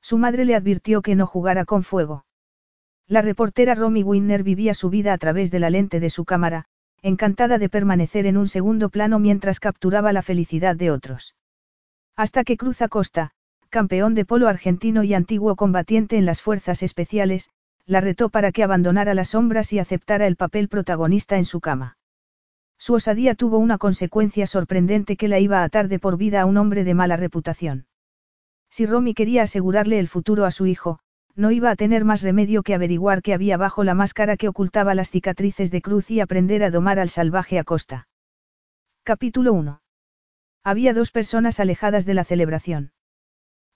Su madre le advirtió que no jugara con fuego. La reportera Romy Winner vivía su vida a través de la lente de su cámara, encantada de permanecer en un segundo plano mientras capturaba la felicidad de otros. Hasta que Cruz Acosta, campeón de polo argentino y antiguo combatiente en las fuerzas especiales, la retó para que abandonara las sombras y aceptara el papel protagonista en su cama. Su osadía tuvo una consecuencia sorprendente que la iba a atar de por vida a un hombre de mala reputación. Si Romy quería asegurarle el futuro a su hijo, no iba a tener más remedio que averiguar qué había bajo la máscara que ocultaba las cicatrices de cruz y aprender a domar al salvaje a costa. Capítulo 1. Había dos personas alejadas de la celebración.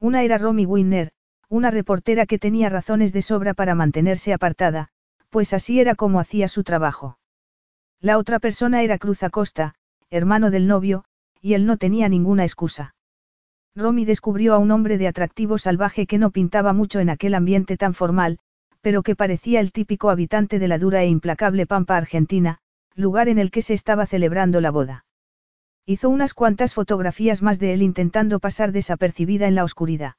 Una era Romy Winner, una reportera que tenía razones de sobra para mantenerse apartada, pues así era como hacía su trabajo. La otra persona era Cruz Acosta, hermano del novio, y él no tenía ninguna excusa. Romy descubrió a un hombre de atractivo salvaje que no pintaba mucho en aquel ambiente tan formal, pero que parecía el típico habitante de la dura e implacable Pampa Argentina, lugar en el que se estaba celebrando la boda. Hizo unas cuantas fotografías más de él intentando pasar desapercibida en la oscuridad.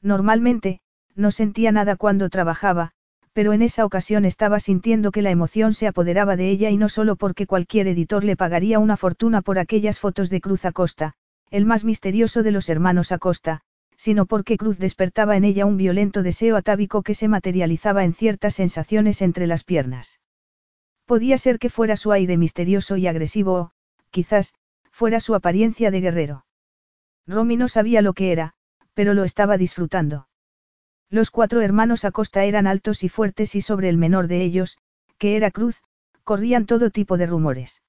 Normalmente, no sentía nada cuando trabajaba, pero en esa ocasión estaba sintiendo que la emoción se apoderaba de ella y no solo porque cualquier editor le pagaría una fortuna por aquellas fotos de Cruz Acosta, el más misterioso de los hermanos Acosta, sino porque Cruz despertaba en ella un violento deseo atávico que se materializaba en ciertas sensaciones entre las piernas. Podía ser que fuera su aire misterioso y agresivo o, quizás, fuera su apariencia de guerrero. Romy no sabía lo que era, pero lo estaba disfrutando. Los cuatro hermanos Acosta eran altos y fuertes y sobre el menor de ellos, que era Cruz, corrían todo tipo de rumores.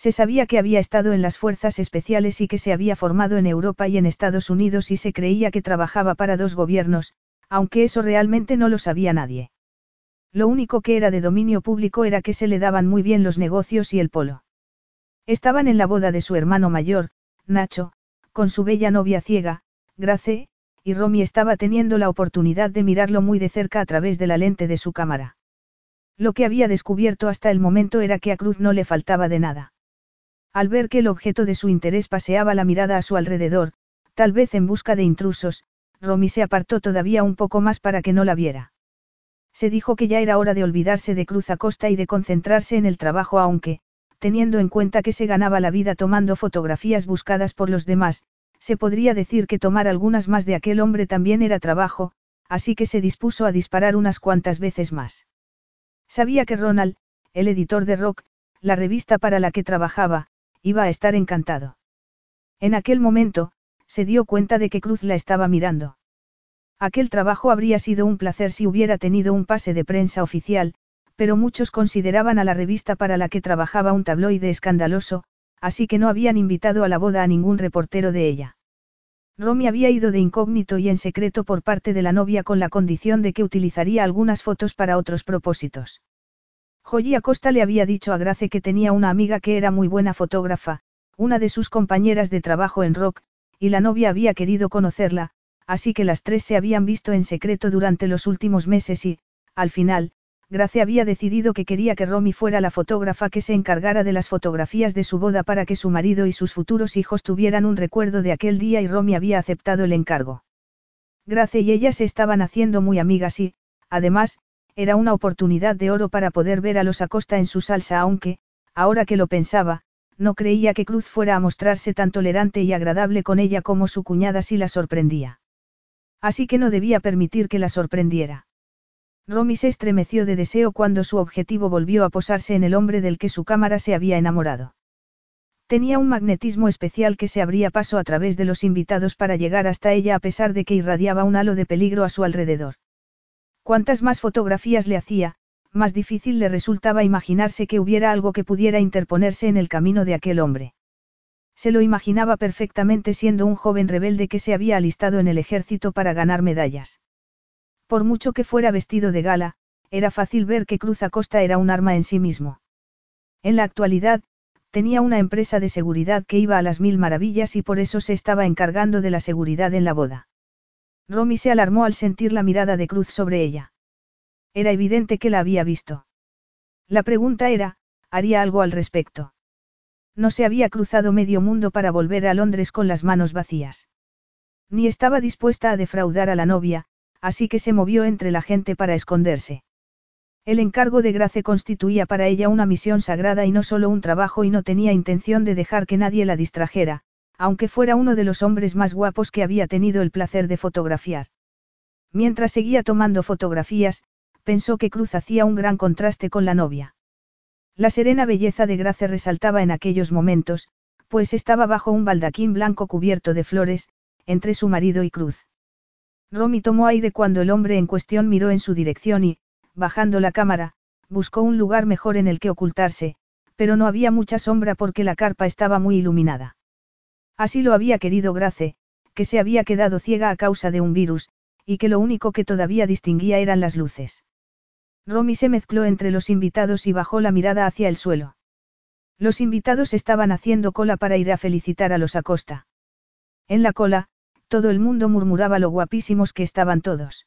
Se sabía que había estado en las fuerzas especiales y que se había formado en Europa y en Estados Unidos y se creía que trabajaba para dos gobiernos, aunque eso realmente no lo sabía nadie. Lo único que era de dominio público era que se le daban muy bien los negocios y el polo. Estaban en la boda de su hermano mayor, Nacho, con su bella novia ciega, Grace, y Romy estaba teniendo la oportunidad de mirarlo muy de cerca a través de la lente de su cámara. Lo que había descubierto hasta el momento era que a Cruz no le faltaba de nada. Al ver que el objeto de su interés paseaba la mirada a su alrededor, tal vez en busca de intrusos, Romy se apartó todavía un poco más para que no la viera. Se dijo que ya era hora de olvidarse de Cruz Acosta y de concentrarse en el trabajo aunque, teniendo en cuenta que se ganaba la vida tomando fotografías buscadas por los demás, se podría decir que tomar algunas más de aquel hombre también era trabajo, así que se dispuso a disparar unas cuantas veces más. Sabía que Ronald, el editor de Rock, la revista para la que trabajaba, iba a estar encantado. En aquel momento, se dio cuenta de que Cruz la estaba mirando. Aquel trabajo habría sido un placer si hubiera tenido un pase de prensa oficial, pero muchos consideraban a la revista para la que trabajaba un tabloide escandaloso, así que no habían invitado a la boda a ningún reportero de ella. Romy había ido de incógnito y en secreto por parte de la novia con la condición de que utilizaría algunas fotos para otros propósitos. Joyi Acosta le había dicho a Grace que tenía una amiga que era muy buena fotógrafa, una de sus compañeras de trabajo en Rock, y la novia había querido conocerla, así que las tres se habían visto en secreto durante los últimos meses y, al final, Grace había decidido que quería que Romy fuera la fotógrafa que se encargara de las fotografías de su boda para que su marido y sus futuros hijos tuvieran un recuerdo de aquel día y Romy había aceptado el encargo. Grace y ella se estaban haciendo muy amigas y, además, era una oportunidad de oro para poder ver a los Acosta en su salsa aunque, ahora que lo pensaba, no creía que Cruz fuera a mostrarse tan tolerante y agradable con ella como su cuñada si la sorprendía. Así que no debía permitir que la sorprendiera. Romy se estremeció de deseo cuando su objetivo volvió a posarse en el hombre del que su cámara se había enamorado. Tenía un magnetismo especial que se abría paso a través de los invitados para llegar hasta ella a pesar de que irradiaba un halo de peligro a su alrededor. Cuantas más fotografías le hacía, más difícil le resultaba imaginarse que hubiera algo que pudiera interponerse en el camino de aquel hombre. Se lo imaginaba perfectamente siendo un joven rebelde que se había alistado en el ejército para ganar medallas. Por mucho que fuera vestido de gala, era fácil ver que Cruz Acosta era un arma en sí mismo. En la actualidad, tenía una empresa de seguridad que iba a las mil maravillas y por eso se estaba encargando de la seguridad en la boda. Romy se alarmó al sentir la mirada de Cruz sobre ella. Era evidente que la había visto. La pregunta era, ¿haría algo al respecto? No se había cruzado medio mundo para volver a Londres con las manos vacías. Ni estaba dispuesta a defraudar a la novia, así que se movió entre la gente para esconderse. El encargo de Grace constituía para ella una misión sagrada y no solo un trabajo y no tenía intención de dejar que nadie la distrajera, aunque fuera uno de los hombres más guapos que había tenido el placer de fotografiar. Mientras seguía tomando fotografías, pensó que Cruz hacía un gran contraste con la novia. La serena belleza de Grace resaltaba en aquellos momentos, pues estaba bajo un baldaquín blanco cubierto de flores, entre su marido y Cruz. Romy tomó aire cuando el hombre en cuestión miró en su dirección y, bajando la cámara, buscó un lugar mejor en el que ocultarse, pero no había mucha sombra porque la carpa estaba muy iluminada. Así lo había querido Grace, que se había quedado ciega a causa de un virus, y que lo único que todavía distinguía eran las luces. Romy se mezcló entre los invitados y bajó la mirada hacia el suelo. Los invitados estaban haciendo cola para ir a felicitar a los Acosta. En la cola, todo el mundo murmuraba lo guapísimos que estaban todos.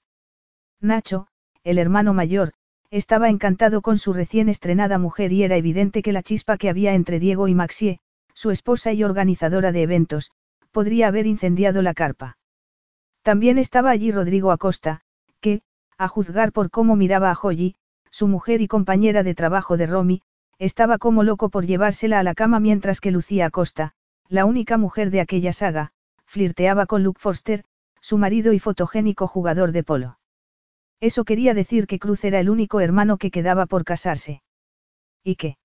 Nacho, el hermano mayor, estaba encantado con su recién estrenada mujer y era evidente que la chispa que había entre Diego y Maxie, su esposa y organizadora de eventos, podría haber incendiado la carpa. También estaba allí Rodrigo Acosta, que, a juzgar por cómo miraba a Joyi, su mujer y compañera de trabajo de Romy, estaba como loco por llevársela a la cama mientras que Lucía Acosta, la única mujer de aquella saga, flirteaba con Luke Forster, su marido y fotogénico jugador de polo. Eso quería decir que Cruz era el único hermano que quedaba por casarse. ¿Y qué?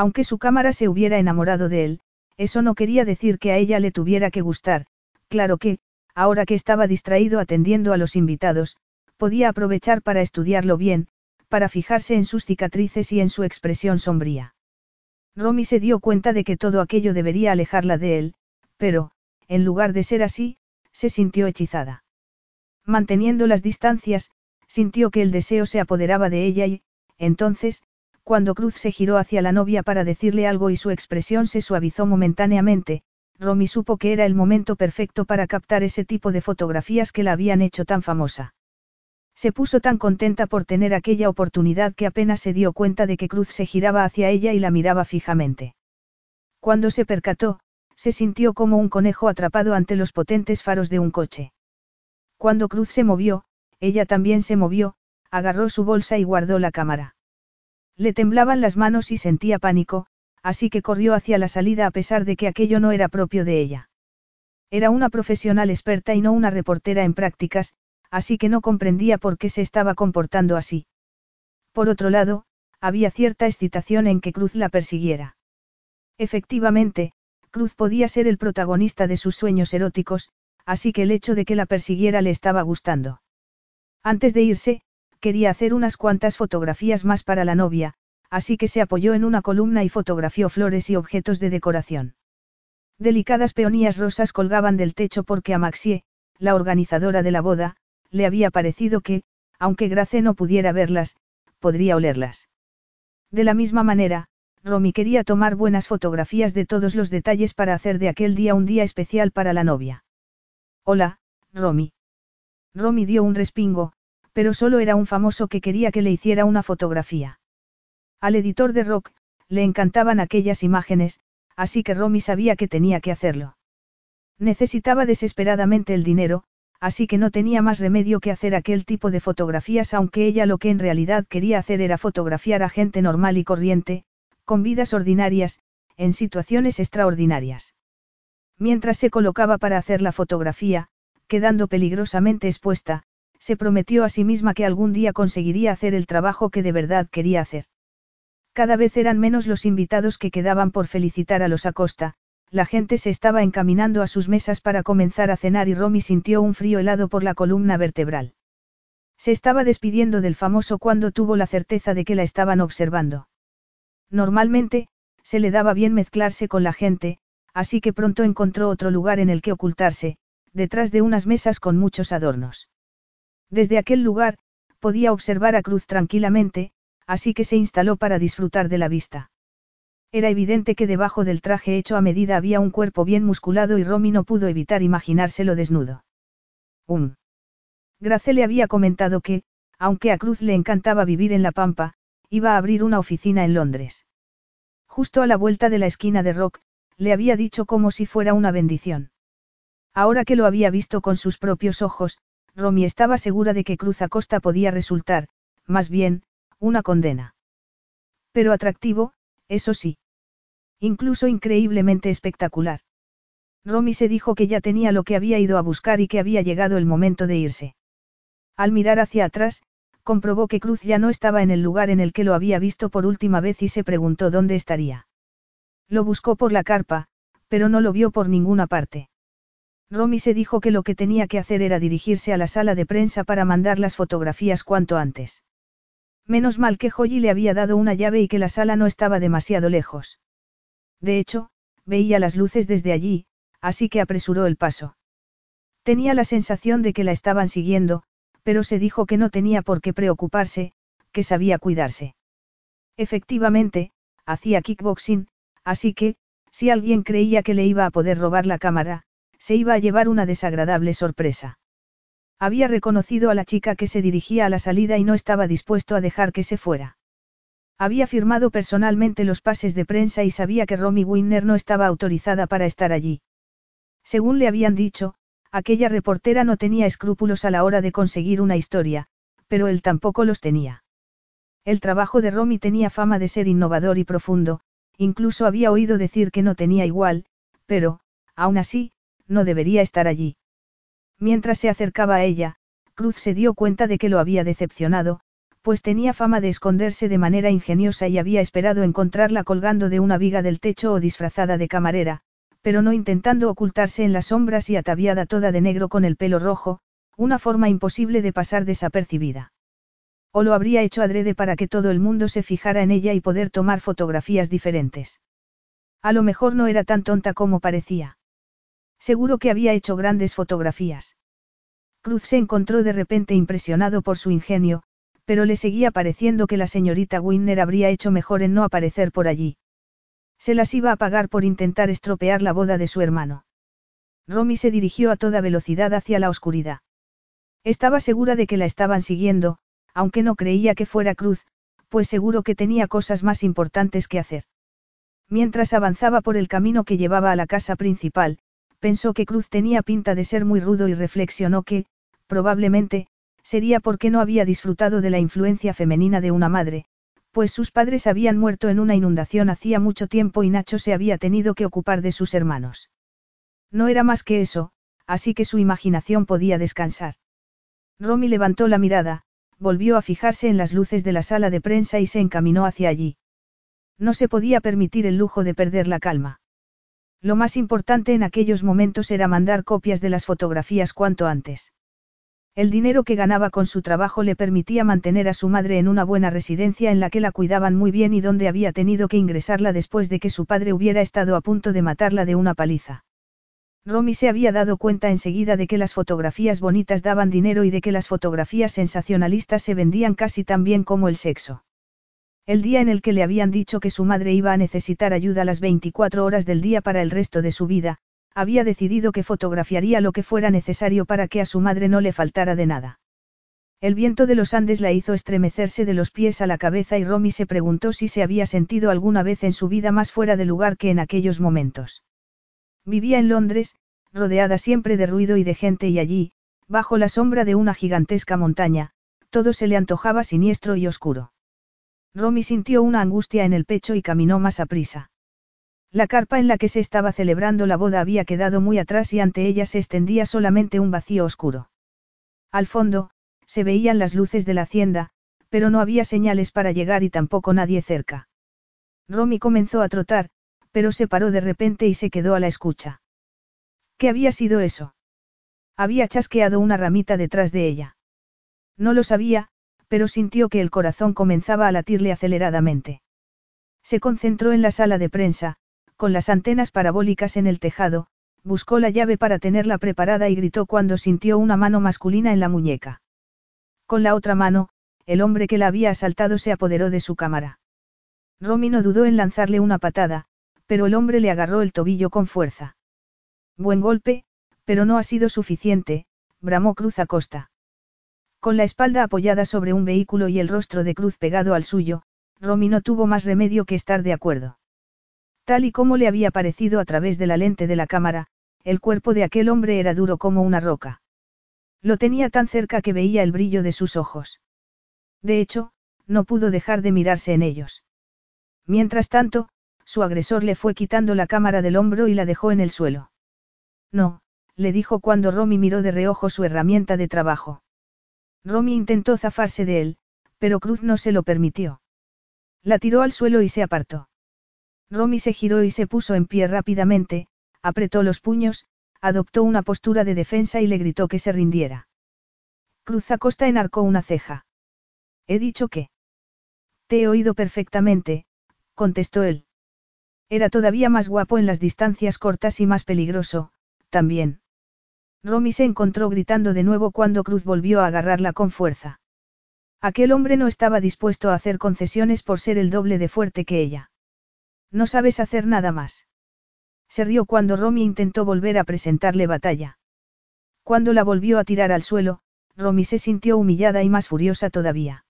Aunque su cámara se hubiera enamorado de él, eso no quería decir que a ella le tuviera que gustar, claro que, ahora que estaba distraído atendiendo a los invitados, podía aprovechar para estudiarlo bien, para fijarse en sus cicatrices y en su expresión sombría. Romy se dio cuenta de que todo aquello debería alejarla de él, pero, en lugar de ser así, se sintió hechizada. Manteniendo las distancias, sintió que el deseo se apoderaba de ella y, entonces, cuando Cruz se giró hacia la novia para decirle algo y su expresión se suavizó momentáneamente, Romy supo que era el momento perfecto para captar ese tipo de fotografías que la habían hecho tan famosa. Se puso tan contenta por tener aquella oportunidad que apenas se dio cuenta de que Cruz se giraba hacia ella y la miraba fijamente. Cuando se percató, se sintió como un conejo atrapado ante los potentes faros de un coche. Cuando Cruz se movió, ella también se movió, agarró su bolsa y guardó la cámara. Le temblaban las manos y sentía pánico, así que corrió hacia la salida a pesar de que aquello no era propio de ella. Era una profesional experta y no una reportera en prácticas, así que no comprendía por qué se estaba comportando así. Por otro lado, había cierta excitación en que Cruz la persiguiera. Efectivamente, Cruz podía ser el protagonista de sus sueños eróticos, así que el hecho de que la persiguiera le estaba gustando. Antes de irse, quería hacer unas cuantas fotografías más para la novia, así que se apoyó en una columna y fotografió flores y objetos de decoración. Delicadas peonías rosas colgaban del techo porque a Maxie, la organizadora de la boda, le había parecido que, aunque Grace no pudiera verlas, podría olerlas. De la misma manera, Romy quería tomar buenas fotografías de todos los detalles para hacer de aquel día un día especial para la novia. Hola, Romy. Romy dio un respingo, pero solo era un famoso que quería que le hiciera una fotografía. Al editor de rock, le encantaban aquellas imágenes, así que Romy sabía que tenía que hacerlo. Necesitaba desesperadamente el dinero, así que no tenía más remedio que hacer aquel tipo de fotografías aunque ella lo que en realidad quería hacer era fotografiar a gente normal y corriente, con vidas ordinarias, en situaciones extraordinarias. Mientras se colocaba para hacer la fotografía, quedando peligrosamente expuesta, se prometió a sí misma que algún día conseguiría hacer el trabajo que de verdad quería hacer. Cada vez eran menos los invitados que quedaban por felicitar a los Acosta, la gente se estaba encaminando a sus mesas para comenzar a cenar y Romy sintió un frío helado por la columna vertebral. Se estaba despidiendo del famoso cuando tuvo la certeza de que la estaban observando. Normalmente, se le daba bien mezclarse con la gente, así que pronto encontró otro lugar en el que ocultarse, detrás de unas mesas con muchos adornos. Desde aquel lugar, podía observar a Cruz tranquilamente, así que se instaló para disfrutar de la vista. Era evidente que debajo del traje hecho a medida había un cuerpo bien musculado y Romy no pudo evitar imaginárselo desnudo. Um. Grace le había comentado que, aunque a Cruz le encantaba vivir en La Pampa, iba a abrir una oficina en Londres. Justo a la vuelta de la esquina de Rock, le había dicho como si fuera una bendición. Ahora que lo había visto con sus propios ojos, Romy estaba segura de que Cruz Acosta podía resultar, más bien, una condena. Pero atractivo, eso sí. Incluso increíblemente espectacular. Romy se dijo que ya tenía lo que había ido a buscar y que había llegado el momento de irse. Al mirar hacia atrás, comprobó que Cruz ya no estaba en el lugar en el que lo había visto por última vez y se preguntó dónde estaría. Lo buscó por la carpa, pero no lo vio por ninguna parte. Romy se dijo que lo que tenía que hacer era dirigirse a la sala de prensa para mandar las fotografías cuanto antes. Menos mal que Joyi le había dado una llave y que la sala no estaba demasiado lejos. De hecho, veía las luces desde allí, así que apresuró el paso. Tenía la sensación de que la estaban siguiendo, pero se dijo que no tenía por qué preocuparse, que sabía cuidarse. Efectivamente, hacía kickboxing, así que, si alguien creía que le iba a poder robar la cámara, se iba a llevar una desagradable sorpresa. Había reconocido a la chica que se dirigía a la salida y no estaba dispuesto a dejar que se fuera. Había firmado personalmente los pases de prensa y sabía que Romy Winner no estaba autorizada para estar allí. Según le habían dicho, aquella reportera no tenía escrúpulos a la hora de conseguir una historia, pero él tampoco los tenía. El trabajo de Romy tenía fama de ser innovador y profundo, incluso había oído decir que no tenía igual, pero, aún así, no debería estar allí. Mientras se acercaba a ella, Cruz se dio cuenta de que lo había decepcionado, pues tenía fama de esconderse de manera ingeniosa y había esperado encontrarla colgando de una viga del techo o disfrazada de camarera, pero no intentando ocultarse en las sombras y ataviada toda de negro con el pelo rojo, una forma imposible de pasar desapercibida. O lo habría hecho adrede para que todo el mundo se fijara en ella y poder tomar fotografías diferentes. A lo mejor no era tan tonta como parecía. Seguro que había hecho grandes fotografías. Cruz se encontró de repente impresionado por su ingenio, pero le seguía pareciendo que la señorita Winner habría hecho mejor en no aparecer por allí. Se las iba a pagar por intentar estropear la boda de su hermano. Romy se dirigió a toda velocidad hacia la oscuridad. Estaba segura de que la estaban siguiendo, aunque no creía que fuera Cruz, pues seguro que tenía cosas más importantes que hacer. Mientras avanzaba por el camino que llevaba a la casa principal, pensó que Cruz tenía pinta de ser muy rudo y reflexionó que, probablemente, sería porque no había disfrutado de la influencia femenina de una madre, pues sus padres habían muerto en una inundación hacía mucho tiempo y Nacho se había tenido que ocupar de sus hermanos. No era más que eso, así que su imaginación podía descansar. Romy levantó la mirada, volvió a fijarse en las luces de la sala de prensa y se encaminó hacia allí. No se podía permitir el lujo de perder la calma. Lo más importante en aquellos momentos era mandar copias de las fotografías cuanto antes. El dinero que ganaba con su trabajo le permitía mantener a su madre en una buena residencia en la que la cuidaban muy bien y donde había tenido que ingresarla después de que su padre hubiera estado a punto de matarla de una paliza. Romy se había dado cuenta enseguida de que las fotografías bonitas daban dinero y de que las fotografías sensacionalistas se vendían casi tan bien como el sexo. El día en el que le habían dicho que su madre iba a necesitar ayuda las 24 horas del día para el resto de su vida, había decidido que fotografiaría lo que fuera necesario para que a su madre no le faltara de nada. El viento de los Andes la hizo estremecerse de los pies a la cabeza y Romy se preguntó si se había sentido alguna vez en su vida más fuera de lugar que en aquellos momentos. Vivía en Londres, rodeada siempre de ruido y de gente y allí, bajo la sombra de una gigantesca montaña, todo se le antojaba siniestro y oscuro. Romy sintió una angustia en el pecho y caminó más a prisa. La carpa en la que se estaba celebrando la boda había quedado muy atrás y ante ella se extendía solamente un vacío oscuro. Al fondo, se veían las luces de la hacienda, pero no había señales para llegar y tampoco nadie cerca. Romy comenzó a trotar, pero se paró de repente y se quedó a la escucha. ¿Qué había sido eso? Había chasqueado una ramita detrás de ella. No lo sabía, pero sintió que el corazón comenzaba a latirle aceleradamente. Se concentró en la sala de prensa, con las antenas parabólicas en el tejado, buscó la llave para tenerla preparada y gritó cuando sintió una mano masculina en la muñeca. Con la otra mano, el hombre que la había asaltado se apoderó de su cámara. Romy no dudó en lanzarle una patada, pero el hombre le agarró el tobillo con fuerza. Buen golpe, pero no ha sido suficiente, bramó Cruz Acosta. Con la espalda apoyada sobre un vehículo y el rostro de Cruz pegado al suyo, Romy no tuvo más remedio que estar de acuerdo. Tal y como le había parecido a través de la lente de la cámara, el cuerpo de aquel hombre era duro como una roca. Lo tenía tan cerca que veía el brillo de sus ojos. De hecho, no pudo dejar de mirarse en ellos. Mientras tanto, su agresor le fue quitando la cámara del hombro y la dejó en el suelo. No, le dijo cuando Romy miró de reojo su herramienta de trabajo. Romy intentó zafarse de él, pero Cruz no se lo permitió. La tiró al suelo y se apartó. Romy se giró y se puso en pie rápidamente, apretó los puños, adoptó una postura de defensa y le gritó que se rindiera. Cruz Acosta enarcó una ceja. He dicho que. Te he oído perfectamente, contestó él. Era todavía más guapo en las distancias cortas y más peligroso, también. Romy se encontró gritando de nuevo cuando Cruz volvió a agarrarla con fuerza. Aquel hombre no estaba dispuesto a hacer concesiones por ser el doble de fuerte que ella. No sabes hacer nada más. Se rió cuando Romy intentó volver a presentarle batalla. Cuando la volvió a tirar al suelo, Romy se sintió humillada y más furiosa todavía.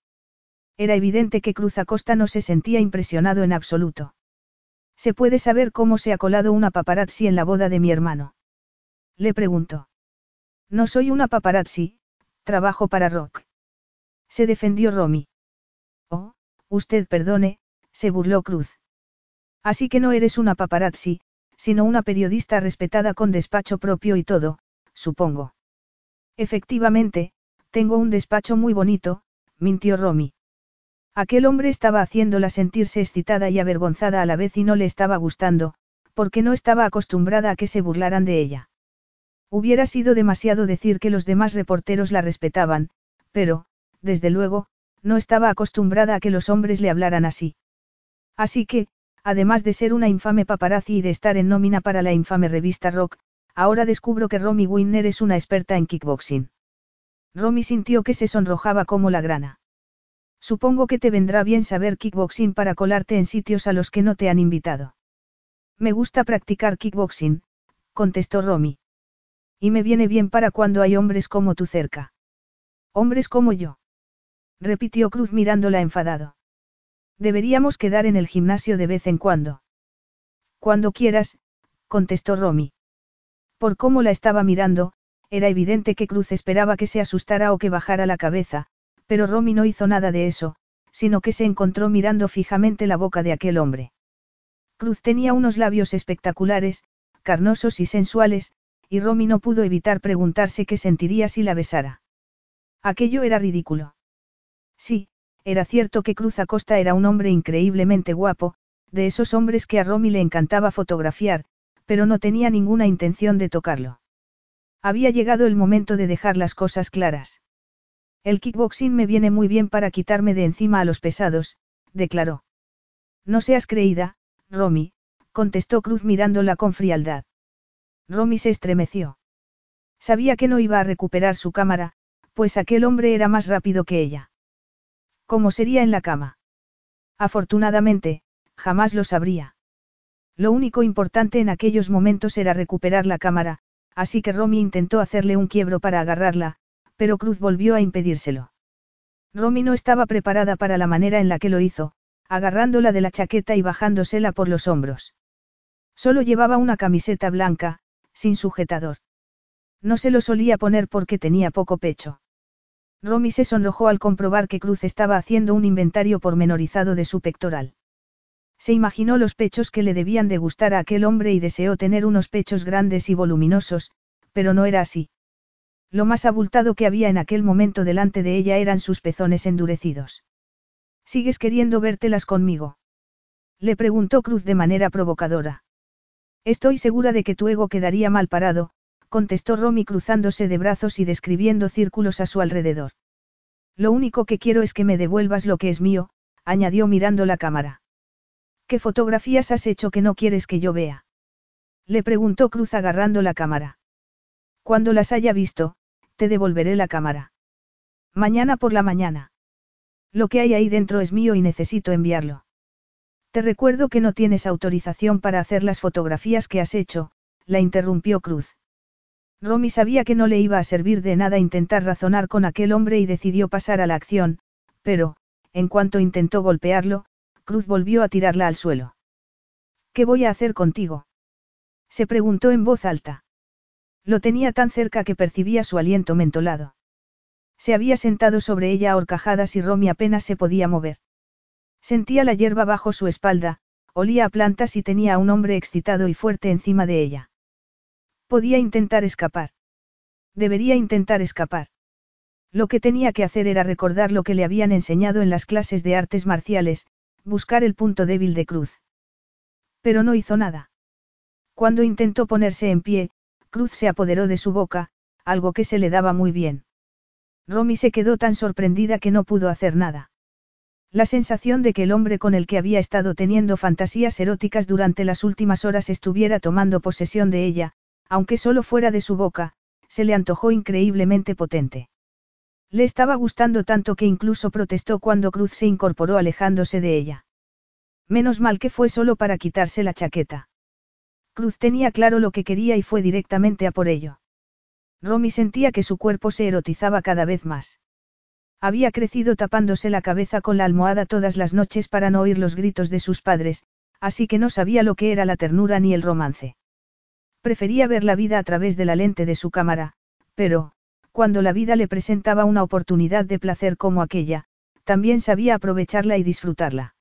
Era evidente que Cruz Acosta no se sentía impresionado en absoluto. ¿Se puede saber cómo se ha colado una paparazzi en la boda de mi hermano? Le preguntó. No soy una paparazzi, trabajo para Rock. Se defendió Romy. Oh, usted perdone, se burló Cruz. Así que no eres una paparazzi, sino una periodista respetada con despacho propio y todo, supongo. Efectivamente, tengo un despacho muy bonito, mintió Romy. Aquel hombre estaba haciéndola sentirse excitada y avergonzada a la vez y no le estaba gustando, porque no estaba acostumbrada a que se burlaran de ella. Hubiera sido demasiado decir que los demás reporteros la respetaban, pero, desde luego, no estaba acostumbrada a que los hombres le hablaran así. Así que, además de ser una infame paparazzi y de estar en nómina para la infame revista Rock, ahora descubro que Romy Winner es una experta en kickboxing. Romy sintió que se sonrojaba como la grana. Supongo que te vendrá bien saber kickboxing para colarte en sitios a los que no te han invitado. Me gusta practicar kickboxing, contestó Romy. Y me viene bien para cuando hay hombres como tú cerca. Hombres como yo. Repitió Cruz mirándola enfadado. Deberíamos quedar en el gimnasio de vez en cuando. Cuando quieras, contestó Romy. Por cómo la estaba mirando, era evidente que Cruz esperaba que se asustara o que bajara la cabeza, pero Romy no hizo nada de eso, sino que se encontró mirando fijamente la boca de aquel hombre. Cruz tenía unos labios espectaculares, carnosos y sensuales, y Romy no pudo evitar preguntarse qué sentiría si la besara. Aquello era ridículo. Sí, era cierto que Cruz Acosta era un hombre increíblemente guapo, de esos hombres que a Romy le encantaba fotografiar, pero no tenía ninguna intención de tocarlo. Había llegado el momento de dejar las cosas claras. El kickboxing me viene muy bien para quitarme de encima a los pesados, declaró. No seas creída, Romy, contestó Cruz mirándola con frialdad. Romy se estremeció. Sabía que no iba a recuperar su cámara, pues aquel hombre era más rápido que ella. ¿Cómo sería en la cama? Afortunadamente, jamás lo sabría. Lo único importante en aquellos momentos era recuperar la cámara, así que Romy intentó hacerle un quiebro para agarrarla, pero Cruz volvió a impedírselo. Romy no estaba preparada para la manera en la que lo hizo, agarrándola de la chaqueta y bajándosela por los hombros. Solo llevaba una camiseta blanca, sin sujetador. No se lo solía poner porque tenía poco pecho. Romy se sonrojó al comprobar que Cruz estaba haciendo un inventario pormenorizado de su pectoral. Se imaginó los pechos que le debían de gustar a aquel hombre y deseó tener unos pechos grandes y voluminosos, pero no era así. Lo más abultado que había en aquel momento delante de ella eran sus pezones endurecidos. ¿Sigues queriendo vértelas conmigo? Le preguntó Cruz de manera provocadora. Estoy segura de que tu ego quedaría mal parado, contestó Romy cruzándose de brazos y describiendo círculos a su alrededor. Lo único que quiero es que me devuelvas lo que es mío, añadió mirando la cámara. ¿Qué fotografías has hecho que no quieres que yo vea? Le preguntó Cruz agarrando la cámara. Cuando las haya visto, te devolveré la cámara. Mañana por la mañana. Lo que hay ahí dentro es mío y necesito enviarlo. Te recuerdo que no tienes autorización para hacer las fotografías que has hecho, la interrumpió Cruz. Romy sabía que no le iba a servir de nada intentar razonar con aquel hombre y decidió pasar a la acción, pero, en cuanto intentó golpearlo, Cruz volvió a tirarla al suelo. ¿Qué voy a hacer contigo? Se preguntó en voz alta. Lo tenía tan cerca que percibía su aliento mentolado. Se había sentado sobre ella a horcajadas y Romy apenas se podía mover. Sentía la hierba bajo su espalda, olía a plantas y tenía a un hombre excitado y fuerte encima de ella. Podía intentar escapar. Debería intentar escapar. Lo que tenía que hacer era recordar lo que le habían enseñado en las clases de artes marciales, buscar el punto débil de Cruz. Pero no hizo nada. Cuando intentó ponerse en pie, Cruz se apoderó de su boca, algo que se le daba muy bien. Romy se quedó tan sorprendida que no pudo hacer nada. La sensación de que el hombre con el que había estado teniendo fantasías eróticas durante las últimas horas estuviera tomando posesión de ella, aunque solo fuera de su boca, se le antojó increíblemente potente. Le estaba gustando tanto que incluso protestó cuando Cruz se incorporó alejándose de ella. Menos mal que fue solo para quitarse la chaqueta. Cruz tenía claro lo que quería y fue directamente a por ello. Romy sentía que su cuerpo se erotizaba cada vez más. Había crecido tapándose la cabeza con la almohada todas las noches para no oír los gritos de sus padres, así que no sabía lo que era la ternura ni el romance. Prefería ver la vida a través de la lente de su cámara, pero, cuando la vida le presentaba una oportunidad de placer como aquella, también sabía aprovecharla y disfrutarla.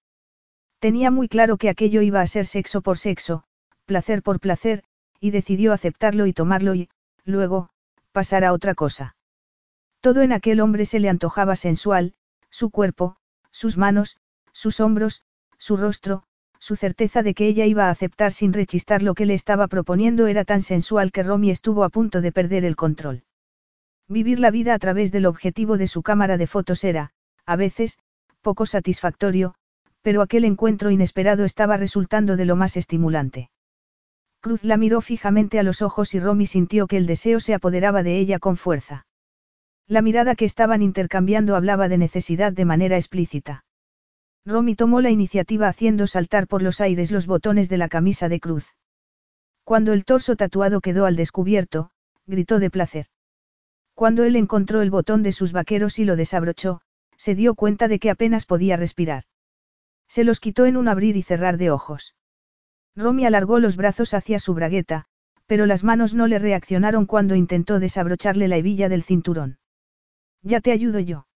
Tenía muy claro que aquello iba a ser sexo por sexo, placer por placer, y decidió aceptarlo y tomarlo y, luego, pasar a otra cosa. Todo en aquel hombre se le antojaba sensual, su cuerpo, sus manos, sus hombros, su rostro, su certeza de que ella iba a aceptar sin rechistar lo que le estaba proponiendo era tan sensual que Romy estuvo a punto de perder el control. Vivir la vida a través del objetivo de su cámara de fotos era, a veces, poco satisfactorio, pero aquel encuentro inesperado estaba resultando de lo más estimulante. Cruz la miró fijamente a los ojos y Romy sintió que el deseo se apoderaba de ella con fuerza. La mirada que estaban intercambiando hablaba de necesidad de manera explícita. Romy tomó la iniciativa haciendo saltar por los aires los botones de la camisa de Cruz. Cuando el torso tatuado quedó al descubierto, gritó de placer. Cuando él encontró el botón de sus vaqueros y lo desabrochó, se dio cuenta de que apenas podía respirar. Se los quitó en un abrir y cerrar de ojos. Romy alargó los brazos hacia su bragueta, pero las manos no le reaccionaron cuando intentó desabrocharle la hebilla del cinturón. Ya te ayudo yo.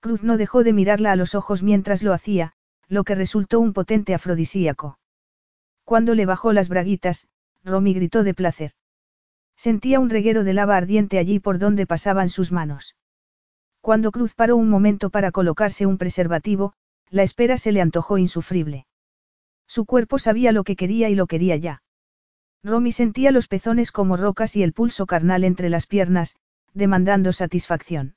Cruz no dejó de mirarla a los ojos mientras lo hacía, lo que resultó un potente afrodisíaco. Cuando le bajó las braguitas, Romy gritó de placer. Sentía un reguero de lava ardiente allí por donde pasaban sus manos. Cuando Cruz paró un momento para colocarse un preservativo, la espera se le antojó insufrible. Su cuerpo sabía lo que quería y lo quería ya. Romy sentía los pezones como rocas y el pulso carnal entre las piernas, demandando satisfacción.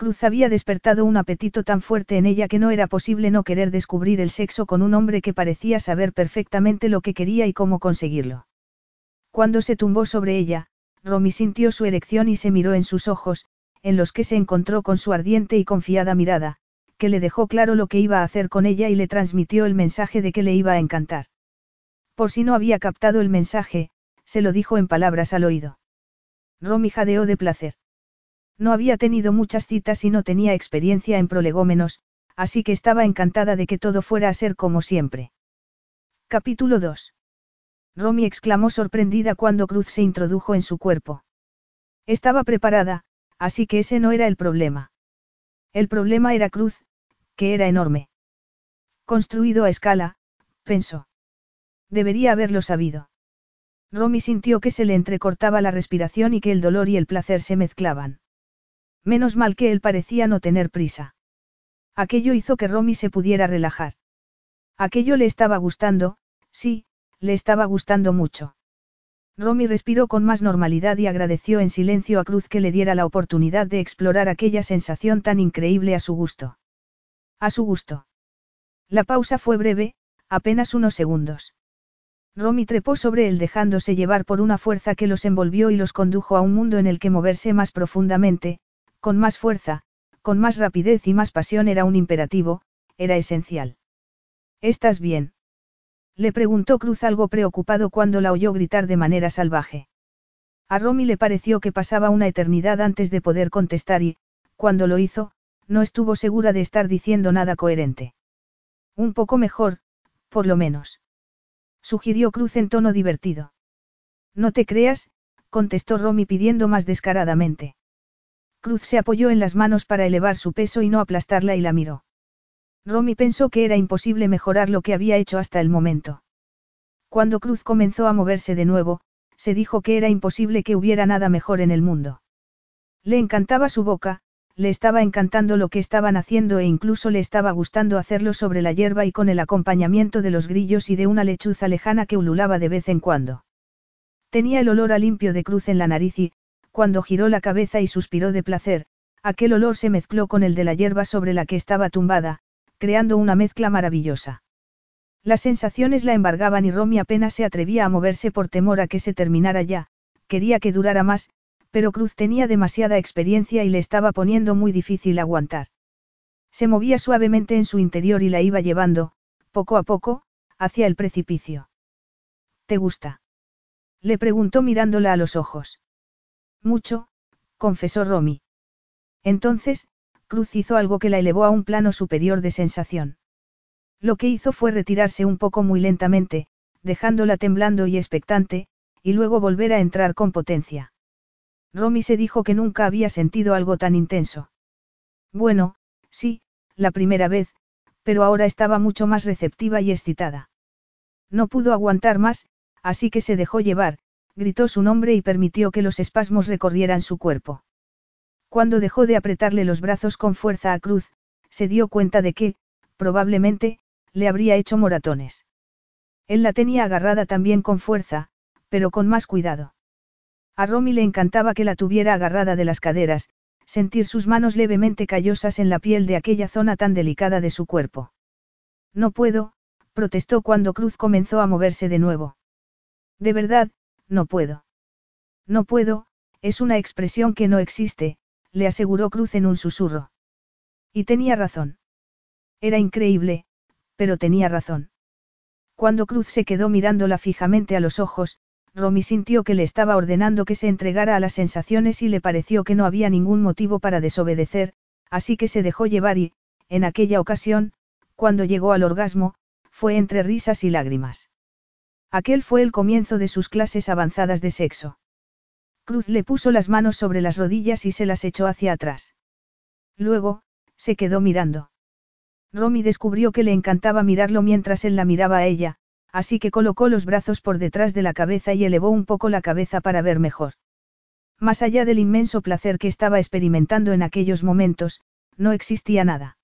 Cruz había despertado un apetito tan fuerte en ella que no era posible no querer descubrir el sexo con un hombre que parecía saber perfectamente lo que quería y cómo conseguirlo. Cuando se tumbó sobre ella, Romy sintió su erección y se miró en sus ojos, en los que se encontró con su ardiente y confiada mirada, que le dejó claro lo que iba a hacer con ella y le transmitió el mensaje de que le iba a encantar. Por si no había captado el mensaje, se lo dijo en palabras al oído. Romy jadeó de placer. No había tenido muchas citas y no tenía experiencia en prolegómenos, así que estaba encantada de que todo fuera a ser como siempre. Capítulo 2. Romy exclamó sorprendida cuando Cruz se introdujo en su cuerpo. Estaba preparada, así que ese no era el problema. El problema era Cruz, que era enorme. Construido a escala, pensó. Debería haberlo sabido. Romy sintió que se le entrecortaba la respiración y que el dolor y el placer se mezclaban. Menos mal que él parecía no tener prisa. Aquello hizo que Romy se pudiera relajar. Aquello le estaba gustando, sí, le estaba gustando mucho. Romy respiró con más normalidad y agradeció en silencio a Cruz que le diera la oportunidad de explorar aquella sensación tan increíble a su gusto. A su gusto. La pausa fue breve, Apenas unos segundos. Romy trepó sobre él dejándose llevar por una fuerza que los envolvió y los condujo a un mundo en el que moverse más profundamente, con más fuerza, con más rapidez y más pasión era un imperativo, era esencial. ¿Estás bien? Le preguntó Cruz algo preocupado cuando la oyó gritar de manera salvaje. A Romy le pareció que pasaba una eternidad antes de poder contestar y, cuando lo hizo, no estuvo segura de estar diciendo nada coherente. Un poco mejor, por lo menos. Sugirió Cruz en tono divertido. No te creas, contestó Romy pidiendo más descaradamente. Cruz se apoyó en las manos para elevar su peso y no aplastarla y la miró. Romy pensó que era imposible mejorar lo que había hecho hasta el momento. Cuando Cruz comenzó a moverse de nuevo, se dijo que era imposible que hubiera nada mejor en el mundo. Le encantaba su boca, le estaba encantando lo que estaban haciendo e incluso le estaba gustando hacerlo sobre la hierba y con el acompañamiento de los grillos y de una lechuza lejana que ululaba de vez en cuando. Tenía el olor a limpio de cruz en la nariz y, cuando giró la cabeza y suspiró de placer, aquel olor se mezcló con el de la hierba sobre la que estaba tumbada, creando una mezcla maravillosa. Las sensaciones la embargaban y Romy apenas se atrevía a moverse por temor a que se terminara ya, quería que durara más, pero Cruz tenía demasiada experiencia y le estaba poniendo muy difícil aguantar. Se movía suavemente en su interior y la iba llevando, poco a poco, hacia el precipicio. ¿Te gusta? Le preguntó mirándola a los ojos. Mucho, confesó Romy. Entonces, Cruz hizo algo que la elevó a un plano superior de sensación. Lo que hizo fue retirarse un poco muy lentamente, dejándola temblando y expectante, y luego volver a entrar con potencia. Romy se dijo que nunca había sentido algo tan intenso. Bueno, sí, la primera vez, pero ahora estaba mucho más receptiva y excitada. No pudo aguantar más, así que se dejó llevar, gritó su nombre y permitió que los espasmos recorrieran su cuerpo. Cuando dejó de apretarle los brazos con fuerza a Cruz, se dio cuenta de que, probablemente, le habría hecho moratones. Él la tenía agarrada también con fuerza, pero con más cuidado. A Romy le encantaba que la tuviera agarrada de las caderas, sentir sus manos levemente callosas en la piel de aquella zona tan delicada de su cuerpo. No puedo, protestó cuando Cruz comenzó a moverse de nuevo. De verdad, no puedo. No puedo, es una expresión que no existe, le aseguró Cruz en un susurro. Y tenía razón. Era increíble, pero tenía razón. Cuando Cruz se quedó mirándola fijamente a los ojos, Romy sintió que le estaba ordenando que se entregara a las sensaciones y le pareció que no había ningún motivo para desobedecer, así que se dejó llevar y, en aquella ocasión, cuando llegó al orgasmo, fue entre risas y lágrimas. Aquel fue el comienzo de sus clases avanzadas de sexo. Cruz le puso las manos sobre las rodillas y se las echó hacia atrás. Luego, se quedó mirando. Romy descubrió que le encantaba mirarlo mientras él la miraba a ella, así que colocó los brazos por detrás de la cabeza y elevó un poco la cabeza para ver mejor. Más allá del inmenso placer que estaba experimentando en aquellos momentos, no existía nada.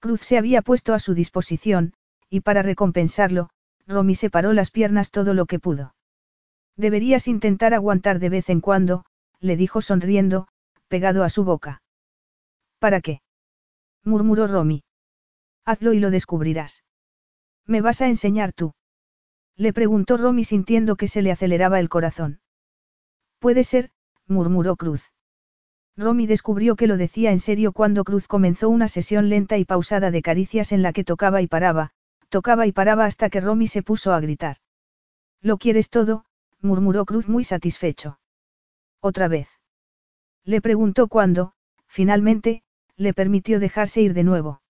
Cruz se había puesto a su disposición, y para recompensarlo, Romy separó las piernas todo lo que pudo. Deberías intentar aguantar de vez en cuando, le dijo sonriendo, pegado a su boca. ¿Para qué? murmuró Romy. Hazlo y lo descubrirás. ¿Me vas a enseñar tú? Le preguntó Romy sintiendo que se le aceleraba el corazón. Puede ser, murmuró Cruz. Romy descubrió que lo decía en serio cuando Cruz comenzó una sesión lenta y pausada de caricias en la que tocaba y paraba, tocaba y paraba hasta que Romy se puso a gritar. ¿Lo quieres todo? murmuró Cruz muy satisfecho. ¿Otra vez? Le preguntó cuándo, finalmente, le permitió dejarse ir de nuevo.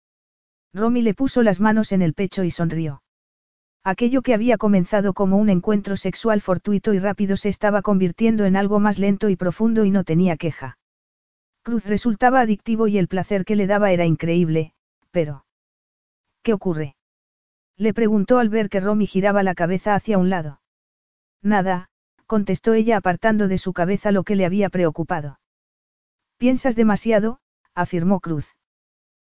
Romy le puso las manos en el pecho y sonrió. Aquello que había comenzado como un encuentro sexual fortuito y rápido se estaba convirtiendo en algo más lento y profundo y no tenía queja. Cruz resultaba adictivo y el placer que le daba era increíble, pero... ¿Qué ocurre? Le preguntó al ver que Romy giraba la cabeza hacia un lado. Nada, contestó ella apartando de su cabeza lo que le había preocupado. Piensas demasiado, afirmó Cruz.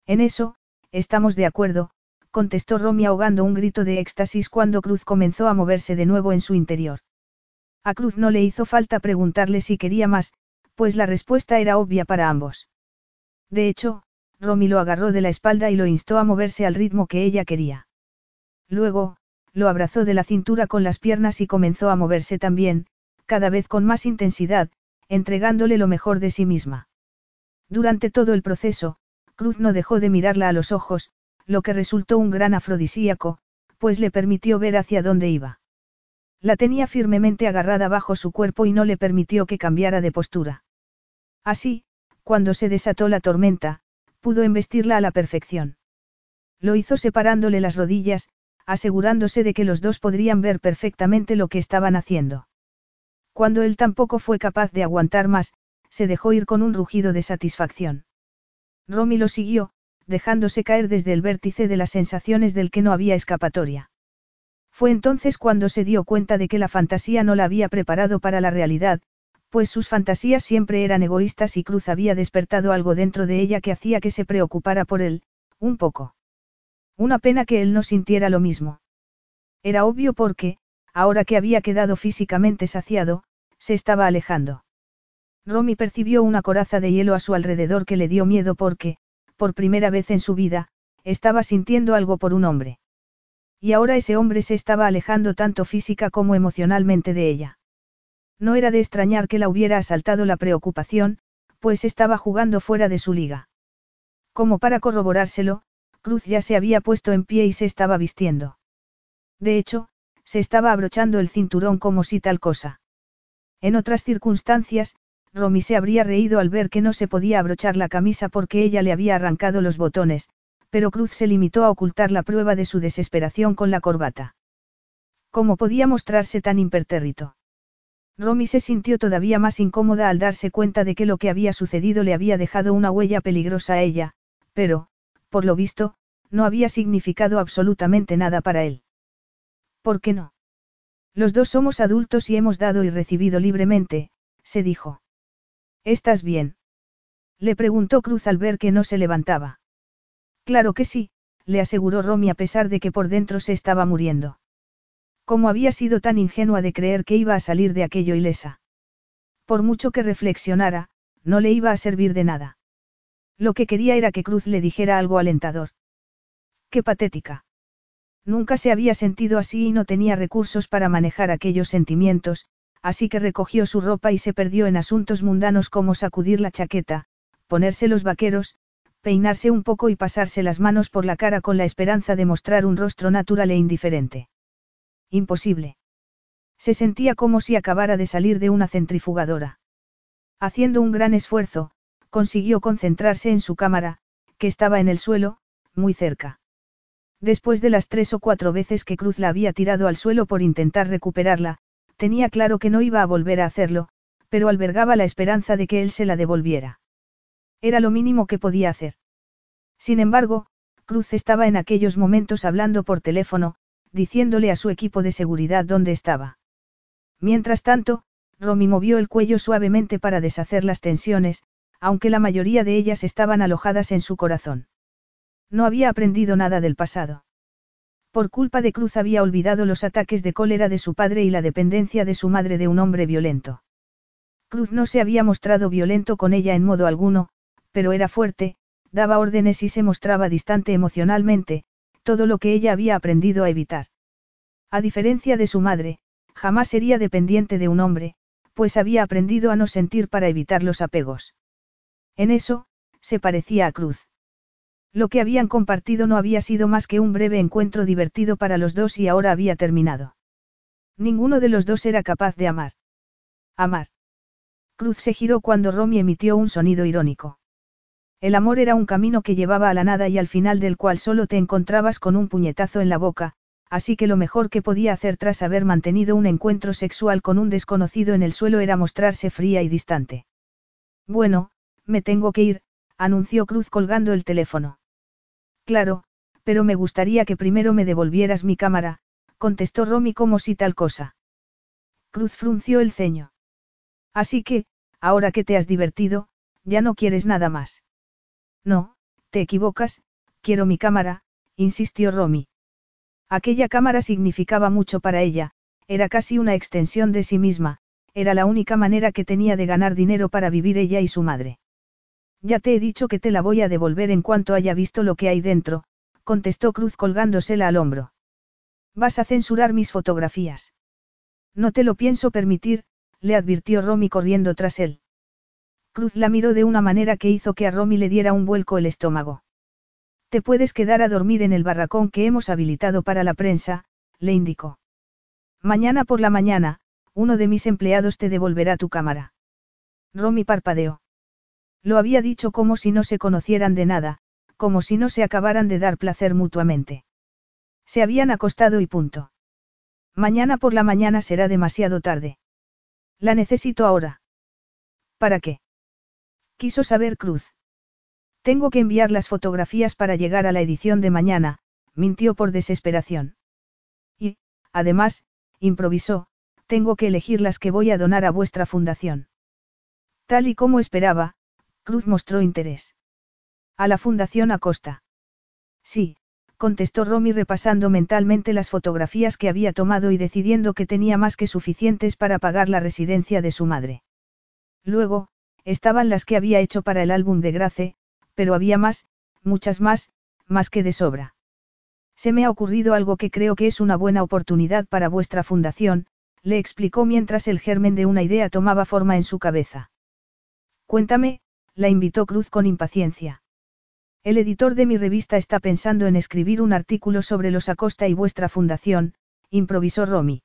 En eso, estamos de acuerdo, contestó Romy ahogando un grito de éxtasis cuando Cruz comenzó a moverse de nuevo en su interior. A Cruz no le hizo falta preguntarle si quería más, pues la respuesta era obvia para ambos. De hecho, Romy lo agarró de la espalda y lo instó a moverse al ritmo que ella quería. Luego, lo abrazó de la cintura con las piernas y comenzó a moverse también, cada vez con más intensidad, entregándole lo mejor de sí misma. Durante todo el proceso, Cruz no dejó de mirarla a los ojos, lo que resultó un gran afrodisíaco, pues le permitió ver hacia dónde iba. La tenía firmemente agarrada bajo su cuerpo y no le permitió que cambiara de postura. Así, cuando se desató la tormenta, pudo embestirla a la perfección. Lo hizo separándole las rodillas, asegurándose de que los dos podrían ver perfectamente lo que estaban haciendo. Cuando él tampoco fue capaz de aguantar más, se dejó ir con un rugido de satisfacción. Romy lo siguió, dejándose caer desde el vértice de las sensaciones del que no había escapatoria. Fue entonces cuando se dio cuenta de que la fantasía no la había preparado para la realidad, pues sus fantasías siempre eran egoístas y Cruz había despertado algo dentro de ella que hacía que se preocupara por él, un poco. Una pena que él no sintiera lo mismo. Era obvio porque, ahora que había quedado físicamente saciado, se estaba alejando. Romy percibió una coraza de hielo a su alrededor que le dio miedo porque, por primera vez en su vida, estaba sintiendo algo por un hombre. Y ahora ese hombre se estaba alejando tanto física como emocionalmente de ella. No era de extrañar que la hubiera asaltado la preocupación, pues estaba jugando fuera de su liga. Como para corroborárselo, Cruz ya se había puesto en pie y se estaba vistiendo. De hecho, se estaba abrochando el cinturón como si tal cosa. En otras circunstancias, Romy se habría reído al ver que no se podía abrochar la camisa porque ella le había arrancado los botones, pero Cruz se limitó a ocultar la prueba de su desesperación con la corbata. ¿Cómo podía mostrarse tan impertérrito? Romy se sintió todavía más incómoda al darse cuenta de que lo que había sucedido le había dejado una huella peligrosa a ella, pero, por lo visto, no había significado absolutamente nada para él. ¿Por qué no? Los dos somos adultos y hemos dado y recibido libremente, se dijo. ¿Estás bien? Le preguntó Cruz al ver que no se levantaba. Claro que sí, le aseguró Romy a pesar de que por dentro se estaba muriendo. ¿Cómo había sido tan ingenua de creer que iba a salir de aquello ilesa? Por mucho que reflexionara, no le iba a servir de nada. Lo que quería era que Cruz le dijera algo alentador. Qué patética. Nunca se había sentido así y no tenía recursos para manejar aquellos sentimientos, así que recogió su ropa y se perdió en asuntos mundanos como sacudir la chaqueta, ponerse los vaqueros, peinarse un poco y pasarse las manos por la cara con la esperanza de mostrar un rostro natural e indiferente. Imposible. Se sentía como si acabara de salir de una centrifugadora. Haciendo un gran esfuerzo, consiguió concentrarse en su cámara, que estaba en el suelo, muy cerca. Después de las tres o cuatro veces que Cruz la había tirado al suelo por intentar recuperarla, tenía claro que no iba a volver a hacerlo, pero albergaba la esperanza de que él se la devolviera. Era lo mínimo que podía hacer. Sin embargo, Cruz estaba en aquellos momentos hablando por teléfono, diciéndole a su equipo de seguridad dónde estaba. Mientras tanto, Romy movió el cuello suavemente para deshacer las tensiones, aunque la mayoría de ellas estaban alojadas en su corazón. No había aprendido nada del pasado. Por culpa de Cruz había olvidado los ataques de cólera de su padre y la dependencia de su madre de un hombre violento. Cruz no se había mostrado violento con ella en modo alguno, pero era fuerte, daba órdenes y se mostraba distante emocionalmente, todo lo que ella había aprendido a evitar. A diferencia de su madre, jamás sería dependiente de un hombre, pues había aprendido a no sentir para evitar los apegos. En eso, se parecía a Cruz. Lo que habían compartido no había sido más que un breve encuentro divertido para los dos y ahora había terminado. Ninguno de los dos era capaz de amar. Amar. Cruz se giró cuando Romy emitió un sonido irónico. El amor era un camino que llevaba a la nada y al final del cual solo te encontrabas con un puñetazo en la boca, así que lo mejor que podía hacer tras haber mantenido un encuentro sexual con un desconocido en el suelo era mostrarse fría y distante. Bueno, me tengo que ir, anunció Cruz colgando el teléfono. Claro, pero me gustaría que primero me devolvieras mi cámara, contestó Romy como si tal cosa. Cruz frunció el ceño. Así que, ahora que te has divertido, ya no quieres nada más. No, te equivocas, quiero mi cámara, insistió Romy. Aquella cámara significaba mucho para ella, era casi una extensión de sí misma, era la única manera que tenía de ganar dinero para vivir ella y su madre. Ya te he dicho que te la voy a devolver en cuanto haya visto lo que hay dentro, contestó Cruz colgándosela al hombro. Vas a censurar mis fotografías. No te lo pienso permitir, le advirtió Romy corriendo tras él. Cruz la miró de una manera que hizo que a Romy le diera un vuelco el estómago. Te puedes quedar a dormir en el barracón que hemos habilitado para la prensa, le indicó. Mañana por la mañana, uno de mis empleados te devolverá tu cámara. Romy parpadeó. Lo había dicho como si no se conocieran de nada, como si no se acabaran de dar placer mutuamente. Se habían acostado y punto. Mañana por la mañana será demasiado tarde. La necesito ahora. ¿Para qué? Quiso saber Cruz. Tengo que enviar las fotografías para llegar a la edición de mañana, mintió por desesperación. Y, además, improvisó, tengo que elegir las que voy a donar a vuestra fundación. Tal y como esperaba, Cruz mostró interés. A la Fundación Acosta. Sí, contestó Romy repasando mentalmente las fotografías que había tomado y decidiendo que tenía más que suficientes para pagar la residencia de su madre. Luego, estaban las que había hecho para el álbum de Grace, pero había más, muchas más, más que de sobra. Se me ha ocurrido algo que creo que es una buena oportunidad para vuestra fundación, le explicó mientras el germen de una idea tomaba forma en su cabeza. Cuéntame, la invitó Cruz con impaciencia. El editor de mi revista está pensando en escribir un artículo sobre los Acosta y vuestra fundación, improvisó Romy.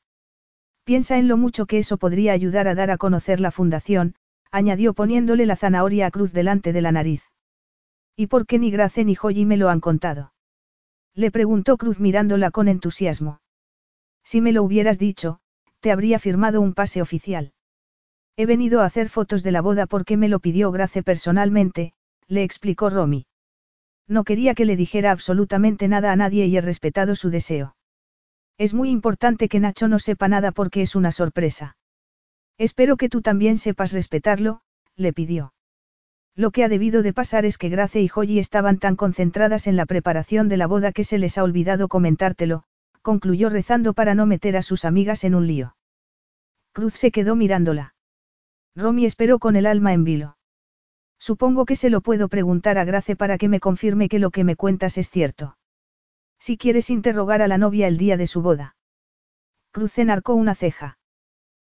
Piensa en lo mucho que eso podría ayudar a dar a conocer la fundación, añadió poniéndole la zanahoria a Cruz delante de la nariz. ¿Y por qué ni Grace ni Joyi me lo han contado? Le preguntó Cruz mirándola con entusiasmo. Si me lo hubieras dicho, te habría firmado un pase oficial. He venido a hacer fotos de la boda porque me lo pidió Grace personalmente, le explicó Romy. No quería que le dijera absolutamente nada a nadie y he respetado su deseo. Es muy importante que Nacho no sepa nada porque es una sorpresa. Espero que tú también sepas respetarlo, le pidió. Lo que ha debido de pasar es que Grace y Joyi estaban tan concentradas en la preparación de la boda que se les ha olvidado comentártelo, concluyó rezando para no meter a sus amigas en un lío. Cruz se quedó mirándola. Romy esperó con el alma en vilo. Supongo que se lo puedo preguntar a Grace para que me confirme que lo que me cuentas es cierto. Si quieres interrogar a la novia el día de su boda. Cruz enarcó una ceja.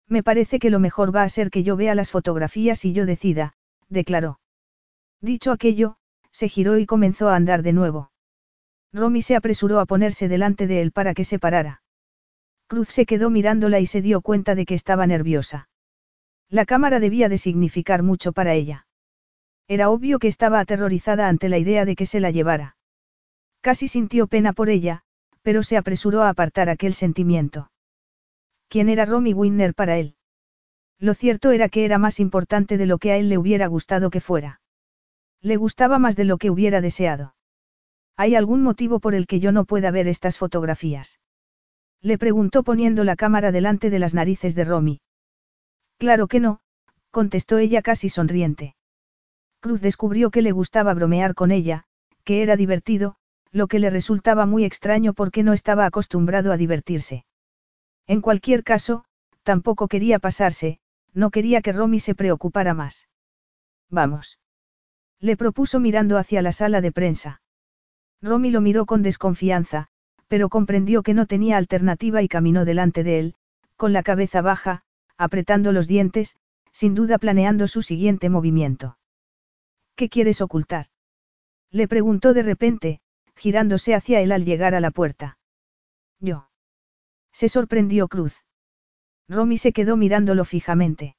Me parece que lo mejor va a ser que yo vea las fotografías y yo decida, declaró. Dicho aquello, se giró y comenzó a andar de nuevo. Romy se apresuró a ponerse delante de él para que se parara. Cruz se quedó mirándola y se dio cuenta de que estaba nerviosa. La cámara debía de significar mucho para ella. Era obvio que estaba aterrorizada ante la idea de que se la llevara. Casi sintió pena por ella, pero se apresuró a apartar aquel sentimiento. ¿Quién era Romy Winner para él? Lo cierto era que era más importante de lo que a él le hubiera gustado que fuera. Le gustaba más de lo que hubiera deseado. ¿Hay algún motivo por el que yo no pueda ver estas fotografías? Le preguntó poniendo la cámara delante de las narices de Romy. Claro que no, contestó ella casi sonriente. Cruz descubrió que le gustaba bromear con ella, que era divertido, lo que le resultaba muy extraño porque no estaba acostumbrado a divertirse. En cualquier caso, tampoco quería pasarse, no quería que Romy se preocupara más. Vamos. Le propuso mirando hacia la sala de prensa. Romy lo miró con desconfianza, pero comprendió que no tenía alternativa y caminó delante de él, con la cabeza baja, apretando los dientes, sin duda planeando su siguiente movimiento. ¿Qué quieres ocultar? Le preguntó de repente, girándose hacia él al llegar a la puerta. Yo. Se sorprendió Cruz. Romy se quedó mirándolo fijamente.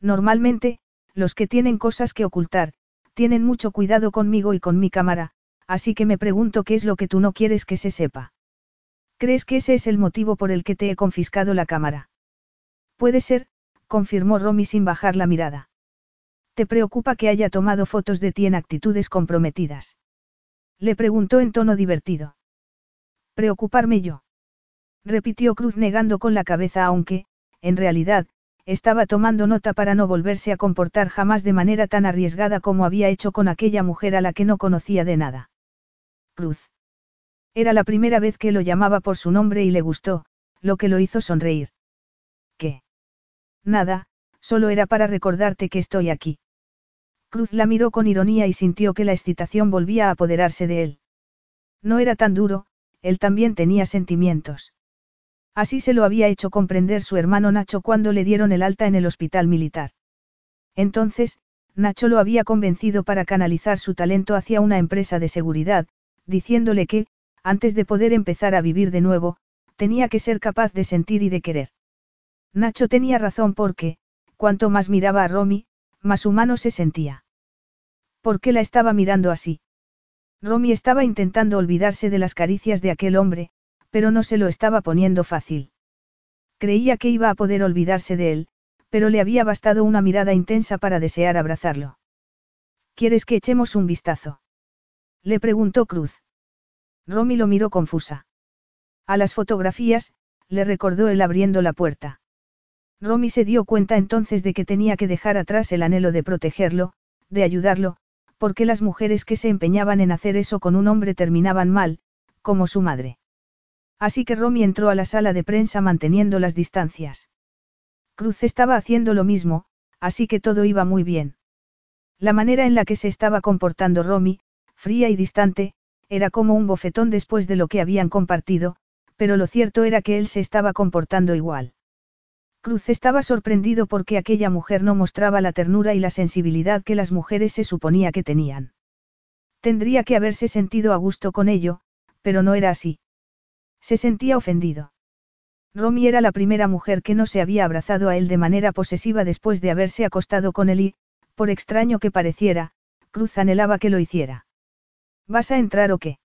Normalmente, los que tienen cosas que ocultar, tienen mucho cuidado conmigo y con mi cámara, así que me pregunto qué es lo que tú no quieres que se sepa. ¿Crees que ese es el motivo por el que te he confiscado la cámara? Puede ser, confirmó Romy sin bajar la mirada. ¿Te preocupa que haya tomado fotos de ti en actitudes comprometidas? Le preguntó en tono divertido. ¿Preocuparme yo? Repitió Cruz negando con la cabeza aunque, en realidad, estaba tomando nota para no volverse a comportar jamás de manera tan arriesgada como había hecho con aquella mujer a la que no conocía de nada. Cruz. Era la primera vez que lo llamaba por su nombre y le gustó, lo que lo hizo sonreír. Nada, solo era para recordarte que estoy aquí. Cruz la miró con ironía y sintió que la excitación volvía a apoderarse de él. No era tan duro, él también tenía sentimientos. Así se lo había hecho comprender su hermano Nacho cuando le dieron el alta en el hospital militar. Entonces, Nacho lo había convencido para canalizar su talento hacia una empresa de seguridad, diciéndole que, antes de poder empezar a vivir de nuevo, tenía que ser capaz de sentir y de querer. Nacho tenía razón porque, cuanto más miraba a Romy, más humano se sentía. ¿Por qué la estaba mirando así? Romy estaba intentando olvidarse de las caricias de aquel hombre, pero no se lo estaba poniendo fácil. Creía que iba a poder olvidarse de él, pero le había bastado una mirada intensa para desear abrazarlo. ¿Quieres que echemos un vistazo? Le preguntó Cruz. Romy lo miró confusa. A las fotografías, le recordó él abriendo la puerta. Romy se dio cuenta entonces de que tenía que dejar atrás el anhelo de protegerlo, de ayudarlo, porque las mujeres que se empeñaban en hacer eso con un hombre terminaban mal, como su madre. Así que Romy entró a la sala de prensa manteniendo las distancias. Cruz estaba haciendo lo mismo, así que todo iba muy bien. La manera en la que se estaba comportando Romy, fría y distante, era como un bofetón después de lo que habían compartido, pero lo cierto era que él se estaba comportando igual. Cruz estaba sorprendido porque aquella mujer no mostraba la ternura y la sensibilidad que las mujeres se suponía que tenían. Tendría que haberse sentido a gusto con ello, pero no era así. Se sentía ofendido. Romy era la primera mujer que no se había abrazado a él de manera posesiva después de haberse acostado con él y, por extraño que pareciera, Cruz anhelaba que lo hiciera. ¿Vas a entrar o qué?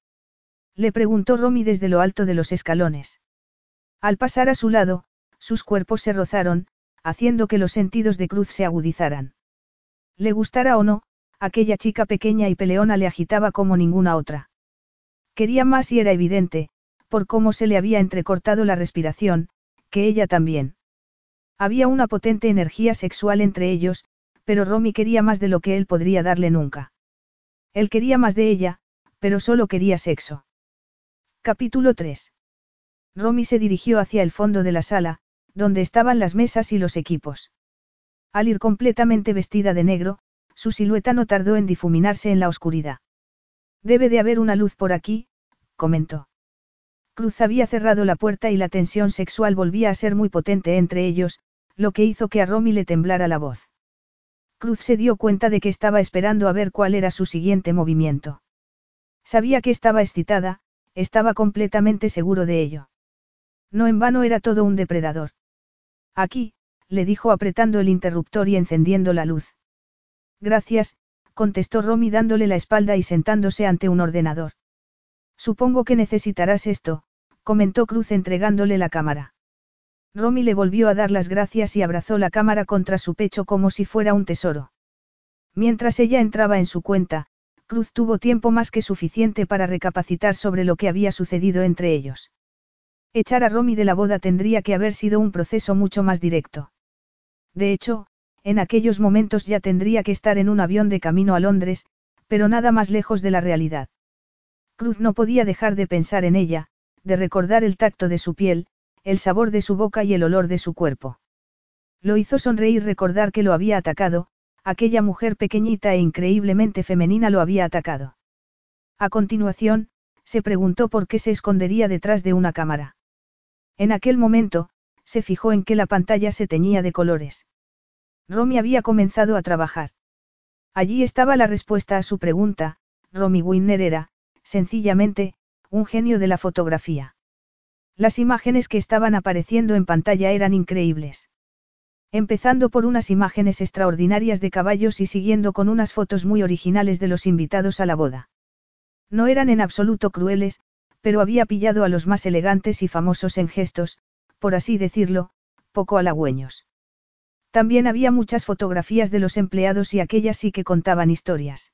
Le preguntó Romy desde lo alto de los escalones. Al pasar a su lado, sus cuerpos se rozaron, haciendo que los sentidos de Cruz se agudizaran. Le gustara o no, aquella chica pequeña y peleona le agitaba como ninguna otra. Quería más y era evidente, por cómo se le había entrecortado la respiración, que ella también. Había una potente energía sexual entre ellos, pero Romy quería más de lo que él podría darle nunca. Él quería más de ella, pero solo quería sexo. Capítulo 3. Romy se dirigió hacia el fondo de la sala, donde estaban las mesas y los equipos. Al ir completamente vestida de negro, su silueta no tardó en difuminarse en la oscuridad. Debe de haber una luz por aquí, comentó. Cruz había cerrado la puerta y la tensión sexual volvía a ser muy potente entre ellos, lo que hizo que a Romy le temblara la voz. Cruz se dio cuenta de que estaba esperando a ver cuál era su siguiente movimiento. Sabía que estaba excitada, estaba completamente seguro de ello. No en vano era todo un depredador. Aquí, le dijo apretando el interruptor y encendiendo la luz. Gracias, contestó Romy dándole la espalda y sentándose ante un ordenador. Supongo que necesitarás esto, comentó Cruz entregándole la cámara. Romy le volvió a dar las gracias y abrazó la cámara contra su pecho como si fuera un tesoro. Mientras ella entraba en su cuenta, Cruz tuvo tiempo más que suficiente para recapacitar sobre lo que había sucedido entre ellos. Echar a Romy de la boda tendría que haber sido un proceso mucho más directo. De hecho, en aquellos momentos ya tendría que estar en un avión de camino a Londres, pero nada más lejos de la realidad. Cruz no podía dejar de pensar en ella, de recordar el tacto de su piel, el sabor de su boca y el olor de su cuerpo. Lo hizo sonreír recordar que lo había atacado, aquella mujer pequeñita e increíblemente femenina lo había atacado. A continuación, se preguntó por qué se escondería detrás de una cámara. En aquel momento, se fijó en que la pantalla se teñía de colores. Romy había comenzado a trabajar. Allí estaba la respuesta a su pregunta, Romy Winner era, sencillamente, un genio de la fotografía. Las imágenes que estaban apareciendo en pantalla eran increíbles. Empezando por unas imágenes extraordinarias de caballos y siguiendo con unas fotos muy originales de los invitados a la boda. No eran en absoluto crueles, pero había pillado a los más elegantes y famosos en gestos, por así decirlo, poco halagüeños. También había muchas fotografías de los empleados y aquellas sí que contaban historias.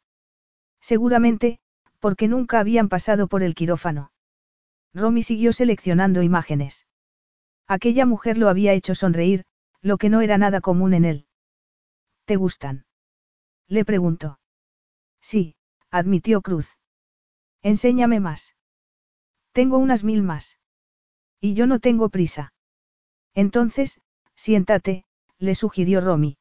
Seguramente, porque nunca habían pasado por el quirófano. Romy siguió seleccionando imágenes. Aquella mujer lo había hecho sonreír, lo que no era nada común en él. ¿Te gustan? Le preguntó. Sí, admitió Cruz. Enséñame más. Tengo unas mil más. Y yo no tengo prisa. Entonces, siéntate, le sugirió Romy.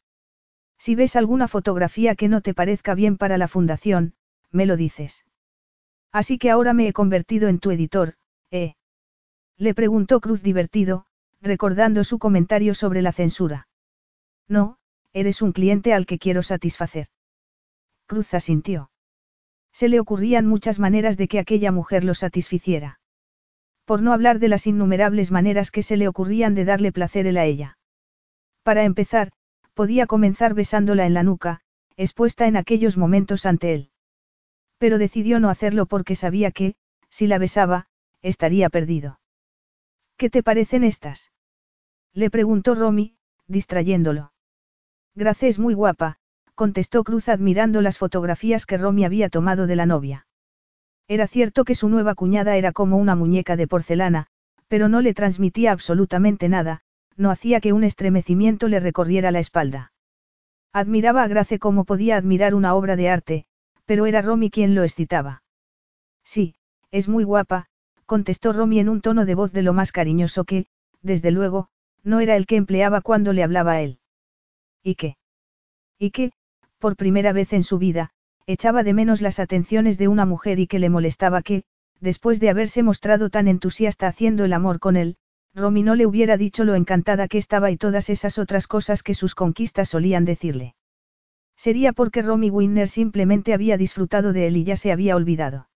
Si ves alguna fotografía que no te parezca bien para la fundación, me lo dices. Así que ahora me he convertido en tu editor, ¿Eh? Le preguntó Cruz divertido, recordando su comentario sobre la censura. No, eres un cliente al que quiero satisfacer. Cruz asintió. Se le ocurrían muchas maneras de que aquella mujer lo satisficiera. Por no hablar de las innumerables maneras que se le ocurrían de darle placer él a ella. Para empezar, podía comenzar besándola en la nuca, expuesta en aquellos momentos ante él. Pero decidió no hacerlo porque sabía que, si la besaba, estaría perdido. ¿Qué te parecen estas? Le preguntó Romy, distrayéndolo. Grace es muy guapa, contestó Cruz admirando las fotografías que Romy había tomado de la novia. Era cierto que su nueva cuñada era como una muñeca de porcelana, pero no le transmitía absolutamente nada, no hacía que un estremecimiento le recorriera la espalda. Admiraba a Grace como podía admirar una obra de arte, pero era Romy quien lo excitaba. Sí, es muy guapa, contestó Romy en un tono de voz de lo más cariñoso que, desde luego, no era el que empleaba cuando le hablaba a él. ¿Y qué? ¿Y qué, por primera vez en su vida, echaba de menos las atenciones de una mujer y que le molestaba que, después de haberse mostrado tan entusiasta haciendo el amor con él, Romy no le hubiera dicho lo encantada que estaba y todas esas otras cosas que sus conquistas solían decirle. Sería porque Romy Winner simplemente había disfrutado de él y ya se había olvidado.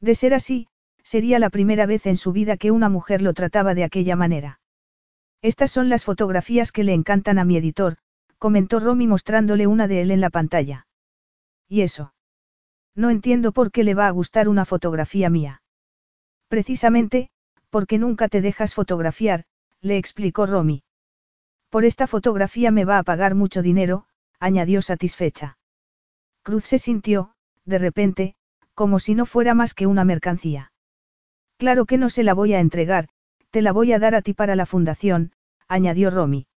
De ser así, Sería la primera vez en su vida que una mujer lo trataba de aquella manera. Estas son las fotografías que le encantan a mi editor, comentó Romy mostrándole una de él en la pantalla. ¿Y eso? No entiendo por qué le va a gustar una fotografía mía. Precisamente, porque nunca te dejas fotografiar, le explicó Romy. Por esta fotografía me va a pagar mucho dinero, añadió satisfecha. Cruz se sintió, de repente, como si no fuera más que una mercancía. Claro que no se la voy a entregar, te la voy a dar a ti para la fundación, añadió Romy.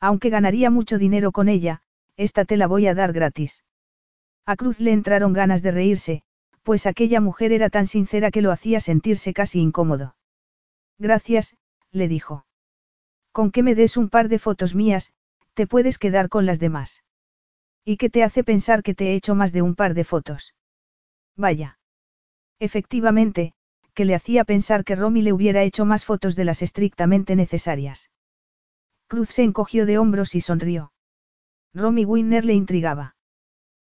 Aunque ganaría mucho dinero con ella, esta te la voy a dar gratis. A Cruz le entraron ganas de reírse, pues aquella mujer era tan sincera que lo hacía sentirse casi incómodo. Gracias, le dijo. Con que me des un par de fotos mías, te puedes quedar con las demás. ¿Y qué te hace pensar que te he hecho más de un par de fotos? Vaya. Efectivamente, que le hacía pensar que Romy le hubiera hecho más fotos de las estrictamente necesarias. Cruz se encogió de hombros y sonrió. Romy Winner le intrigaba.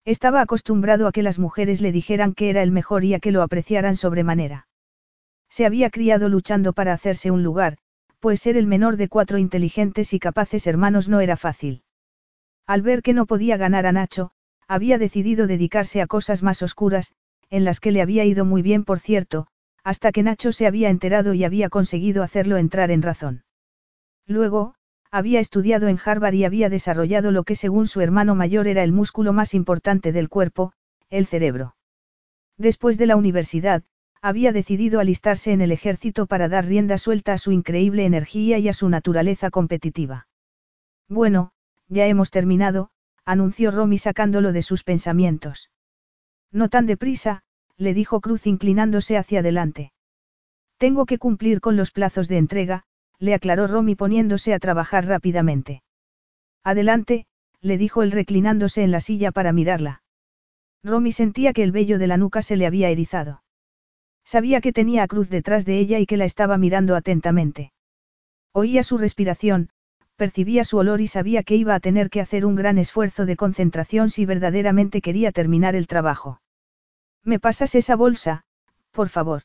Estaba acostumbrado a que las mujeres le dijeran que era el mejor y a que lo apreciaran sobremanera. Se había criado luchando para hacerse un lugar, pues ser el menor de cuatro inteligentes y capaces hermanos no era fácil. Al ver que no podía ganar a Nacho, había decidido dedicarse a cosas más oscuras, en las que le había ido muy bien por cierto, hasta que Nacho se había enterado y había conseguido hacerlo entrar en razón. Luego, había estudiado en Harvard y había desarrollado lo que según su hermano mayor era el músculo más importante del cuerpo, el cerebro. Después de la universidad, había decidido alistarse en el ejército para dar rienda suelta a su increíble energía y a su naturaleza competitiva. Bueno, ya hemos terminado, anunció Romy sacándolo de sus pensamientos. No tan deprisa, le dijo Cruz inclinándose hacia adelante. Tengo que cumplir con los plazos de entrega, le aclaró Romy poniéndose a trabajar rápidamente. Adelante, le dijo él reclinándose en la silla para mirarla. Romy sentía que el vello de la nuca se le había erizado. Sabía que tenía a Cruz detrás de ella y que la estaba mirando atentamente. Oía su respiración, percibía su olor y sabía que iba a tener que hacer un gran esfuerzo de concentración si verdaderamente quería terminar el trabajo. ¿Me pasas esa bolsa, por favor?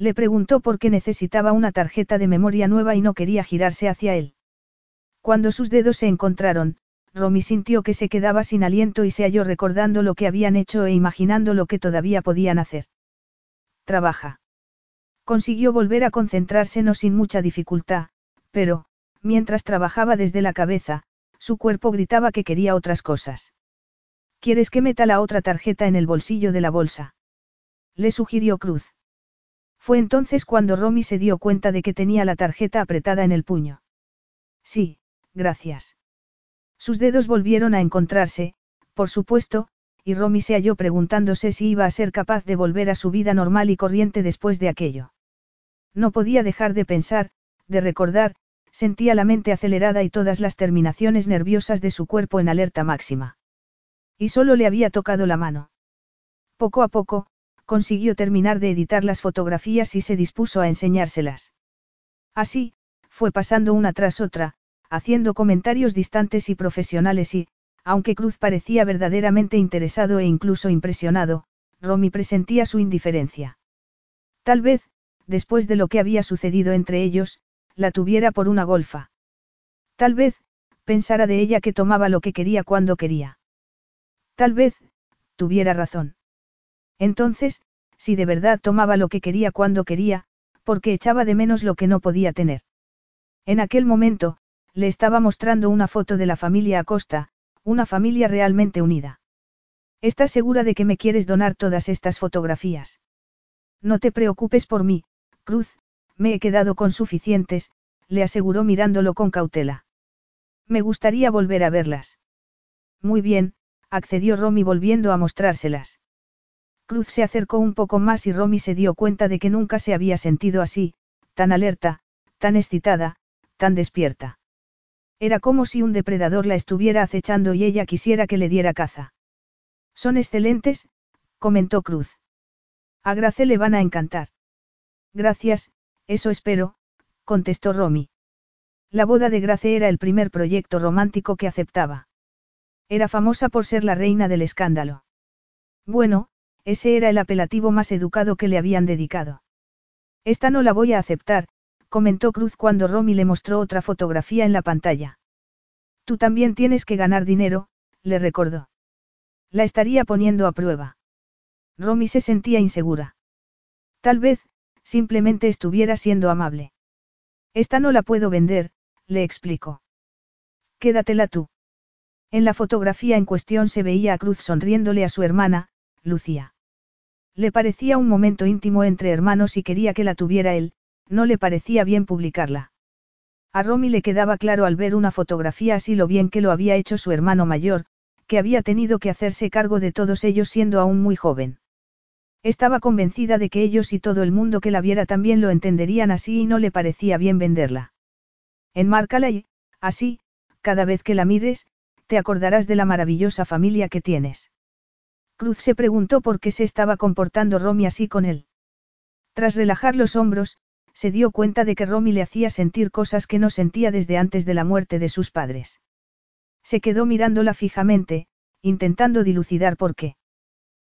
Le preguntó por qué necesitaba una tarjeta de memoria nueva y no quería girarse hacia él. Cuando sus dedos se encontraron, Romy sintió que se quedaba sin aliento y se halló recordando lo que habían hecho e imaginando lo que todavía podían hacer. Trabaja. Consiguió volver a concentrarse no sin mucha dificultad, pero, mientras trabajaba desde la cabeza, su cuerpo gritaba que quería otras cosas. ¿Quieres que meta la otra tarjeta en el bolsillo de la bolsa? Le sugirió Cruz. Fue entonces cuando Romy se dio cuenta de que tenía la tarjeta apretada en el puño. Sí, gracias. Sus dedos volvieron a encontrarse, por supuesto, y Romy se halló preguntándose si iba a ser capaz de volver a su vida normal y corriente después de aquello. No podía dejar de pensar, de recordar, sentía la mente acelerada y todas las terminaciones nerviosas de su cuerpo en alerta máxima. Y solo le había tocado la mano. Poco a poco, consiguió terminar de editar las fotografías y se dispuso a enseñárselas. Así, fue pasando una tras otra, haciendo comentarios distantes y profesionales y, aunque Cruz parecía verdaderamente interesado e incluso impresionado, Romy presentía su indiferencia. Tal vez, después de lo que había sucedido entre ellos, la tuviera por una golfa. Tal vez, pensara de ella que tomaba lo que quería cuando quería. Tal vez, tuviera razón. Entonces, si de verdad tomaba lo que quería cuando quería, porque echaba de menos lo que no podía tener. En aquel momento, le estaba mostrando una foto de la familia Acosta, una familia realmente unida. ¿Estás segura de que me quieres donar todas estas fotografías? No te preocupes por mí, Cruz, me he quedado con suficientes, le aseguró mirándolo con cautela. Me gustaría volver a verlas. Muy bien, accedió Romy volviendo a mostrárselas. Cruz se acercó un poco más y Romy se dio cuenta de que nunca se había sentido así, tan alerta, tan excitada, tan despierta. Era como si un depredador la estuviera acechando y ella quisiera que le diera caza. Son excelentes, comentó Cruz. A Grace le van a encantar. Gracias, eso espero, contestó Romy. La boda de Grace era el primer proyecto romántico que aceptaba. Era famosa por ser la reina del escándalo. Bueno, ese era el apelativo más educado que le habían dedicado. Esta no la voy a aceptar, comentó Cruz cuando Romy le mostró otra fotografía en la pantalla. Tú también tienes que ganar dinero, le recordó. La estaría poniendo a prueba. Romy se sentía insegura. Tal vez, simplemente estuviera siendo amable. Esta no la puedo vender, le explicó. Quédatela tú. En la fotografía en cuestión se veía a Cruz sonriéndole a su hermana, Lucía. Le parecía un momento íntimo entre hermanos y quería que la tuviera él, no le parecía bien publicarla. A Romy le quedaba claro al ver una fotografía así lo bien que lo había hecho su hermano mayor, que había tenido que hacerse cargo de todos ellos siendo aún muy joven. Estaba convencida de que ellos y todo el mundo que la viera también lo entenderían así y no le parecía bien venderla. Enmárcala y, así, cada vez que la mires, te acordarás de la maravillosa familia que tienes. Cruz se preguntó por qué se estaba comportando Romy así con él. Tras relajar los hombros, se dio cuenta de que Romy le hacía sentir cosas que no sentía desde antes de la muerte de sus padres. Se quedó mirándola fijamente, intentando dilucidar por qué.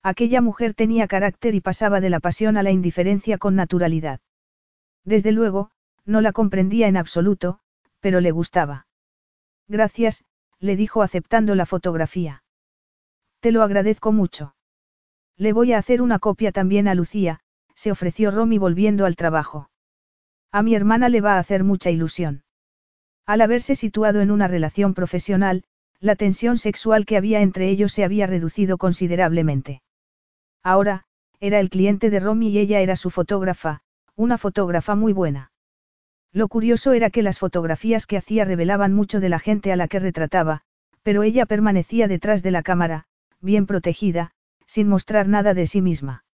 Aquella mujer tenía carácter y pasaba de la pasión a la indiferencia con naturalidad. Desde luego, no la comprendía en absoluto, pero le gustaba. Gracias, le dijo aceptando la fotografía. Te lo agradezco mucho. Le voy a hacer una copia también a Lucía, se ofreció Romy volviendo al trabajo. A mi hermana le va a hacer mucha ilusión. Al haberse situado en una relación profesional, la tensión sexual que había entre ellos se había reducido considerablemente. Ahora, era el cliente de Romy y ella era su fotógrafa, una fotógrafa muy buena. Lo curioso era que las fotografías que hacía revelaban mucho de la gente a la que retrataba, pero ella permanecía detrás de la cámara, bien protegida, sin mostrar nada de sí misma.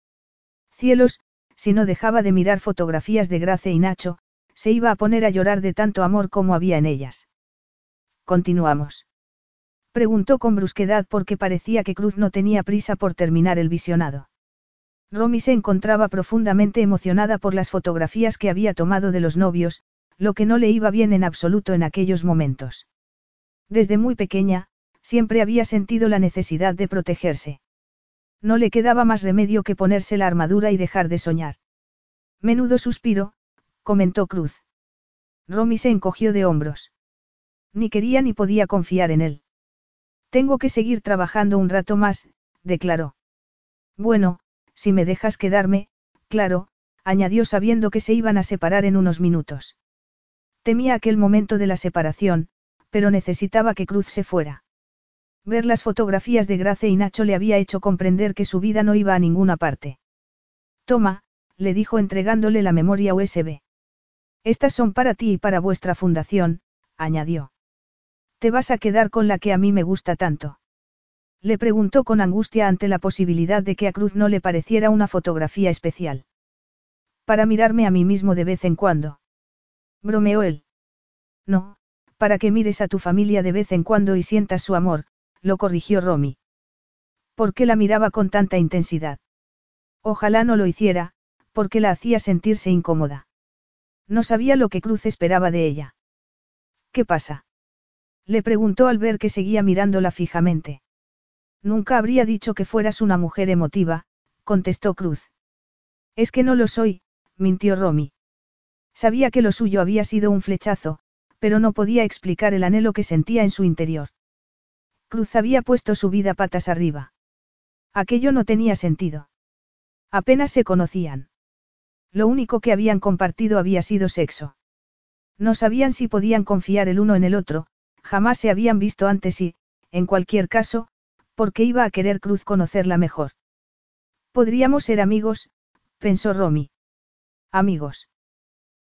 Cielos, si no dejaba de mirar fotografías de Grace y Nacho, se iba a poner a llorar de tanto amor como había en ellas. Continuamos. Preguntó con brusquedad porque parecía que Cruz no tenía prisa por terminar el visionado. Romy se encontraba profundamente emocionada por las fotografías que había tomado de los novios, lo que no le iba bien en absoluto en aquellos momentos. Desde muy pequeña, siempre había sentido la necesidad de protegerse. No le quedaba más remedio que ponerse la armadura y dejar de soñar. Menudo suspiro, comentó Cruz. Romy se encogió de hombros. Ni quería ni podía confiar en él. Tengo que seguir trabajando un rato más, declaró. Bueno, si me dejas quedarme, claro, añadió sabiendo que se iban a separar en unos minutos. Temía aquel momento de la separación, pero necesitaba que Cruz se fuera. Ver las fotografías de Grace y Nacho le había hecho comprender que su vida no iba a ninguna parte. Toma, le dijo entregándole la memoria USB. Estas son para ti y para vuestra fundación, añadió. Te vas a quedar con la que a mí me gusta tanto. Le preguntó con angustia ante la posibilidad de que a Cruz no le pareciera una fotografía especial. Para mirarme a mí mismo de vez en cuando. Bromeó él. No, para que mires a tu familia de vez en cuando y sientas su amor, lo corrigió Romy. ¿Por qué la miraba con tanta intensidad? Ojalá no lo hiciera, porque la hacía sentirse incómoda. No sabía lo que Cruz esperaba de ella. ¿Qué pasa? Le preguntó al ver que seguía mirándola fijamente. Nunca habría dicho que fueras una mujer emotiva, contestó Cruz. Es que no lo soy, mintió Romy. Sabía que lo suyo había sido un flechazo, pero no podía explicar el anhelo que sentía en su interior. Cruz había puesto su vida patas arriba. Aquello no tenía sentido. Apenas se conocían. Lo único que habían compartido había sido sexo. No sabían si podían confiar el uno en el otro, jamás se habían visto antes y, en cualquier caso, porque iba a querer Cruz conocerla mejor. Podríamos ser amigos, pensó Romy. Amigos.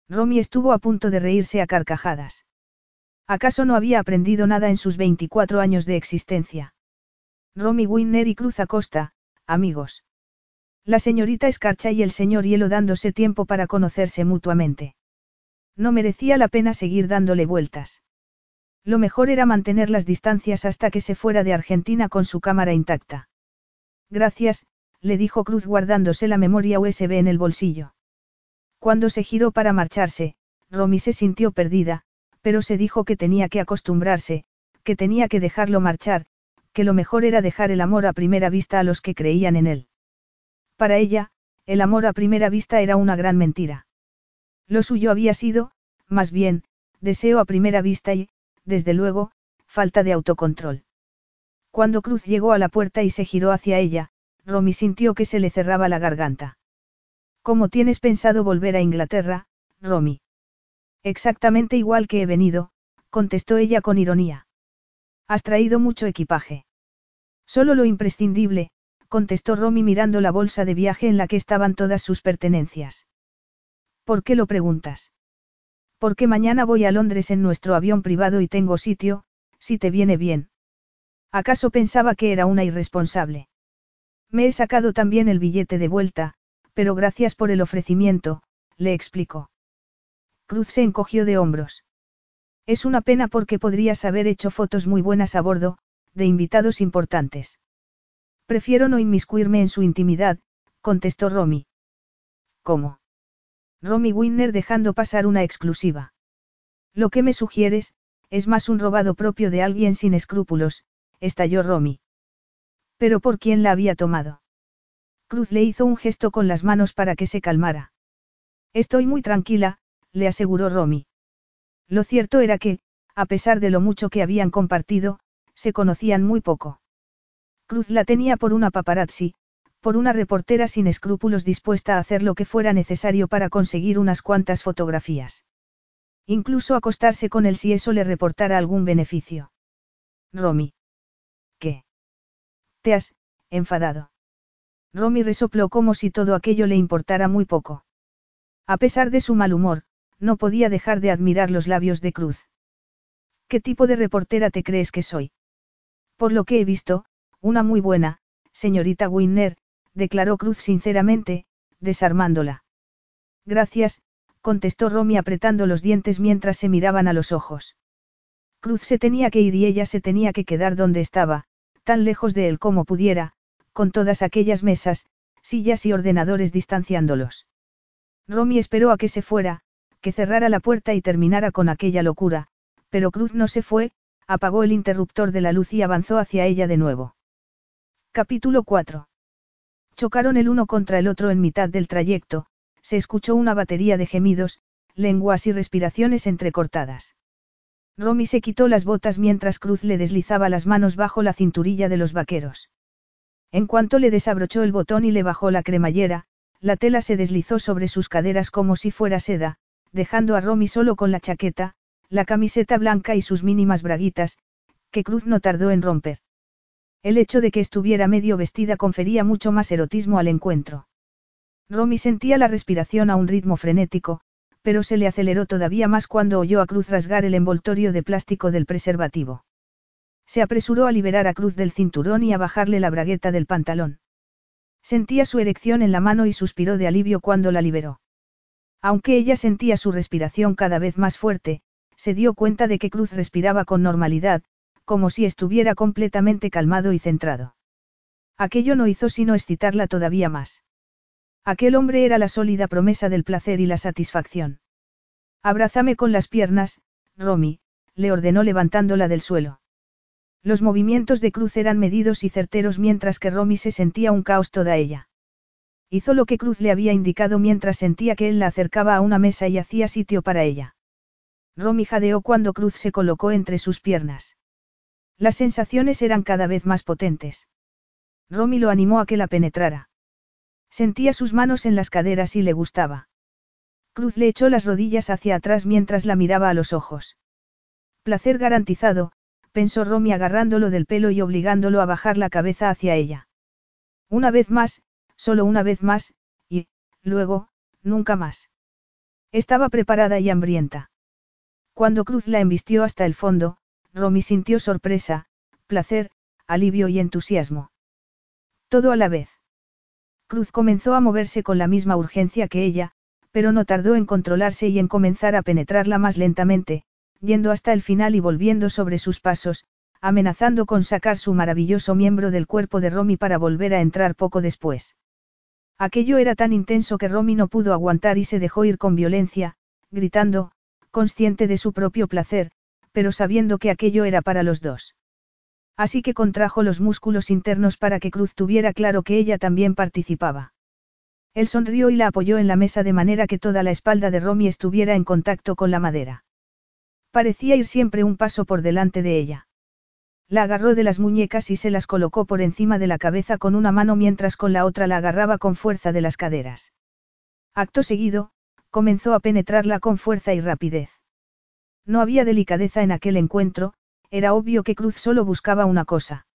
Romy estuvo a punto de reírse a carcajadas. ¿Acaso no había aprendido nada en sus 24 años de existencia? Romy Winner y Cruz Acosta, amigos. La señorita Escarcha y el señor Hielo dándose tiempo para conocerse mutuamente. No merecía la pena seguir dándole vueltas. Lo mejor era mantener las distancias hasta que se fuera de Argentina con su cámara intacta. Gracias, le dijo Cruz guardándose la memoria USB en el bolsillo. Cuando se giró para marcharse, Romy se sintió perdida, pero se dijo que tenía que acostumbrarse, que tenía que dejarlo marchar, que lo mejor era dejar el amor a primera vista a los que creían en él. Para ella, el amor a primera vista era una gran mentira. Lo suyo había sido, más bien, deseo a primera vista y, desde luego, falta de autocontrol. Cuando Cruz llegó a la puerta y se giró hacia ella, Romy sintió que se le cerraba la garganta. ¿Cómo tienes pensado volver a Inglaterra, Romy? Exactamente igual que he venido, contestó ella con ironía. Has traído mucho equipaje. Solo lo imprescindible, contestó Romy mirando la bolsa de viaje en la que estaban todas sus pertenencias. ¿Por qué lo preguntas? Porque mañana voy a Londres en nuestro avión privado y tengo sitio, si te viene bien. ¿Acaso pensaba que era una irresponsable? Me he sacado también el billete de vuelta, pero gracias por el ofrecimiento, le explicó. Cruz se encogió de hombros. Es una pena porque podrías haber hecho fotos muy buenas a bordo, de invitados importantes. Prefiero no inmiscuirme en su intimidad, contestó Romy. ¿Cómo? Romy Winner dejando pasar una exclusiva. Lo que me sugieres, es más un robado propio de alguien sin escrúpulos, estalló Romy. ¿Pero por quién la había tomado? Cruz le hizo un gesto con las manos para que se calmara. Estoy muy tranquila, le aseguró Romy. Lo cierto era que, a pesar de lo mucho que habían compartido, se conocían muy poco. Cruz la tenía por una paparazzi, por una reportera sin escrúpulos dispuesta a hacer lo que fuera necesario para conseguir unas cuantas fotografías. Incluso acostarse con él si eso le reportara algún beneficio. Romy. ¿Qué? ¿Te has, enfadado? Romy resopló como si todo aquello le importara muy poco. A pesar de su mal humor, no podía dejar de admirar los labios de Cruz. ¿Qué tipo de reportera te crees que soy? Por lo que he visto, una muy buena, señorita Winner, declaró Cruz sinceramente, desarmándola. Gracias, contestó Romy apretando los dientes mientras se miraban a los ojos. Cruz se tenía que ir y ella se tenía que quedar donde estaba, tan lejos de él como pudiera, con todas aquellas mesas, sillas y ordenadores distanciándolos. Romy esperó a que se fuera, que cerrara la puerta y terminara con aquella locura, pero Cruz no se fue, apagó el interruptor de la luz y avanzó hacia ella de nuevo. Capítulo 4. Chocaron el uno contra el otro en mitad del trayecto, se escuchó una batería de gemidos, lenguas y respiraciones entrecortadas. Romy se quitó las botas mientras Cruz le deslizaba las manos bajo la cinturilla de los vaqueros. En cuanto le desabrochó el botón y le bajó la cremallera, la tela se deslizó sobre sus caderas como si fuera seda, dejando a Romy solo con la chaqueta, la camiseta blanca y sus mínimas braguitas, que Cruz no tardó en romper. El hecho de que estuviera medio vestida confería mucho más erotismo al encuentro. Romy sentía la respiración a un ritmo frenético, pero se le aceleró todavía más cuando oyó a Cruz rasgar el envoltorio de plástico del preservativo. Se apresuró a liberar a Cruz del cinturón y a bajarle la bragueta del pantalón. Sentía su erección en la mano y suspiró de alivio cuando la liberó. Aunque ella sentía su respiración cada vez más fuerte, se dio cuenta de que Cruz respiraba con normalidad, como si estuviera completamente calmado y centrado. Aquello no hizo sino excitarla todavía más. Aquel hombre era la sólida promesa del placer y la satisfacción. Abrázame con las piernas, Romy, le ordenó levantándola del suelo. Los movimientos de Cruz eran medidos y certeros mientras que Romy se sentía un caos toda ella. Hizo lo que Cruz le había indicado mientras sentía que él la acercaba a una mesa y hacía sitio para ella. Romy jadeó cuando Cruz se colocó entre sus piernas. Las sensaciones eran cada vez más potentes. Romy lo animó a que la penetrara. Sentía sus manos en las caderas y le gustaba. Cruz le echó las rodillas hacia atrás mientras la miraba a los ojos. Placer garantizado, pensó Romy agarrándolo del pelo y obligándolo a bajar la cabeza hacia ella. Una vez más, solo una vez más, y, luego, nunca más. Estaba preparada y hambrienta. Cuando Cruz la embistió hasta el fondo, Romy sintió sorpresa, placer, alivio y entusiasmo. Todo a la vez. Cruz comenzó a moverse con la misma urgencia que ella, pero no tardó en controlarse y en comenzar a penetrarla más lentamente, yendo hasta el final y volviendo sobre sus pasos, amenazando con sacar su maravilloso miembro del cuerpo de Romy para volver a entrar poco después. Aquello era tan intenso que Romy no pudo aguantar y se dejó ir con violencia, gritando, consciente de su propio placer, pero sabiendo que aquello era para los dos. Así que contrajo los músculos internos para que Cruz tuviera claro que ella también participaba. Él sonrió y la apoyó en la mesa de manera que toda la espalda de Romy estuviera en contacto con la madera. Parecía ir siempre un paso por delante de ella. La agarró de las muñecas y se las colocó por encima de la cabeza con una mano mientras con la otra la agarraba con fuerza de las caderas. Acto seguido, comenzó a penetrarla con fuerza y rapidez. No había delicadeza en aquel encuentro, era obvio que Cruz solo buscaba una cosa.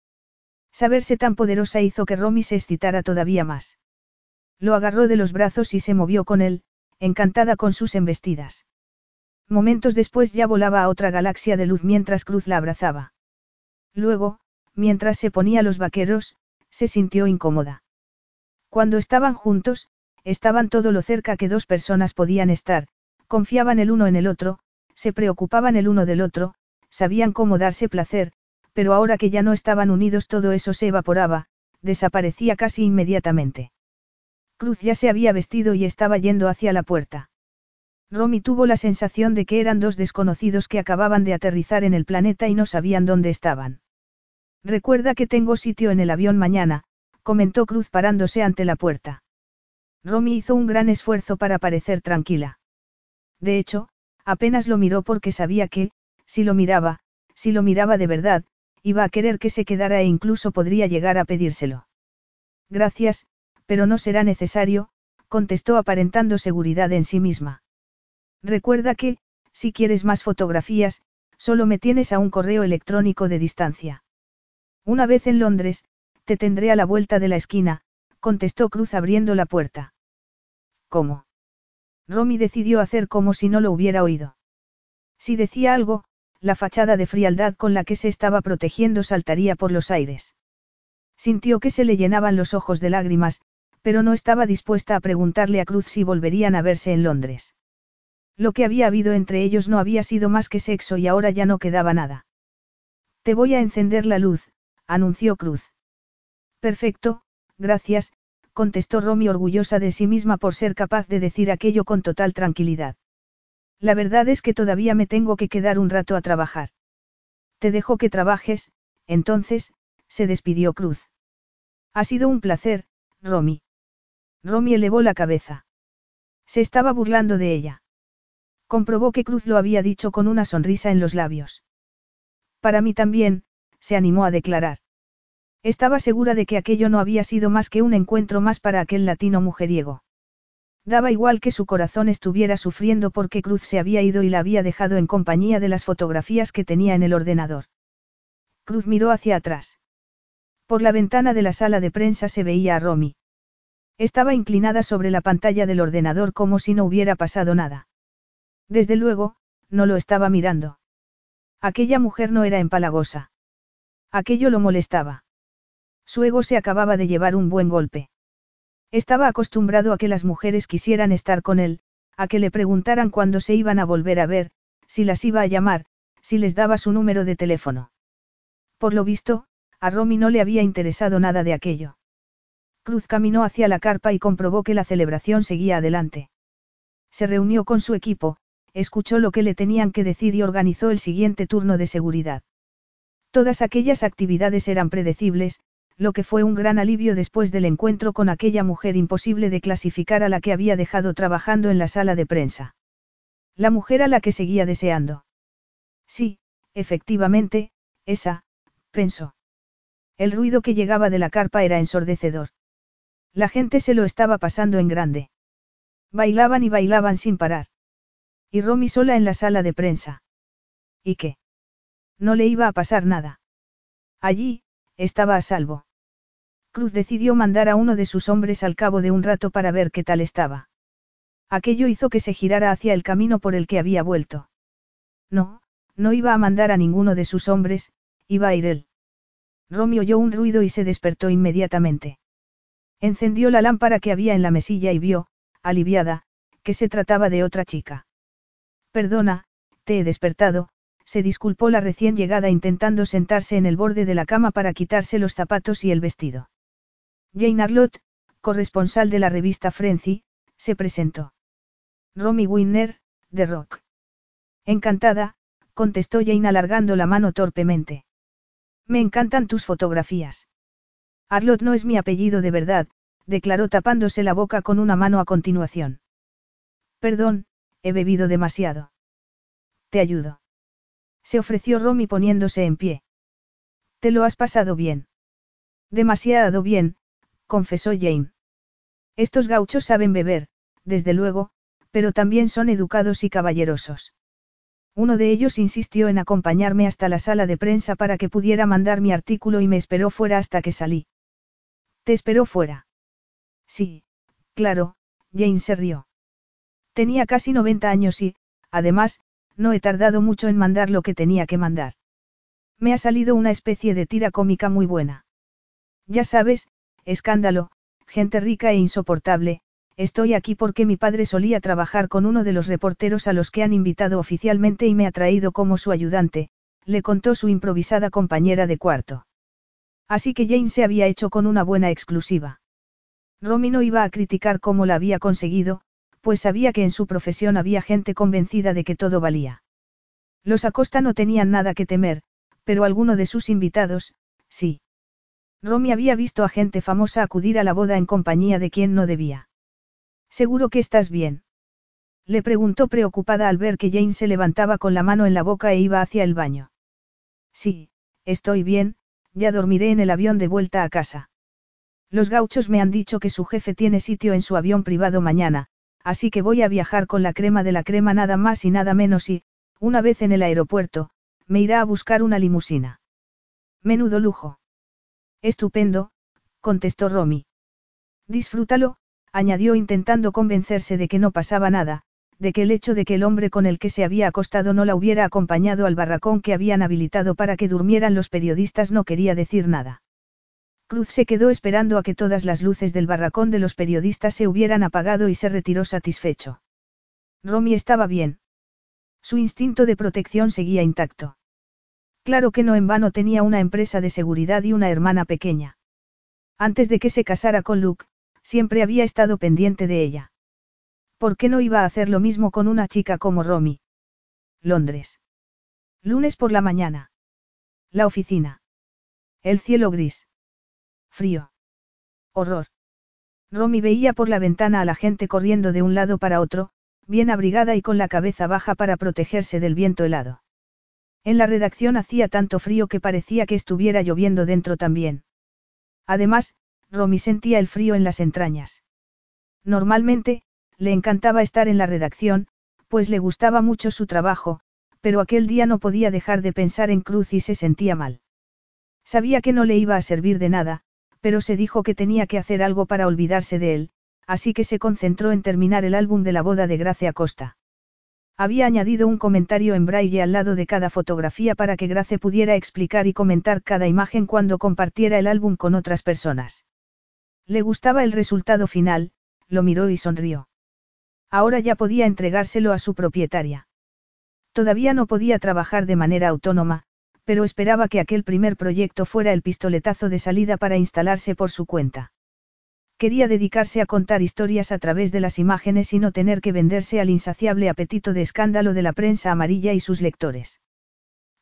Saberse tan poderosa hizo que Romy se excitara todavía más. Lo agarró de los brazos y se movió con él, encantada con sus embestidas. Momentos después ya volaba a otra galaxia de luz mientras Cruz la abrazaba. Luego, mientras se ponía los vaqueros, se sintió incómoda. Cuando estaban juntos, estaban todo lo cerca que dos personas podían estar, confiaban el uno en el otro, se preocupaban el uno del otro, sabían cómo darse placer, pero ahora que ya no estaban unidos todo eso se evaporaba, desaparecía casi inmediatamente. Cruz ya se había vestido y estaba yendo hacia la puerta. Romy tuvo la sensación de que eran dos desconocidos que acababan de aterrizar en el planeta y no sabían dónde estaban. Recuerda que tengo sitio en el avión mañana, comentó Cruz parándose ante la puerta. Romy hizo un gran esfuerzo para parecer tranquila. De hecho, apenas lo miró porque sabía que, si lo miraba, si lo miraba de verdad, iba a querer que se quedara e incluso podría llegar a pedírselo. Gracias, pero no será necesario, contestó aparentando seguridad en sí misma. Recuerda que, si quieres más fotografías, solo me tienes a un correo electrónico de distancia. Una vez en Londres, te tendré a la vuelta de la esquina, contestó Cruz abriendo la puerta. ¿Cómo? Romy decidió hacer como si no lo hubiera oído. Si decía algo, la fachada de frialdad con la que se estaba protegiendo saltaría por los aires. Sintió que se le llenaban los ojos de lágrimas, pero no estaba dispuesta a preguntarle a Cruz si volverían a verse en Londres. Lo que había habido entre ellos no había sido más que sexo y ahora ya no quedaba nada. Te voy a encender la luz, anunció Cruz. Perfecto, gracias, contestó Romy orgullosa de sí misma por ser capaz de decir aquello con total tranquilidad. La verdad es que todavía me tengo que quedar un rato a trabajar. Te dejo que trabajes, entonces, se despidió Cruz. Ha sido un placer, Romy. Romy elevó la cabeza. Se estaba burlando de ella. Comprobó que Cruz lo había dicho con una sonrisa en los labios. Para mí también, se animó a declarar. Estaba segura de que aquello no había sido más que un encuentro más para aquel latino mujeriego. Daba igual que su corazón estuviera sufriendo porque Cruz se había ido y la había dejado en compañía de las fotografías que tenía en el ordenador. Cruz miró hacia atrás. Por la ventana de la sala de prensa se veía a Romy. Estaba inclinada sobre la pantalla del ordenador como si no hubiera pasado nada. Desde luego, no lo estaba mirando. Aquella mujer no era empalagosa. Aquello lo molestaba. Su ego se acababa de llevar un buen golpe. Estaba acostumbrado a que las mujeres quisieran estar con él, a que le preguntaran cuándo se iban a volver a ver, si las iba a llamar, si les daba su número de teléfono. Por lo visto, a Romy no le había interesado nada de aquello. Cruz caminó hacia la carpa y comprobó que la celebración seguía adelante. Se reunió con su equipo, escuchó lo que le tenían que decir y organizó el siguiente turno de seguridad. Todas aquellas actividades eran predecibles, lo que fue un gran alivio después del encuentro con aquella mujer imposible de clasificar a la que había dejado trabajando en la sala de prensa. La mujer a la que seguía deseando. Sí, efectivamente, esa, pensó. El ruido que llegaba de la carpa era ensordecedor. La gente se lo estaba pasando en grande. Bailaban y bailaban sin parar. Y Romy sola en la sala de prensa. ¿Y qué? No le iba a pasar nada. Allí, estaba a salvo. Cruz decidió mandar a uno de sus hombres al cabo de un rato para ver qué tal estaba. Aquello hizo que se girara hacia el camino por el que había vuelto. No, no iba a mandar a ninguno de sus hombres, iba a ir él. Romy oyó un ruido y se despertó inmediatamente. Encendió la lámpara que había en la mesilla y vio, aliviada, que se trataba de otra chica. Perdona, te he despertado, se disculpó la recién llegada intentando sentarse en el borde de la cama para quitarse los zapatos y el vestido. Jane Arlott, corresponsal de la revista Frenzy, se presentó. Romy Winner, de Rock. Encantada, contestó Jane alargando la mano torpemente. Me encantan tus fotografías. Arlott no es mi apellido de verdad, declaró tapándose la boca con una mano a continuación. Perdón, he bebido demasiado. Te ayudo. Se ofreció Romy poniéndose en pie. ¿Te lo has pasado bien? Demasiado bien, confesó Jane. Estos gauchos saben beber, desde luego, pero también son educados y caballerosos. Uno de ellos insistió en acompañarme hasta la sala de prensa para que pudiera mandar mi artículo y me esperó fuera hasta que salí. ¿Te esperó fuera? Sí, claro, Jane se rió. Tenía casi 90 años y, además, no he tardado mucho en mandar lo que tenía que mandar. Me ha salido una especie de tira cómica muy buena. Ya sabes, escándalo, gente rica e insoportable, estoy aquí porque mi padre solía trabajar con uno de los reporteros a los que han invitado oficialmente y me ha traído como su ayudante, le contó su improvisada compañera de cuarto. Así que Jane se había hecho con una buena exclusiva. Romy no iba a criticar cómo la había conseguido, pues sabía que en su profesión había gente convencida de que todo valía. Los Acosta no tenían nada que temer, pero alguno de sus invitados, sí. Romy había visto a gente famosa acudir a la boda en compañía de quien no debía. ¿Seguro que estás bien? Le preguntó preocupada al ver que Jane se levantaba con la mano en la boca e iba hacia el baño. Sí, estoy bien, ya dormiré en el avión de vuelta a casa. Los gauchos me han dicho que su jefe tiene sitio en su avión privado mañana, así que voy a viajar con la crema de la crema nada más y nada menos y, una vez en el aeropuerto, me irá a buscar una limusina. Menudo lujo. Estupendo, contestó Romy. Disfrútalo, añadió intentando convencerse de que no pasaba nada, de que el hecho de que el hombre con el que se había acostado no la hubiera acompañado al barracón que habían habilitado para que durmieran los periodistas no quería decir nada. Cruz se quedó esperando a que todas las luces del barracón de los periodistas se hubieran apagado y se retiró satisfecho. Romy estaba bien. Su instinto de protección seguía intacto. Claro que no en vano tenía una empresa de seguridad y una hermana pequeña. Antes de que se casara con Luke, siempre había estado pendiente de ella. ¿Por qué no iba a hacer lo mismo con una chica como Romy? Londres. Lunes por la mañana. La oficina. El cielo gris. Frío. Horror. Romy veía por la ventana a la gente corriendo de un lado para otro, bien abrigada y con la cabeza baja para protegerse del viento helado. En la redacción hacía tanto frío que parecía que estuviera lloviendo dentro también. Además, Romy sentía el frío en las entrañas. Normalmente, le encantaba estar en la redacción, pues le gustaba mucho su trabajo, pero aquel día no podía dejar de pensar en Cruz y se sentía mal. Sabía que no le iba a servir de nada, pero se dijo que tenía que hacer algo para olvidarse de él, así que se concentró en terminar el álbum de la boda de Gracia Costa. Había añadido un comentario en braille al lado de cada fotografía para que Grace pudiera explicar y comentar cada imagen cuando compartiera el álbum con otras personas. Le gustaba el resultado final, lo miró y sonrió. Ahora ya podía entregárselo a su propietaria. Todavía no podía trabajar de manera autónoma, pero esperaba que aquel primer proyecto fuera el pistoletazo de salida para instalarse por su cuenta. Quería dedicarse a contar historias a través de las imágenes y no tener que venderse al insaciable apetito de escándalo de la prensa amarilla y sus lectores.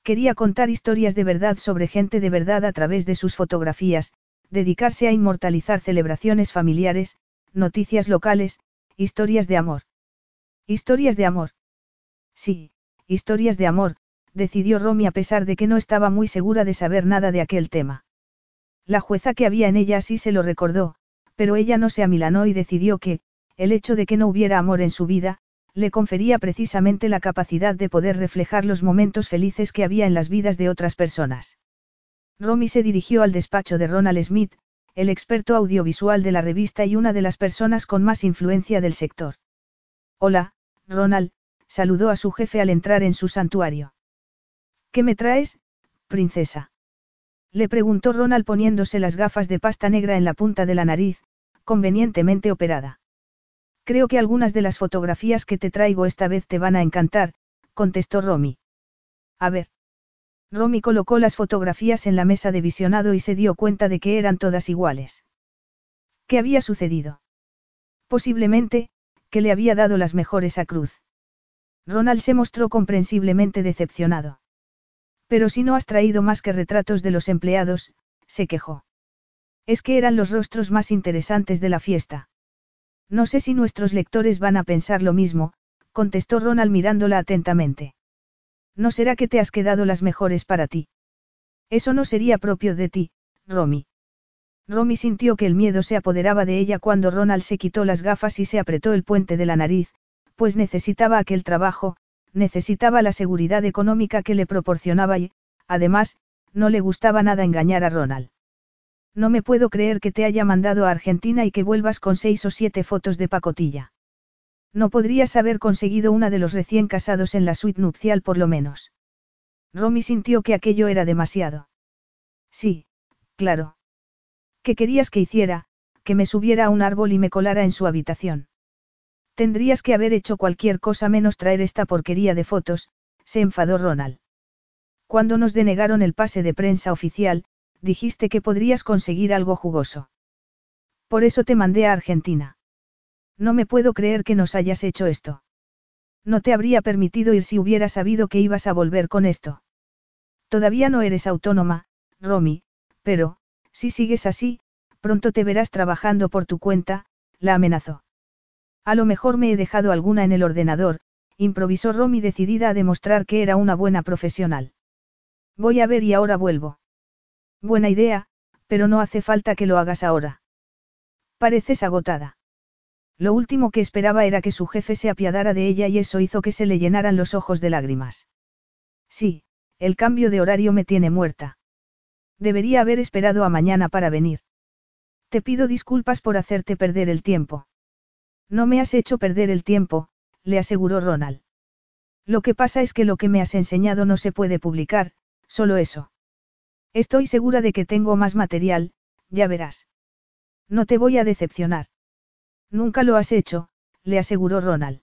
Quería contar historias de verdad sobre gente de verdad a través de sus fotografías, dedicarse a inmortalizar celebraciones familiares, noticias locales, historias de amor. Historias de amor. Sí, historias de amor, decidió Romy a pesar de que no estaba muy segura de saber nada de aquel tema. La jueza que había en ella así se lo recordó, pero ella no se amilanó y decidió que, el hecho de que no hubiera amor en su vida, le confería precisamente la capacidad de poder reflejar los momentos felices que había en las vidas de otras personas. Romy se dirigió al despacho de Ronald Smith, el experto audiovisual de la revista y una de las personas con más influencia del sector. Hola, Ronald, saludó a su jefe al entrar en su santuario. ¿Qué me traes, princesa? Le preguntó Ronald poniéndose las gafas de pasta negra en la punta de la nariz, convenientemente operada. Creo que algunas de las fotografías que te traigo esta vez te van a encantar, contestó Romy. A ver. Romy colocó las fotografías en la mesa de visionado y se dio cuenta de que eran todas iguales. ¿Qué había sucedido? Posiblemente, que le había dado las mejores a Cruz. Ronald se mostró comprensiblemente decepcionado. Pero si no has traído más que retratos de los empleados, se quejó. Es que eran los rostros más interesantes de la fiesta. No sé si nuestros lectores van a pensar lo mismo, contestó Ronald mirándola atentamente. ¿No será que te has quedado las mejores para ti? Eso no sería propio de ti, Romy. Romy sintió que el miedo se apoderaba de ella cuando Ronald se quitó las gafas y se apretó el puente de la nariz, pues necesitaba aquel trabajo, necesitaba la seguridad económica que le proporcionaba y, además, no le gustaba nada engañar a Ronald. No me puedo creer que te haya mandado a Argentina y que vuelvas con seis o siete fotos de pacotilla. No podrías haber conseguido una de los recién casados en la suite nupcial por lo menos. Romy sintió que aquello era demasiado. Sí, claro. ¿Qué querías que hiciera? Que me subiera a un árbol y me colara en su habitación. Tendrías que haber hecho cualquier cosa menos traer esta porquería de fotos, se enfadó Ronald. Cuando nos denegaron el pase de prensa oficial, dijiste que podrías conseguir algo jugoso. Por eso te mandé a Argentina. No me puedo creer que nos hayas hecho esto. No te habría permitido ir si hubiera sabido que ibas a volver con esto. Todavía no eres autónoma, Romy, pero, si sigues así, pronto te verás trabajando por tu cuenta, la amenazó. A lo mejor me he dejado alguna en el ordenador, improvisó Romy decidida a demostrar que era una buena profesional. Voy a ver y ahora vuelvo. Buena idea, pero no hace falta que lo hagas ahora. Pareces agotada. Lo último que esperaba era que su jefe se apiadara de ella y eso hizo que se le llenaran los ojos de lágrimas. Sí, el cambio de horario me tiene muerta. Debería haber esperado a mañana para venir. Te pido disculpas por hacerte perder el tiempo. No me has hecho perder el tiempo, le aseguró Ronald. Lo que pasa es que lo que me has enseñado no se puede publicar, solo eso. Estoy segura de que tengo más material, ya verás. No te voy a decepcionar. Nunca lo has hecho, le aseguró Ronald.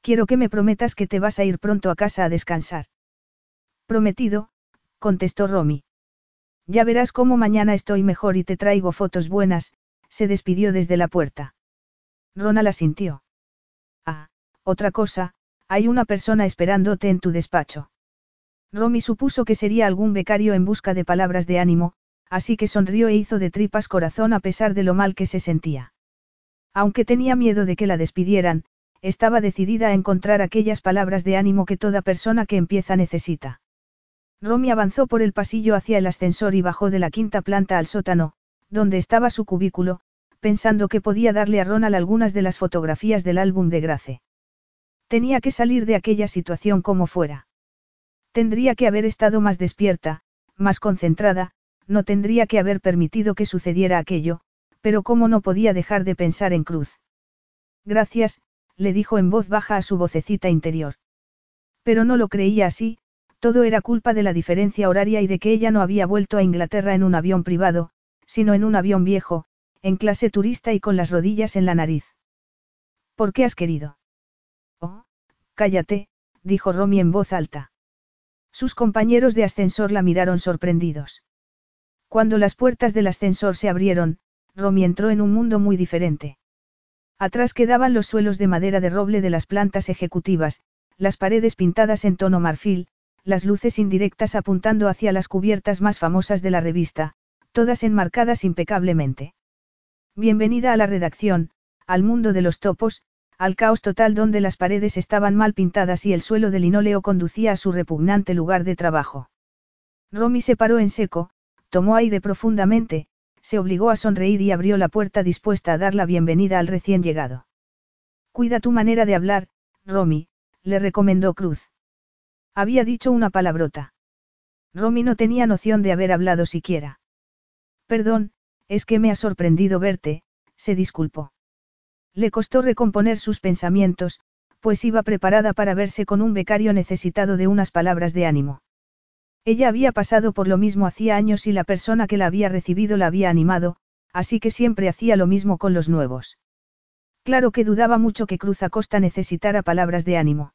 Quiero que me prometas que te vas a ir pronto a casa a descansar. Prometido, contestó Romy. Ya verás cómo mañana estoy mejor y te traigo fotos buenas, se despidió desde la puerta. Ronald asintió. Ah, otra cosa, hay una persona esperándote en tu despacho. Romy supuso que sería algún becario en busca de palabras de ánimo, así que sonrió e hizo de tripas corazón a pesar de lo mal que se sentía. Aunque tenía miedo de que la despidieran, estaba decidida a encontrar aquellas palabras de ánimo que toda persona que empieza necesita. Romy avanzó por el pasillo hacia el ascensor y bajó de la quinta planta al sótano, donde estaba su cubículo, pensando que podía darle a Ronald algunas de las fotografías del álbum de Grace. Tenía que salir de aquella situación como fuera. Tendría que haber estado más despierta, más concentrada, no tendría que haber permitido que sucediera aquello, pero cómo no podía dejar de pensar en Cruz. Gracias, le dijo en voz baja a su vocecita interior. Pero no lo creía así, todo era culpa de la diferencia horaria y de que ella no había vuelto a Inglaterra en un avión privado, sino en un avión viejo, en clase turista y con las rodillas en la nariz. ¿Por qué has querido? Oh, cállate, dijo Romy en voz alta. Sus compañeros de ascensor la miraron sorprendidos. Cuando las puertas del ascensor se abrieron, Romy entró en un mundo muy diferente. Atrás quedaban los suelos de madera de roble de las plantas ejecutivas, las paredes pintadas en tono marfil, las luces indirectas apuntando hacia las cubiertas más famosas de la revista, todas enmarcadas impecablemente. Bienvenida a la redacción, al mundo de los topos, al caos total donde las paredes estaban mal pintadas y el suelo de linóleo conducía a su repugnante lugar de trabajo. Romy se paró en seco, tomó aire profundamente, se obligó a sonreír y abrió la puerta dispuesta a dar la bienvenida al recién llegado. Cuida tu manera de hablar, Romy, le recomendó Cruz. Había dicho una palabrota. Romy no tenía noción de haber hablado siquiera. Perdón, es que me ha sorprendido verte, se disculpó. Le costó recomponer sus pensamientos, pues iba preparada para verse con un becario necesitado de unas palabras de ánimo. Ella había pasado por lo mismo hacía años y la persona que la había recibido la había animado, así que siempre hacía lo mismo con los nuevos. Claro que dudaba mucho que Cruz Acosta necesitara palabras de ánimo.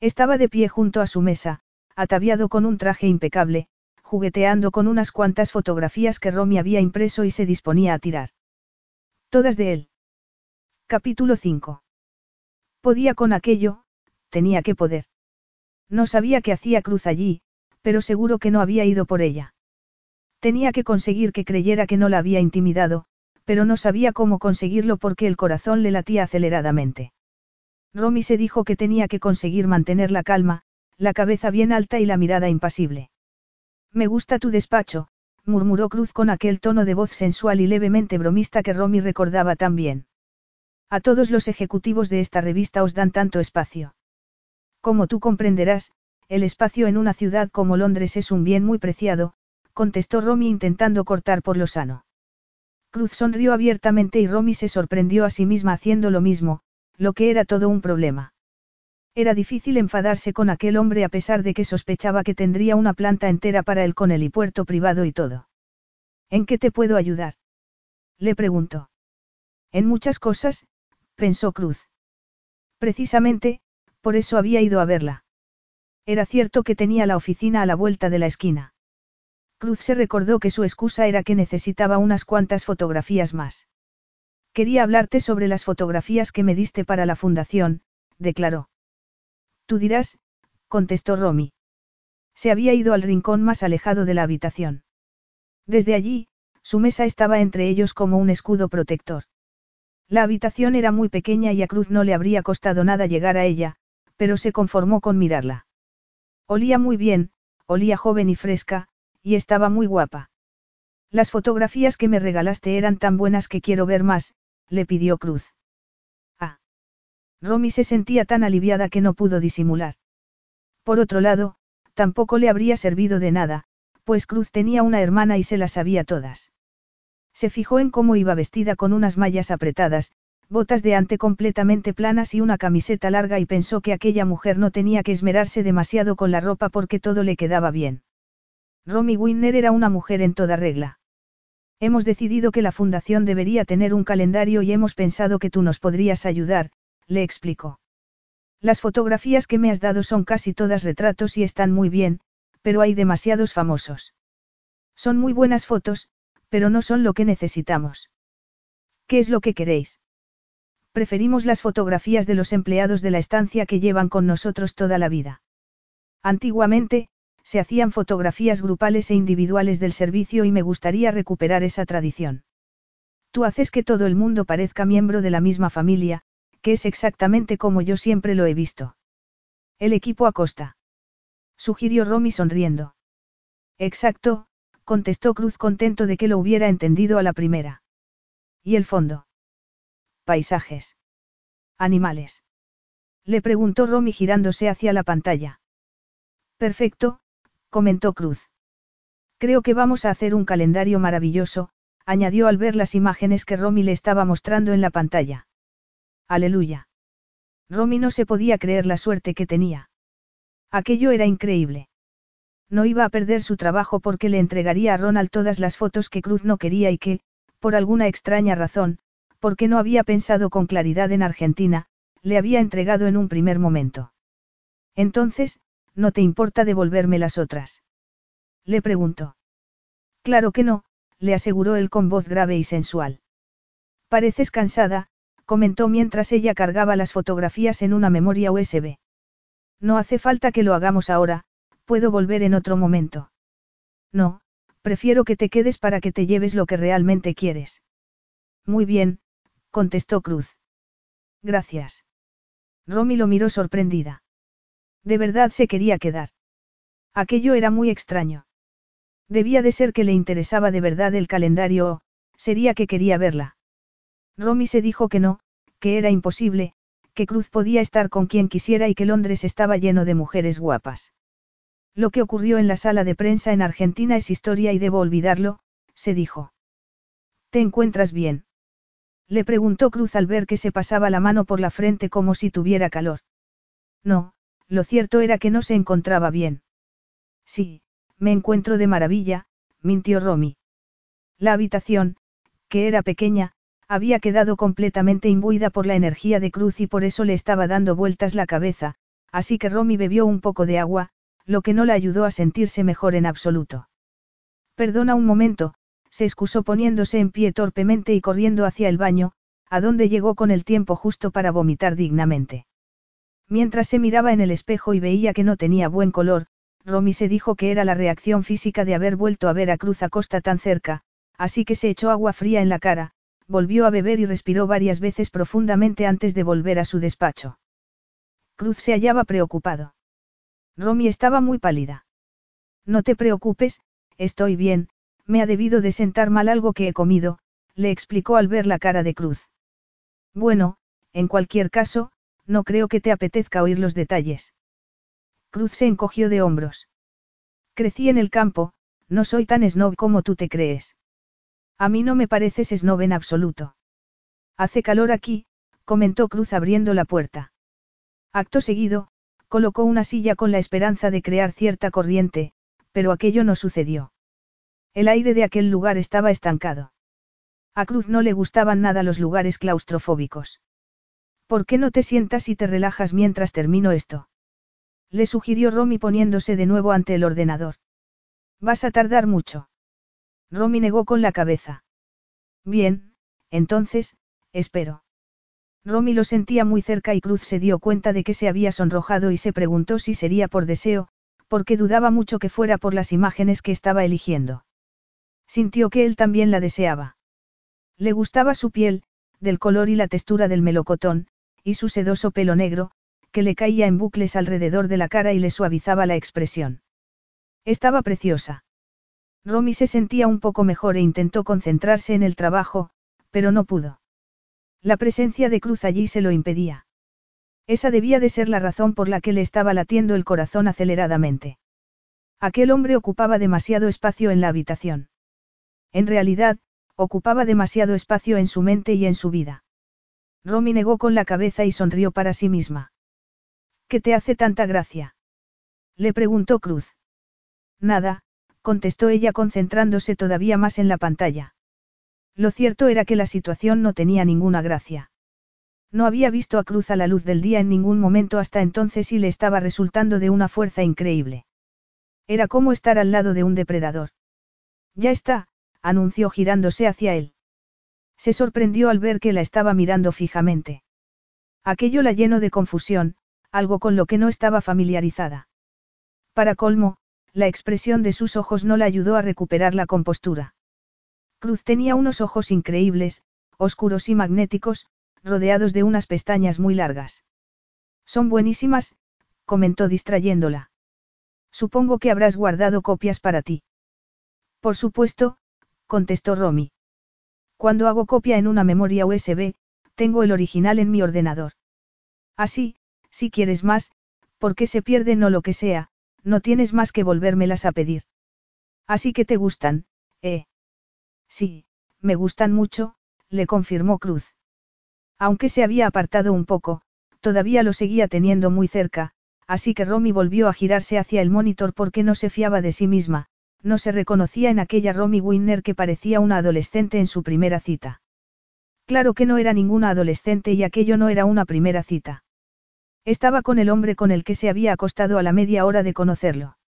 Estaba de pie junto a su mesa, ataviado con un traje impecable, jugueteando con unas cuantas fotografías que Romy había impreso y se disponía a tirar. Todas de él. Capítulo 5. Podía con aquello, tenía que poder. No sabía qué hacía Cruz allí, pero seguro que no había ido por ella. Tenía que conseguir que creyera que no la había intimidado, pero no sabía cómo conseguirlo porque el corazón le latía aceleradamente. Romy se dijo que tenía que conseguir mantener la calma, la cabeza bien alta y la mirada impasible. Me gusta tu despacho, murmuró Cruz con aquel tono de voz sensual y levemente bromista que Romy recordaba tan bien. A todos los ejecutivos de esta revista os dan tanto espacio. Como tú comprenderás, el espacio en una ciudad como Londres es un bien muy preciado, contestó Romy intentando cortar por lo sano. Cruz sonrió abiertamente y Romy se sorprendió a sí misma haciendo lo mismo, lo que era todo un problema. Era difícil enfadarse con aquel hombre a pesar de que sospechaba que tendría una planta entera para él con el helipuerto privado y todo. ¿En qué te puedo ayudar? Le preguntó. En muchas cosas, pensó Cruz. Precisamente, por eso había ido a verla. Era cierto que tenía la oficina a la vuelta de la esquina. Cruz se recordó que su excusa era que necesitaba unas cuantas fotografías más. Quería hablarte sobre las fotografías que me diste para la fundación, declaró. Tú dirás, contestó Romy. Se había ido al rincón más alejado de la habitación. Desde allí, su mesa estaba entre ellos como un escudo protector. La habitación era muy pequeña y a Cruz no le habría costado nada llegar a ella, pero se conformó con mirarla. Olía muy bien, olía joven y fresca, y estaba muy guapa. Las fotografías que me regalaste eran tan buenas que quiero ver más, le pidió Cruz. Romy se sentía tan aliviada que no pudo disimular. Por otro lado, tampoco le habría servido de nada, pues Cruz tenía una hermana y se las sabía todas. Se fijó en cómo iba vestida con unas mallas apretadas, botas de ante completamente planas y una camiseta larga y pensó que aquella mujer no tenía que esmerarse demasiado con la ropa porque todo le quedaba bien. Romy Winner era una mujer en toda regla. Hemos decidido que la fundación debería tener un calendario y hemos pensado que tú nos podrías ayudar, le explicó. Las fotografías que me has dado son casi todas retratos y están muy bien, pero hay demasiados famosos. Son muy buenas fotos, pero no son lo que necesitamos. ¿Qué es lo que queréis? Preferimos las fotografías de los empleados de la estancia que llevan con nosotros toda la vida. Antiguamente, se hacían fotografías grupales e individuales del servicio y me gustaría recuperar esa tradición. Tú haces que todo el mundo parezca miembro de la misma familia, que es exactamente como yo siempre lo he visto. El equipo Acosta. Sugirió Romy sonriendo. Exacto, contestó Cruz contento de que lo hubiera entendido a la primera. ¿Y el fondo? Paisajes. Animales. Le preguntó Romy girándose hacia la pantalla. Perfecto, comentó Cruz. Creo que vamos a hacer un calendario maravilloso, añadió al ver las imágenes que Romy le estaba mostrando en la pantalla. Aleluya. Romy no se podía creer la suerte que tenía. Aquello era increíble. No iba a perder su trabajo porque le entregaría a Ronald todas las fotos que Cruz no quería y que, por alguna extraña razón, porque no había pensado con claridad en Argentina, le había entregado en un primer momento. Entonces, ¿no te importa devolverme las otras? Le preguntó. Claro que no, le aseguró él con voz grave y sensual. Pareces cansada, comentó mientras ella cargaba las fotografías en una memoria USB. No hace falta que lo hagamos ahora, puedo volver en otro momento. No, prefiero que te quedes para que te lleves lo que realmente quieres. Muy bien, contestó Cruz. Gracias. Romy lo miró sorprendida. De verdad se quería quedar. Aquello era muy extraño. Debía de ser que le interesaba de verdad el calendario o, sería que quería verla. Romy se dijo que no, que era imposible, que Cruz podía estar con quien quisiera y que Londres estaba lleno de mujeres guapas. Lo que ocurrió en la sala de prensa en Argentina es historia y debo olvidarlo, se dijo. ¿Te encuentras bien? Le preguntó Cruz al ver que se pasaba la mano por la frente como si tuviera calor. No, lo cierto era que no se encontraba bien. Sí, me encuentro de maravilla, mintió Romy. La habitación, que era pequeña, había quedado completamente imbuida por la energía de Cruz y por eso le estaba dando vueltas la cabeza, así que Romy bebió un poco de agua, lo que no la ayudó a sentirse mejor en absoluto. Perdona un momento, se excusó poniéndose en pie torpemente y corriendo hacia el baño, a donde llegó con el tiempo justo para vomitar dignamente. Mientras se miraba en el espejo y veía que no tenía buen color, Romy se dijo que era la reacción física de haber vuelto a ver a Cruz Acosta tan cerca, así que se echó agua fría en la cara, volvió a beber y respiró varias veces profundamente antes de volver a su despacho. Cruz se hallaba preocupado. Romy estaba muy pálida. No te preocupes, estoy bien, me ha debido de sentar mal algo que he comido, le explicó al ver la cara de Cruz. Bueno, en cualquier caso, no creo que te apetezca oír los detalles. Cruz se encogió de hombros. Crecí en el campo, no soy tan snob como tú te crees. A mí no me pareces snob en absoluto. Hace calor aquí, comentó Cruz abriendo la puerta. Acto seguido, colocó una silla con la esperanza de crear cierta corriente, pero aquello no sucedió. El aire de aquel lugar estaba estancado. A Cruz no le gustaban nada los lugares claustrofóbicos. ¿Por qué no te sientas y te relajas mientras termino esto? Le sugirió Romy poniéndose de nuevo ante el ordenador. Vas a tardar mucho. Romy negó con la cabeza. Bien, entonces, espero. Romy lo sentía muy cerca y Cruz se dio cuenta de que se había sonrojado y se preguntó si sería por deseo, porque dudaba mucho que fuera por las imágenes que estaba eligiendo. Sintió que él también la deseaba. Le gustaba su piel, del color y la textura del melocotón, y su sedoso pelo negro, que le caía en bucles alrededor de la cara y le suavizaba la expresión. Estaba preciosa. Romy se sentía un poco mejor e intentó concentrarse en el trabajo, pero no pudo. La presencia de Cruz allí se lo impedía. Esa debía de ser la razón por la que le estaba latiendo el corazón aceleradamente. Aquel hombre ocupaba demasiado espacio en la habitación. En realidad, ocupaba demasiado espacio en su mente y en su vida. Romy negó con la cabeza y sonrió para sí misma. ¿Qué te hace tanta gracia? Le preguntó Cruz. Nada, contestó ella concentrándose todavía más en la pantalla. Lo cierto era que la situación no tenía ninguna gracia. No había visto a Cruz a la luz del día en ningún momento hasta entonces y le estaba resultando de una fuerza increíble. Era como estar al lado de un depredador. Ya está, anunció girándose hacia él. Se sorprendió al ver que la estaba mirando fijamente. Aquello la llenó de confusión, algo con lo que no estaba familiarizada. Para colmo, la expresión de sus ojos no la ayudó a recuperar la compostura. Cruz tenía unos ojos increíbles, oscuros y magnéticos, rodeados de unas pestañas muy largas. Son buenísimas, comentó distrayéndola. Supongo que habrás guardado copias para ti. Por supuesto, contestó Romy. Cuando hago copia en una memoria USB, tengo el original en mi ordenador. Así, si quieres más, porque se pierden o lo que sea, no tienes más que volvérmelas a pedir. Así que te gustan, ¿eh? Sí, me gustan mucho, le confirmó Cruz. Aunque se había apartado un poco, todavía lo seguía teniendo muy cerca, así que Romy volvió a girarse hacia el monitor porque no se fiaba de sí misma, no se reconocía en aquella Romy Winner que parecía una adolescente en su primera cita. Claro que no era ninguna adolescente y aquello no era una primera cita. Estaba con el hombre con el que se había acostado a la media hora de conocerlo.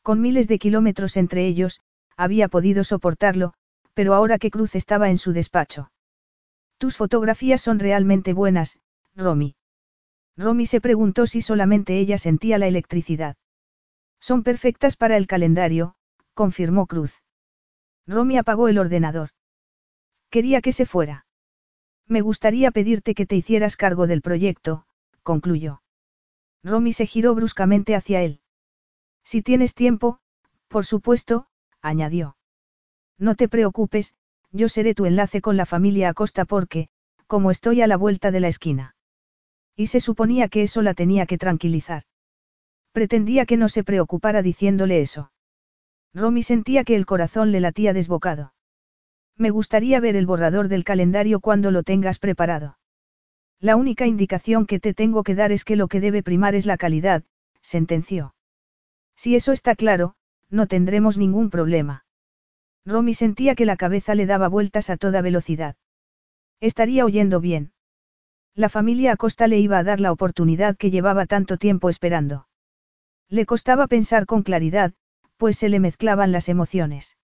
Con miles de kilómetros entre ellos, había podido soportarlo, pero ahora que Cruz estaba en su despacho. Tus fotografías son realmente buenas, Romy. Romy se preguntó si solamente ella sentía la electricidad. Son perfectas para el calendario, confirmó Cruz. Romy apagó el ordenador. Quería que se fuera. Me gustaría pedirte que te hicieras cargo del proyecto, concluyó. Romy se giró bruscamente hacia él. Si tienes tiempo, por supuesto, añadió. No te preocupes, yo seré tu enlace con la familia Acosta porque, como estoy a la vuelta de la esquina. Y se suponía que eso la tenía que tranquilizar. Pretendía que no se preocupara diciéndole eso. Romy sentía que el corazón le latía desbocado. Me gustaría ver el borrador del calendario cuando lo tengas preparado. La única indicación que te tengo que dar es que lo que debe primar es la calidad, sentenció. Si eso está claro, no tendremos ningún problema. Romy sentía que la cabeza le daba vueltas a toda velocidad. Estaría oyendo bien. La familia Acosta le iba a dar la oportunidad que llevaba tanto tiempo esperando. Le costaba pensar con claridad, pues se le mezclaban las emociones.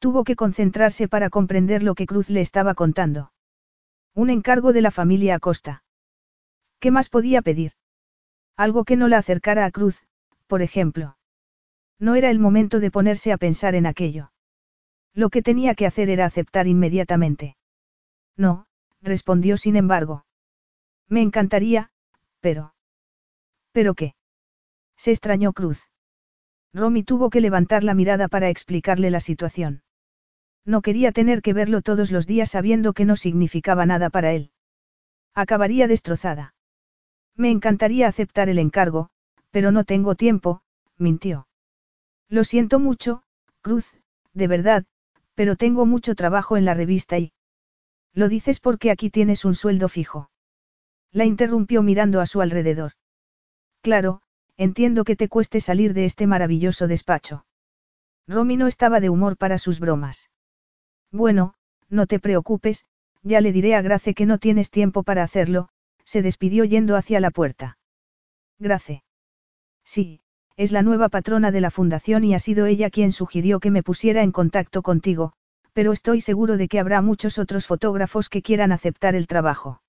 Tuvo que concentrarse para comprender lo que Cruz le estaba contando. Un encargo de la familia Acosta. ¿Qué más podía pedir? Algo que no la acercara a Cruz, por ejemplo. No era el momento de ponerse a pensar en aquello. Lo que tenía que hacer era aceptar inmediatamente. No, respondió sin embargo. Me encantaría, pero... ¿Pero qué? Se extrañó Cruz. Romy tuvo que levantar la mirada para explicarle la situación. No quería tener que verlo todos los días sabiendo que no significaba nada para él. Acabaría destrozada. Me encantaría aceptar el encargo, pero no tengo tiempo, mintió. Lo siento mucho, Cruz, de verdad, pero tengo mucho trabajo en la revista y... Lo dices porque aquí tienes un sueldo fijo. La interrumpió mirando a su alrededor. Claro, entiendo que te cueste salir de este maravilloso despacho. Romy no estaba de humor para sus bromas. Bueno, no te preocupes, ya le diré a Grace que no tienes tiempo para hacerlo, se despidió yendo hacia la puerta. Grace. Sí, es la nueva patrona de la fundación y ha sido ella quien sugirió que me pusiera en contacto contigo, pero estoy seguro de que habrá muchos otros fotógrafos que quieran aceptar el trabajo.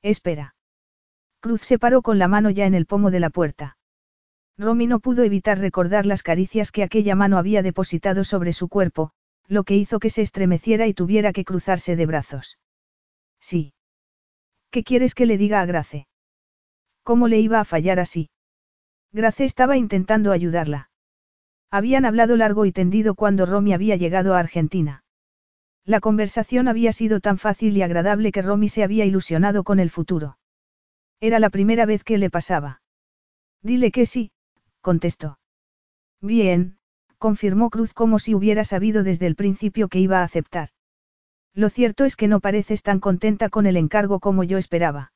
Espera. Cruz se paró con la mano ya en el pomo de la puerta. Romy no pudo evitar recordar las caricias que aquella mano había depositado sobre su cuerpo, lo que hizo que se estremeciera y tuviera que cruzarse de brazos. Sí. ¿Qué quieres que le diga a Grace? ¿Cómo le iba a fallar así? Grace estaba intentando ayudarla. Habían hablado largo y tendido cuando Romy había llegado a Argentina. La conversación había sido tan fácil y agradable que Romy se había ilusionado con el futuro. Era la primera vez que le pasaba. Dile que sí, contestó. Bien, confirmó Cruz como si hubiera sabido desde el principio que iba a aceptar. Lo cierto es que no pareces tan contenta con el encargo como yo esperaba.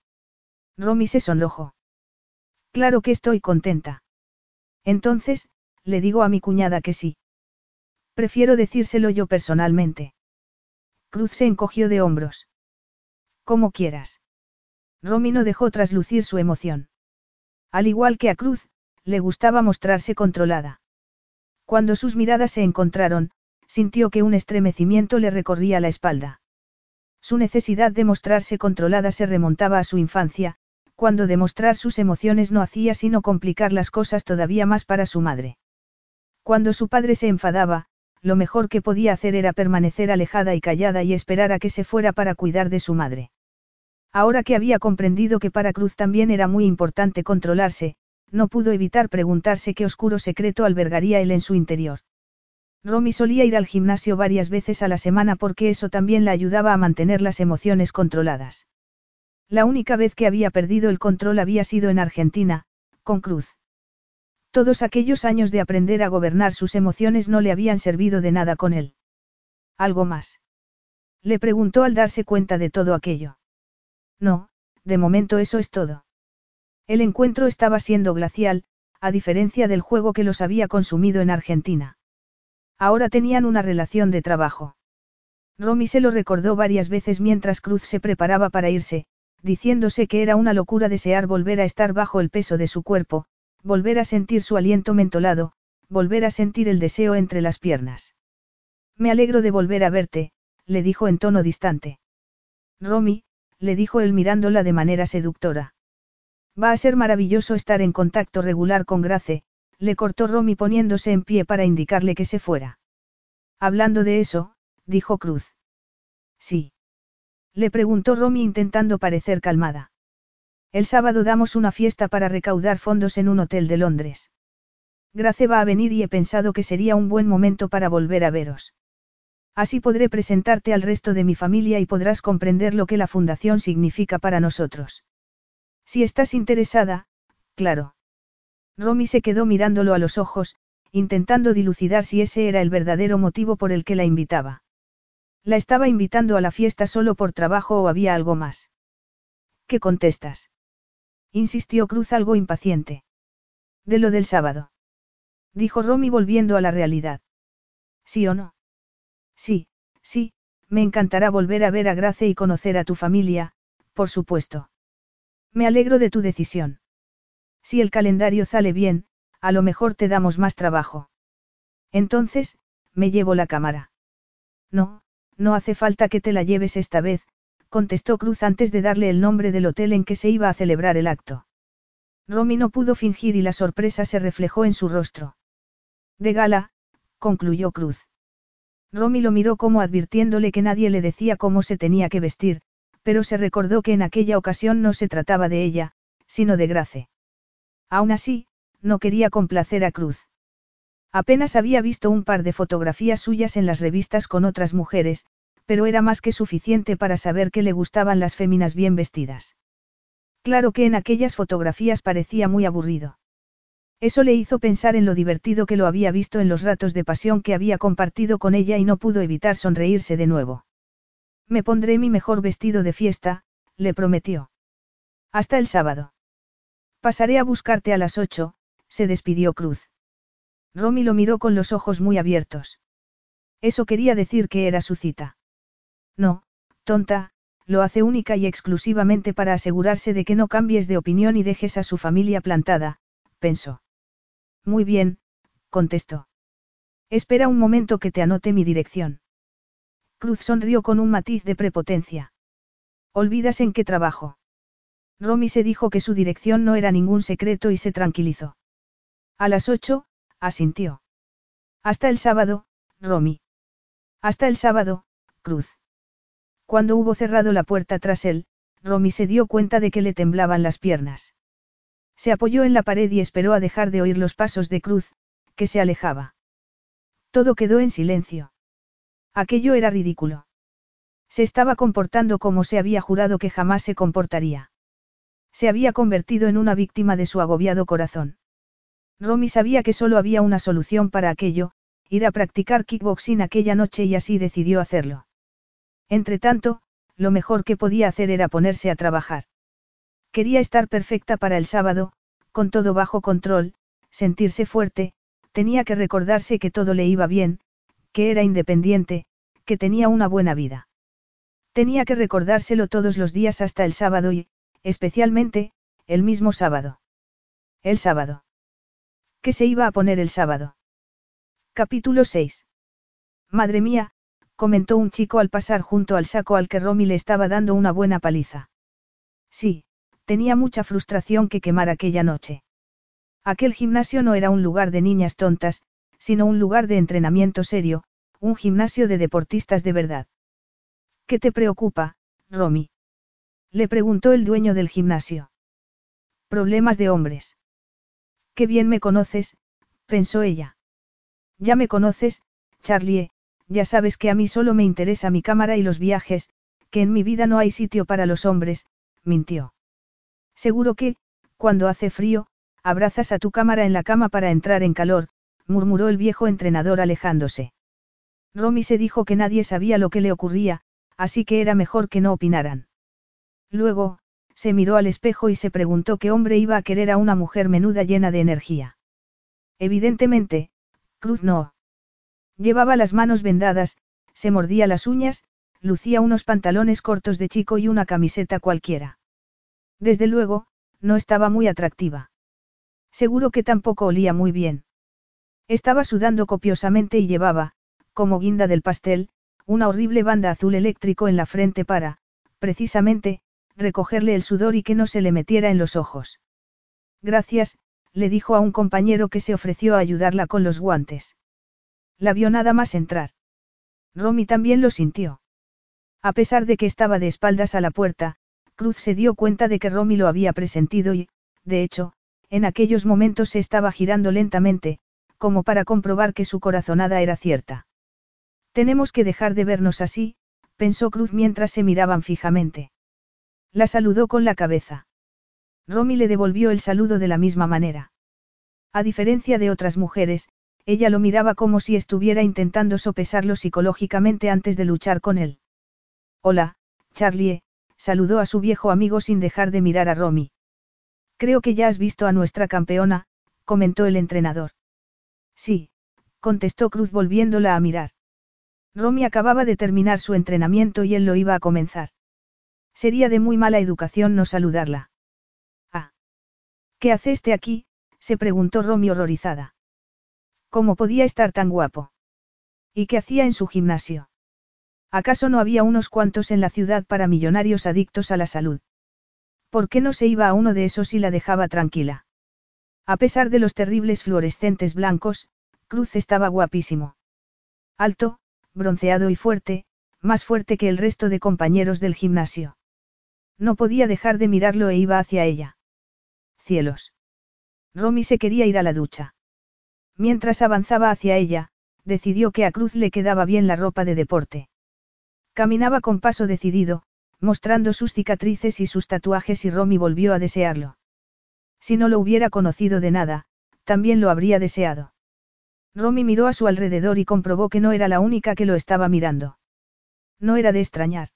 Romy se sonrojó. Claro que estoy contenta. Entonces, le digo a mi cuñada que sí. Prefiero decírselo yo personalmente. Cruz se encogió de hombros. Como quieras. Romy no dejó traslucir su emoción. Al igual que a Cruz, le gustaba mostrarse controlada. Cuando sus miradas se encontraron, sintió que un estremecimiento le recorría la espalda. Su necesidad de mostrarse controlada se remontaba a su infancia, cuando demostrar sus emociones no hacía sino complicar las cosas todavía más para su madre. Cuando su padre se enfadaba, lo mejor que podía hacer era permanecer alejada y callada y esperar a que se fuera para cuidar de su madre. Ahora que había comprendido que para Cruz también era muy importante controlarse, no pudo evitar preguntarse qué oscuro secreto albergaría él en su interior. Romy solía ir al gimnasio varias veces a la semana porque eso también la ayudaba a mantener las emociones controladas. La única vez que había perdido el control había sido en Argentina, con Cruz. Todos aquellos años de aprender a gobernar sus emociones no le habían servido de nada con él. ¿Algo más? Le preguntó al darse cuenta de todo aquello. No, de momento eso es todo. El encuentro estaba siendo glacial, a diferencia del juego que los había consumido en Argentina. Ahora tenían una relación de trabajo. Romy se lo recordó varias veces mientras Cruz se preparaba para irse, diciéndose que era una locura desear volver a estar bajo el peso de su cuerpo, volver a sentir su aliento mentolado, volver a sentir el deseo entre las piernas. Me alegro de volver a verte, le dijo en tono distante. Romy, le dijo él mirándola de manera seductora. Va a ser maravilloso estar en contacto regular con Grace, le cortó Romy poniéndose en pie para indicarle que se fuera. Hablando de eso, dijo Cruz. Sí. Le preguntó Romy intentando parecer calmada. El sábado damos una fiesta para recaudar fondos en un hotel de Londres. Grace va a venir y he pensado que sería un buen momento para volver a veros. Así podré presentarte al resto de mi familia y podrás comprender lo que la fundación significa para nosotros. Si estás interesada, claro. Romy se quedó mirándolo a los ojos, intentando dilucidar si ese era el verdadero motivo por el que la invitaba. La estaba invitando a la fiesta solo por trabajo o había algo más. ¿Qué contestas? Insistió Cruz algo impaciente. De lo del sábado. Dijo Romy volviendo a la realidad. ¿Sí o no? Sí, sí, me encantará volver a ver a Grace y conocer a tu familia, por supuesto. Me alegro de tu decisión. Si el calendario sale bien, a lo mejor te damos más trabajo. Entonces, me llevo la cámara. No, no hace falta que te la lleves esta vez, contestó Cruz antes de darle el nombre del hotel en que se iba a celebrar el acto. Romy no pudo fingir y la sorpresa se reflejó en su rostro. De gala, concluyó Cruz. Romy lo miró como advirtiéndole que nadie le decía cómo se tenía que vestir, pero se recordó que en aquella ocasión no se trataba de ella, sino de Grace. Aún así, no quería complacer a Cruz. Apenas había visto un par de fotografías suyas en las revistas con otras mujeres, pero era más que suficiente para saber que le gustaban las féminas bien vestidas. Claro que en aquellas fotografías parecía muy aburrido. Eso le hizo pensar en lo divertido que lo había visto en los ratos de pasión que había compartido con ella y no pudo evitar sonreírse de nuevo. Me pondré mi mejor vestido de fiesta, le prometió. Hasta el sábado. Pasaré a buscarte a las ocho, se despidió Cruz. Romy lo miró con los ojos muy abiertos. Eso quería decir que era su cita. No, tonta, lo hace única y exclusivamente para asegurarse de que no cambies de opinión y dejes a su familia plantada, pensó. Muy bien, contestó. Espera un momento que te anote mi dirección. Cruz sonrió con un matiz de prepotencia. Olvidas en qué trabajo. Romy se dijo que su dirección no era ningún secreto y se tranquilizó. A las ocho, asintió. Hasta el sábado, Romy. Hasta el sábado, Cruz. Cuando hubo cerrado la puerta tras él, Romy se dio cuenta de que le temblaban las piernas. Se apoyó en la pared y esperó a dejar de oír los pasos de Cruz, que se alejaba. Todo quedó en silencio. Aquello era ridículo. Se estaba comportando como se había jurado que jamás se comportaría. Se había convertido en una víctima de su agobiado corazón. Romy sabía que solo había una solución para aquello, ir a practicar kickboxing aquella noche y así decidió hacerlo. Entretanto, lo mejor que podía hacer era ponerse a trabajar. Quería estar perfecta para el sábado, con todo bajo control, sentirse fuerte, tenía que recordarse que todo le iba bien, que era independiente, que tenía una buena vida. Tenía que recordárselo todos los días hasta el sábado y, especialmente, el mismo sábado. El sábado. ¿Qué se iba a poner el sábado? Capítulo 6. Madre mía, comentó un chico al pasar junto al saco al que Romy le estaba dando una buena paliza. Sí, Tenía mucha frustración que quemar aquella noche. Aquel gimnasio no era un lugar de niñas tontas, sino un lugar de entrenamiento serio, un gimnasio de deportistas de verdad. ¿Qué te preocupa, Romy? Le preguntó el dueño del gimnasio. Problemas de hombres. Qué bien me conoces, pensó ella. Ya me conoces, Charlie, ya sabes que a mí solo me interesa mi cámara y los viajes, que en mi vida no hay sitio para los hombres, mintió. Seguro que, cuando hace frío, abrazas a tu cámara en la cama para entrar en calor, murmuró el viejo entrenador alejándose. Romy se dijo que nadie sabía lo que le ocurría, así que era mejor que no opinaran. Luego, se miró al espejo y se preguntó qué hombre iba a querer a una mujer menuda llena de energía. Evidentemente, Cruz no. Llevaba las manos vendadas, se mordía las uñas, lucía unos pantalones cortos de chico y una camiseta cualquiera. Desde luego, no estaba muy atractiva. Seguro que tampoco olía muy bien. Estaba sudando copiosamente y llevaba, como guinda del pastel, una horrible banda azul eléctrico en la frente para, precisamente, recogerle el sudor y que no se le metiera en los ojos. Gracias, le dijo a un compañero que se ofreció a ayudarla con los guantes. La vio nada más entrar. Romy también lo sintió. A pesar de que estaba de espaldas a la puerta, Cruz se dio cuenta de que Romy lo había presentido y, de hecho, en aquellos momentos se estaba girando lentamente, como para comprobar que su corazonada era cierta. Tenemos que dejar de vernos así, pensó Cruz mientras se miraban fijamente. La saludó con la cabeza. Romy le devolvió el saludo de la misma manera. A diferencia de otras mujeres, ella lo miraba como si estuviera intentando sopesarlo psicológicamente antes de luchar con él. Hola, Charlie, saludó a su viejo amigo sin dejar de mirar a Romy. Creo que ya has visto a nuestra campeona, comentó el entrenador. Sí, contestó Cruz volviéndola a mirar. Romy acababa de terminar su entrenamiento y él lo iba a comenzar. Sería de muy mala educación no saludarla. Ah. ¿Qué hace este aquí? se preguntó Romy horrorizada. ¿Cómo podía estar tan guapo? ¿Y qué hacía en su gimnasio? ¿Acaso no había unos cuantos en la ciudad para millonarios adictos a la salud? ¿Por qué no se iba a uno de esos y la dejaba tranquila? A pesar de los terribles fluorescentes blancos, Cruz estaba guapísimo. Alto, bronceado y fuerte, más fuerte que el resto de compañeros del gimnasio. No podía dejar de mirarlo e iba hacia ella. Cielos. Romy se quería ir a la ducha. Mientras avanzaba hacia ella, decidió que a Cruz le quedaba bien la ropa de deporte. Caminaba con paso decidido, mostrando sus cicatrices y sus tatuajes y Romy volvió a desearlo. Si no lo hubiera conocido de nada, también lo habría deseado. Romy miró a su alrededor y comprobó que no era la única que lo estaba mirando. No era de extrañar.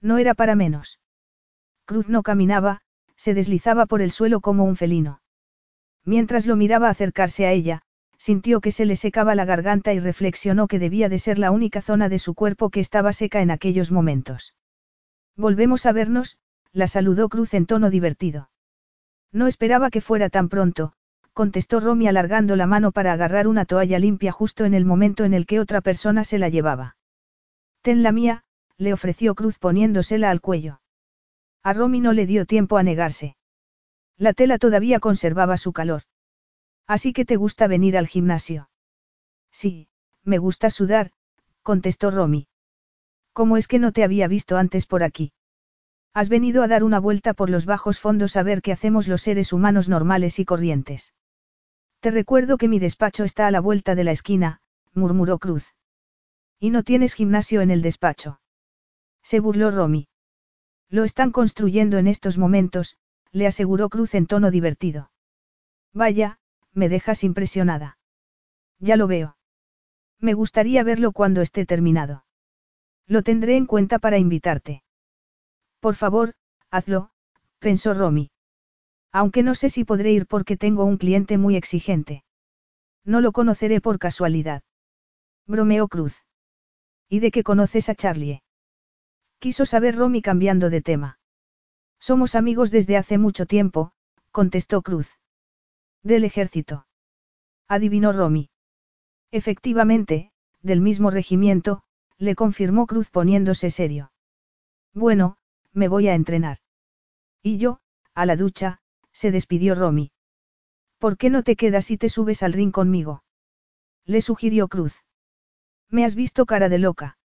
No era para menos. Cruz no caminaba, se deslizaba por el suelo como un felino. Mientras lo miraba acercarse a ella, sintió que se le secaba la garganta y reflexionó que debía de ser la única zona de su cuerpo que estaba seca en aquellos momentos. Volvemos a vernos, la saludó Cruz en tono divertido. No esperaba que fuera tan pronto, contestó Romy alargando la mano para agarrar una toalla limpia justo en el momento en el que otra persona se la llevaba. Ten la mía, le ofreció Cruz poniéndosela al cuello. A Romy no le dio tiempo a negarse. La tela todavía conservaba su calor. Así que te gusta venir al gimnasio. Sí, me gusta sudar, contestó Romy. ¿Cómo es que no te había visto antes por aquí? Has venido a dar una vuelta por los bajos fondos a ver qué hacemos los seres humanos normales y corrientes. Te recuerdo que mi despacho está a la vuelta de la esquina, murmuró Cruz. ¿Y no tienes gimnasio en el despacho? Se burló Romy. Lo están construyendo en estos momentos, le aseguró Cruz en tono divertido. Vaya, me dejas impresionada. Ya lo veo. Me gustaría verlo cuando esté terminado. Lo tendré en cuenta para invitarte. Por favor, hazlo, pensó Romy. Aunque no sé si podré ir porque tengo un cliente muy exigente. No lo conoceré por casualidad. Bromeó Cruz. ¿Y de qué conoces a Charlie? Quiso saber Romy cambiando de tema. Somos amigos desde hace mucho tiempo, contestó Cruz. Del ejército. Adivinó Romy. Efectivamente, del mismo regimiento, le confirmó Cruz poniéndose serio. Bueno, me voy a entrenar. Y yo, a la ducha, se despidió Romy. ¿Por qué no te quedas y te subes al ring conmigo? Le sugirió Cruz. ¿Me has visto cara de loca?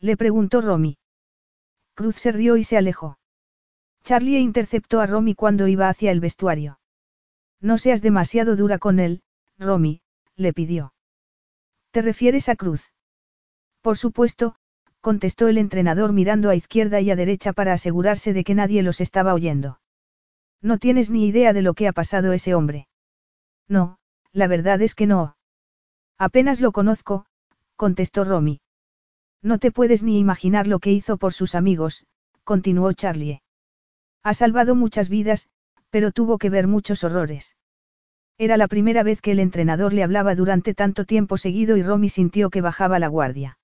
Le preguntó Romy. Cruz se rió y se alejó. Charlie interceptó a Romy cuando iba hacia el vestuario. No seas demasiado dura con él, Romy, le pidió. ¿Te refieres a Cruz? Por supuesto, contestó el entrenador mirando a izquierda y a derecha para asegurarse de que nadie los estaba oyendo. No tienes ni idea de lo que ha pasado ese hombre. No, la verdad es que no. Apenas lo conozco, contestó Romy. No te puedes ni imaginar lo que hizo por sus amigos, continuó Charlie. Ha salvado muchas vidas, pero tuvo que ver muchos horrores. Era la primera vez que el entrenador le hablaba durante tanto tiempo seguido y Romy sintió que bajaba la guardia.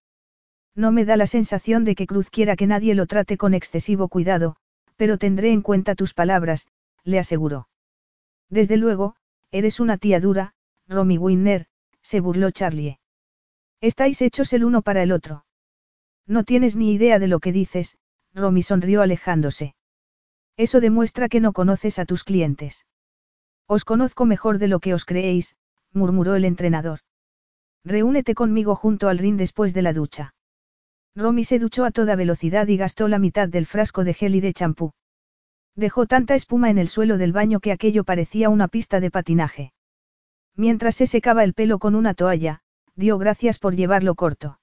No me da la sensación de que Cruz quiera que nadie lo trate con excesivo cuidado, pero tendré en cuenta tus palabras, le aseguró. Desde luego, eres una tía dura, Romy Winner, se burló Charlie. Estáis hechos el uno para el otro. No tienes ni idea de lo que dices, Romy sonrió alejándose. Eso demuestra que no conoces a tus clientes. Os conozco mejor de lo que os creéis, murmuró el entrenador. Reúnete conmigo junto al ring después de la ducha. Romy se duchó a toda velocidad y gastó la mitad del frasco de gel y de champú. Dejó tanta espuma en el suelo del baño que aquello parecía una pista de patinaje. Mientras se secaba el pelo con una toalla, dio gracias por llevarlo corto.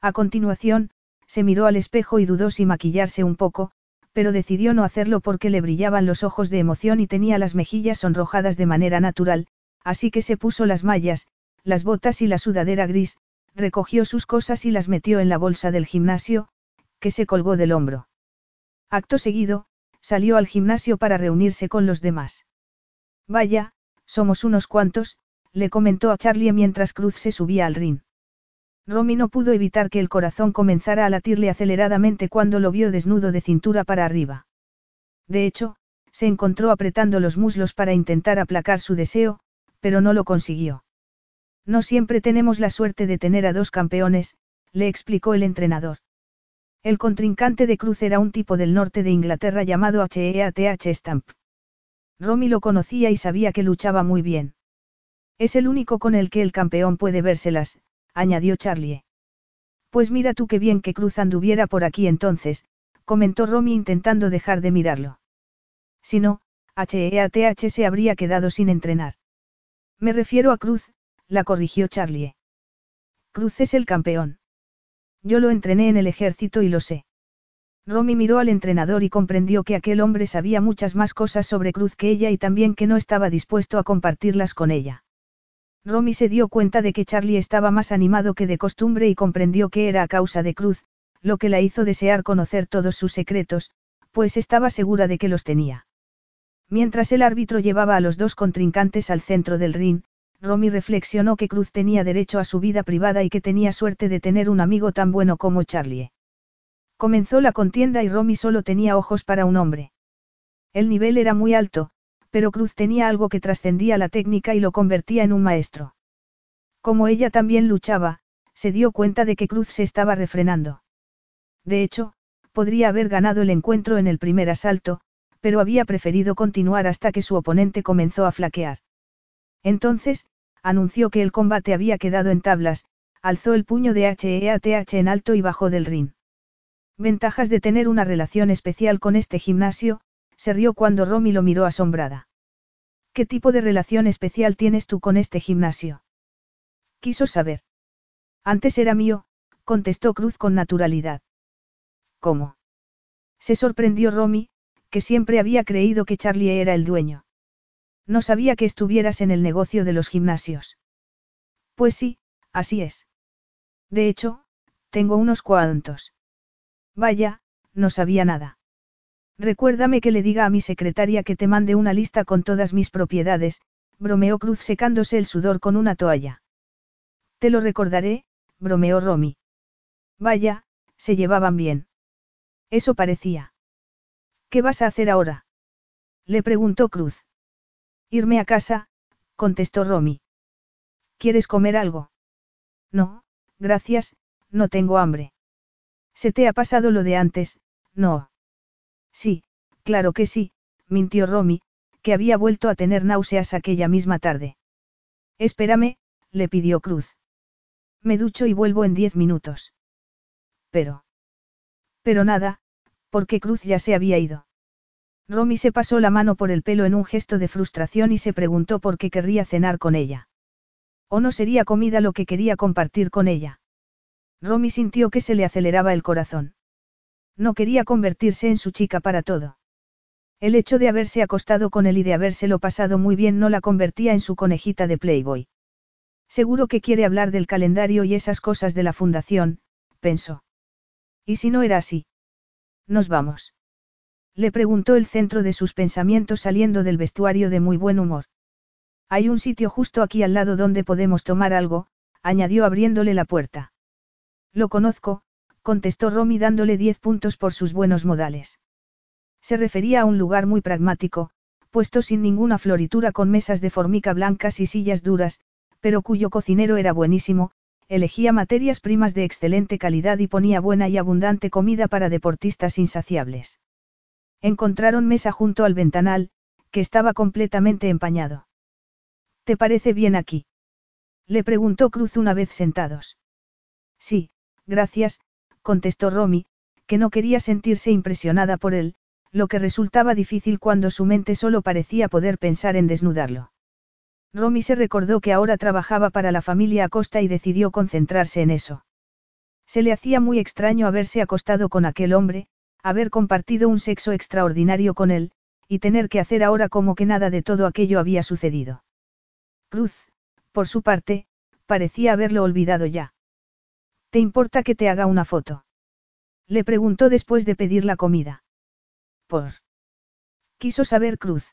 A continuación, se miró al espejo y dudó si maquillarse un poco, pero decidió no hacerlo porque le brillaban los ojos de emoción y tenía las mejillas sonrojadas de manera natural, así que se puso las mallas, las botas y la sudadera gris, recogió sus cosas y las metió en la bolsa del gimnasio, que se colgó del hombro. Acto seguido, salió al gimnasio para reunirse con los demás. Vaya, somos unos cuantos, le comentó a Charlie mientras Cruz se subía al ring. Romy no pudo evitar que el corazón comenzara a latirle aceleradamente cuando lo vio desnudo de cintura para arriba. De hecho, se encontró apretando los muslos para intentar aplacar su deseo, pero no lo consiguió. No siempre tenemos la suerte de tener a dos campeones, le explicó el entrenador. El contrincante de Cruz era un tipo del norte de Inglaterra llamado HEATH Stamp. Romy lo conocía y sabía que luchaba muy bien. Es el único con el que el campeón puede vérselas, añadió Charlie. Pues mira tú qué bien que Cruz anduviera por aquí entonces, comentó Romy intentando dejar de mirarlo. Si no, HEATH se habría quedado sin entrenar. Me refiero a Cruz, la corrigió Charlie. Cruz es el campeón. Yo lo entrené en el ejército y lo sé. Romy miró al entrenador y comprendió que aquel hombre sabía muchas más cosas sobre Cruz que ella y también que no estaba dispuesto a compartirlas con ella. Romy se dio cuenta de que Charlie estaba más animado que de costumbre y comprendió que era a causa de Cruz, lo que la hizo desear conocer todos sus secretos, pues estaba segura de que los tenía. Mientras el árbitro llevaba a los dos contrincantes al centro del ring, Romy reflexionó que Cruz tenía derecho a su vida privada y que tenía suerte de tener un amigo tan bueno como Charlie. Comenzó la contienda y Romy solo tenía ojos para un hombre. El nivel era muy alto, pero Cruz tenía algo que trascendía la técnica y lo convertía en un maestro. Como ella también luchaba, se dio cuenta de que Cruz se estaba refrenando. De hecho, podría haber ganado el encuentro en el primer asalto, pero había preferido continuar hasta que su oponente comenzó a flaquear. Entonces, anunció que el combate había quedado en tablas, alzó el puño de HEATH en alto y bajó del ring. Ventajas de tener una relación especial con este gimnasio, se rió cuando Romy lo miró asombrada. ¿Qué tipo de relación especial tienes tú con este gimnasio? Quiso saber. Antes era mío, contestó Cruz con naturalidad. ¿Cómo? Se sorprendió Romy, que siempre había creído que Charlie era el dueño. No sabía que estuvieras en el negocio de los gimnasios. Pues sí, así es. De hecho, tengo unos cuantos. Vaya, no sabía nada. Recuérdame que le diga a mi secretaria que te mande una lista con todas mis propiedades, bromeó Cruz secándose el sudor con una toalla. Te lo recordaré, bromeó Romy. Vaya, se llevaban bien. Eso parecía. ¿Qué vas a hacer ahora? Le preguntó Cruz. Irme a casa, contestó Romy. ¿Quieres comer algo? No, gracias, no tengo hambre. ¿Se te ha pasado lo de antes? No. Sí, claro que sí, mintió Romy, que había vuelto a tener náuseas aquella misma tarde. Espérame, le pidió Cruz. Me ducho y vuelvo en diez minutos. Pero. Pero nada, porque Cruz ya se había ido. Romy se pasó la mano por el pelo en un gesto de frustración y se preguntó por qué querría cenar con ella. ¿O no sería comida lo que quería compartir con ella? Romy sintió que se le aceleraba el corazón. No quería convertirse en su chica para todo. El hecho de haberse acostado con él y de habérselo pasado muy bien no la convertía en su conejita de Playboy. Seguro que quiere hablar del calendario y esas cosas de la fundación, pensó. ¿Y si no era así? Nos vamos. Le preguntó el centro de sus pensamientos saliendo del vestuario de muy buen humor. Hay un sitio justo aquí al lado donde podemos tomar algo, añadió abriéndole la puerta. Lo conozco, contestó Romy dándole diez puntos por sus buenos modales. Se refería a un lugar muy pragmático, puesto sin ninguna floritura con mesas de formica blancas y sillas duras, pero cuyo cocinero era buenísimo, elegía materias primas de excelente calidad y ponía buena y abundante comida para deportistas insaciables. Encontraron mesa junto al ventanal, que estaba completamente empañado. ¿Te parece bien aquí? Le preguntó Cruz una vez sentados. Sí, gracias, contestó Romy, que no quería sentirse impresionada por él, lo que resultaba difícil cuando su mente solo parecía poder pensar en desnudarlo. Romy se recordó que ahora trabajaba para la familia Acosta y decidió concentrarse en eso. Se le hacía muy extraño haberse acostado con aquel hombre, haber compartido un sexo extraordinario con él, y tener que hacer ahora como que nada de todo aquello había sucedido. Cruz, por su parte, parecía haberlo olvidado ya. ¿Te importa que te haga una foto? Le preguntó después de pedir la comida. Por. Quiso saber Cruz.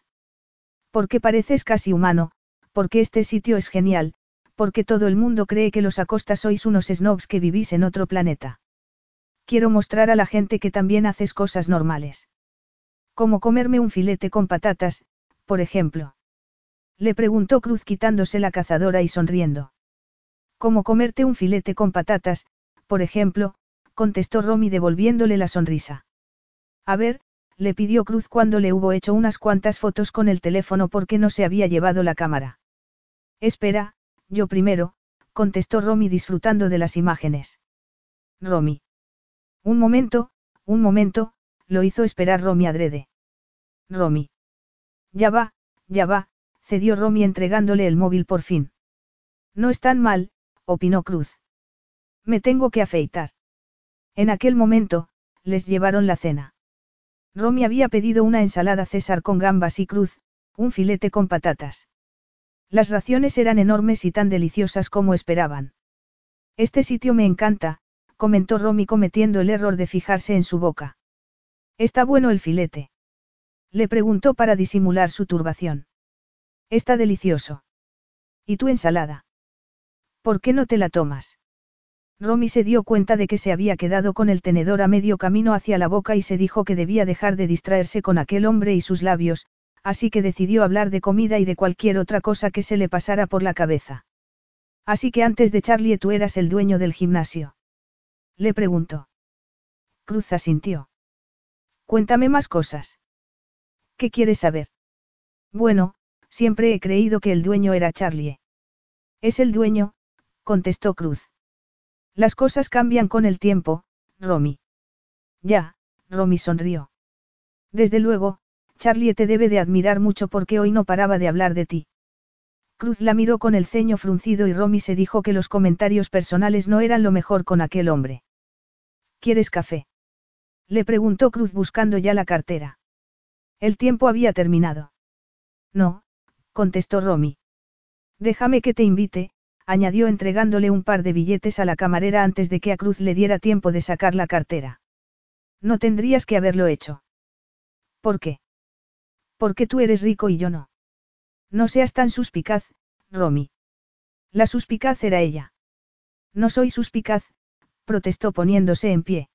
Porque pareces casi humano, porque este sitio es genial, porque todo el mundo cree que los Acosta sois unos snobs que vivís en otro planeta. Quiero mostrar a la gente que también haces cosas normales. Como comerme un filete con patatas, por ejemplo. Le preguntó Cruz quitándose la cazadora y sonriendo. Como comerte un filete con patatas, por ejemplo, contestó Romy devolviéndole la sonrisa. A ver, le pidió Cruz cuando le hubo hecho unas cuantas fotos con el teléfono porque no se había llevado la cámara. Espera, yo primero, contestó Romy disfrutando de las imágenes. Romy. Un momento, un momento, lo hizo esperar Romy adrede. Romy. Ya va, ya va, cedió Romy entregándole el móvil por fin. No es tan mal, opinó Cruz. Me tengo que afeitar. En aquel momento, les llevaron la cena. Romy había pedido una ensalada César con gambas y cruz, un filete con patatas. Las raciones eran enormes y tan deliciosas como esperaban. Este sitio me encanta, comentó Romy cometiendo el error de fijarse en su boca. ¿Está bueno el filete? Le preguntó para disimular su turbación. Está delicioso. ¿Y tu ensalada? ¿Por qué no te la tomas? Romy se dio cuenta de que se había quedado con el tenedor a medio camino hacia la boca y se dijo que debía dejar de distraerse con aquel hombre y sus labios, así que decidió hablar de comida y de cualquier otra cosa que se le pasara por la cabeza. Así que antes de Charlie tú eras el dueño del gimnasio. Le preguntó. Cruz asintió. Cuéntame más cosas. ¿Qué quieres saber? Bueno, siempre he creído que el dueño era Charlie. Es el dueño, contestó Cruz. Las cosas cambian con el tiempo, Romy. Ya, Romy sonrió. Desde luego, Charlie te debe de admirar mucho porque hoy no paraba de hablar de ti. Cruz la miró con el ceño fruncido y Romy se dijo que los comentarios personales no eran lo mejor con aquel hombre. ¿Quieres café? Le preguntó Cruz buscando ya la cartera. El tiempo había terminado. No, contestó Romy. Déjame que te invite, añadió entregándole un par de billetes a la camarera antes de que a Cruz le diera tiempo de sacar la cartera. No tendrías que haberlo hecho. ¿Por qué? Porque tú eres rico y yo no. No seas tan suspicaz, Romy. La suspicaz era ella. No soy suspicaz, protestó poniéndose en pie.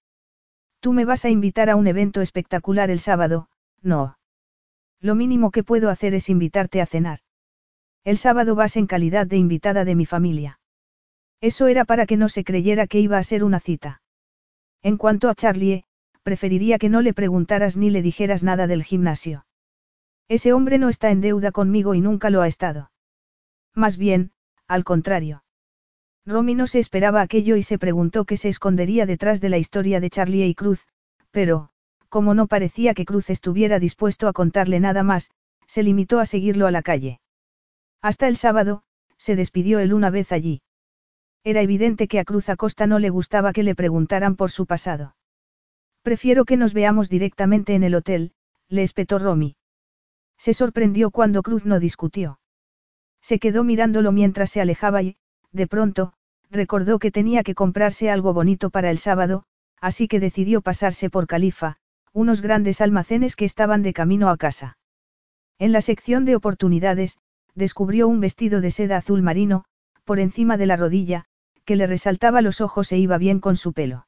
Tú me vas a invitar a un evento espectacular el sábado, no. Lo mínimo que puedo hacer es invitarte a cenar. El sábado vas en calidad de invitada de mi familia. Eso era para que no se creyera que iba a ser una cita. En cuanto a Charlie, preferiría que no le preguntaras ni le dijeras nada del gimnasio. Ese hombre no está en deuda conmigo y nunca lo ha estado. Más bien, al contrario. Romy no se esperaba aquello y se preguntó qué se escondería detrás de la historia de Charlie y Cruz, pero, como no parecía que Cruz estuviera dispuesto a contarle nada más, se limitó a seguirlo a la calle. Hasta el sábado, se despidió él una vez allí. Era evidente que a Cruz Acosta no le gustaba que le preguntaran por su pasado. Prefiero que nos veamos directamente en el hotel, le espetó Romy. Se sorprendió cuando Cruz no discutió. Se quedó mirándolo mientras se alejaba y, de pronto, recordó que tenía que comprarse algo bonito para el sábado, así que decidió pasarse por Califa, unos grandes almacenes que estaban de camino a casa. En la sección de oportunidades, descubrió un vestido de seda azul marino, por encima de la rodilla, que le resaltaba los ojos e iba bien con su pelo.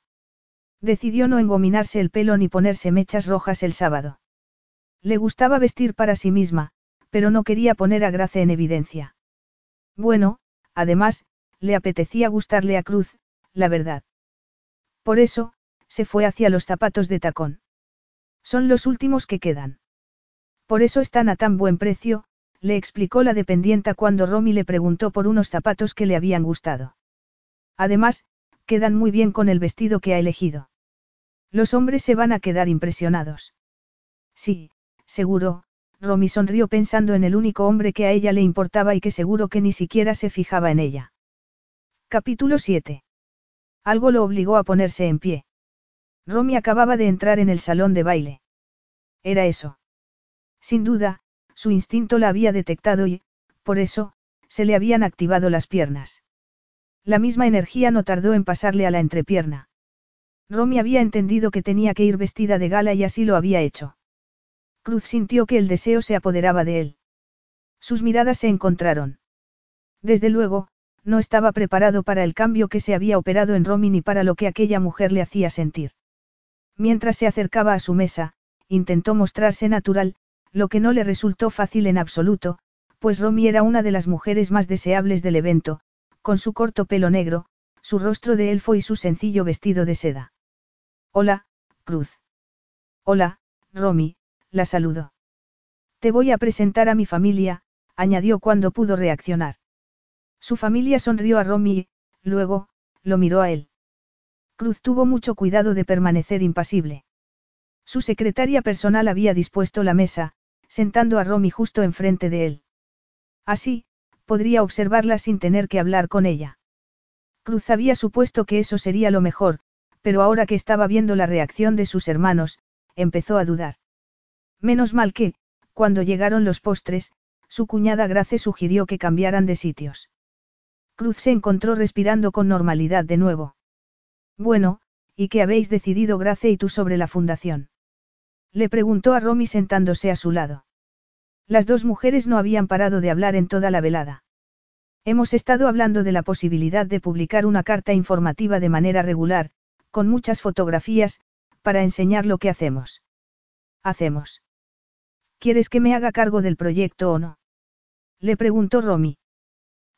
Decidió no engominarse el pelo ni ponerse mechas rojas el sábado. Le gustaba vestir para sí misma, pero no quería poner a Grace en evidencia. Bueno, además, le apetecía gustarle a Cruz, la verdad. Por eso, se fue hacia los zapatos de tacón. Son los últimos que quedan. Por eso están a tan buen precio, le explicó la dependienta cuando Romy le preguntó por unos zapatos que le habían gustado. Además, quedan muy bien con el vestido que ha elegido. Los hombres se van a quedar impresionados. Sí, seguro, Romy sonrió pensando en el único hombre que a ella le importaba y que seguro que ni siquiera se fijaba en ella. Capítulo 7. Algo lo obligó a ponerse en pie. Romy acababa de entrar en el salón de baile. Era eso. Sin duda, su instinto la había detectado y, por eso, se le habían activado las piernas. La misma energía no tardó en pasarle a la entrepierna. Romy había entendido que tenía que ir vestida de gala y así lo había hecho. Cruz sintió que el deseo se apoderaba de él. Sus miradas se encontraron. Desde luego, no estaba preparado para el cambio que se había operado en Romy ni para lo que aquella mujer le hacía sentir. Mientras se acercaba a su mesa, intentó mostrarse natural, lo que no le resultó fácil en absoluto, pues Romy era una de las mujeres más deseables del evento, con su corto pelo negro, su rostro de elfo y su sencillo vestido de seda. Hola, Cruz. Hola, Romy, la saludó. Te voy a presentar a mi familia, añadió cuando pudo reaccionar. Su familia sonrió a Romy y, luego, lo miró a él. Cruz tuvo mucho cuidado de permanecer impasible. Su secretaria personal había dispuesto la mesa, sentando a Romy justo enfrente de él. Así, podría observarla sin tener que hablar con ella. Cruz había supuesto que eso sería lo mejor, pero ahora que estaba viendo la reacción de sus hermanos, empezó a dudar. Menos mal que, cuando llegaron los postres, su cuñada Grace sugirió que cambiaran de sitios. Cruz se encontró respirando con normalidad de nuevo. Bueno, ¿y qué habéis decidido Grace y tú sobre la fundación? Le preguntó a Romy sentándose a su lado. Las dos mujeres no habían parado de hablar en toda la velada. Hemos estado hablando de la posibilidad de publicar una carta informativa de manera regular, con muchas fotografías, para enseñar lo que hacemos. Hacemos. ¿Quieres que me haga cargo del proyecto o no? Le preguntó Romy.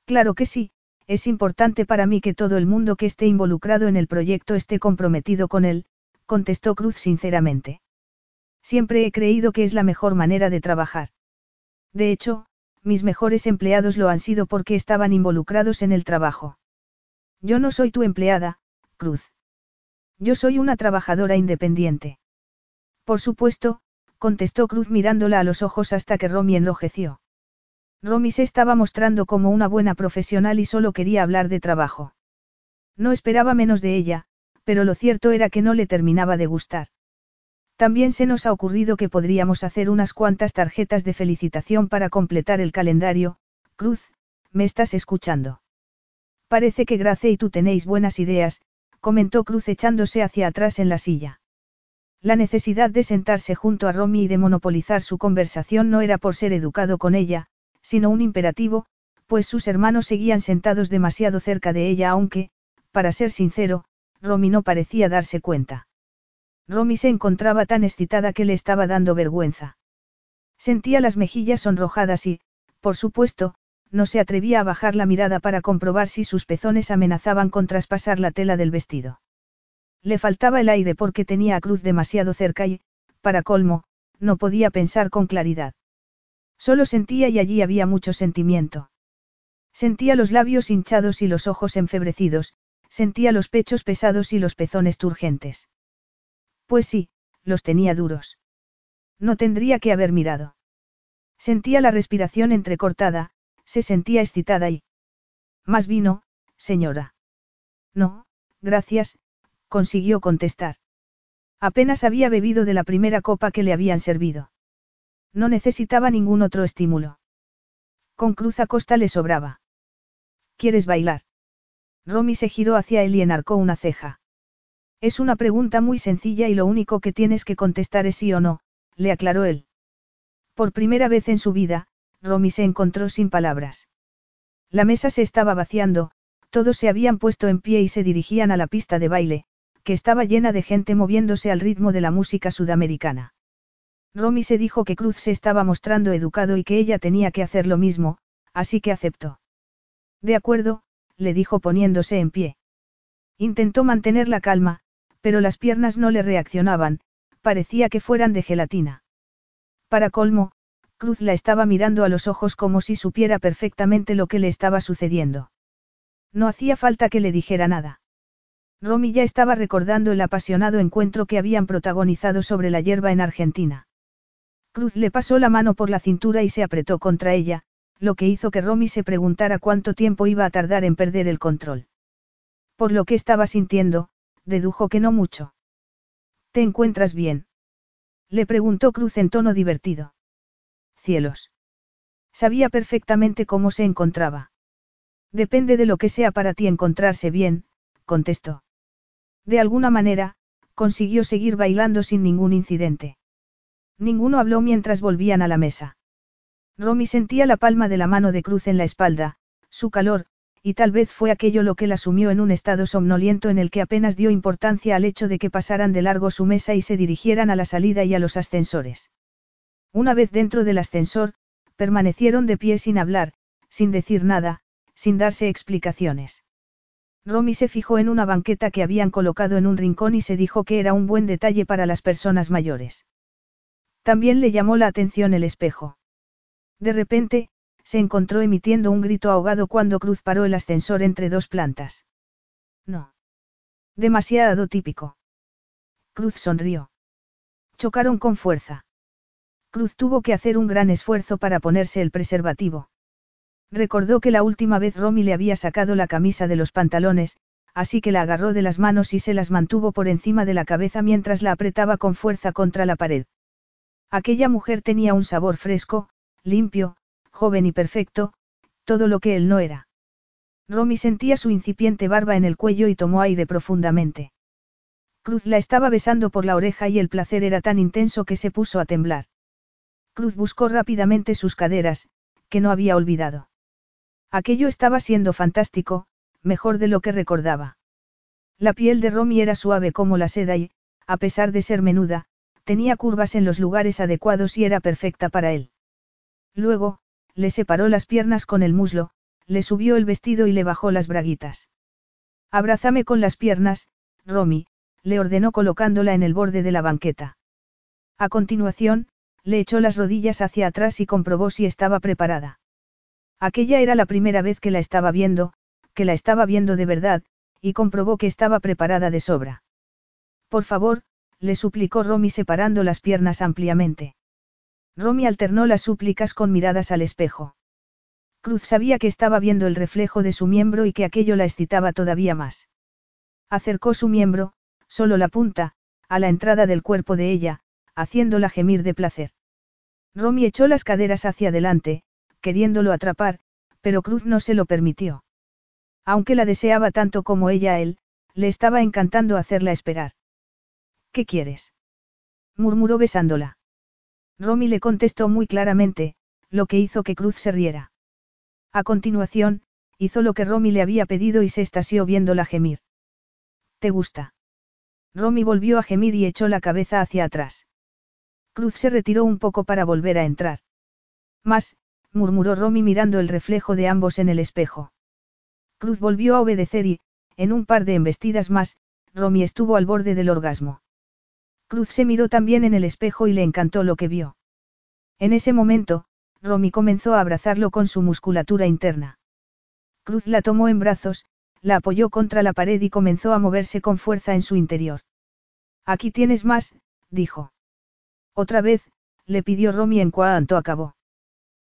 Claro que sí, es importante para mí que todo el mundo que esté involucrado en el proyecto esté comprometido con él, contestó Cruz sinceramente. Siempre he creído que es la mejor manera de trabajar. De hecho, mis mejores empleados lo han sido porque estaban involucrados en el trabajo. Yo no soy tu empleada, Cruz. Yo soy una trabajadora independiente. Por supuesto, contestó Cruz mirándola a los ojos hasta que Romy enrojeció. Romy se estaba mostrando como una buena profesional y solo quería hablar de trabajo. No esperaba menos de ella, pero lo cierto era que no le terminaba de gustar. También se nos ha ocurrido que podríamos hacer unas cuantas tarjetas de felicitación para completar el calendario, Cruz, ¿me estás escuchando? Parece que Grace y tú tenéis buenas ideas, comentó Cruz echándose hacia atrás en la silla. La necesidad de sentarse junto a Romy y de monopolizar su conversación no era por ser educado con ella, sino un imperativo, pues sus hermanos seguían sentados demasiado cerca de ella aunque, para ser sincero, Romy no parecía darse cuenta. Romy se encontraba tan excitada que le estaba dando vergüenza. Sentía las mejillas sonrojadas y, por supuesto, no se atrevía a bajar la mirada para comprobar si sus pezones amenazaban con traspasar la tela del vestido. Le faltaba el aire porque tenía a Cruz demasiado cerca y, para colmo, no podía pensar con claridad. Solo sentía y allí había mucho sentimiento. Sentía los labios hinchados y los ojos enfebrecidos, sentía los pechos pesados y los pezones turgentes. Pues sí, los tenía duros. No tendría que haber mirado. Sentía la respiración entrecortada, se sentía excitada y... Más vino, señora. No, gracias, consiguió contestar. Apenas había bebido de la primera copa que le habían servido. No necesitaba ningún otro estímulo. Con Cruz a costa le sobraba. ¿Quieres bailar? Romy se giró hacia él y enarcó una ceja. Es una pregunta muy sencilla y lo único que tienes que contestar es sí o no, le aclaró él. Por primera vez en su vida, Romy se encontró sin palabras. La mesa se estaba vaciando, todos se habían puesto en pie y se dirigían a la pista de baile, que estaba llena de gente moviéndose al ritmo de la música sudamericana. Romy se dijo que Cruz se estaba mostrando educado y que ella tenía que hacer lo mismo, así que aceptó. De acuerdo, le dijo poniéndose en pie. Intentó mantener la calma, pero las piernas no le reaccionaban, parecía que fueran de gelatina. Para colmo, Cruz la estaba mirando a los ojos como si supiera perfectamente lo que le estaba sucediendo. No hacía falta que le dijera nada. Romy ya estaba recordando el apasionado encuentro que habían protagonizado sobre la hierba en Argentina. Cruz le pasó la mano por la cintura y se apretó contra ella, lo que hizo que Romy se preguntara cuánto tiempo iba a tardar en perder el control. Por lo que estaba sintiendo, dedujo que no mucho. ¿Te encuentras bien? Le preguntó Cruz en tono divertido cielos. Sabía perfectamente cómo se encontraba. Depende de lo que sea para ti encontrarse bien, contestó. De alguna manera, consiguió seguir bailando sin ningún incidente. Ninguno habló mientras volvían a la mesa. Romy sentía la palma de la mano de Cruz en la espalda, su calor, y tal vez fue aquello lo que la sumió en un estado somnoliento en el que apenas dio importancia al hecho de que pasaran de largo su mesa y se dirigieran a la salida y a los ascensores. Una vez dentro del ascensor, permanecieron de pie sin hablar, sin decir nada, sin darse explicaciones. Romy se fijó en una banqueta que habían colocado en un rincón y se dijo que era un buen detalle para las personas mayores. También le llamó la atención el espejo. De repente, se encontró emitiendo un grito ahogado cuando Cruz paró el ascensor entre dos plantas. No. Demasiado típico. Cruz sonrió. Chocaron con fuerza. Cruz tuvo que hacer un gran esfuerzo para ponerse el preservativo. Recordó que la última vez Romy le había sacado la camisa de los pantalones, así que la agarró de las manos y se las mantuvo por encima de la cabeza mientras la apretaba con fuerza contra la pared. Aquella mujer tenía un sabor fresco, limpio, joven y perfecto, todo lo que él no era. Romy sentía su incipiente barba en el cuello y tomó aire profundamente. Cruz la estaba besando por la oreja y el placer era tan intenso que se puso a temblar. Cruz buscó rápidamente sus caderas, que no había olvidado. Aquello estaba siendo fantástico, mejor de lo que recordaba. La piel de Romy era suave como la seda y, a pesar de ser menuda, tenía curvas en los lugares adecuados y era perfecta para él. Luego, le separó las piernas con el muslo, le subió el vestido y le bajó las braguitas. Abrázame con las piernas, Romy, le ordenó colocándola en el borde de la banqueta. A continuación, le echó las rodillas hacia atrás y comprobó si estaba preparada. Aquella era la primera vez que la estaba viendo, que la estaba viendo de verdad, y comprobó que estaba preparada de sobra. Por favor, le suplicó Romy separando las piernas ampliamente. Romy alternó las súplicas con miradas al espejo. Cruz sabía que estaba viendo el reflejo de su miembro y que aquello la excitaba todavía más. Acercó su miembro, solo la punta, a la entrada del cuerpo de ella, haciéndola gemir de placer. Romy echó las caderas hacia adelante, queriéndolo atrapar, pero Cruz no se lo permitió. Aunque la deseaba tanto como ella a él, le estaba encantando hacerla esperar. ¿Qué quieres? murmuró besándola. Romy le contestó muy claramente, lo que hizo que Cruz se riera. A continuación, hizo lo que Romy le había pedido y se estasió viéndola gemir. ¿Te gusta? Romy volvió a gemir y echó la cabeza hacia atrás. Cruz se retiró un poco para volver a entrar. Más, murmuró Romy mirando el reflejo de ambos en el espejo. Cruz volvió a obedecer y, en un par de embestidas más, Romy estuvo al borde del orgasmo. Cruz se miró también en el espejo y le encantó lo que vio. En ese momento, Romy comenzó a abrazarlo con su musculatura interna. Cruz la tomó en brazos, la apoyó contra la pared y comenzó a moverse con fuerza en su interior. Aquí tienes más, dijo. Otra vez, le pidió Romy en cuanto acabó.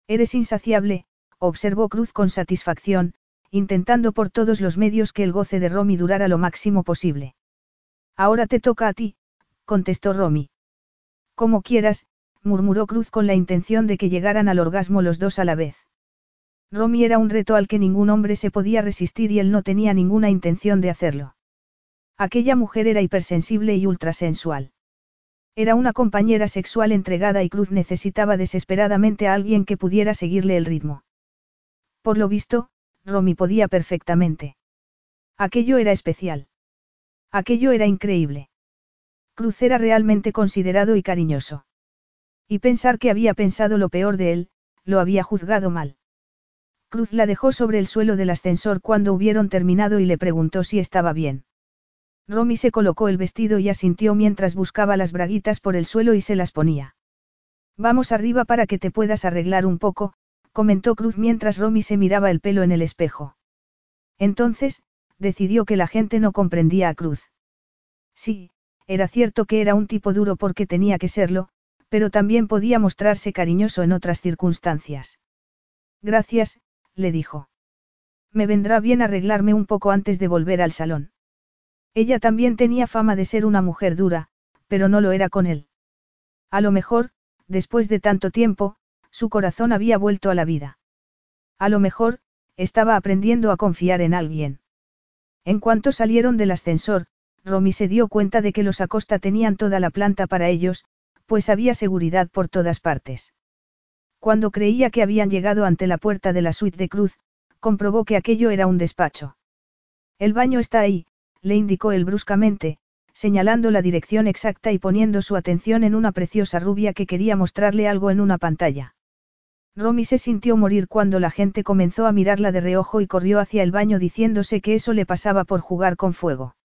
Eres insaciable, observó Cruz con satisfacción, intentando por todos los medios que el goce de Romy durara lo máximo posible. Ahora te toca a ti, contestó Romy. Como quieras, murmuró Cruz con la intención de que llegaran al orgasmo los dos a la vez. Romy era un reto al que ningún hombre se podía resistir y él no tenía ninguna intención de hacerlo. Aquella mujer era hipersensible y ultrasensual. Era una compañera sexual entregada y Cruz necesitaba desesperadamente a alguien que pudiera seguirle el ritmo. Por lo visto, Romy podía perfectamente. Aquello era especial. Aquello era increíble. Cruz era realmente considerado y cariñoso. Y pensar que había pensado lo peor de él, lo había juzgado mal. Cruz la dejó sobre el suelo del ascensor cuando hubieron terminado y le preguntó si estaba bien. Romy se colocó el vestido y asintió mientras buscaba las braguitas por el suelo y se las ponía. Vamos arriba para que te puedas arreglar un poco, comentó Cruz mientras Romy se miraba el pelo en el espejo. Entonces, decidió que la gente no comprendía a Cruz. Sí, era cierto que era un tipo duro porque tenía que serlo, pero también podía mostrarse cariñoso en otras circunstancias. Gracias, le dijo. Me vendrá bien arreglarme un poco antes de volver al salón. Ella también tenía fama de ser una mujer dura, pero no lo era con él. A lo mejor, después de tanto tiempo, su corazón había vuelto a la vida. A lo mejor, estaba aprendiendo a confiar en alguien. En cuanto salieron del ascensor, Romy se dio cuenta de que los Acosta tenían toda la planta para ellos, pues había seguridad por todas partes. Cuando creía que habían llegado ante la puerta de la suite de Cruz, comprobó que aquello era un despacho. El baño está ahí, le indicó él bruscamente, señalando la dirección exacta y poniendo su atención en una preciosa rubia que quería mostrarle algo en una pantalla. Romy se sintió morir cuando la gente comenzó a mirarla de reojo y corrió hacia el baño diciéndose que eso le pasaba por jugar con fuego.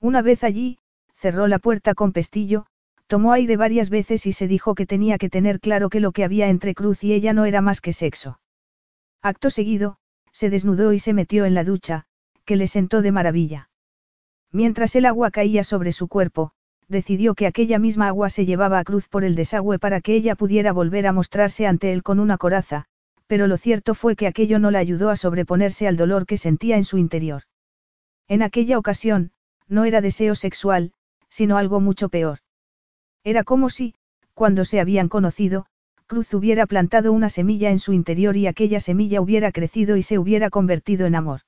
Una vez allí, cerró la puerta con pestillo, tomó aire varias veces y se dijo que tenía que tener claro que lo que había entre Cruz y ella no era más que sexo. Acto seguido, se desnudó y se metió en la ducha, que le sentó de maravilla. Mientras el agua caía sobre su cuerpo, decidió que aquella misma agua se llevaba a Cruz por el desagüe para que ella pudiera volver a mostrarse ante él con una coraza, pero lo cierto fue que aquello no la ayudó a sobreponerse al dolor que sentía en su interior. En aquella ocasión, no era deseo sexual, sino algo mucho peor. Era como si, cuando se habían conocido, Cruz hubiera plantado una semilla en su interior y aquella semilla hubiera crecido y se hubiera convertido en amor.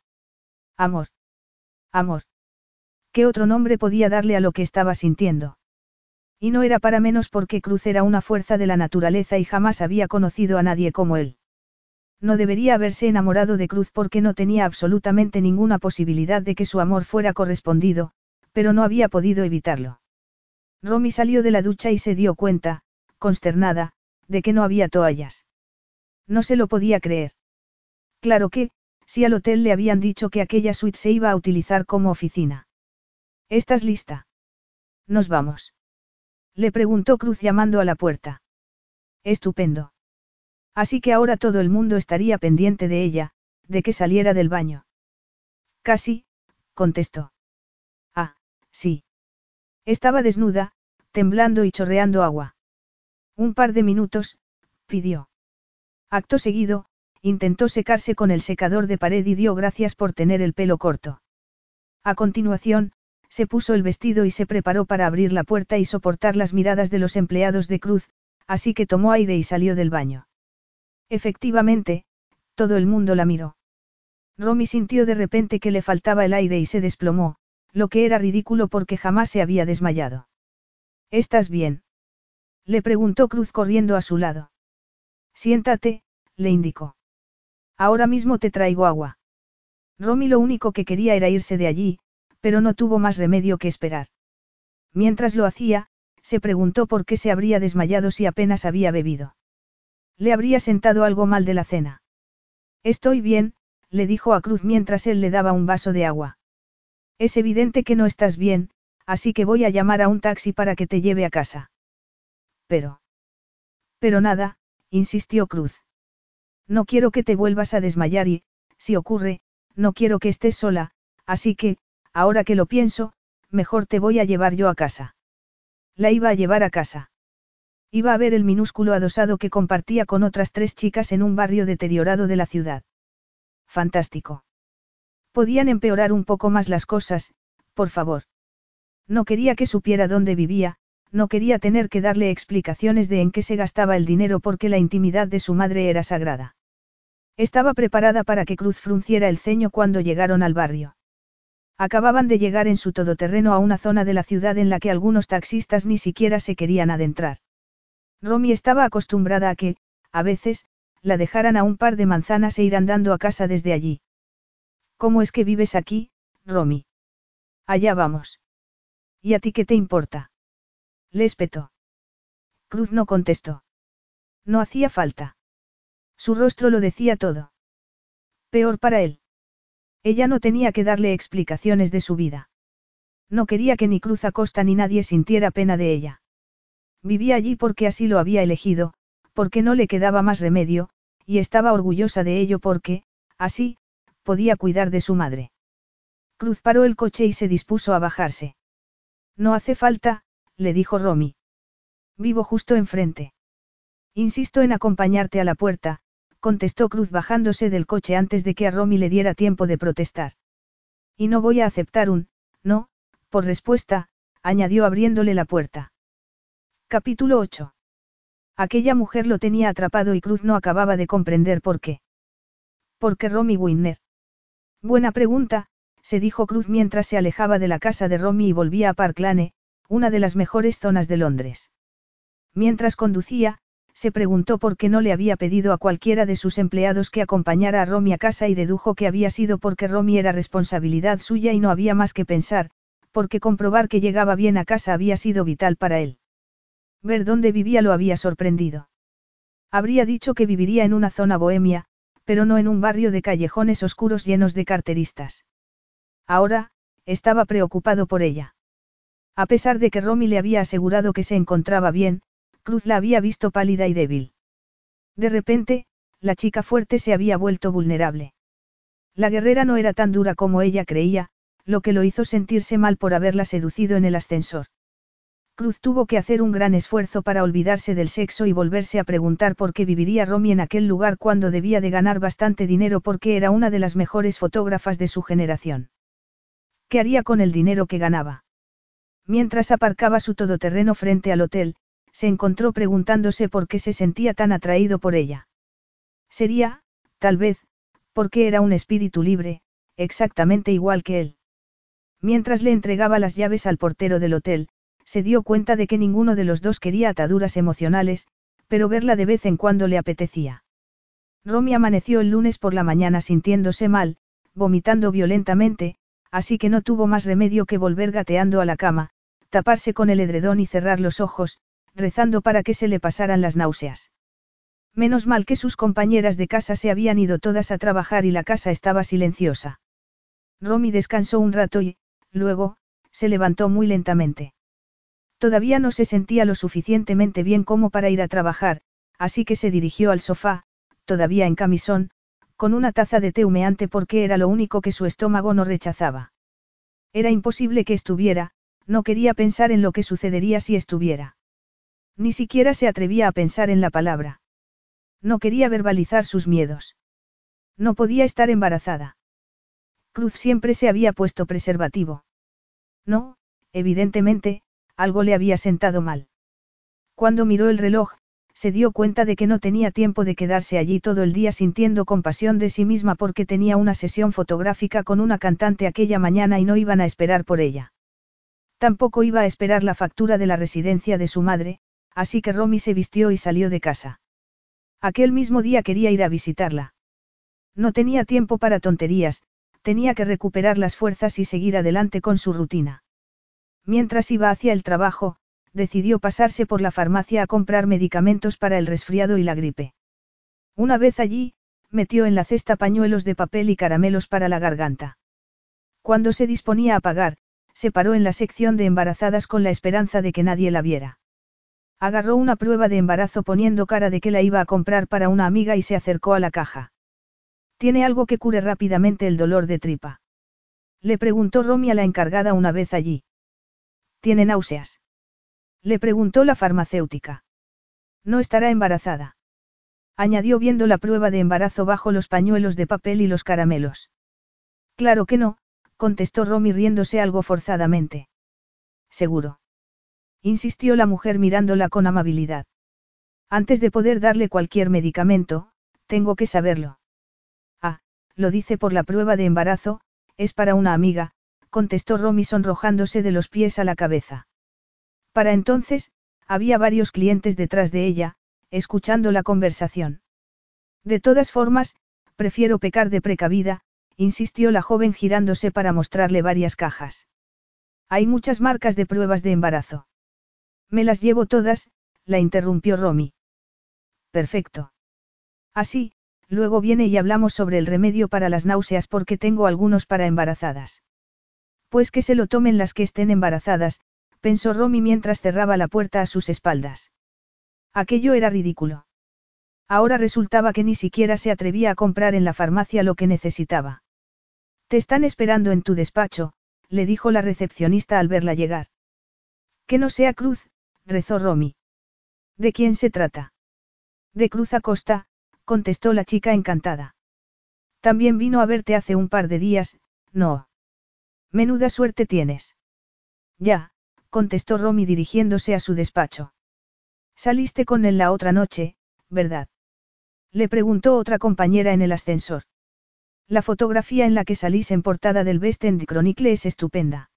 Amor. Amor. ¿Qué otro nombre podía darle a lo que estaba sintiendo? Y no era para menos porque Cruz era una fuerza de la naturaleza y jamás había conocido a nadie como él. No debería haberse enamorado de Cruz porque no tenía absolutamente ninguna posibilidad de que su amor fuera correspondido, pero no había podido evitarlo. Romy salió de la ducha y se dio cuenta, consternada, de que no había toallas. No se lo podía creer. Claro que, si al hotel le habían dicho que aquella suite se iba a utilizar como oficina. ¿Estás lista? Nos vamos. Le preguntó Cruz llamando a la puerta. Estupendo. Así que ahora todo el mundo estaría pendiente de ella, de que saliera del baño. Casi, contestó. Ah, sí. Estaba desnuda, temblando y chorreando agua. Un par de minutos, pidió. Acto seguido, intentó secarse con el secador de pared y dio gracias por tener el pelo corto. A continuación, se puso el vestido y se preparó para abrir la puerta y soportar las miradas de los empleados de Cruz, así que tomó aire y salió del baño. Efectivamente, todo el mundo la miró. Romy sintió de repente que le faltaba el aire y se desplomó, lo que era ridículo porque jamás se había desmayado. ¿Estás bien? Le preguntó Cruz corriendo a su lado. Siéntate, le indicó. Ahora mismo te traigo agua. Romy lo único que quería era irse de allí, pero no tuvo más remedio que esperar. Mientras lo hacía, se preguntó por qué se habría desmayado si apenas había bebido. Le habría sentado algo mal de la cena. Estoy bien, le dijo a Cruz mientras él le daba un vaso de agua. Es evidente que no estás bien, así que voy a llamar a un taxi para que te lleve a casa. Pero. Pero nada, insistió Cruz. No quiero que te vuelvas a desmayar y, si ocurre, no quiero que estés sola, así que, ahora que lo pienso, mejor te voy a llevar yo a casa. La iba a llevar a casa. Iba a ver el minúsculo adosado que compartía con otras tres chicas en un barrio deteriorado de la ciudad. Fantástico. Podían empeorar un poco más las cosas, por favor. No quería que supiera dónde vivía, no quería tener que darle explicaciones de en qué se gastaba el dinero porque la intimidad de su madre era sagrada. Estaba preparada para que Cruz frunciera el ceño cuando llegaron al barrio. Acababan de llegar en su todoterreno a una zona de la ciudad en la que algunos taxistas ni siquiera se querían adentrar. Romy estaba acostumbrada a que, a veces, la dejaran a un par de manzanas e ir andando a casa desde allí. ¿Cómo es que vives aquí, Romy? Allá vamos. ¿Y a ti qué te importa? Le espetó. Cruz no contestó. No hacía falta. Su rostro lo decía todo. Peor para él. Ella no tenía que darle explicaciones de su vida. No quería que ni Cruz Acosta ni nadie sintiera pena de ella. Vivía allí porque así lo había elegido, porque no le quedaba más remedio, y estaba orgullosa de ello porque, así, podía cuidar de su madre. Cruz paró el coche y se dispuso a bajarse. No hace falta, le dijo Romy. Vivo justo enfrente. Insisto en acompañarte a la puerta, contestó Cruz bajándose del coche antes de que a Romy le diera tiempo de protestar. Y no voy a aceptar un, no, por respuesta, añadió abriéndole la puerta. Capítulo 8. Aquella mujer lo tenía atrapado y Cruz no acababa de comprender por qué. ¿Por qué Romy Winner? Buena pregunta, se dijo Cruz mientras se alejaba de la casa de Romy y volvía a Park Lane, una de las mejores zonas de Londres. Mientras conducía, se preguntó por qué no le había pedido a cualquiera de sus empleados que acompañara a Romy a casa y dedujo que había sido porque Romy era responsabilidad suya y no había más que pensar, porque comprobar que llegaba bien a casa había sido vital para él. Ver dónde vivía lo había sorprendido. Habría dicho que viviría en una zona bohemia, pero no en un barrio de callejones oscuros llenos de carteristas. Ahora, estaba preocupado por ella. A pesar de que Romy le había asegurado que se encontraba bien, Cruz la había visto pálida y débil. De repente, la chica fuerte se había vuelto vulnerable. La guerrera no era tan dura como ella creía, lo que lo hizo sentirse mal por haberla seducido en el ascensor. Cruz tuvo que hacer un gran esfuerzo para olvidarse del sexo y volverse a preguntar por qué viviría Romy en aquel lugar cuando debía de ganar bastante dinero porque era una de las mejores fotógrafas de su generación. ¿Qué haría con el dinero que ganaba? Mientras aparcaba su todoterreno frente al hotel, se encontró preguntándose por qué se sentía tan atraído por ella. Sería, tal vez, porque era un espíritu libre, exactamente igual que él. Mientras le entregaba las llaves al portero del hotel, se dio cuenta de que ninguno de los dos quería ataduras emocionales, pero verla de vez en cuando le apetecía. Romy amaneció el lunes por la mañana sintiéndose mal, vomitando violentamente, así que no tuvo más remedio que volver gateando a la cama, taparse con el edredón y cerrar los ojos, rezando para que se le pasaran las náuseas. Menos mal que sus compañeras de casa se habían ido todas a trabajar y la casa estaba silenciosa. Romy descansó un rato y, luego, se levantó muy lentamente. Todavía no se sentía lo suficientemente bien como para ir a trabajar, así que se dirigió al sofá, todavía en camisón, con una taza de té humeante porque era lo único que su estómago no rechazaba. Era imposible que estuviera, no quería pensar en lo que sucedería si estuviera. Ni siquiera se atrevía a pensar en la palabra. No quería verbalizar sus miedos. No podía estar embarazada. Cruz siempre se había puesto preservativo. No, evidentemente, algo le había sentado mal. Cuando miró el reloj, se dio cuenta de que no tenía tiempo de quedarse allí todo el día sintiendo compasión de sí misma porque tenía una sesión fotográfica con una cantante aquella mañana y no iban a esperar por ella. Tampoco iba a esperar la factura de la residencia de su madre, así que Romy se vistió y salió de casa. Aquel mismo día quería ir a visitarla. No tenía tiempo para tonterías, tenía que recuperar las fuerzas y seguir adelante con su rutina. Mientras iba hacia el trabajo, decidió pasarse por la farmacia a comprar medicamentos para el resfriado y la gripe. Una vez allí, metió en la cesta pañuelos de papel y caramelos para la garganta. Cuando se disponía a pagar, se paró en la sección de embarazadas con la esperanza de que nadie la viera. Agarró una prueba de embarazo poniendo cara de que la iba a comprar para una amiga y se acercó a la caja. ¿Tiene algo que cure rápidamente el dolor de tripa? Le preguntó Romy a la encargada una vez allí. ¿Tiene náuseas? Le preguntó la farmacéutica. No estará embarazada. Añadió viendo la prueba de embarazo bajo los pañuelos de papel y los caramelos. Claro que no, contestó Romy riéndose algo forzadamente. Seguro insistió la mujer mirándola con amabilidad. Antes de poder darle cualquier medicamento, tengo que saberlo. Ah, lo dice por la prueba de embarazo, es para una amiga, contestó Romy sonrojándose de los pies a la cabeza. Para entonces, había varios clientes detrás de ella, escuchando la conversación. De todas formas, prefiero pecar de precavida, insistió la joven girándose para mostrarle varias cajas. Hay muchas marcas de pruebas de embarazo. Me las llevo todas, la interrumpió Romy. Perfecto. Así, Luego viene y hablamos sobre el remedio para las náuseas porque tengo algunos para embarazadas. Pues que se lo tomen las que estén embarazadas, pensó Romy mientras cerraba la puerta a sus espaldas. Aquello era ridículo. Ahora resultaba que ni siquiera se atrevía a comprar en la farmacia lo que necesitaba. Te están esperando en tu despacho, le dijo la recepcionista al verla llegar. Que no sea Cruz, rezó Romy. ¿De quién se trata? De Cruz Acosta, contestó la chica encantada. También vino a verte hace un par de días, no. Menuda suerte tienes. Ya, contestó Romy dirigiéndose a su despacho. Saliste con él la otra noche, ¿verdad? Le preguntó otra compañera en el ascensor. La fotografía en la que salís en portada del Best End Chronicle es estupenda.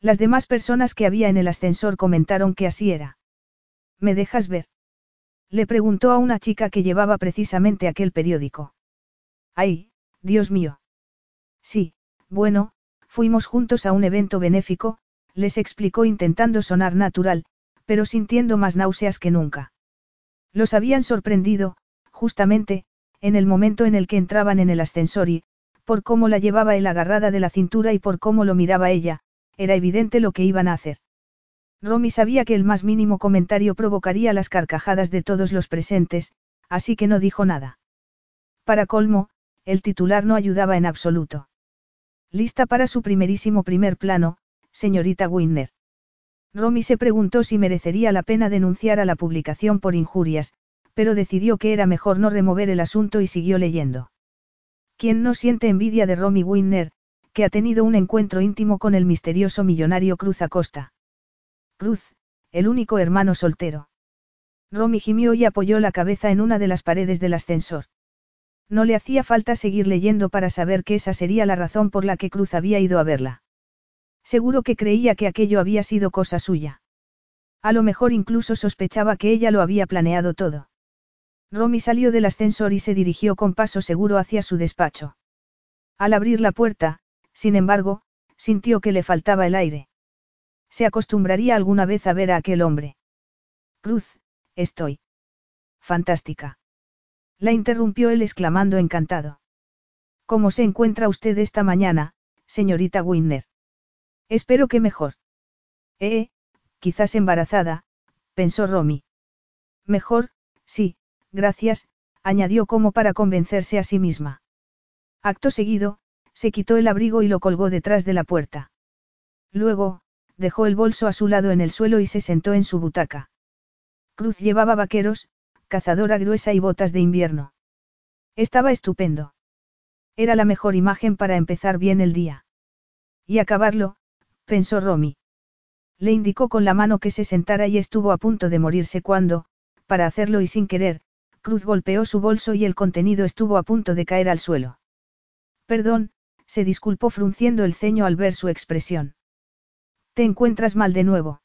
Las demás personas que había en el ascensor comentaron que así era. ¿Me dejas ver? Le preguntó a una chica que llevaba precisamente aquel periódico. ¡Ay, Dios mío! Sí, bueno, fuimos juntos a un evento benéfico, les explicó intentando sonar natural, pero sintiendo más náuseas que nunca. Los habían sorprendido, justamente, en el momento en el que entraban en el ascensor y, por cómo la llevaba él agarrada de la cintura y por cómo lo miraba ella, era evidente lo que iban a hacer. Romy sabía que el más mínimo comentario provocaría las carcajadas de todos los presentes, así que no dijo nada. Para colmo, el titular no ayudaba en absoluto. Lista para su primerísimo primer plano, señorita Winner. Romy se preguntó si merecería la pena denunciar a la publicación por injurias, pero decidió que era mejor no remover el asunto y siguió leyendo. ¿Quién no siente envidia de Romy Winner, que ha tenido un encuentro íntimo con el misterioso millonario Cruz Acosta? Cruz, el único hermano soltero. Romy gimió y apoyó la cabeza en una de las paredes del ascensor. No le hacía falta seguir leyendo para saber que esa sería la razón por la que Cruz había ido a verla. Seguro que creía que aquello había sido cosa suya. A lo mejor incluso sospechaba que ella lo había planeado todo. Romy salió del ascensor y se dirigió con paso seguro hacia su despacho. Al abrir la puerta, sin embargo, sintió que le faltaba el aire. ¿Se acostumbraría alguna vez a ver a aquel hombre? Cruz, estoy. Fantástica. La interrumpió él exclamando encantado. ¿Cómo se encuentra usted esta mañana, señorita Winner? Espero que mejor. Eh, quizás embarazada, pensó Romy. Mejor, sí, gracias, añadió como para convencerse a sí misma. Acto seguido, se quitó el abrigo y lo colgó detrás de la puerta. Luego, dejó el bolso a su lado en el suelo y se sentó en su butaca. Cruz llevaba vaqueros, cazadora gruesa y botas de invierno. Estaba estupendo. Era la mejor imagen para empezar bien el día. Y acabarlo, pensó Romy. Le indicó con la mano que se sentara y estuvo a punto de morirse cuando, para hacerlo y sin querer, Cruz golpeó su bolso y el contenido estuvo a punto de caer al suelo. Perdón, se disculpó frunciendo el ceño al ver su expresión. ¿Te encuentras mal de nuevo?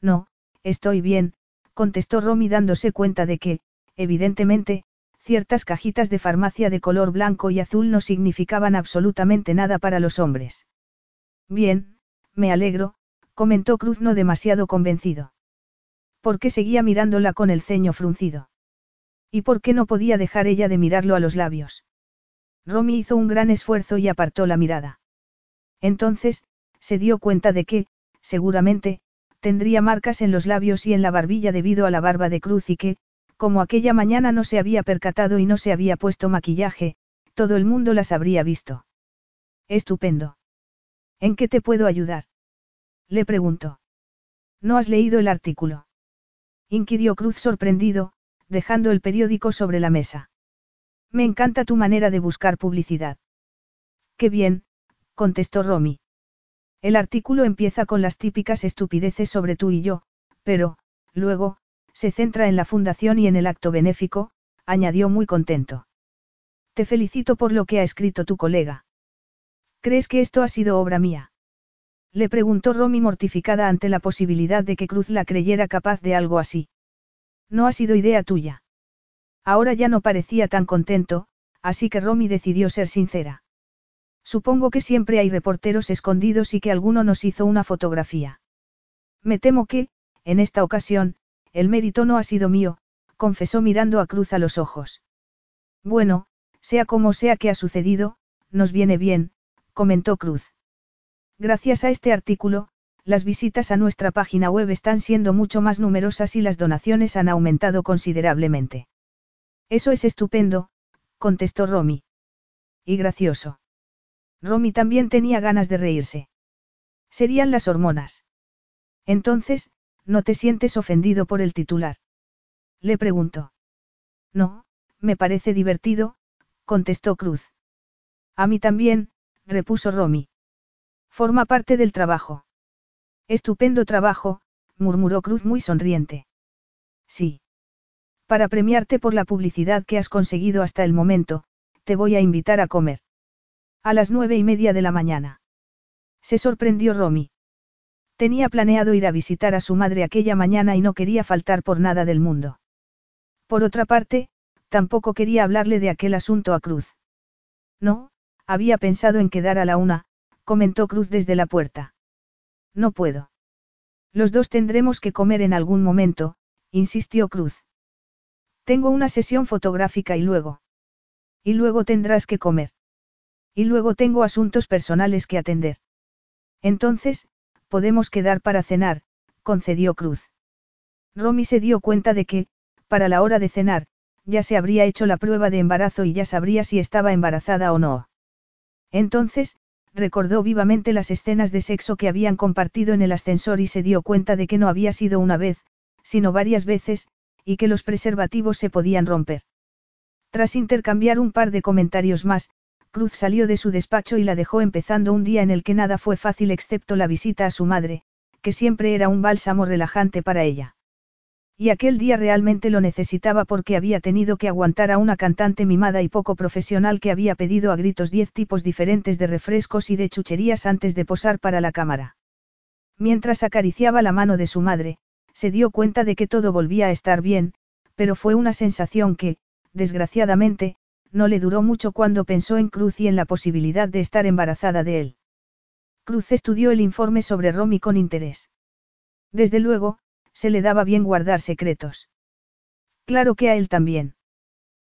No, estoy bien, contestó Romy dándose cuenta de que, evidentemente, ciertas cajitas de farmacia de color blanco y azul no significaban absolutamente nada para los hombres. Bien, me alegro, comentó Cruz no demasiado convencido. ¿Por qué seguía mirándola con el ceño fruncido? ¿Y por qué no podía dejar ella de mirarlo a los labios? Romy hizo un gran esfuerzo y apartó la mirada. Entonces, se dio cuenta de que, seguramente, tendría marcas en los labios y en la barbilla debido a la barba de cruz y que, como aquella mañana no se había percatado y no se había puesto maquillaje, todo el mundo las habría visto. Estupendo. ¿En qué te puedo ayudar? Le preguntó. ¿No has leído el artículo? inquirió Cruz sorprendido, dejando el periódico sobre la mesa. Me encanta tu manera de buscar publicidad. Qué bien, contestó Romy. El artículo empieza con las típicas estupideces sobre tú y yo, pero, luego, se centra en la fundación y en el acto benéfico, añadió muy contento. Te felicito por lo que ha escrito tu colega. ¿Crees que esto ha sido obra mía? Le preguntó Romy mortificada ante la posibilidad de que Cruz la creyera capaz de algo así. No ha sido idea tuya. Ahora ya no parecía tan contento, así que Romy decidió ser sincera. Supongo que siempre hay reporteros escondidos y que alguno nos hizo una fotografía. Me temo que, en esta ocasión, el mérito no ha sido mío, confesó mirando a Cruz a los ojos. Bueno, sea como sea que ha sucedido, nos viene bien, comentó Cruz. Gracias a este artículo, las visitas a nuestra página web están siendo mucho más numerosas y las donaciones han aumentado considerablemente. Eso es estupendo, contestó Romy. Y gracioso. Romy también tenía ganas de reírse. Serían las hormonas. Entonces, ¿no te sientes ofendido por el titular? Le preguntó. No, me parece divertido, contestó Cruz. A mí también, repuso Romy. Forma parte del trabajo. Estupendo trabajo, murmuró Cruz muy sonriente. Sí. Para premiarte por la publicidad que has conseguido hasta el momento, te voy a invitar a comer. A las nueve y media de la mañana. Se sorprendió Romy. Tenía planeado ir a visitar a su madre aquella mañana y no quería faltar por nada del mundo. Por otra parte, tampoco quería hablarle de aquel asunto a Cruz. No, había pensado en quedar a la una, comentó Cruz desde la puerta. No puedo. Los dos tendremos que comer en algún momento, insistió Cruz. Tengo una sesión fotográfica y luego. Y luego tendrás que comer. Y luego tengo asuntos personales que atender. Entonces, podemos quedar para cenar, concedió Cruz. Romy se dio cuenta de que, para la hora de cenar, ya se habría hecho la prueba de embarazo y ya sabría si estaba embarazada o no. Entonces, recordó vivamente las escenas de sexo que habían compartido en el ascensor y se dio cuenta de que no había sido una vez, sino varias veces, y que los preservativos se podían romper. Tras intercambiar un par de comentarios más, Cruz salió de su despacho y la dejó empezando un día en el que nada fue fácil excepto la visita a su madre, que siempre era un bálsamo relajante para ella. Y aquel día realmente lo necesitaba porque había tenido que aguantar a una cantante mimada y poco profesional que había pedido a gritos diez tipos diferentes de refrescos y de chucherías antes de posar para la cámara. Mientras acariciaba la mano de su madre, se dio cuenta de que todo volvía a estar bien, pero fue una sensación que, desgraciadamente, no le duró mucho cuando pensó en Cruz y en la posibilidad de estar embarazada de él. Cruz estudió el informe sobre Romy con interés. Desde luego, se le daba bien guardar secretos. Claro que a él también.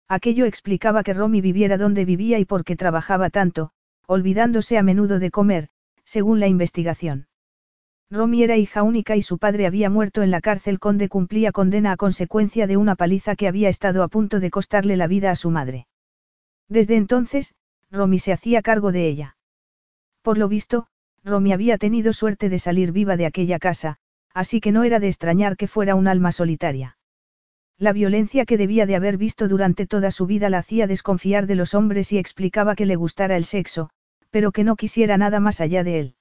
Aquello explicaba que Romy viviera donde vivía y por qué trabajaba tanto, olvidándose a menudo de comer, según la investigación. Romy era hija única y su padre había muerto en la cárcel conde cumplía condena a consecuencia de una paliza que había estado a punto de costarle la vida a su madre. Desde entonces, Romy se hacía cargo de ella. Por lo visto, Romy había tenido suerte de salir viva de aquella casa, así que no era de extrañar que fuera un alma solitaria. La violencia que debía de haber visto durante toda su vida la hacía desconfiar de los hombres y explicaba que le gustara el sexo, pero que no quisiera nada más allá de él.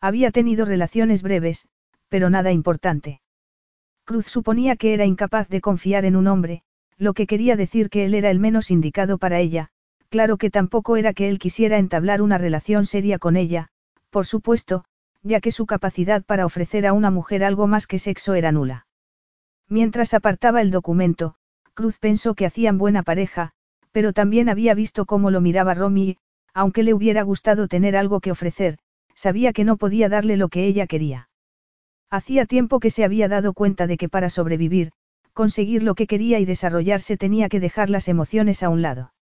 Había tenido relaciones breves, pero nada importante. Cruz suponía que era incapaz de confiar en un hombre, lo que quería decir que él era el menos indicado para ella, claro que tampoco era que él quisiera entablar una relación seria con ella, por supuesto, ya que su capacidad para ofrecer a una mujer algo más que sexo era nula. Mientras apartaba el documento, Cruz pensó que hacían buena pareja, pero también había visto cómo lo miraba Romy y, aunque le hubiera gustado tener algo que ofrecer, sabía que no podía darle lo que ella quería. Hacía tiempo que se había dado cuenta de que para sobrevivir, conseguir lo que quería y desarrollarse tenía que dejar las emociones a un lado.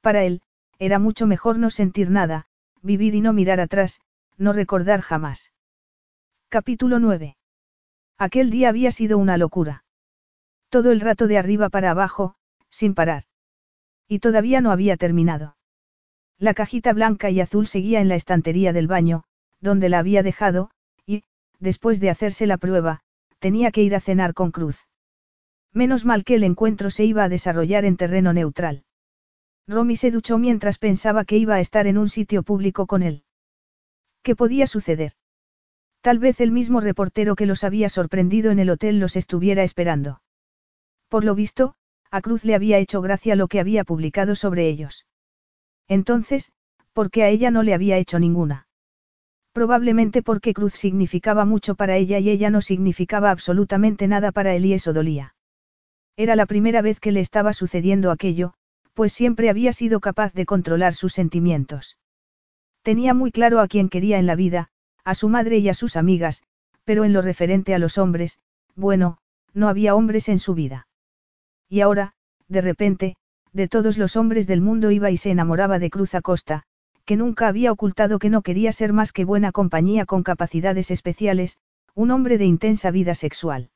Para él, era mucho mejor no sentir nada, vivir y no mirar atrás, no recordar jamás. Capítulo 9. Aquel día había sido una locura. Todo el rato de arriba para abajo, sin parar. Y todavía no había terminado. La cajita blanca y azul seguía en la estantería del baño, donde la había dejado, y, después de hacerse la prueba, tenía que ir a cenar con Cruz. Menos mal que el encuentro se iba a desarrollar en terreno neutral. Romy se duchó mientras pensaba que iba a estar en un sitio público con él. ¿Qué podía suceder? Tal vez el mismo reportero que los había sorprendido en el hotel los estuviera esperando. Por lo visto, a Cruz le había hecho gracia lo que había publicado sobre ellos. Entonces, ¿por qué a ella no le había hecho ninguna? Probablemente porque Cruz significaba mucho para ella y ella no significaba absolutamente nada para él y eso dolía. Era la primera vez que le estaba sucediendo aquello, pues siempre había sido capaz de controlar sus sentimientos. Tenía muy claro a quién quería en la vida, a su madre y a sus amigas, pero en lo referente a los hombres, bueno, no había hombres en su vida. Y ahora, de repente, de todos los hombres del mundo iba y se enamoraba de Cruz Acosta, que nunca había ocultado que no quería ser más que buena compañía con capacidades especiales, un hombre de intensa vida sexual.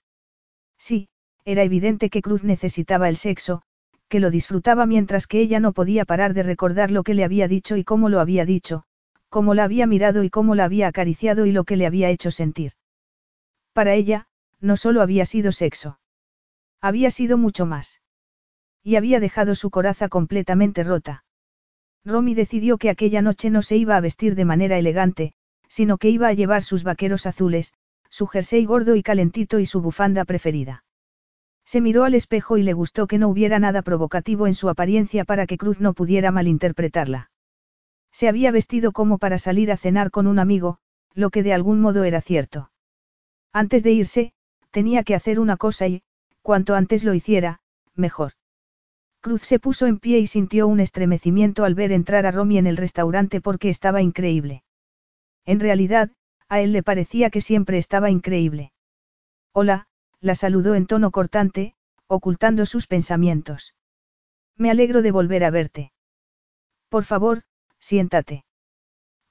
Sí, era evidente que Cruz necesitaba el sexo, que lo disfrutaba mientras que ella no podía parar de recordar lo que le había dicho y cómo lo había dicho, cómo la había mirado y cómo la había acariciado y lo que le había hecho sentir. Para ella, no solo había sido sexo. Había sido mucho más. Y había dejado su coraza completamente rota. Romy decidió que aquella noche no se iba a vestir de manera elegante, sino que iba a llevar sus vaqueros azules, su jersey gordo y calentito y su bufanda preferida. Se miró al espejo y le gustó que no hubiera nada provocativo en su apariencia para que Cruz no pudiera malinterpretarla. Se había vestido como para salir a cenar con un amigo, lo que de algún modo era cierto. Antes de irse, tenía que hacer una cosa y, cuanto antes lo hiciera, mejor. Cruz se puso en pie y sintió un estremecimiento al ver entrar a Romy en el restaurante porque estaba increíble. En realidad, a él le parecía que siempre estaba increíble. Hola, la saludó en tono cortante, ocultando sus pensamientos. Me alegro de volver a verte. Por favor, siéntate.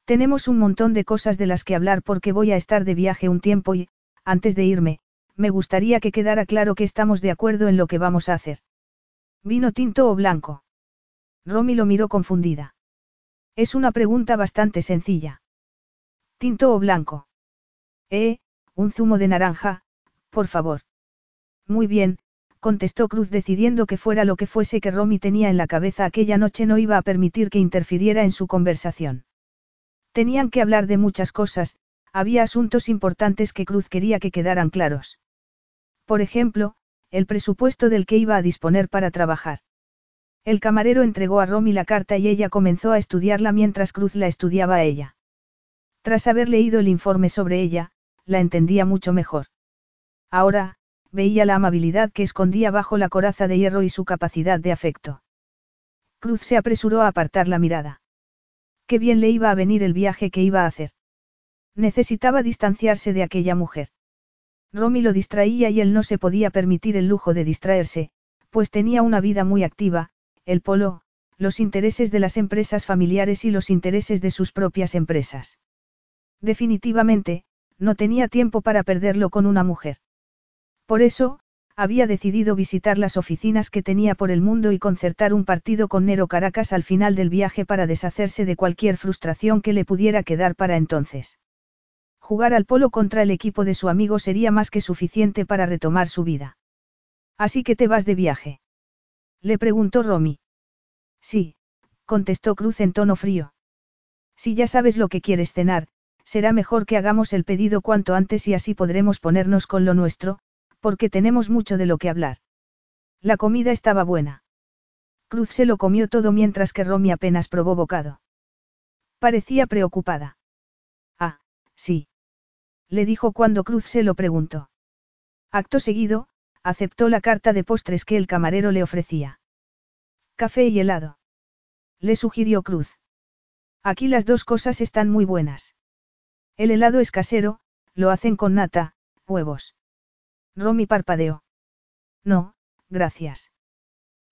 Tenemos un montón de cosas de las que hablar porque voy a estar de viaje un tiempo y, antes de irme, me gustaría que quedara claro que estamos de acuerdo en lo que vamos a hacer. ¿Vino tinto o blanco? Romy lo miró confundida. Es una pregunta bastante sencilla. ¿Tinto o blanco? Eh, un zumo de naranja, por favor. Muy bien, contestó Cruz decidiendo que fuera lo que fuese que Romy tenía en la cabeza aquella noche no iba a permitir que interfiriera en su conversación. Tenían que hablar de muchas cosas, había asuntos importantes que Cruz quería que quedaran claros. Por ejemplo, el presupuesto del que iba a disponer para trabajar. El camarero entregó a Romy la carta y ella comenzó a estudiarla mientras Cruz la estudiaba a ella. Tras haber leído el informe sobre ella, la entendía mucho mejor. Ahora, veía la amabilidad que escondía bajo la coraza de hierro y su capacidad de afecto. Cruz se apresuró a apartar la mirada. Qué bien le iba a venir el viaje que iba a hacer. Necesitaba distanciarse de aquella mujer. Romy lo distraía y él no se podía permitir el lujo de distraerse, pues tenía una vida muy activa, el polo, los intereses de las empresas familiares y los intereses de sus propias empresas. Definitivamente, no tenía tiempo para perderlo con una mujer. Por eso, había decidido visitar las oficinas que tenía por el mundo y concertar un partido con Nero Caracas al final del viaje para deshacerse de cualquier frustración que le pudiera quedar para entonces. Jugar al polo contra el equipo de su amigo sería más que suficiente para retomar su vida. Así que te vas de viaje. Le preguntó Romy. Sí, contestó Cruz en tono frío. Si ya sabes lo que quieres cenar, será mejor que hagamos el pedido cuanto antes y así podremos ponernos con lo nuestro, porque tenemos mucho de lo que hablar. La comida estaba buena. Cruz se lo comió todo mientras que Romy apenas probó bocado. Parecía preocupada. Ah, sí le dijo cuando Cruz se lo preguntó. Acto seguido, aceptó la carta de postres que el camarero le ofrecía. Café y helado. Le sugirió Cruz. Aquí las dos cosas están muy buenas. El helado es casero, lo hacen con nata, huevos. Romy parpadeó. No, gracias.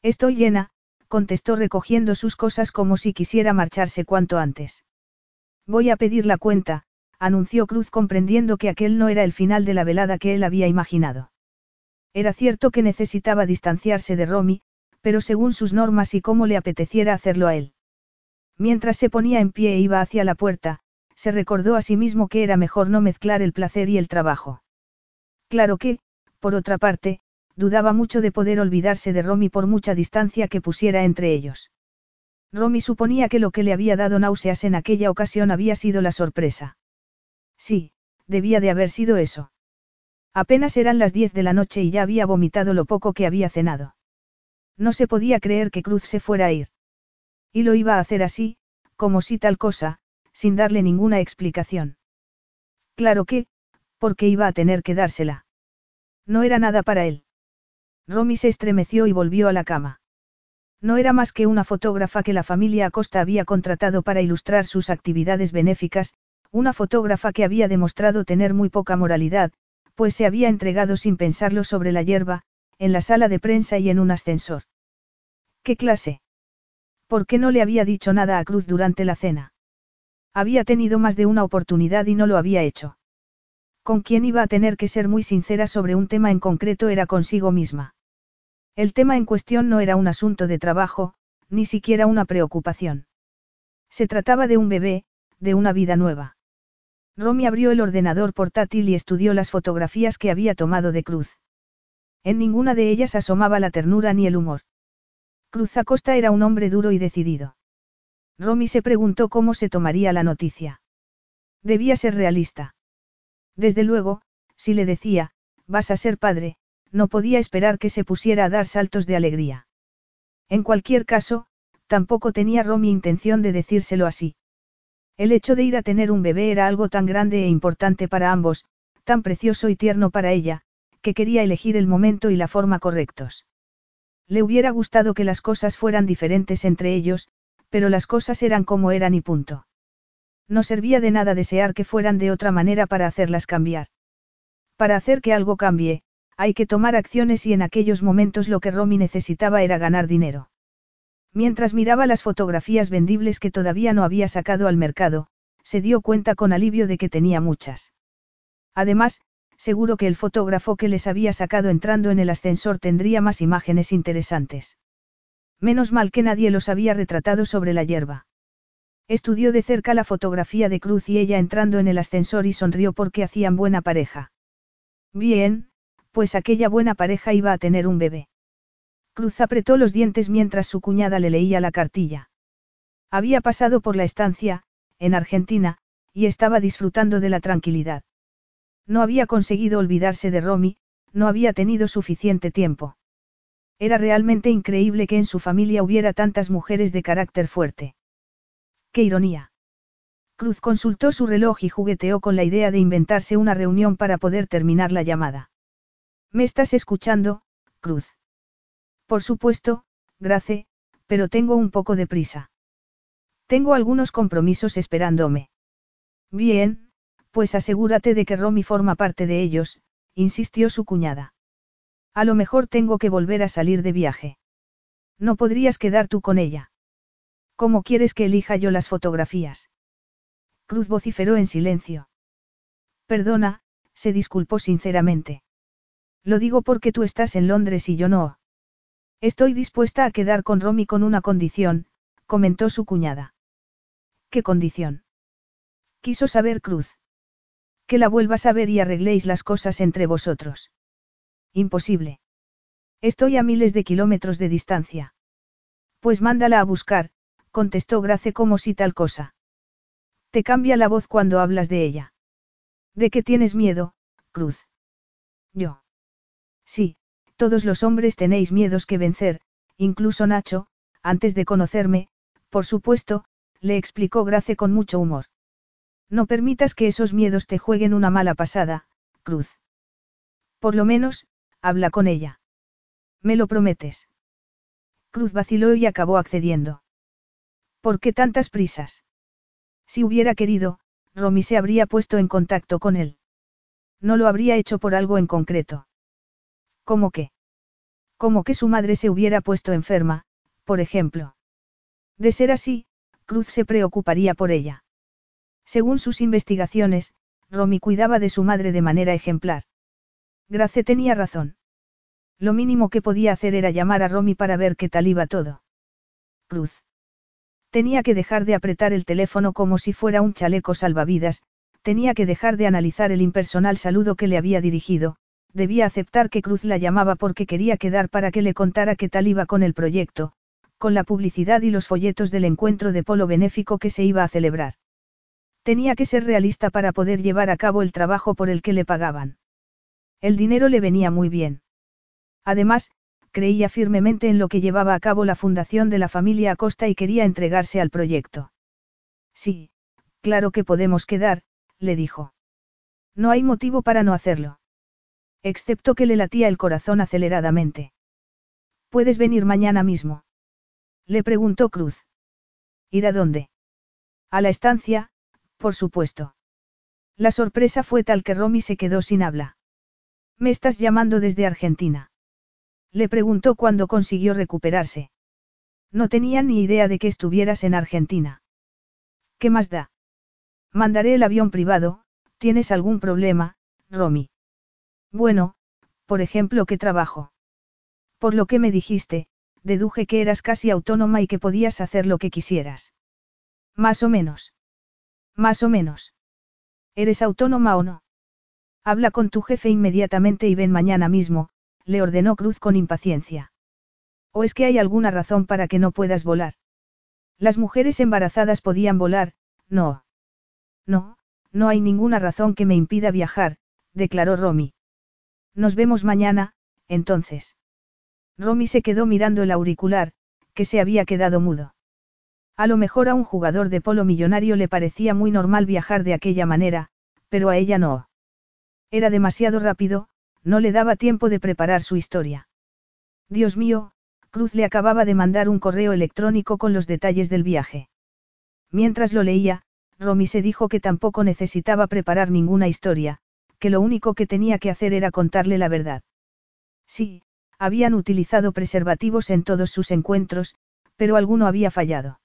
Estoy llena, contestó recogiendo sus cosas como si quisiera marcharse cuanto antes. Voy a pedir la cuenta, anunció Cruz comprendiendo que aquel no era el final de la velada que él había imaginado. Era cierto que necesitaba distanciarse de Romy, pero según sus normas y cómo le apeteciera hacerlo a él. Mientras se ponía en pie e iba hacia la puerta, se recordó a sí mismo que era mejor no mezclar el placer y el trabajo. Claro que, por otra parte, dudaba mucho de poder olvidarse de Romy por mucha distancia que pusiera entre ellos. Romy suponía que lo que le había dado náuseas en aquella ocasión había sido la sorpresa. Sí, debía de haber sido eso. Apenas eran las diez de la noche y ya había vomitado lo poco que había cenado. No se podía creer que Cruz se fuera a ir. Y lo iba a hacer así, como si tal cosa, sin darle ninguna explicación. Claro que, porque iba a tener que dársela. No era nada para él. Romy se estremeció y volvió a la cama. No era más que una fotógrafa que la familia Acosta había contratado para ilustrar sus actividades benéficas, una fotógrafa que había demostrado tener muy poca moralidad, pues se había entregado sin pensarlo sobre la hierba, en la sala de prensa y en un ascensor. ¿Qué clase? ¿Por qué no le había dicho nada a Cruz durante la cena? Había tenido más de una oportunidad y no lo había hecho. Con quien iba a tener que ser muy sincera sobre un tema en concreto era consigo misma. El tema en cuestión no era un asunto de trabajo, ni siquiera una preocupación. Se trataba de un bebé, de una vida nueva. Romy abrió el ordenador portátil y estudió las fotografías que había tomado de Cruz. En ninguna de ellas asomaba la ternura ni el humor. Cruz Acosta era un hombre duro y decidido. Romy se preguntó cómo se tomaría la noticia. Debía ser realista. Desde luego, si le decía, vas a ser padre, no podía esperar que se pusiera a dar saltos de alegría. En cualquier caso, tampoco tenía Romy intención de decírselo así. El hecho de ir a tener un bebé era algo tan grande e importante para ambos, tan precioso y tierno para ella, que quería elegir el momento y la forma correctos. Le hubiera gustado que las cosas fueran diferentes entre ellos, pero las cosas eran como eran y punto. No servía de nada desear que fueran de otra manera para hacerlas cambiar. Para hacer que algo cambie, hay que tomar acciones y en aquellos momentos lo que Romy necesitaba era ganar dinero. Mientras miraba las fotografías vendibles que todavía no había sacado al mercado, se dio cuenta con alivio de que tenía muchas. Además, seguro que el fotógrafo que les había sacado entrando en el ascensor tendría más imágenes interesantes. Menos mal que nadie los había retratado sobre la hierba. Estudió de cerca la fotografía de Cruz y ella entrando en el ascensor y sonrió porque hacían buena pareja. Bien, pues aquella buena pareja iba a tener un bebé. Cruz apretó los dientes mientras su cuñada le leía la cartilla. Había pasado por la estancia, en Argentina, y estaba disfrutando de la tranquilidad. No había conseguido olvidarse de Romy, no había tenido suficiente tiempo. Era realmente increíble que en su familia hubiera tantas mujeres de carácter fuerte. ¡Qué ironía! Cruz consultó su reloj y jugueteó con la idea de inventarse una reunión para poder terminar la llamada. ¿Me estás escuchando, Cruz? Por supuesto, Grace, pero tengo un poco de prisa. Tengo algunos compromisos esperándome. Bien, pues asegúrate de que Romy forma parte de ellos, insistió su cuñada. A lo mejor tengo que volver a salir de viaje. No podrías quedar tú con ella. ¿Cómo quieres que elija yo las fotografías? Cruz vociferó en silencio. Perdona, se disculpó sinceramente. Lo digo porque tú estás en Londres y yo no. Estoy dispuesta a quedar con Romy con una condición, comentó su cuñada. ¿Qué condición? Quiso saber Cruz. Que la vuelvas a ver y arregléis las cosas entre vosotros. Imposible. Estoy a miles de kilómetros de distancia. Pues mándala a buscar, contestó Grace como si tal cosa. Te cambia la voz cuando hablas de ella. ¿De qué tienes miedo, Cruz? Yo. Sí, todos los hombres tenéis miedos que vencer, incluso Nacho, antes de conocerme, por supuesto, le explicó Grace con mucho humor. No permitas que esos miedos te jueguen una mala pasada, Cruz. Por lo menos, habla con ella. ¿Me lo prometes? Cruz vaciló y acabó accediendo. ¿Por qué tantas prisas? Si hubiera querido, Romy se habría puesto en contacto con él. No lo habría hecho por algo en concreto. ¿Cómo qué? Como que su madre se hubiera puesto enferma, por ejemplo. De ser así, Cruz se preocuparía por ella. Según sus investigaciones, Romy cuidaba de su madre de manera ejemplar. Grace tenía razón. Lo mínimo que podía hacer era llamar a Romy para ver qué tal iba todo. Cruz. Tenía que dejar de apretar el teléfono como si fuera un chaleco salvavidas, tenía que dejar de analizar el impersonal saludo que le había dirigido, debía aceptar que Cruz la llamaba porque quería quedar para que le contara qué tal iba con el proyecto, con la publicidad y los folletos del encuentro de polo benéfico que se iba a celebrar. Tenía que ser realista para poder llevar a cabo el trabajo por el que le pagaban. El dinero le venía muy bien. Además, creía firmemente en lo que llevaba a cabo la fundación de la familia Acosta y quería entregarse al proyecto. Sí, claro que podemos quedar, le dijo. No hay motivo para no hacerlo. Excepto que le latía el corazón aceleradamente. ¿Puedes venir mañana mismo? Le preguntó Cruz. ¿Ir a dónde? A la estancia, por supuesto. La sorpresa fue tal que Romy se quedó sin habla. ¿Me estás llamando desde Argentina? Le preguntó cuando consiguió recuperarse. No tenía ni idea de que estuvieras en Argentina. ¿Qué más da? Mandaré el avión privado, ¿tienes algún problema, Romy? Bueno, por ejemplo, ¿qué trabajo? Por lo que me dijiste, deduje que eras casi autónoma y que podías hacer lo que quisieras. Más o menos. Más o menos. ¿Eres autónoma o no? Habla con tu jefe inmediatamente y ven mañana mismo, le ordenó Cruz con impaciencia. ¿O es que hay alguna razón para que no puedas volar? Las mujeres embarazadas podían volar, no. No, no hay ninguna razón que me impida viajar, declaró Romy. Nos vemos mañana, entonces. Romy se quedó mirando el auricular, que se había quedado mudo. A lo mejor a un jugador de polo millonario le parecía muy normal viajar de aquella manera, pero a ella no. Era demasiado rápido, no le daba tiempo de preparar su historia. Dios mío, Cruz le acababa de mandar un correo electrónico con los detalles del viaje. Mientras lo leía, Romy se dijo que tampoco necesitaba preparar ninguna historia, que lo único que tenía que hacer era contarle la verdad. Sí, habían utilizado preservativos en todos sus encuentros, pero alguno había fallado.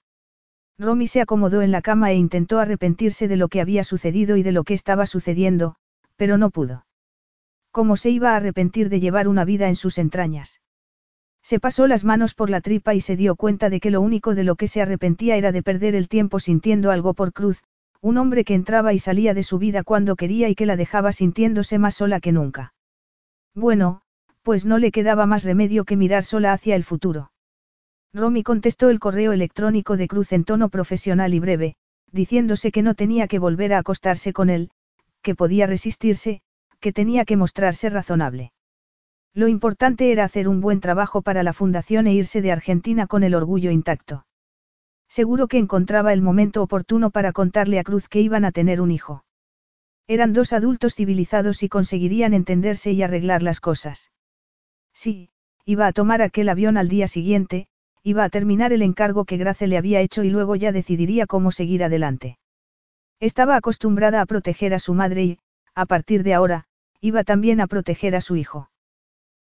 Romy se acomodó en la cama e intentó arrepentirse de lo que había sucedido y de lo que estaba sucediendo, pero no pudo. ¿Cómo se iba a arrepentir de llevar una vida en sus entrañas? Se pasó las manos por la tripa y se dio cuenta de que lo único de lo que se arrepentía era de perder el tiempo sintiendo algo por Cruz, un hombre que entraba y salía de su vida cuando quería y que la dejaba sintiéndose más sola que nunca. Bueno, pues no le quedaba más remedio que mirar sola hacia el futuro. Romy contestó el correo electrónico de Cruz en tono profesional y breve, diciéndose que no tenía que volver a acostarse con él, que podía resistirse, que tenía que mostrarse razonable. Lo importante era hacer un buen trabajo para la fundación e irse de Argentina con el orgullo intacto. Seguro que encontraba el momento oportuno para contarle a Cruz que iban a tener un hijo. Eran dos adultos civilizados y conseguirían entenderse y arreglar las cosas. Sí, iba a tomar aquel avión al día siguiente, iba a terminar el encargo que Grace le había hecho y luego ya decidiría cómo seguir adelante. Estaba acostumbrada a proteger a su madre y, a partir de ahora, iba también a proteger a su hijo.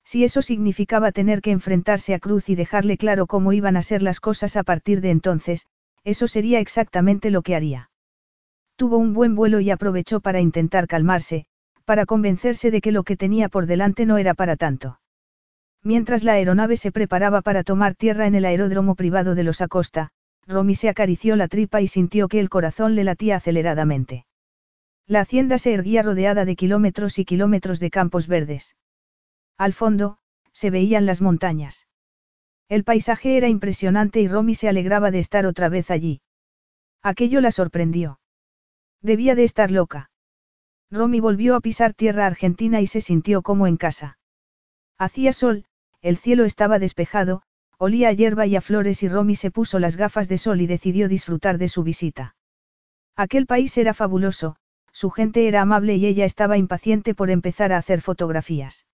Si eso significaba tener que enfrentarse a Cruz y dejarle claro cómo iban a ser las cosas a partir de entonces, eso sería exactamente lo que haría. Tuvo un buen vuelo y aprovechó para intentar calmarse, para convencerse de que lo que tenía por delante no era para tanto. Mientras la aeronave se preparaba para tomar tierra en el aeródromo privado de los Acosta, Romy se acarició la tripa y sintió que el corazón le latía aceleradamente. La hacienda se erguía rodeada de kilómetros y kilómetros de campos verdes. Al fondo, se veían las montañas. El paisaje era impresionante y Romy se alegraba de estar otra vez allí. Aquello la sorprendió. Debía de estar loca. Romy volvió a pisar tierra argentina y se sintió como en casa. Hacía sol, el cielo estaba despejado, olía a hierba y a flores y Romy se puso las gafas de sol y decidió disfrutar de su visita. Aquel país era fabuloso, su gente era amable y ella estaba impaciente por empezar a hacer fotografías.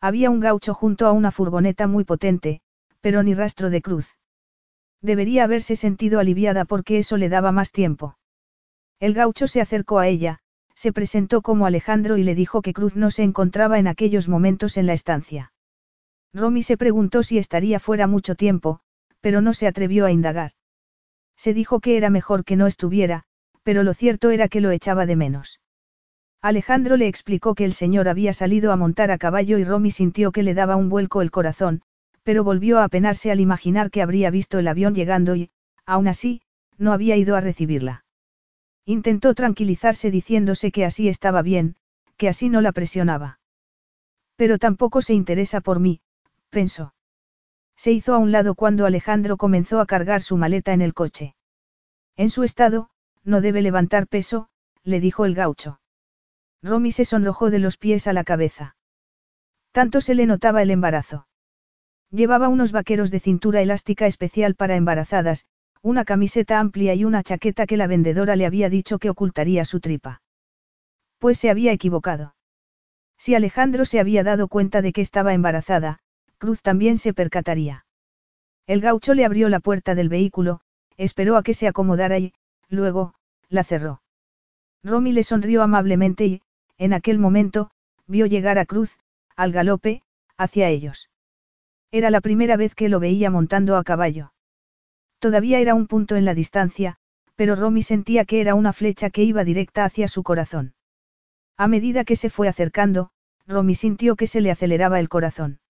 Había un gaucho junto a una furgoneta muy potente, pero ni rastro de cruz. Debería haberse sentido aliviada porque eso le daba más tiempo. El gaucho se acercó a ella, se presentó como Alejandro y le dijo que Cruz no se encontraba en aquellos momentos en la estancia. Romy se preguntó si estaría fuera mucho tiempo, pero no se atrevió a indagar. Se dijo que era mejor que no estuviera, pero lo cierto era que lo echaba de menos. Alejandro le explicó que el señor había salido a montar a caballo y Romy sintió que le daba un vuelco el corazón, pero volvió a apenarse al imaginar que habría visto el avión llegando y, aún así, no había ido a recibirla. Intentó tranquilizarse diciéndose que así estaba bien, que así no la presionaba. Pero tampoco se interesa por mí, pensó. Se hizo a un lado cuando Alejandro comenzó a cargar su maleta en el coche. En su estado, no debe levantar peso, le dijo el gaucho. Romy se sonrojó de los pies a la cabeza. Tanto se le notaba el embarazo. Llevaba unos vaqueros de cintura elástica especial para embarazadas, una camiseta amplia y una chaqueta que la vendedora le había dicho que ocultaría su tripa. Pues se había equivocado. Si Alejandro se había dado cuenta de que estaba embarazada, Cruz también se percataría. El gaucho le abrió la puerta del vehículo, esperó a que se acomodara y, luego, la cerró. Romy le sonrió amablemente y, en aquel momento, vio llegar a Cruz, al galope, hacia ellos. Era la primera vez que lo veía montando a caballo. Todavía era un punto en la distancia, pero Romy sentía que era una flecha que iba directa hacia su corazón. A medida que se fue acercando, Romy sintió que se le aceleraba el corazón.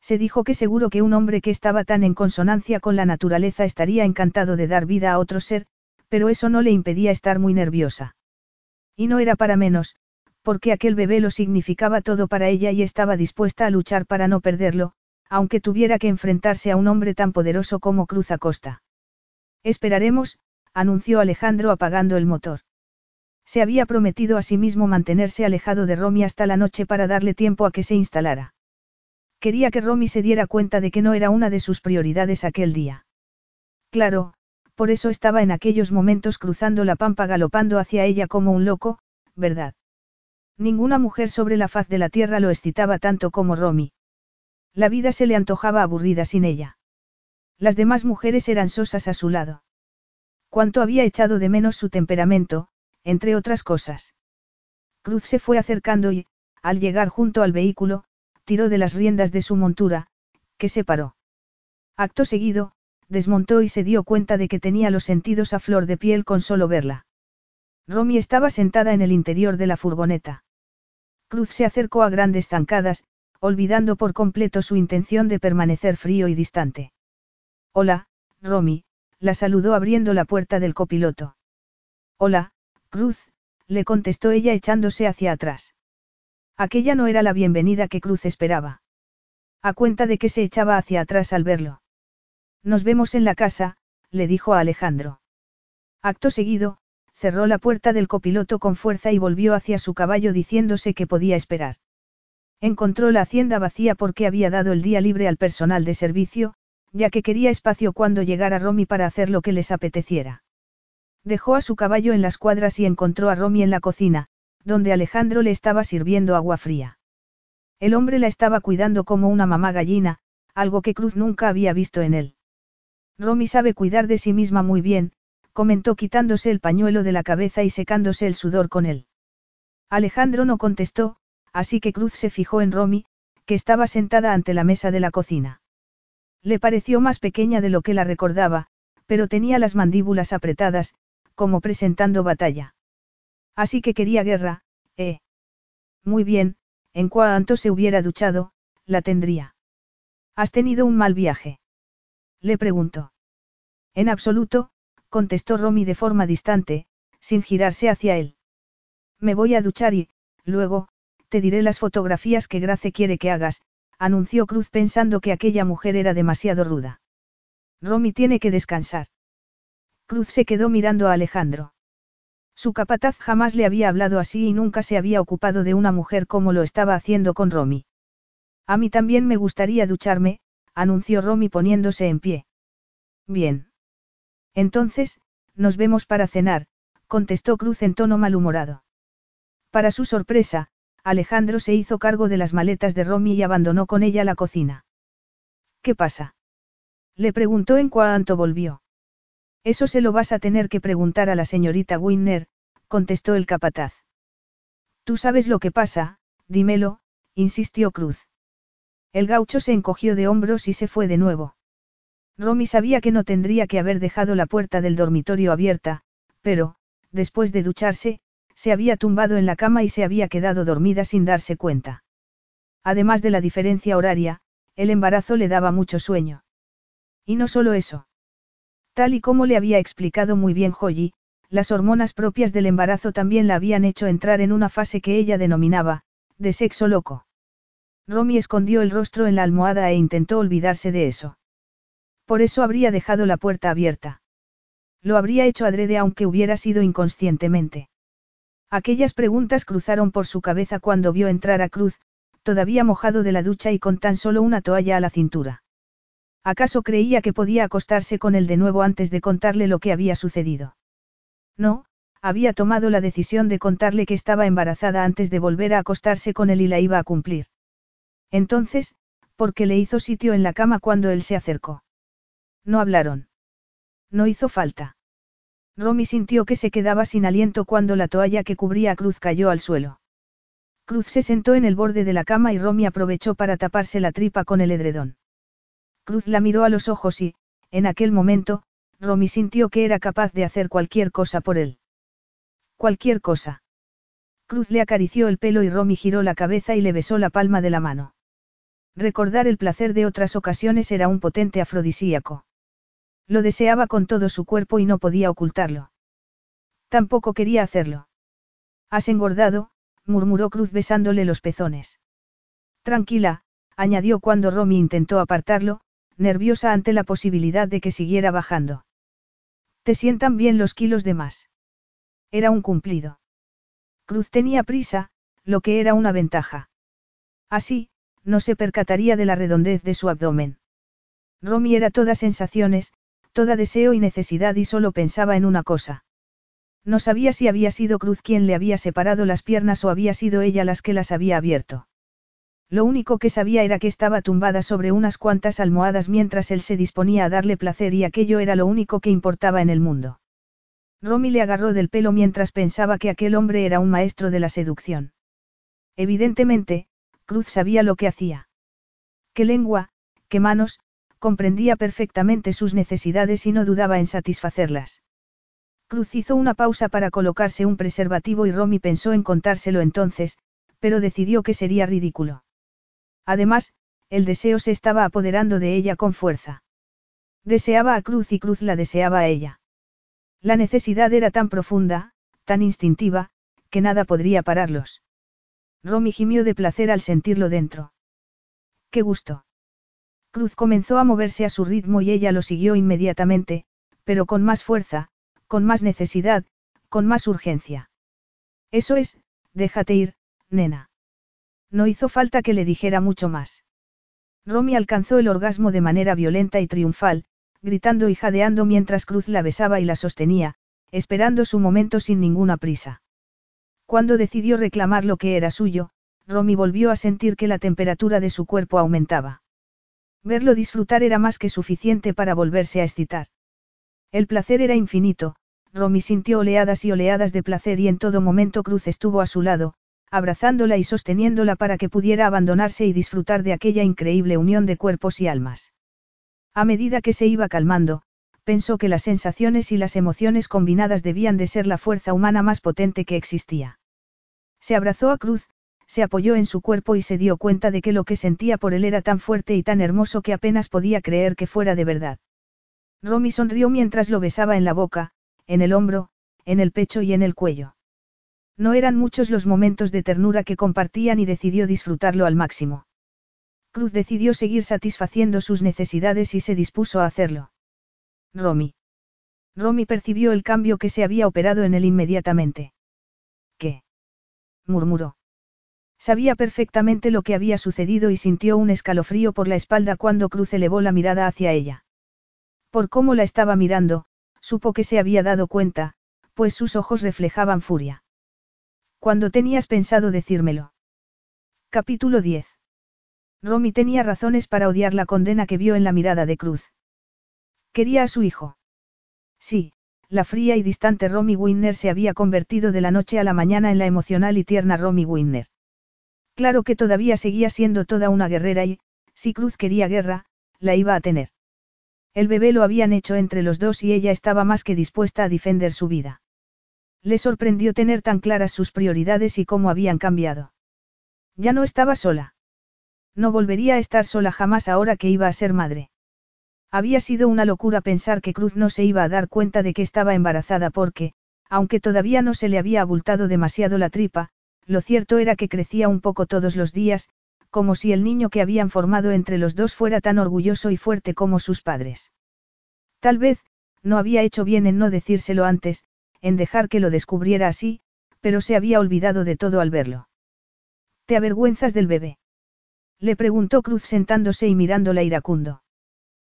Se dijo que seguro que un hombre que estaba tan en consonancia con la naturaleza estaría encantado de dar vida a otro ser, pero eso no le impedía estar muy nerviosa. Y no era para menos, porque aquel bebé lo significaba todo para ella y estaba dispuesta a luchar para no perderlo, aunque tuviera que enfrentarse a un hombre tan poderoso como Cruz Acosta. Esperaremos, anunció Alejandro apagando el motor. Se había prometido a sí mismo mantenerse alejado de Romy hasta la noche para darle tiempo a que se instalara. Quería que Romy se diera cuenta de que no era una de sus prioridades aquel día. Claro, por eso estaba en aquellos momentos cruzando la pampa galopando hacia ella como un loco, ¿verdad? Ninguna mujer sobre la faz de la tierra lo excitaba tanto como Romy. La vida se le antojaba aburrida sin ella. Las demás mujeres eran sosas a su lado. Cuánto había echado de menos su temperamento, entre otras cosas. Cruz se fue acercando y, al llegar junto al vehículo, tiró de las riendas de su montura, que se paró. Acto seguido, desmontó y se dio cuenta de que tenía los sentidos a flor de piel con solo verla. Romy estaba sentada en el interior de la furgoneta. Cruz se acercó a grandes zancadas, olvidando por completo su intención de permanecer frío y distante. Hola, Romy, la saludó abriendo la puerta del copiloto. Hola, Cruz, le contestó ella echándose hacia atrás. Aquella no era la bienvenida que Cruz esperaba. A cuenta de que se echaba hacia atrás al verlo. Nos vemos en la casa, le dijo a Alejandro. Acto seguido, cerró la puerta del copiloto con fuerza y volvió hacia su caballo diciéndose que podía esperar. Encontró la hacienda vacía porque había dado el día libre al personal de servicio, ya que quería espacio cuando llegara Romy para hacer lo que les apeteciera. Dejó a su caballo en las cuadras y encontró a Romy en la cocina, donde Alejandro le estaba sirviendo agua fría. El hombre la estaba cuidando como una mamá gallina, algo que Cruz nunca había visto en él. Romy sabe cuidar de sí misma muy bien, comentó quitándose el pañuelo de la cabeza y secándose el sudor con él. Alejandro no contestó, así que Cruz se fijó en Romy, que estaba sentada ante la mesa de la cocina. Le pareció más pequeña de lo que la recordaba, pero tenía las mandíbulas apretadas, como presentando batalla. Así que quería guerra, ¿eh? Muy bien, en cuanto se hubiera duchado, la tendría. ¿Has tenido un mal viaje? Le preguntó. En absoluto, contestó Romy de forma distante, sin girarse hacia él. Me voy a duchar y, luego, te diré las fotografías que Grace quiere que hagas, anunció Cruz pensando que aquella mujer era demasiado ruda. Romy tiene que descansar. Cruz se quedó mirando a Alejandro. Su capataz jamás le había hablado así y nunca se había ocupado de una mujer como lo estaba haciendo con Romy. A mí también me gustaría ducharme, anunció Romy poniéndose en pie. Bien. Entonces, nos vemos para cenar, contestó Cruz en tono malhumorado. Para su sorpresa, Alejandro se hizo cargo de las maletas de Romy y abandonó con ella la cocina. ¿Qué pasa? Le preguntó en cuanto volvió. Eso se lo vas a tener que preguntar a la señorita Winner, contestó el capataz. Tú sabes lo que pasa, dímelo, insistió Cruz. El gaucho se encogió de hombros y se fue de nuevo. Romy sabía que no tendría que haber dejado la puerta del dormitorio abierta, pero, después de ducharse, se había tumbado en la cama y se había quedado dormida sin darse cuenta. Además de la diferencia horaria, el embarazo le daba mucho sueño. Y no solo eso. Tal y como le había explicado muy bien Joyi, las hormonas propias del embarazo también la habían hecho entrar en una fase que ella denominaba, de sexo loco. Romy escondió el rostro en la almohada e intentó olvidarse de eso. Por eso habría dejado la puerta abierta. Lo habría hecho adrede aunque hubiera sido inconscientemente. Aquellas preguntas cruzaron por su cabeza cuando vio entrar a Cruz, todavía mojado de la ducha y con tan solo una toalla a la cintura. ¿Acaso creía que podía acostarse con él de nuevo antes de contarle lo que había sucedido? No, había tomado la decisión de contarle que estaba embarazada antes de volver a acostarse con él y la iba a cumplir. Entonces, ¿por qué le hizo sitio en la cama cuando él se acercó? No hablaron. No hizo falta. Romy sintió que se quedaba sin aliento cuando la toalla que cubría a Cruz cayó al suelo. Cruz se sentó en el borde de la cama y Romy aprovechó para taparse la tripa con el edredón. Cruz la miró a los ojos y, en aquel momento, Romy sintió que era capaz de hacer cualquier cosa por él. Cualquier cosa. Cruz le acarició el pelo y Romy giró la cabeza y le besó la palma de la mano. Recordar el placer de otras ocasiones era un potente afrodisíaco. Lo deseaba con todo su cuerpo y no podía ocultarlo. Tampoco quería hacerlo. Has engordado, murmuró Cruz besándole los pezones. Tranquila, añadió cuando Romy intentó apartarlo, nerviosa ante la posibilidad de que siguiera bajando. Te sientan bien los kilos de más. Era un cumplido. Cruz tenía prisa, lo que era una ventaja. Así, no se percataría de la redondez de su abdomen. Romy era toda sensaciones, toda deseo y necesidad y solo pensaba en una cosa. No sabía si había sido Cruz quien le había separado las piernas o había sido ella las que las había abierto. Lo único que sabía era que estaba tumbada sobre unas cuantas almohadas mientras él se disponía a darle placer y aquello era lo único que importaba en el mundo. Romy le agarró del pelo mientras pensaba que aquel hombre era un maestro de la seducción. Evidentemente, Cruz sabía lo que hacía. Qué lengua, qué manos, comprendía perfectamente sus necesidades y no dudaba en satisfacerlas. Cruz hizo una pausa para colocarse un preservativo y Romy pensó en contárselo entonces, pero decidió que sería ridículo. Además, el deseo se estaba apoderando de ella con fuerza. Deseaba a Cruz y Cruz la deseaba a ella. La necesidad era tan profunda, tan instintiva, que nada podría pararlos. Romy gimió de placer al sentirlo dentro. ¡Qué gusto! Cruz comenzó a moverse a su ritmo y ella lo siguió inmediatamente, pero con más fuerza, con más necesidad, con más urgencia. Eso es, déjate ir, nena. No hizo falta que le dijera mucho más. Romy alcanzó el orgasmo de manera violenta y triunfal, gritando y jadeando mientras Cruz la besaba y la sostenía, esperando su momento sin ninguna prisa. Cuando decidió reclamar lo que era suyo, Romy volvió a sentir que la temperatura de su cuerpo aumentaba. Verlo disfrutar era más que suficiente para volverse a excitar. El placer era infinito, Romy sintió oleadas y oleadas de placer y en todo momento Cruz estuvo a su lado, abrazándola y sosteniéndola para que pudiera abandonarse y disfrutar de aquella increíble unión de cuerpos y almas. A medida que se iba calmando, pensó que las sensaciones y las emociones combinadas debían de ser la fuerza humana más potente que existía. Se abrazó a Cruz, se apoyó en su cuerpo y se dio cuenta de que lo que sentía por él era tan fuerte y tan hermoso que apenas podía creer que fuera de verdad. Romy sonrió mientras lo besaba en la boca, en el hombro, en el pecho y en el cuello. No eran muchos los momentos de ternura que compartían y decidió disfrutarlo al máximo. Cruz decidió seguir satisfaciendo sus necesidades y se dispuso a hacerlo. Romy. Romy percibió el cambio que se había operado en él inmediatamente. Murmuró. Sabía perfectamente lo que había sucedido y sintió un escalofrío por la espalda cuando Cruz elevó la mirada hacia ella. Por cómo la estaba mirando, supo que se había dado cuenta, pues sus ojos reflejaban furia. Cuando tenías pensado decírmelo? Capítulo 10. Romy tenía razones para odiar la condena que vio en la mirada de Cruz. Quería a su hijo. Sí, la fría y distante Romy Winner se había convertido de la noche a la mañana en la emocional y tierna Romy Winner. Claro que todavía seguía siendo toda una guerrera y, si Cruz quería guerra, la iba a tener. El bebé lo habían hecho entre los dos y ella estaba más que dispuesta a defender su vida. Le sorprendió tener tan claras sus prioridades y cómo habían cambiado. Ya no estaba sola. No volvería a estar sola jamás ahora que iba a ser madre. Había sido una locura pensar que Cruz no se iba a dar cuenta de que estaba embarazada porque, aunque todavía no se le había abultado demasiado la tripa, lo cierto era que crecía un poco todos los días, como si el niño que habían formado entre los dos fuera tan orgulloso y fuerte como sus padres. Tal vez, no había hecho bien en no decírselo antes, en dejar que lo descubriera así, pero se había olvidado de todo al verlo. ¿Te avergüenzas del bebé? Le preguntó Cruz sentándose y mirándola iracundo.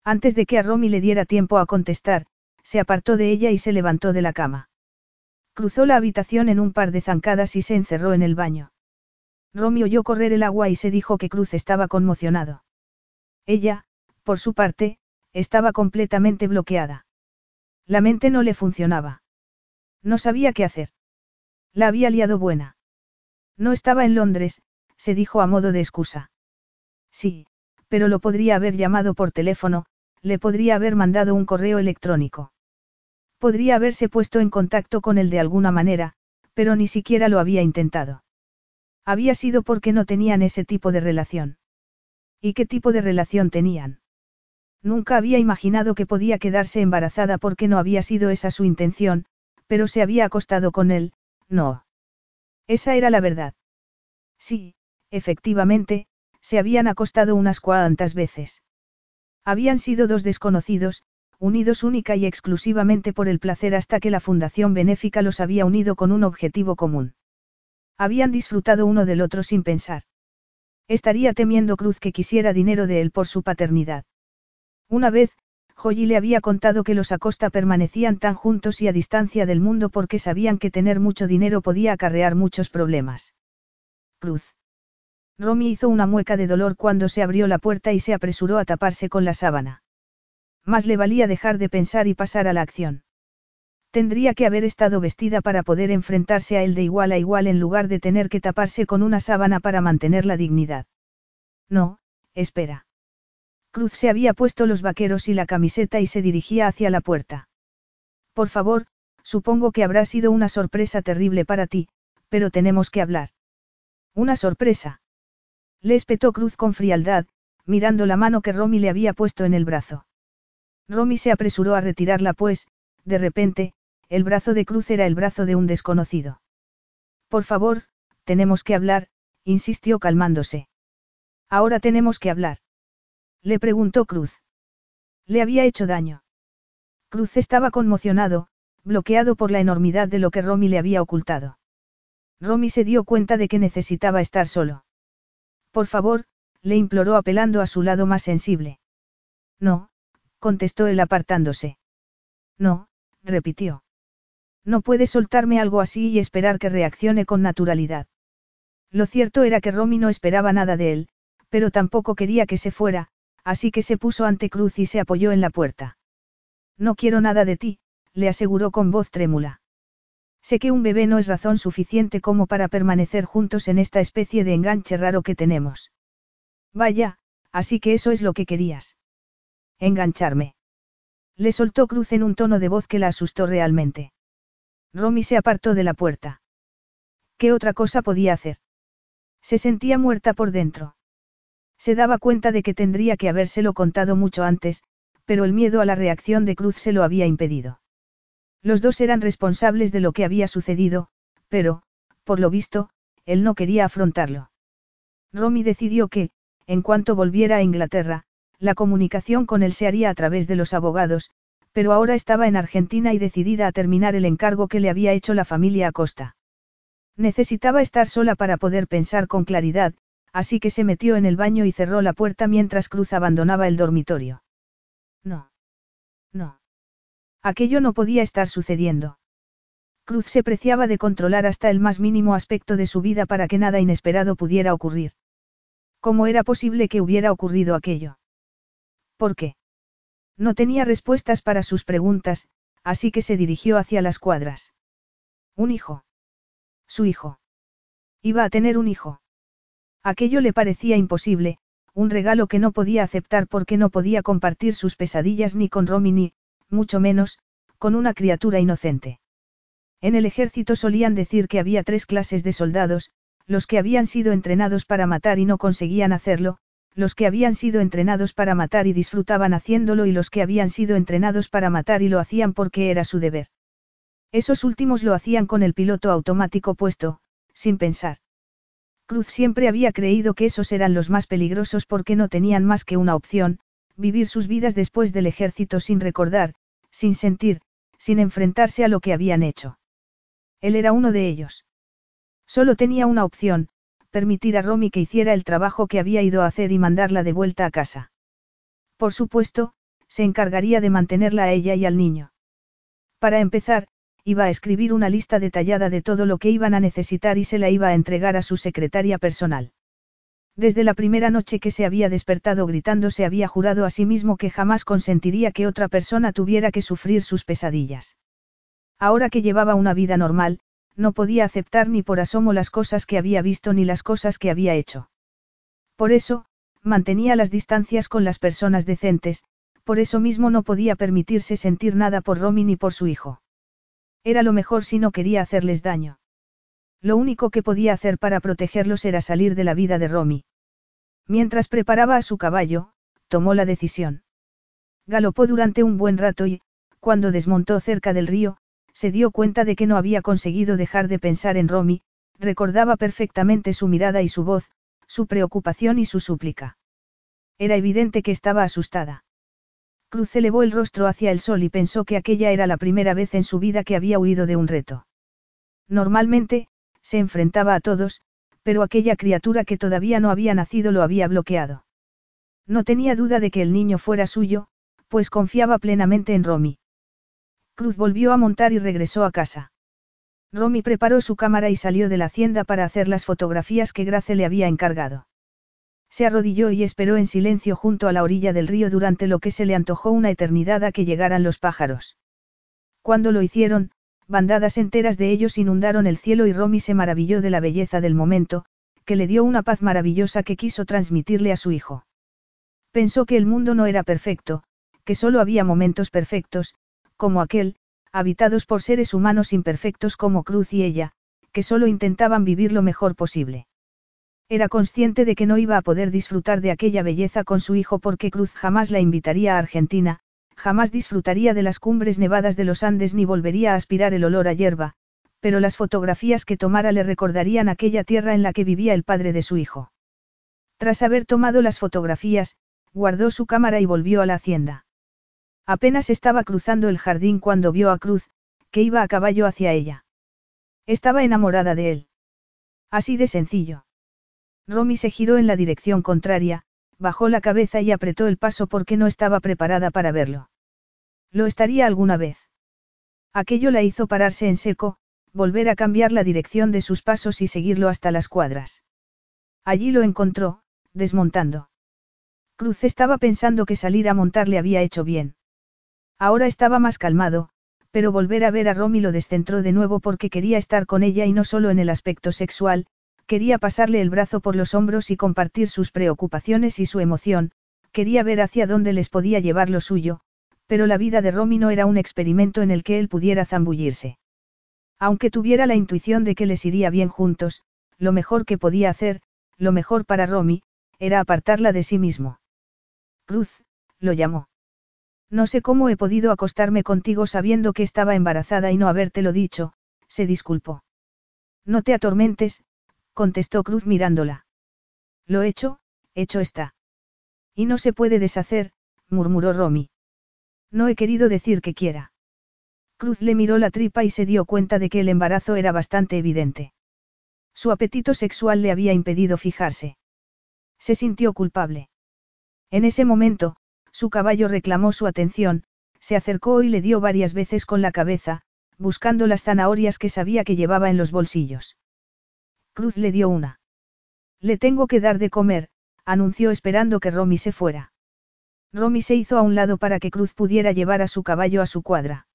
Antes de que a Romy le diera tiempo a contestar, se apartó de ella y se levantó de la cama. Cruzó la habitación en un par de zancadas y se encerró en el baño. Romy oyó correr el agua y se dijo que Cruz estaba conmocionado. Ella, por su parte, estaba completamente bloqueada. La mente no le funcionaba. No sabía qué hacer. La había liado buena. No estaba en Londres, se dijo a modo de excusa. Sí, pero lo podría haber llamado por teléfono, le podría haber mandado un correo electrónico. Podría haberse puesto en contacto con él de alguna manera, pero ni siquiera lo había intentado. Había sido porque no tenían ese tipo de relación. ¿Y qué tipo de relación tenían? Nunca había imaginado que podía quedarse embarazada porque no había sido esa su intención, pero se había acostado con él, no. Esa era la verdad. Sí, efectivamente, se habían acostado unas cuantas veces. Habían sido dos desconocidos, unidos única y exclusivamente por el placer hasta que la Fundación Benéfica los había unido con un objetivo común. Habían disfrutado uno del otro sin pensar. Estaría temiendo Cruz que quisiera dinero de él por su paternidad. Una vez, Joyi le había contado que los Acosta permanecían tan juntos y a distancia del mundo porque sabían que tener mucho dinero podía acarrear muchos problemas. Cruz. Romy hizo una mueca de dolor cuando se abrió la puerta y se apresuró a taparse con la sábana. Más le valía dejar de pensar y pasar a la acción. Tendría que haber estado vestida para poder enfrentarse a él de igual a igual en lugar de tener que taparse con una sábana para mantener la dignidad. No, espera. Cruz se había puesto los vaqueros y la camiseta y se dirigía hacia la puerta. Por favor, supongo que habrá sido una sorpresa terrible para ti, pero tenemos que hablar. Una sorpresa. Le espetó Cruz con frialdad, mirando la mano que Romy le había puesto en el brazo. Romy se apresuró a retirarla pues, de repente, el brazo de Cruz era el brazo de un desconocido. Por favor, tenemos que hablar, insistió calmándose. Ahora tenemos que hablar. Le preguntó Cruz. Le había hecho daño. Cruz estaba conmocionado, bloqueado por la enormidad de lo que Romy le había ocultado. Romy se dio cuenta de que necesitaba estar solo. Por favor, le imploró apelando a su lado más sensible. No, contestó él apartándose. No, repitió. No puede soltarme algo así y esperar que reaccione con naturalidad. Lo cierto era que Romy no esperaba nada de él, pero tampoco quería que se fuera, así que se puso ante Cruz y se apoyó en la puerta. No quiero nada de ti, le aseguró con voz trémula. Sé que un bebé no es razón suficiente como para permanecer juntos en esta especie de enganche raro que tenemos. Vaya, así que eso es lo que querías. Engancharme. Le soltó Cruz en un tono de voz que la asustó realmente. Romy se apartó de la puerta. ¿Qué otra cosa podía hacer? Se sentía muerta por dentro. Se daba cuenta de que tendría que habérselo contado mucho antes, pero el miedo a la reacción de Cruz se lo había impedido. Los dos eran responsables de lo que había sucedido, pero, por lo visto, él no quería afrontarlo. Romy decidió que, en cuanto volviera a Inglaterra, la comunicación con él se haría a través de los abogados, pero ahora estaba en Argentina y decidida a terminar el encargo que le había hecho la familia Acosta. Necesitaba estar sola para poder pensar con claridad, así que se metió en el baño y cerró la puerta mientras Cruz abandonaba el dormitorio. No. No. Aquello no podía estar sucediendo. Cruz se preciaba de controlar hasta el más mínimo aspecto de su vida para que nada inesperado pudiera ocurrir. ¿Cómo era posible que hubiera ocurrido aquello? ¿Por qué? No tenía respuestas para sus preguntas, así que se dirigió hacia las cuadras. Un hijo. Su hijo. Iba a tener un hijo. Aquello le parecía imposible, un regalo que no podía aceptar porque no podía compartir sus pesadillas ni con Romy ni, mucho menos, con una criatura inocente. En el ejército solían decir que había tres clases de soldados, los que habían sido entrenados para matar y no conseguían hacerlo, los que habían sido entrenados para matar y disfrutaban haciéndolo y los que habían sido entrenados para matar y lo hacían porque era su deber. Esos últimos lo hacían con el piloto automático puesto, sin pensar. Cruz siempre había creído que esos eran los más peligrosos porque no tenían más que una opción, vivir sus vidas después del ejército sin recordar, sin sentir, sin enfrentarse a lo que habían hecho. Él era uno de ellos. Solo tenía una opción, permitir a Romy que hiciera el trabajo que había ido a hacer y mandarla de vuelta a casa. Por supuesto, se encargaría de mantenerla a ella y al niño. Para empezar, iba a escribir una lista detallada de todo lo que iban a necesitar y se la iba a entregar a su secretaria personal. Desde la primera noche que se había despertado gritando se había jurado a sí mismo que jamás consentiría que otra persona tuviera que sufrir sus pesadillas. Ahora que llevaba una vida normal, no podía aceptar ni por asomo las cosas que había visto ni las cosas que había hecho. Por eso, mantenía las distancias con las personas decentes, por eso mismo no podía permitirse sentir nada por Romy ni por su hijo. Era lo mejor si no quería hacerles daño. Lo único que podía hacer para protegerlos era salir de la vida de Romy. Mientras preparaba a su caballo, tomó la decisión. Galopó durante un buen rato y, cuando desmontó cerca del río, se dio cuenta de que no había conseguido dejar de pensar en Romy, recordaba perfectamente su mirada y su voz, su preocupación y su súplica. Era evidente que estaba asustada. Cruz elevó el rostro hacia el sol y pensó que aquella era la primera vez en su vida que había huido de un reto. Normalmente, se enfrentaba a todos, pero aquella criatura que todavía no había nacido lo había bloqueado. No tenía duda de que el niño fuera suyo, pues confiaba plenamente en Romy. Cruz volvió a montar y regresó a casa. Romy preparó su cámara y salió de la hacienda para hacer las fotografías que Grace le había encargado. Se arrodilló y esperó en silencio junto a la orilla del río durante lo que se le antojó una eternidad a que llegaran los pájaros. Cuando lo hicieron, bandadas enteras de ellos inundaron el cielo y Romy se maravilló de la belleza del momento, que le dio una paz maravillosa que quiso transmitirle a su hijo. Pensó que el mundo no era perfecto, que solo había momentos perfectos, como aquel, habitados por seres humanos imperfectos como Cruz y ella, que solo intentaban vivir lo mejor posible. Era consciente de que no iba a poder disfrutar de aquella belleza con su hijo porque Cruz jamás la invitaría a Argentina, jamás disfrutaría de las cumbres nevadas de los Andes ni volvería a aspirar el olor a hierba, pero las fotografías que tomara le recordarían aquella tierra en la que vivía el padre de su hijo. Tras haber tomado las fotografías, guardó su cámara y volvió a la hacienda. Apenas estaba cruzando el jardín cuando vio a Cruz, que iba a caballo hacia ella. Estaba enamorada de él. Así de sencillo. Romy se giró en la dirección contraria, bajó la cabeza y apretó el paso porque no estaba preparada para verlo. Lo estaría alguna vez. Aquello la hizo pararse en seco, volver a cambiar la dirección de sus pasos y seguirlo hasta las cuadras. Allí lo encontró, desmontando. Cruz estaba pensando que salir a montar le había hecho bien. Ahora estaba más calmado, pero volver a ver a Romy lo descentró de nuevo porque quería estar con ella y no solo en el aspecto sexual, quería pasarle el brazo por los hombros y compartir sus preocupaciones y su emoción, quería ver hacia dónde les podía llevar lo suyo, pero la vida de Romy no era un experimento en el que él pudiera zambullirse. Aunque tuviera la intuición de que les iría bien juntos, lo mejor que podía hacer, lo mejor para Romy, era apartarla de sí mismo. Cruz, lo llamó. No sé cómo he podido acostarme contigo sabiendo que estaba embarazada y no habértelo dicho, se disculpó. No te atormentes, contestó Cruz mirándola. Lo hecho, hecho está. Y no se puede deshacer, murmuró Romy. No he querido decir que quiera. Cruz le miró la tripa y se dio cuenta de que el embarazo era bastante evidente. Su apetito sexual le había impedido fijarse. Se sintió culpable. En ese momento, su caballo reclamó su atención, se acercó y le dio varias veces con la cabeza, buscando las zanahorias que sabía que llevaba en los bolsillos. Cruz le dio una. Le tengo que dar de comer, anunció esperando que Romy se fuera. Romy se hizo a un lado para que Cruz pudiera llevar a su caballo a su cuadra.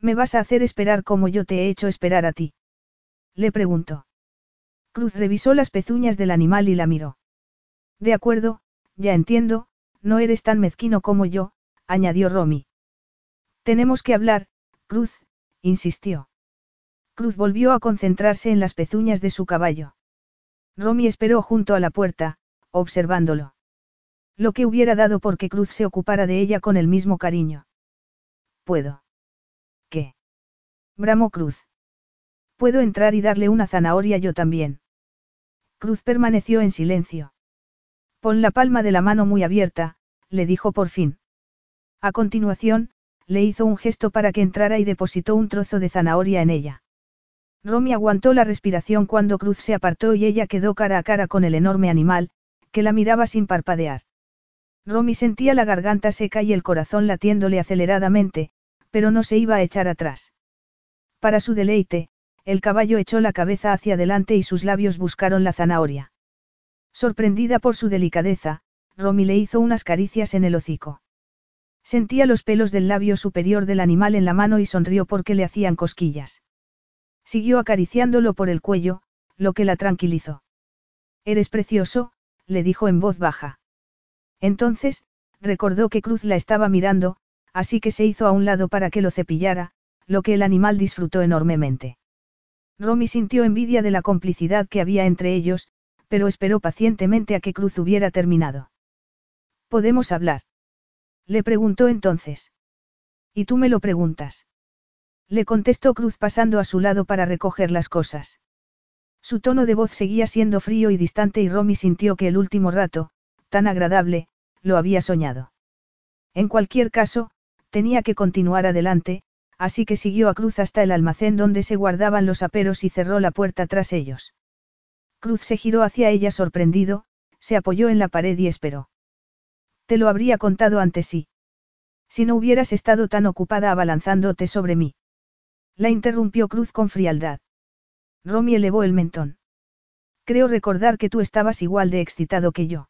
¿Me vas a hacer esperar como yo te he hecho esperar a ti? Le preguntó. Cruz revisó las pezuñas del animal y la miró. De acuerdo, ya entiendo, no eres tan mezquino como yo, añadió Romy. Tenemos que hablar, Cruz, insistió. Cruz volvió a concentrarse en las pezuñas de su caballo. Romy esperó junto a la puerta, observándolo. Lo que hubiera dado porque Cruz se ocupara de ella con el mismo cariño. ¿Puedo? ¿Qué? Bramó Cruz. Puedo entrar y darle una zanahoria yo también. Cruz permaneció en silencio. Pon la palma de la mano muy abierta, le dijo por fin. A continuación, le hizo un gesto para que entrara y depositó un trozo de zanahoria en ella. Romy aguantó la respiración cuando Cruz se apartó y ella quedó cara a cara con el enorme animal, que la miraba sin parpadear. Romy sentía la garganta seca y el corazón latiéndole aceleradamente, pero no se iba a echar atrás. Para su deleite, el caballo echó la cabeza hacia adelante y sus labios buscaron la zanahoria. Sorprendida por su delicadeza, Romy le hizo unas caricias en el hocico. Sentía los pelos del labio superior del animal en la mano y sonrió porque le hacían cosquillas. Siguió acariciándolo por el cuello, lo que la tranquilizó. Eres precioso, le dijo en voz baja. Entonces, recordó que Cruz la estaba mirando, así que se hizo a un lado para que lo cepillara, lo que el animal disfrutó enormemente. Romy sintió envidia de la complicidad que había entre ellos, pero esperó pacientemente a que Cruz hubiera terminado. ¿Podemos hablar? Le preguntó entonces. ¿Y tú me lo preguntas? Le contestó Cruz pasando a su lado para recoger las cosas. Su tono de voz seguía siendo frío y distante y Romy sintió que el último rato, tan agradable, lo había soñado. En cualquier caso, tenía que continuar adelante, así que siguió a Cruz hasta el almacén donde se guardaban los aperos y cerró la puerta tras ellos. Cruz se giró hacia ella sorprendido, se apoyó en la pared y esperó. Te lo habría contado antes sí. Si no hubieras estado tan ocupada abalanzándote sobre mí. La interrumpió Cruz con frialdad. Romy elevó el mentón. Creo recordar que tú estabas igual de excitado que yo.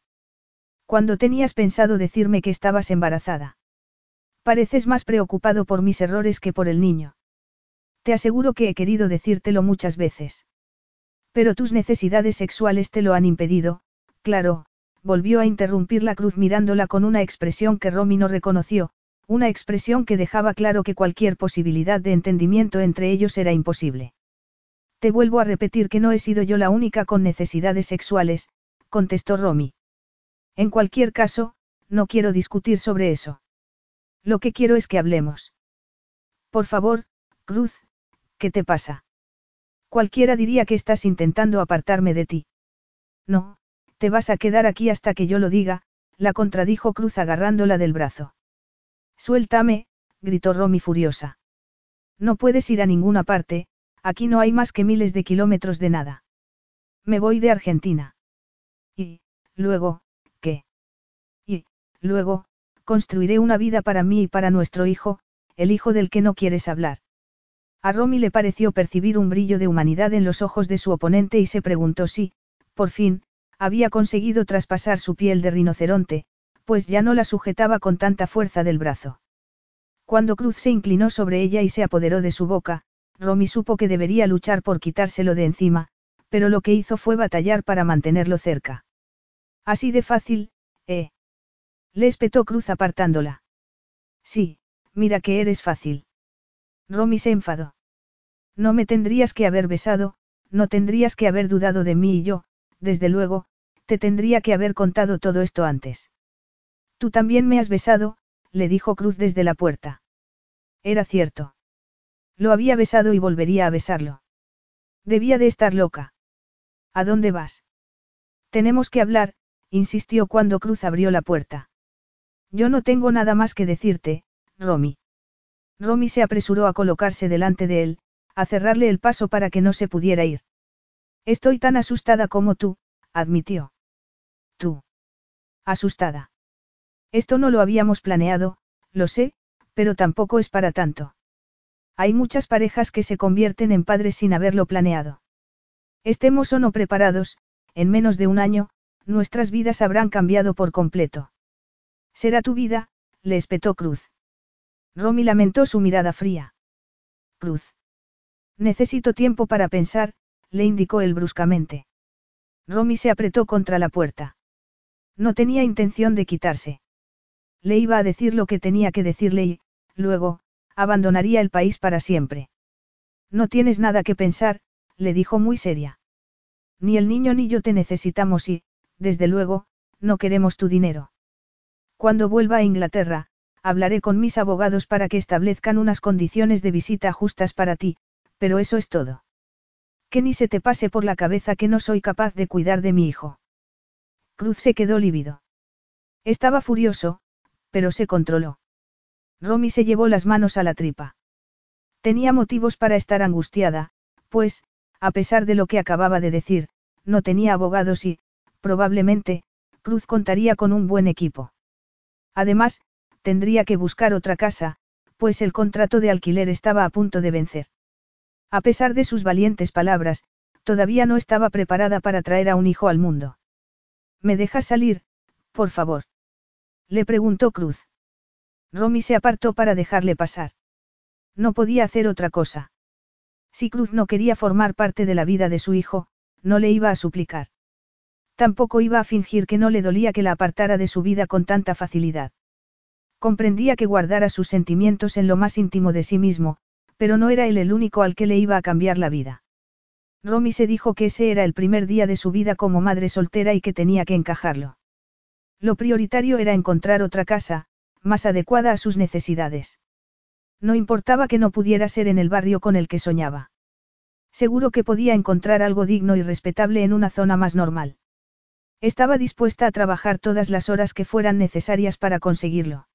Cuando tenías pensado decirme que estabas embarazada. Pareces más preocupado por mis errores que por el niño. Te aseguro que he querido decírtelo muchas veces. Pero tus necesidades sexuales te lo han impedido, claro, volvió a interrumpir la cruz mirándola con una expresión que Romy no reconoció, una expresión que dejaba claro que cualquier posibilidad de entendimiento entre ellos era imposible. Te vuelvo a repetir que no he sido yo la única con necesidades sexuales, contestó Romy. En cualquier caso, no quiero discutir sobre eso. Lo que quiero es que hablemos. Por favor, Cruz, ¿qué te pasa? Cualquiera diría que estás intentando apartarme de ti. No, te vas a quedar aquí hasta que yo lo diga, la contradijo Cruz agarrándola del brazo. Suéltame, gritó Romy furiosa. No puedes ir a ninguna parte, aquí no hay más que miles de kilómetros de nada. Me voy de Argentina. Y, luego, luego, construiré una vida para mí y para nuestro hijo, el hijo del que no quieres hablar. A Romy le pareció percibir un brillo de humanidad en los ojos de su oponente y se preguntó si, por fin, había conseguido traspasar su piel de rinoceronte, pues ya no la sujetaba con tanta fuerza del brazo. Cuando Cruz se inclinó sobre ella y se apoderó de su boca, Romy supo que debería luchar por quitárselo de encima, pero lo que hizo fue batallar para mantenerlo cerca. Así de fácil, ¿eh? Le espetó Cruz apartándola. Sí, mira que eres fácil. Romy se enfadó. No me tendrías que haber besado, no tendrías que haber dudado de mí y yo, desde luego, te tendría que haber contado todo esto antes. Tú también me has besado, le dijo Cruz desde la puerta. Era cierto. Lo había besado y volvería a besarlo. Debía de estar loca. ¿A dónde vas? Tenemos que hablar, insistió cuando Cruz abrió la puerta. Yo no tengo nada más que decirte, Romy. Romy se apresuró a colocarse delante de él, a cerrarle el paso para que no se pudiera ir. Estoy tan asustada como tú, admitió. Tú. Asustada. Esto no lo habíamos planeado, lo sé, pero tampoco es para tanto. Hay muchas parejas que se convierten en padres sin haberlo planeado. Estemos o no preparados, en menos de un año, nuestras vidas habrán cambiado por completo. Será tu vida, le espetó Cruz. Romy lamentó su mirada fría. Cruz. Necesito tiempo para pensar, le indicó él bruscamente. Romy se apretó contra la puerta. No tenía intención de quitarse. Le iba a decir lo que tenía que decirle y, luego, abandonaría el país para siempre. No tienes nada que pensar, le dijo muy seria. Ni el niño ni yo te necesitamos y, desde luego, no queremos tu dinero. Cuando vuelva a Inglaterra, hablaré con mis abogados para que establezcan unas condiciones de visita justas para ti, pero eso es todo. Que ni se te pase por la cabeza que no soy capaz de cuidar de mi hijo. Cruz se quedó lívido. Estaba furioso, pero se controló. Romy se llevó las manos a la tripa. Tenía motivos para estar angustiada, pues, a pesar de lo que acababa de decir, no tenía abogados y, probablemente, Cruz contaría con un buen equipo. Además, tendría que buscar otra casa, pues el contrato de alquiler estaba a punto de vencer. A pesar de sus valientes palabras, todavía no estaba preparada para traer a un hijo al mundo. ¿Me dejas salir, por favor? Le preguntó Cruz. Romy se apartó para dejarle pasar. No podía hacer otra cosa. Si Cruz no quería formar parte de la vida de su hijo, no le iba a suplicar. Tampoco iba a fingir que no le dolía que la apartara de su vida con tanta facilidad. Comprendía que guardara sus sentimientos en lo más íntimo de sí mismo, pero no era él el único al que le iba a cambiar la vida. Romy se dijo que ese era el primer día de su vida como madre soltera y que tenía que encajarlo. Lo prioritario era encontrar otra casa, más adecuada a sus necesidades. No importaba que no pudiera ser en el barrio con el que soñaba. Seguro que podía encontrar algo digno y respetable en una zona más normal. Estaba dispuesta a trabajar todas las horas que fueran necesarias para conseguirlo.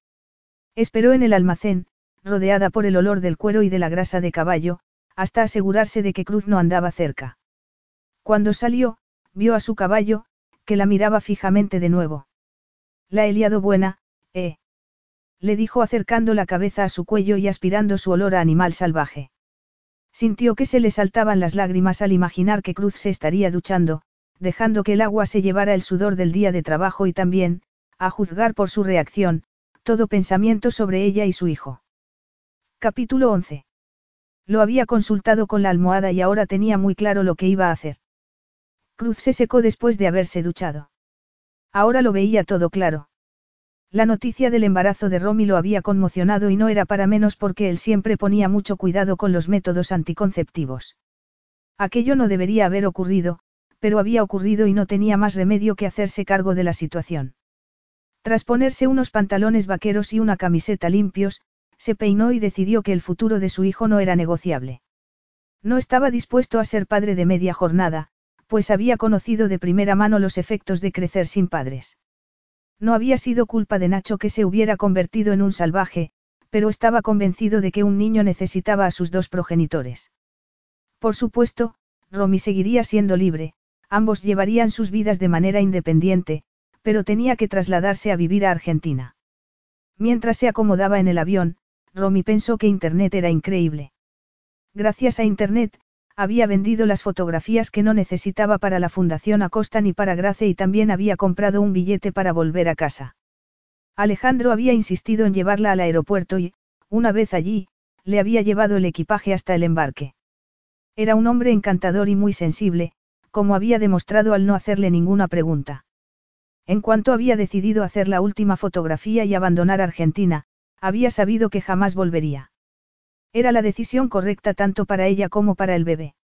Esperó en el almacén, rodeada por el olor del cuero y de la grasa de caballo, hasta asegurarse de que Cruz no andaba cerca. Cuando salió, vio a su caballo, que la miraba fijamente de nuevo. La he liado buena, eh. Le dijo acercando la cabeza a su cuello y aspirando su olor a animal salvaje. Sintió que se le saltaban las lágrimas al imaginar que Cruz se estaría duchando, dejando que el agua se llevara el sudor del día de trabajo y también, a juzgar por su reacción, todo pensamiento sobre ella y su hijo. Capítulo 11. Lo había consultado con la almohada y ahora tenía muy claro lo que iba a hacer. Cruz se secó después de haberse duchado. Ahora lo veía todo claro. La noticia del embarazo de Romy lo había conmocionado y no era para menos porque él siempre ponía mucho cuidado con los métodos anticonceptivos. Aquello no debería haber ocurrido, pero había ocurrido y no tenía más remedio que hacerse cargo de la situación. Tras ponerse unos pantalones vaqueros y una camiseta limpios, se peinó y decidió que el futuro de su hijo no era negociable. No estaba dispuesto a ser padre de media jornada, pues había conocido de primera mano los efectos de crecer sin padres. No había sido culpa de Nacho que se hubiera convertido en un salvaje, pero estaba convencido de que un niño necesitaba a sus dos progenitores. Por supuesto, Romy seguiría siendo libre, ambos llevarían sus vidas de manera independiente, pero tenía que trasladarse a vivir a Argentina. Mientras se acomodaba en el avión, Romy pensó que Internet era increíble. Gracias a Internet, había vendido las fotografías que no necesitaba para la Fundación Acosta ni para Grace y también había comprado un billete para volver a casa. Alejandro había insistido en llevarla al aeropuerto y, una vez allí, le había llevado el equipaje hasta el embarque. Era un hombre encantador y muy sensible, como había demostrado al no hacerle ninguna pregunta. En cuanto había decidido hacer la última fotografía y abandonar Argentina, había sabido que jamás volvería. Era la decisión correcta tanto para ella como para el bebé.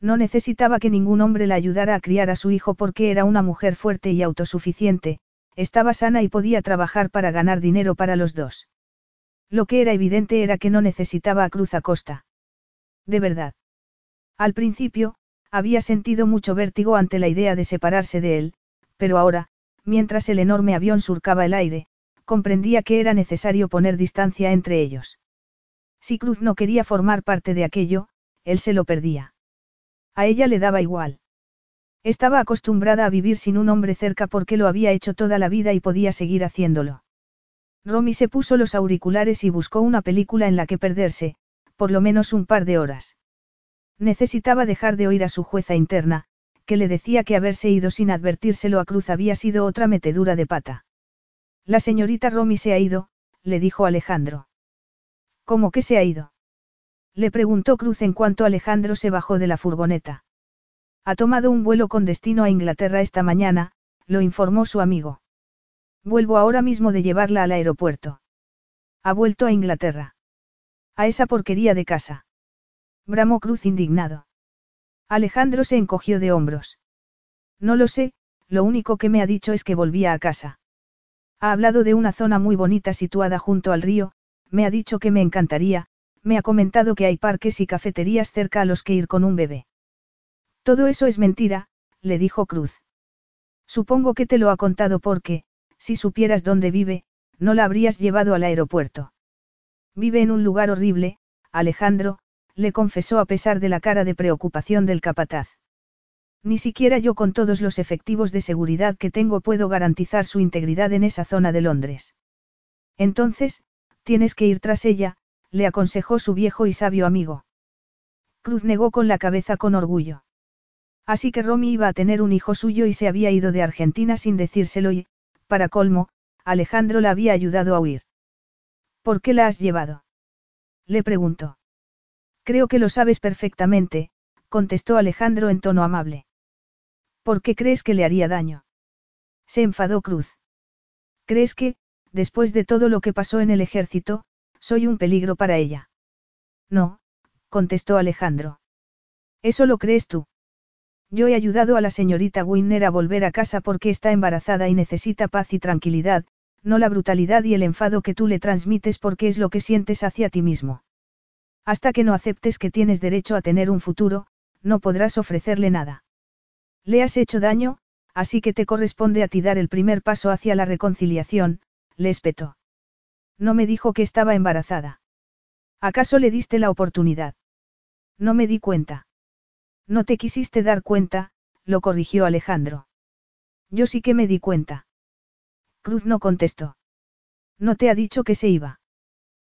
No necesitaba que ningún hombre la ayudara a criar a su hijo porque era una mujer fuerte y autosuficiente, estaba sana y podía trabajar para ganar dinero para los dos. Lo que era evidente era que no necesitaba a Cruz Acosta. De verdad. Al principio, había sentido mucho vértigo ante la idea de separarse de él, pero ahora, mientras el enorme avión surcaba el aire, comprendía que era necesario poner distancia entre ellos. Si Cruz no quería formar parte de aquello, él se lo perdía. A ella le daba igual. Estaba acostumbrada a vivir sin un hombre cerca porque lo había hecho toda la vida y podía seguir haciéndolo. Romy se puso los auriculares y buscó una película en la que perderse, por lo menos un par de horas. Necesitaba dejar de oír a su jueza interna, que le decía que haberse ido sin advertírselo a Cruz había sido otra metedura de pata. La señorita Romy se ha ido, le dijo Alejandro. ¿Cómo que se ha ido? Le preguntó Cruz en cuanto Alejandro se bajó de la furgoneta. Ha tomado un vuelo con destino a Inglaterra esta mañana, lo informó su amigo. Vuelvo ahora mismo de llevarla al aeropuerto. Ha vuelto a Inglaterra. A esa porquería de casa. Bramó Cruz indignado. Alejandro se encogió de hombros. No lo sé, lo único que me ha dicho es que volvía a casa. Ha hablado de una zona muy bonita situada junto al río, me ha dicho que me encantaría, me ha comentado que hay parques y cafeterías cerca a los que ir con un bebé. Todo eso es mentira, le dijo Cruz. Supongo que te lo ha contado porque, si supieras dónde vive, no la habrías llevado al aeropuerto. Vive en un lugar horrible, Alejandro, le confesó a pesar de la cara de preocupación del capataz. Ni siquiera yo con todos los efectivos de seguridad que tengo puedo garantizar su integridad en esa zona de Londres. Entonces, tienes que ir tras ella, le aconsejó su viejo y sabio amigo. Cruz negó con la cabeza con orgullo. Así que Romy iba a tener un hijo suyo y se había ido de Argentina sin decírselo y, para colmo, Alejandro la había ayudado a huir. ¿Por qué la has llevado? Le preguntó. Creo que lo sabes perfectamente, contestó Alejandro en tono amable. ¿Por qué crees que le haría daño? Se enfadó Cruz. ¿Crees que, después de todo lo que pasó en el ejército, soy un peligro para ella. No, contestó Alejandro. Eso lo crees tú. Yo he ayudado a la señorita Winner a volver a casa porque está embarazada y necesita paz y tranquilidad, no la brutalidad y el enfado que tú le transmites porque es lo que sientes hacia ti mismo. Hasta que no aceptes que tienes derecho a tener un futuro, no podrás ofrecerle nada. Le has hecho daño, así que te corresponde a ti dar el primer paso hacia la reconciliación, le espetó. No me dijo que estaba embarazada. ¿Acaso le diste la oportunidad? No me di cuenta. No te quisiste dar cuenta, lo corrigió Alejandro. Yo sí que me di cuenta. Cruz no contestó. ¿No te ha dicho que se iba?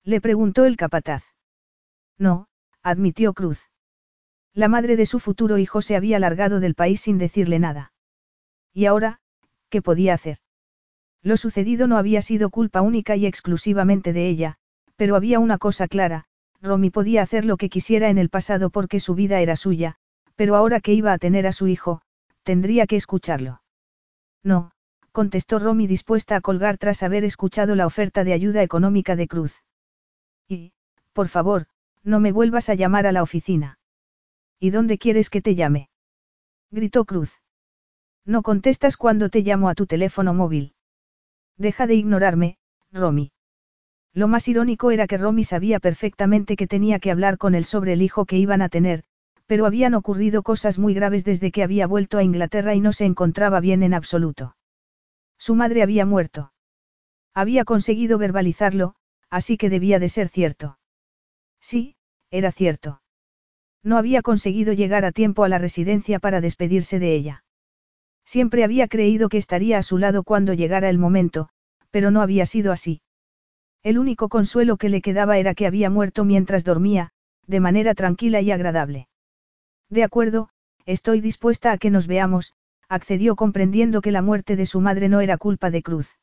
Le preguntó el capataz. No, admitió Cruz. La madre de su futuro hijo se había largado del país sin decirle nada. Y ahora, ¿qué podía hacer? Lo sucedido no había sido culpa única y exclusivamente de ella, pero había una cosa clara, Romy podía hacer lo que quisiera en el pasado porque su vida era suya, pero ahora que iba a tener a su hijo, tendría que escucharlo. No, contestó Romy dispuesta a colgar tras haber escuchado la oferta de ayuda económica de Cruz. Y, por favor, no me vuelvas a llamar a la oficina. ¿Y dónde quieres que te llame? gritó Cruz. No contestas cuando te llamo a tu teléfono móvil. Deja de ignorarme, Romy. Lo más irónico era que Romy sabía perfectamente que tenía que hablar con él sobre el hijo que iban a tener, pero habían ocurrido cosas muy graves desde que había vuelto a Inglaterra y no se encontraba bien en absoluto. Su madre había muerto. Había conseguido verbalizarlo, así que debía de ser cierto. Sí, era cierto. No había conseguido llegar a tiempo a la residencia para despedirse de ella. Siempre había creído que estaría a su lado cuando llegara el momento, pero no había sido así. El único consuelo que le quedaba era que había muerto mientras dormía, de manera tranquila y agradable. De acuerdo, estoy dispuesta a que nos veamos, accedió comprendiendo que la muerte de su madre no era culpa de Cruz.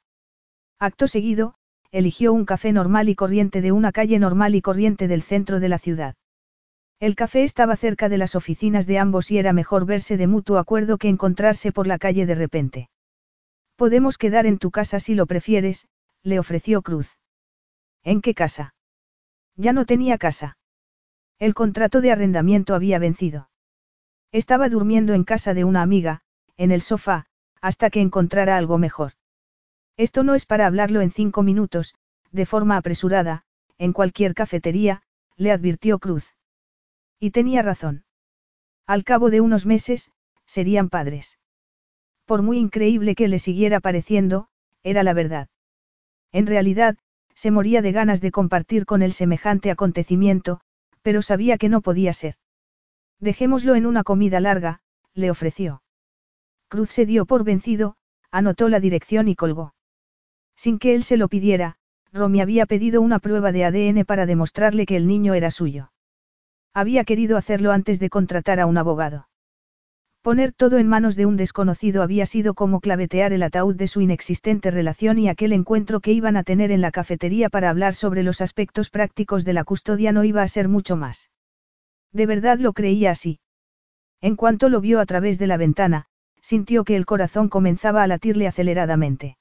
Acto seguido, eligió un café normal y corriente de una calle normal y corriente del centro de la ciudad. El café estaba cerca de las oficinas de ambos y era mejor verse de mutuo acuerdo que encontrarse por la calle de repente. Podemos quedar en tu casa si lo prefieres, le ofreció Cruz. ¿En qué casa? Ya no tenía casa. El contrato de arrendamiento había vencido. Estaba durmiendo en casa de una amiga, en el sofá, hasta que encontrara algo mejor. Esto no es para hablarlo en cinco minutos, de forma apresurada, en cualquier cafetería, le advirtió Cruz. Y tenía razón. Al cabo de unos meses, serían padres. Por muy increíble que le siguiera pareciendo, era la verdad. En realidad, se moría de ganas de compartir con él semejante acontecimiento, pero sabía que no podía ser. Dejémoslo en una comida larga, le ofreció. Cruz se dio por vencido, anotó la dirección y colgó. Sin que él se lo pidiera, Romy había pedido una prueba de ADN para demostrarle que el niño era suyo. Había querido hacerlo antes de contratar a un abogado. Poner todo en manos de un desconocido había sido como clavetear el ataúd de su inexistente relación y aquel encuentro que iban a tener en la cafetería para hablar sobre los aspectos prácticos de la custodia no iba a ser mucho más. De verdad lo creía así. En cuanto lo vio a través de la ventana, sintió que el corazón comenzaba a latirle aceleradamente.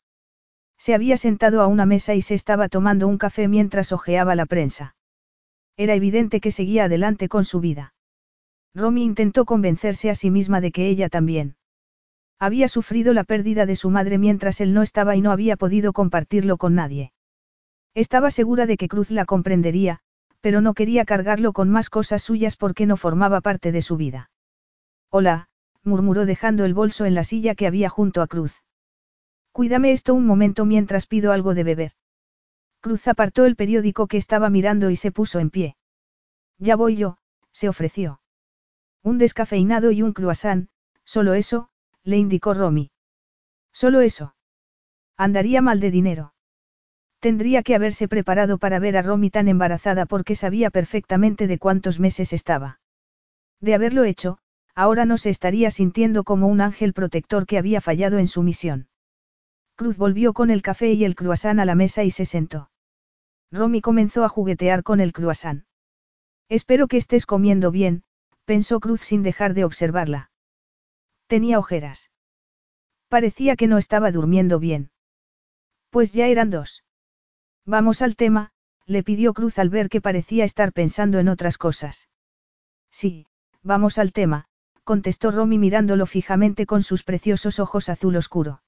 Se había sentado a una mesa y se estaba tomando un café mientras hojeaba la prensa. Era evidente que seguía adelante con su vida. Romy intentó convencerse a sí misma de que ella también. Había sufrido la pérdida de su madre mientras él no estaba y no había podido compartirlo con nadie. Estaba segura de que Cruz la comprendería, pero no quería cargarlo con más cosas suyas porque no formaba parte de su vida. Hola, murmuró dejando el bolso en la silla que había junto a Cruz. Cuídame esto un momento mientras pido algo de beber. Cruz apartó el periódico que estaba mirando y se puso en pie. Ya voy yo, se ofreció. Un descafeinado y un croissant, solo eso, le indicó Romy. Solo eso. Andaría mal de dinero. Tendría que haberse preparado para ver a Romy tan embarazada porque sabía perfectamente de cuántos meses estaba. De haberlo hecho, ahora no se estaría sintiendo como un ángel protector que había fallado en su misión. Cruz volvió con el café y el croissant a la mesa y se sentó. Romy comenzó a juguetear con el croissant. Espero que estés comiendo bien, pensó Cruz sin dejar de observarla. Tenía ojeras. Parecía que no estaba durmiendo bien. Pues ya eran dos. Vamos al tema, le pidió Cruz al ver que parecía estar pensando en otras cosas. Sí, vamos al tema, contestó Romy mirándolo fijamente con sus preciosos ojos azul oscuro.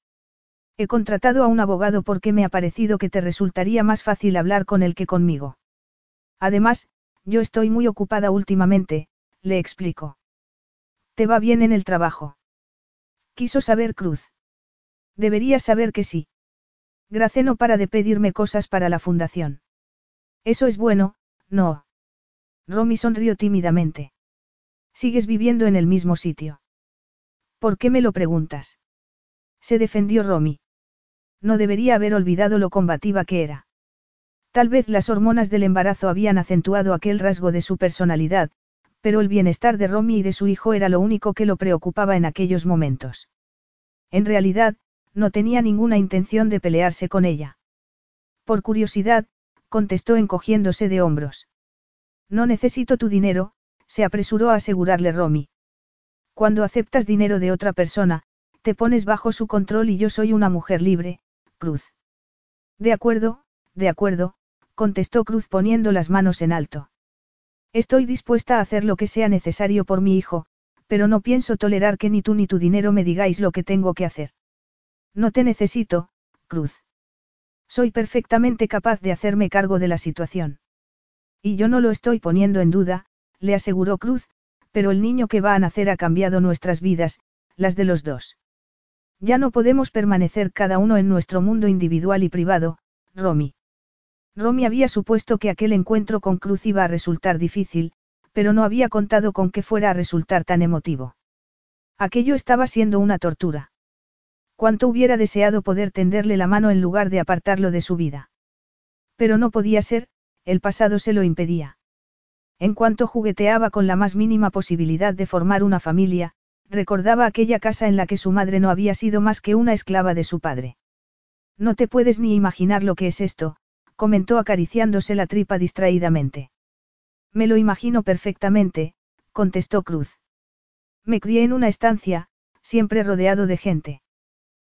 He contratado a un abogado porque me ha parecido que te resultaría más fácil hablar con él que conmigo. Además, yo estoy muy ocupada últimamente, le explico. ¿Te va bien en el trabajo? Quiso saber Cruz. Deberías saber que sí. Grace no para de pedirme cosas para la fundación. Eso es bueno, no. Romy sonrió tímidamente. Sigues viviendo en el mismo sitio. ¿Por qué me lo preguntas? Se defendió Romy. No debería haber olvidado lo combativa que era. Tal vez las hormonas del embarazo habían acentuado aquel rasgo de su personalidad, pero el bienestar de Romy y de su hijo era lo único que lo preocupaba en aquellos momentos. En realidad, no tenía ninguna intención de pelearse con ella. Por curiosidad, contestó encogiéndose de hombros. No necesito tu dinero, se apresuró a asegurarle Romy. Cuando aceptas dinero de otra persona, te pones bajo su control y yo soy una mujer libre, Cruz. De acuerdo, de acuerdo, contestó Cruz poniendo las manos en alto. Estoy dispuesta a hacer lo que sea necesario por mi hijo, pero no pienso tolerar que ni tú ni tu dinero me digáis lo que tengo que hacer. No te necesito, Cruz. Soy perfectamente capaz de hacerme cargo de la situación. Y yo no lo estoy poniendo en duda, le aseguró Cruz, pero el niño que va a nacer ha cambiado nuestras vidas, las de los dos. Ya no podemos permanecer cada uno en nuestro mundo individual y privado, Romy. Romy había supuesto que aquel encuentro con Cruz iba a resultar difícil, pero no había contado con que fuera a resultar tan emotivo. Aquello estaba siendo una tortura. Cuánto hubiera deseado poder tenderle la mano en lugar de apartarlo de su vida. Pero no podía ser, el pasado se lo impedía. En cuanto jugueteaba con la más mínima posibilidad de formar una familia, recordaba aquella casa en la que su madre no había sido más que una esclava de su padre. No te puedes ni imaginar lo que es esto, comentó acariciándose la tripa distraídamente. Me lo imagino perfectamente, contestó Cruz. Me crié en una estancia, siempre rodeado de gente.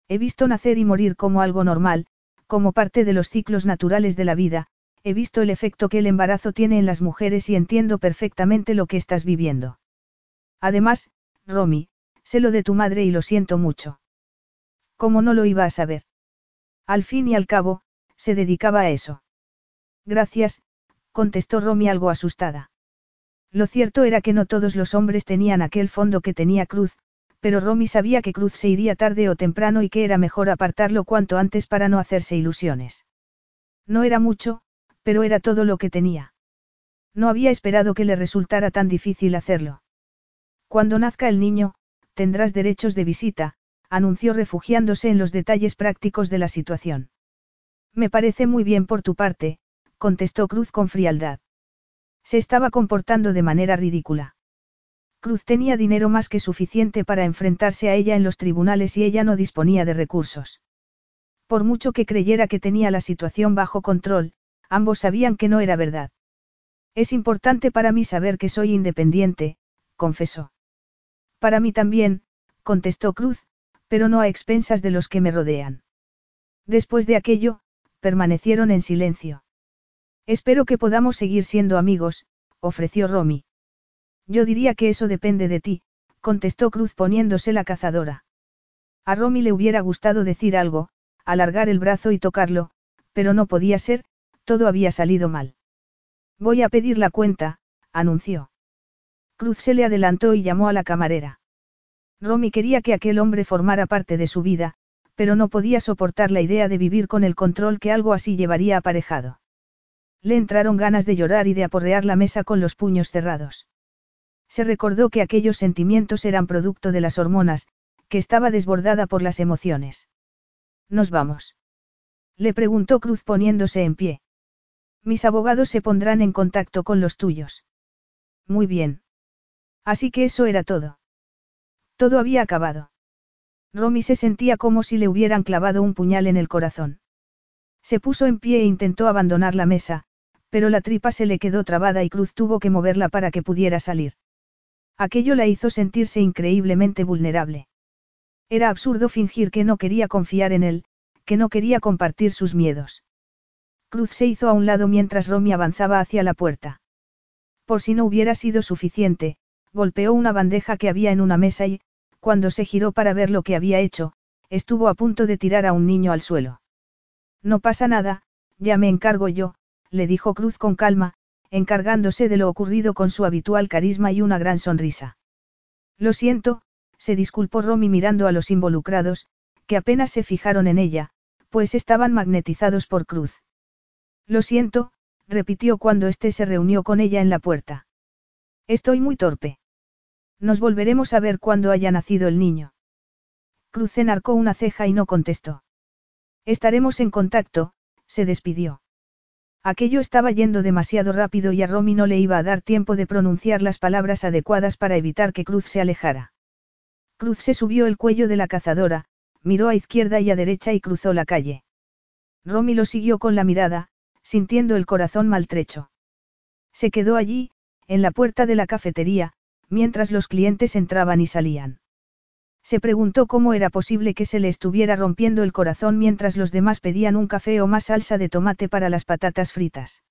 He visto nacer y morir como algo normal, como parte de los ciclos naturales de la vida, he visto el efecto que el embarazo tiene en las mujeres y entiendo perfectamente lo que estás viviendo. Además, Romy, sé lo de tu madre y lo siento mucho. ¿Cómo no lo iba a saber? Al fin y al cabo, se dedicaba a eso. Gracias, contestó Romy algo asustada. Lo cierto era que no todos los hombres tenían aquel fondo que tenía Cruz, pero Romy sabía que Cruz se iría tarde o temprano y que era mejor apartarlo cuanto antes para no hacerse ilusiones. No era mucho, pero era todo lo que tenía. No había esperado que le resultara tan difícil hacerlo. Cuando nazca el niño, tendrás derechos de visita, anunció refugiándose en los detalles prácticos de la situación. Me parece muy bien por tu parte, contestó Cruz con frialdad. Se estaba comportando de manera ridícula. Cruz tenía dinero más que suficiente para enfrentarse a ella en los tribunales y ella no disponía de recursos. Por mucho que creyera que tenía la situación bajo control, ambos sabían que no era verdad. Es importante para mí saber que soy independiente, confesó. Para mí también, contestó Cruz, pero no a expensas de los que me rodean. Después de aquello, permanecieron en silencio. Espero que podamos seguir siendo amigos, ofreció Romy. Yo diría que eso depende de ti, contestó Cruz poniéndose la cazadora. A Romy le hubiera gustado decir algo, alargar el brazo y tocarlo, pero no podía ser, todo había salido mal. Voy a pedir la cuenta, anunció. Cruz se le adelantó y llamó a la camarera. Romy quería que aquel hombre formara parte de su vida, pero no podía soportar la idea de vivir con el control que algo así llevaría aparejado. Le entraron ganas de llorar y de aporrear la mesa con los puños cerrados. Se recordó que aquellos sentimientos eran producto de las hormonas, que estaba desbordada por las emociones. ¿Nos vamos? Le preguntó Cruz poniéndose en pie. Mis abogados se pondrán en contacto con los tuyos. Muy bien. Así que eso era todo. Todo había acabado. Romy se sentía como si le hubieran clavado un puñal en el corazón. Se puso en pie e intentó abandonar la mesa, pero la tripa se le quedó trabada y Cruz tuvo que moverla para que pudiera salir. Aquello la hizo sentirse increíblemente vulnerable. Era absurdo fingir que no quería confiar en él, que no quería compartir sus miedos. Cruz se hizo a un lado mientras Romy avanzaba hacia la puerta. Por si no hubiera sido suficiente, golpeó una bandeja que había en una mesa y, cuando se giró para ver lo que había hecho, estuvo a punto de tirar a un niño al suelo. No pasa nada, ya me encargo yo, le dijo Cruz con calma, encargándose de lo ocurrido con su habitual carisma y una gran sonrisa. Lo siento, se disculpó Romy mirando a los involucrados, que apenas se fijaron en ella, pues estaban magnetizados por Cruz. Lo siento, repitió cuando éste se reunió con ella en la puerta. Estoy muy torpe. Nos volveremos a ver cuando haya nacido el niño. Cruz enarcó una ceja y no contestó. Estaremos en contacto, se despidió. Aquello estaba yendo demasiado rápido y a Romy no le iba a dar tiempo de pronunciar las palabras adecuadas para evitar que Cruz se alejara. Cruz se subió el cuello de la cazadora, miró a izquierda y a derecha y cruzó la calle. Romy lo siguió con la mirada, sintiendo el corazón maltrecho. Se quedó allí, en la puerta de la cafetería, mientras los clientes entraban y salían. Se preguntó cómo era posible que se le estuviera rompiendo el corazón mientras los demás pedían un café o más salsa de tomate para las patatas fritas.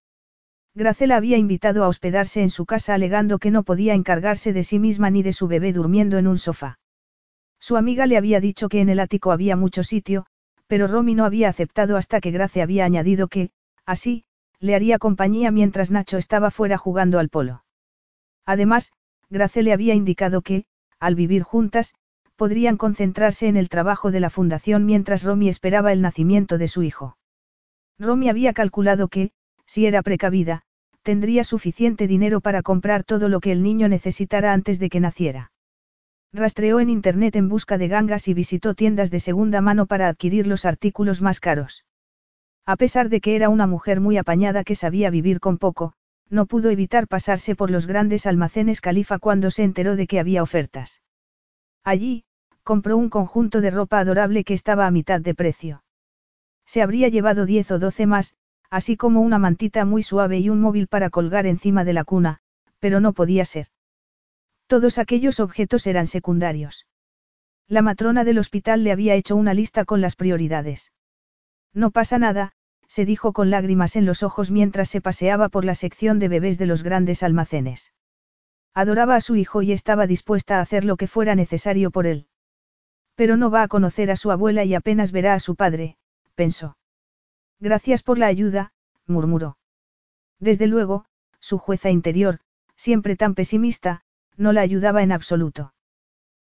Gracela había invitado a hospedarse en su casa alegando que no podía encargarse de sí misma ni de su bebé durmiendo en un sofá. Su amiga le había dicho que en el ático había mucho sitio, pero Romy no había aceptado hasta que Grace había añadido que, así, le haría compañía mientras Nacho estaba fuera jugando al polo. Además, Grace le había indicado que, al vivir juntas, podrían concentrarse en el trabajo de la fundación mientras Romy esperaba el nacimiento de su hijo. Romy había calculado que, si era precavida, tendría suficiente dinero para comprar todo lo que el niño necesitara antes de que naciera. Rastreó en Internet en busca de gangas y visitó tiendas de segunda mano para adquirir los artículos más caros. A pesar de que era una mujer muy apañada que sabía vivir con poco, no pudo evitar pasarse por los grandes almacenes Califa cuando se enteró de que había ofertas. Allí, compró un conjunto de ropa adorable que estaba a mitad de precio. Se habría llevado diez o doce más, así como una mantita muy suave y un móvil para colgar encima de la cuna, pero no podía ser. Todos aquellos objetos eran secundarios. La matrona del hospital le había hecho una lista con las prioridades. No pasa nada, se dijo con lágrimas en los ojos mientras se paseaba por la sección de bebés de los grandes almacenes. Adoraba a su hijo y estaba dispuesta a hacer lo que fuera necesario por él. Pero no va a conocer a su abuela y apenas verá a su padre, pensó. Gracias por la ayuda, murmuró. Desde luego, su jueza interior, siempre tan pesimista, no la ayudaba en absoluto.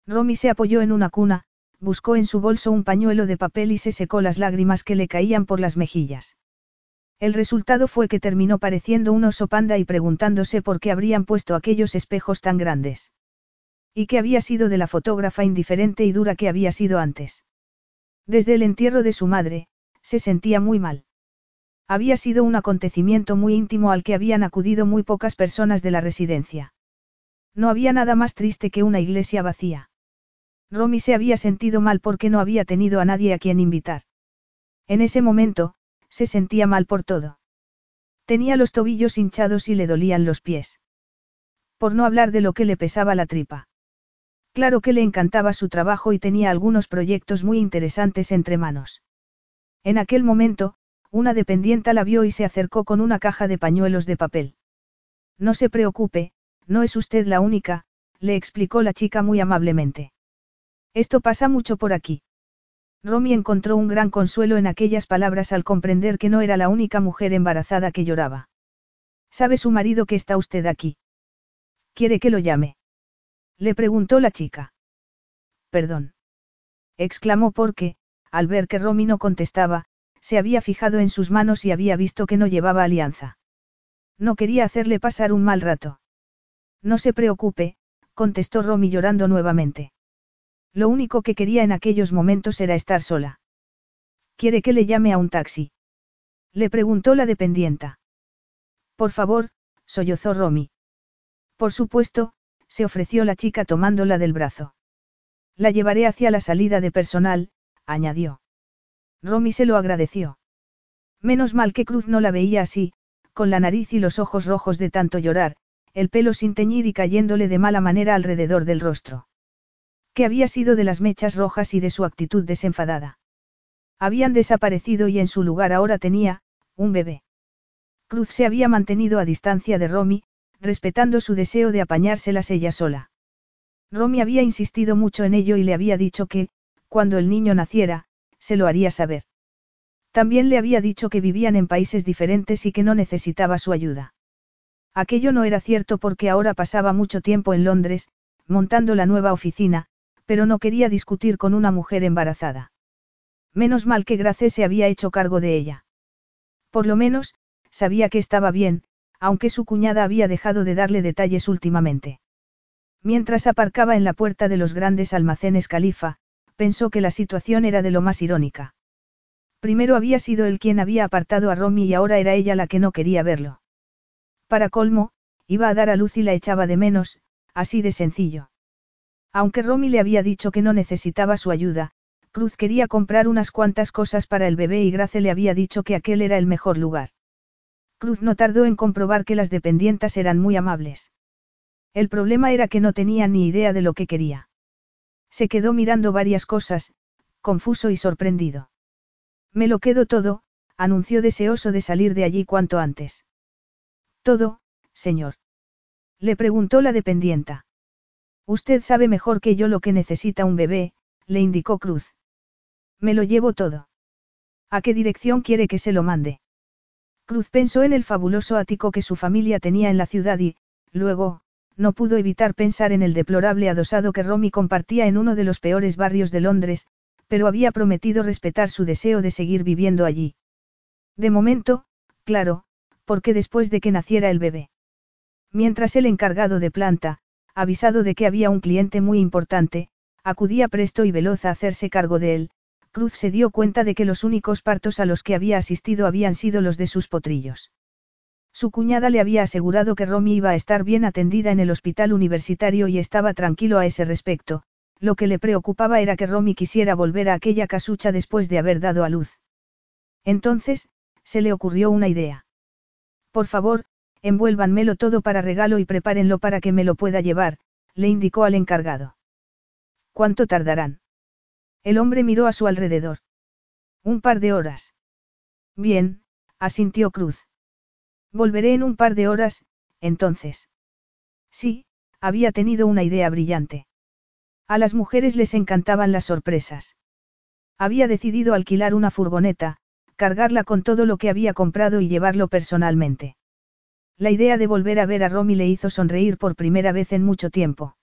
Romy se apoyó en una cuna, buscó en su bolso un pañuelo de papel y se secó las lágrimas que le caían por las mejillas. El resultado fue que terminó pareciendo un oso panda y preguntándose por qué habrían puesto aquellos espejos tan grandes. Y qué había sido de la fotógrafa indiferente y dura que había sido antes. Desde el entierro de su madre, se sentía muy mal. Había sido un acontecimiento muy íntimo al que habían acudido muy pocas personas de la residencia. No había nada más triste que una iglesia vacía. Romy se había sentido mal porque no había tenido a nadie a quien invitar. En ese momento, se sentía mal por todo. Tenía los tobillos hinchados y le dolían los pies. Por no hablar de lo que le pesaba la tripa. Claro que le encantaba su trabajo y tenía algunos proyectos muy interesantes entre manos. En aquel momento, una dependienta la vio y se acercó con una caja de pañuelos de papel. No se preocupe, no es usted la única, le explicó la chica muy amablemente. Esto pasa mucho por aquí. Romy encontró un gran consuelo en aquellas palabras al comprender que no era la única mujer embarazada que lloraba. ¿Sabe su marido que está usted aquí? ¿Quiere que lo llame? Le preguntó la chica. Perdón. Exclamó porque, al ver que Romy no contestaba, se había fijado en sus manos y había visto que no llevaba alianza. No quería hacerle pasar un mal rato. No se preocupe, contestó Romy llorando nuevamente. Lo único que quería en aquellos momentos era estar sola. ¿Quiere que le llame a un taxi? Le preguntó la dependienta. Por favor, sollozó Romy. Por supuesto, se ofreció la chica tomándola del brazo. La llevaré hacia la salida de personal, añadió. Romy se lo agradeció. Menos mal que Cruz no la veía así, con la nariz y los ojos rojos de tanto llorar, el pelo sin teñir y cayéndole de mala manera alrededor del rostro. ¿Qué había sido de las mechas rojas y de su actitud desenfadada? Habían desaparecido y en su lugar ahora tenía, un bebé. Cruz se había mantenido a distancia de Romy, respetando su deseo de apañárselas ella sola. Romy había insistido mucho en ello y le había dicho que, cuando el niño naciera, se lo haría saber. También le había dicho que vivían en países diferentes y que no necesitaba su ayuda. Aquello no era cierto porque ahora pasaba mucho tiempo en Londres, montando la nueva oficina, pero no quería discutir con una mujer embarazada. Menos mal que Grace se había hecho cargo de ella. Por lo menos, sabía que estaba bien, aunque su cuñada había dejado de darle detalles últimamente. Mientras aparcaba en la puerta de los grandes almacenes Califa, pensó que la situación era de lo más irónica. Primero había sido él quien había apartado a Romy y ahora era ella la que no quería verlo. Para colmo, iba a dar a luz y la echaba de menos, así de sencillo. Aunque Romy le había dicho que no necesitaba su ayuda, Cruz quería comprar unas cuantas cosas para el bebé y Grace le había dicho que aquel era el mejor lugar. Cruz no tardó en comprobar que las dependientas eran muy amables. El problema era que no tenía ni idea de lo que quería. Se quedó mirando varias cosas, confuso y sorprendido. Me lo quedo todo, anunció deseoso de salir de allí cuanto antes. Todo, señor. Le preguntó la dependienta. Usted sabe mejor que yo lo que necesita un bebé, le indicó Cruz. Me lo llevo todo. ¿A qué dirección quiere que se lo mande? Cruz pensó en el fabuloso ático que su familia tenía en la ciudad y, luego, no pudo evitar pensar en el deplorable adosado que Romy compartía en uno de los peores barrios de Londres, pero había prometido respetar su deseo de seguir viviendo allí. De momento, claro, porque después de que naciera el bebé. Mientras el encargado de planta, avisado de que había un cliente muy importante, acudía presto y veloz a hacerse cargo de él, Cruz se dio cuenta de que los únicos partos a los que había asistido habían sido los de sus potrillos. Su cuñada le había asegurado que Romy iba a estar bien atendida en el hospital universitario y estaba tranquilo a ese respecto, lo que le preocupaba era que Romy quisiera volver a aquella casucha después de haber dado a luz. Entonces, se le ocurrió una idea. Por favor, envuélvanmelo todo para regalo y prepárenlo para que me lo pueda llevar, le indicó al encargado. ¿Cuánto tardarán? El hombre miró a su alrededor. Un par de horas. Bien, asintió Cruz. Volveré en un par de horas, entonces. Sí, había tenido una idea brillante. A las mujeres les encantaban las sorpresas. Había decidido alquilar una furgoneta, cargarla con todo lo que había comprado y llevarlo personalmente. La idea de volver a ver a Romy le hizo sonreír por primera vez en mucho tiempo.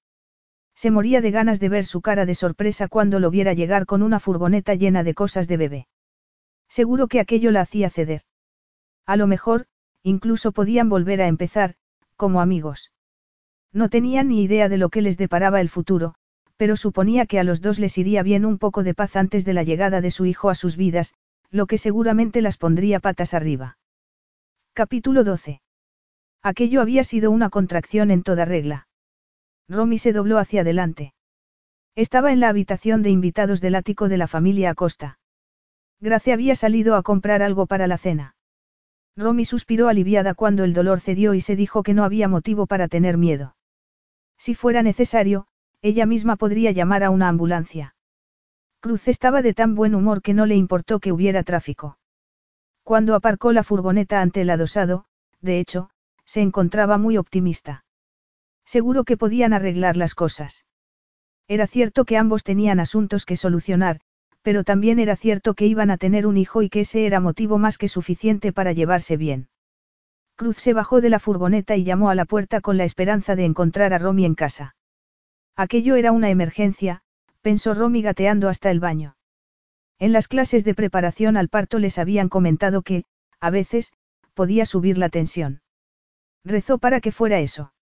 Se moría de ganas de ver su cara de sorpresa cuando lo viera llegar con una furgoneta llena de cosas de bebé. Seguro que aquello la hacía ceder. A lo mejor, incluso podían volver a empezar, como amigos. No tenían ni idea de lo que les deparaba el futuro, pero suponía que a los dos les iría bien un poco de paz antes de la llegada de su hijo a sus vidas, lo que seguramente las pondría patas arriba. Capítulo 12. Aquello había sido una contracción en toda regla. Romy se dobló hacia adelante. Estaba en la habitación de invitados del ático de la familia Acosta. Gracia había salido a comprar algo para la cena. Romy suspiró aliviada cuando el dolor cedió y se dijo que no había motivo para tener miedo. Si fuera necesario, ella misma podría llamar a una ambulancia. Cruz estaba de tan buen humor que no le importó que hubiera tráfico. Cuando aparcó la furgoneta ante el adosado, de hecho, se encontraba muy optimista. Seguro que podían arreglar las cosas. Era cierto que ambos tenían asuntos que solucionar, pero también era cierto que iban a tener un hijo y que ese era motivo más que suficiente para llevarse bien. Cruz se bajó de la furgoneta y llamó a la puerta con la esperanza de encontrar a Romy en casa. Aquello era una emergencia, pensó Romy gateando hasta el baño. En las clases de preparación al parto les habían comentado que, a veces, podía subir la tensión. Rezó para que fuera eso.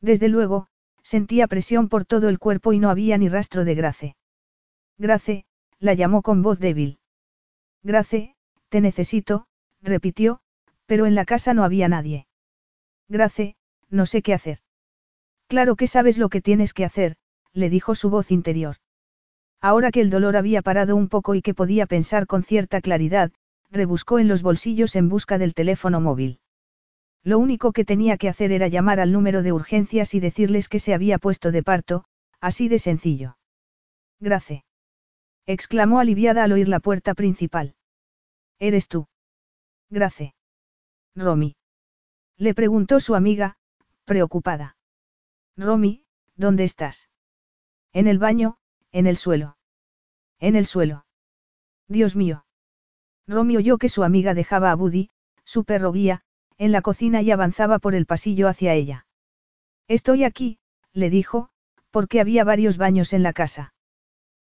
Desde luego, sentía presión por todo el cuerpo y no había ni rastro de Grace. Grace, la llamó con voz débil. Grace, te necesito, repitió, pero en la casa no había nadie. Grace, no sé qué hacer. Claro que sabes lo que tienes que hacer, le dijo su voz interior. Ahora que el dolor había parado un poco y que podía pensar con cierta claridad, rebuscó en los bolsillos en busca del teléfono móvil. Lo único que tenía que hacer era llamar al número de urgencias y decirles que se había puesto de parto, así de sencillo. Grace. exclamó aliviada al oír la puerta principal. ¿Eres tú? Grace. Romy. Le preguntó su amiga, preocupada. Romy, ¿dónde estás? En el baño, en el suelo. En el suelo. Dios mío. Romy oyó que su amiga dejaba a Buddy, su perro guía, en la cocina y avanzaba por el pasillo hacia ella. Estoy aquí, le dijo, porque había varios baños en la casa.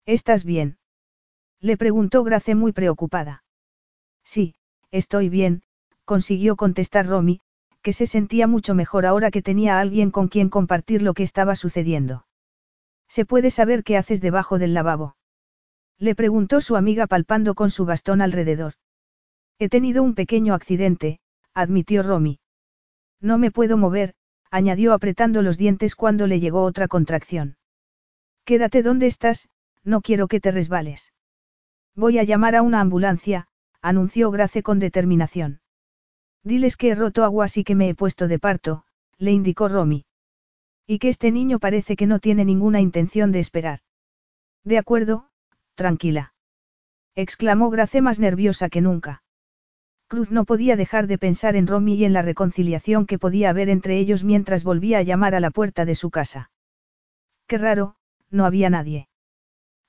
¿Estás bien? Le preguntó Grace muy preocupada. Sí, estoy bien, consiguió contestar Romy, que se sentía mucho mejor ahora que tenía a alguien con quien compartir lo que estaba sucediendo. ¿Se puede saber qué haces debajo del lavabo? Le preguntó su amiga palpando con su bastón alrededor. He tenido un pequeño accidente, admitió Romy. No me puedo mover, añadió apretando los dientes cuando le llegó otra contracción. Quédate donde estás, no quiero que te resbales. Voy a llamar a una ambulancia, anunció Grace con determinación. Diles que he roto aguas y que me he puesto de parto, le indicó Romy. Y que este niño parece que no tiene ninguna intención de esperar. De acuerdo, tranquila. exclamó Grace más nerviosa que nunca. Cruz no podía dejar de pensar en Romy y en la reconciliación que podía haber entre ellos mientras volvía a llamar a la puerta de su casa. Qué raro, no había nadie.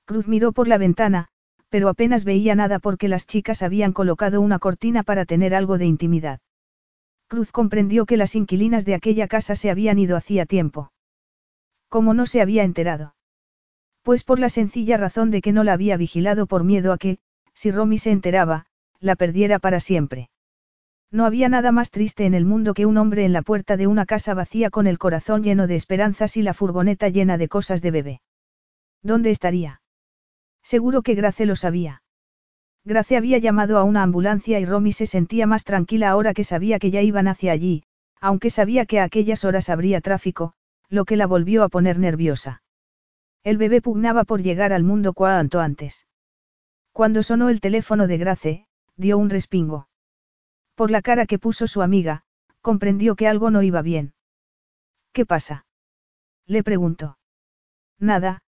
Cruz miró por la ventana, pero apenas veía nada porque las chicas habían colocado una cortina para tener algo de intimidad. Cruz comprendió que las inquilinas de aquella casa se habían ido hacía tiempo. ¿Cómo no se había enterado? Pues por la sencilla razón de que no la había vigilado por miedo a que, si Romy se enteraba, la perdiera para siempre. No había nada más triste en el mundo que un hombre en la puerta de una casa vacía con el corazón lleno de esperanzas y la furgoneta llena de cosas de bebé. ¿Dónde estaría? Seguro que Grace lo sabía. Grace había llamado a una ambulancia y Romy se sentía más tranquila ahora que sabía que ya iban hacia allí, aunque sabía que a aquellas horas habría tráfico, lo que la volvió a poner nerviosa. El bebé pugnaba por llegar al mundo cuanto antes. Cuando sonó el teléfono de Grace, dio un respingo. Por la cara que puso su amiga, comprendió que algo no iba bien. ¿Qué pasa? Le preguntó. Nada,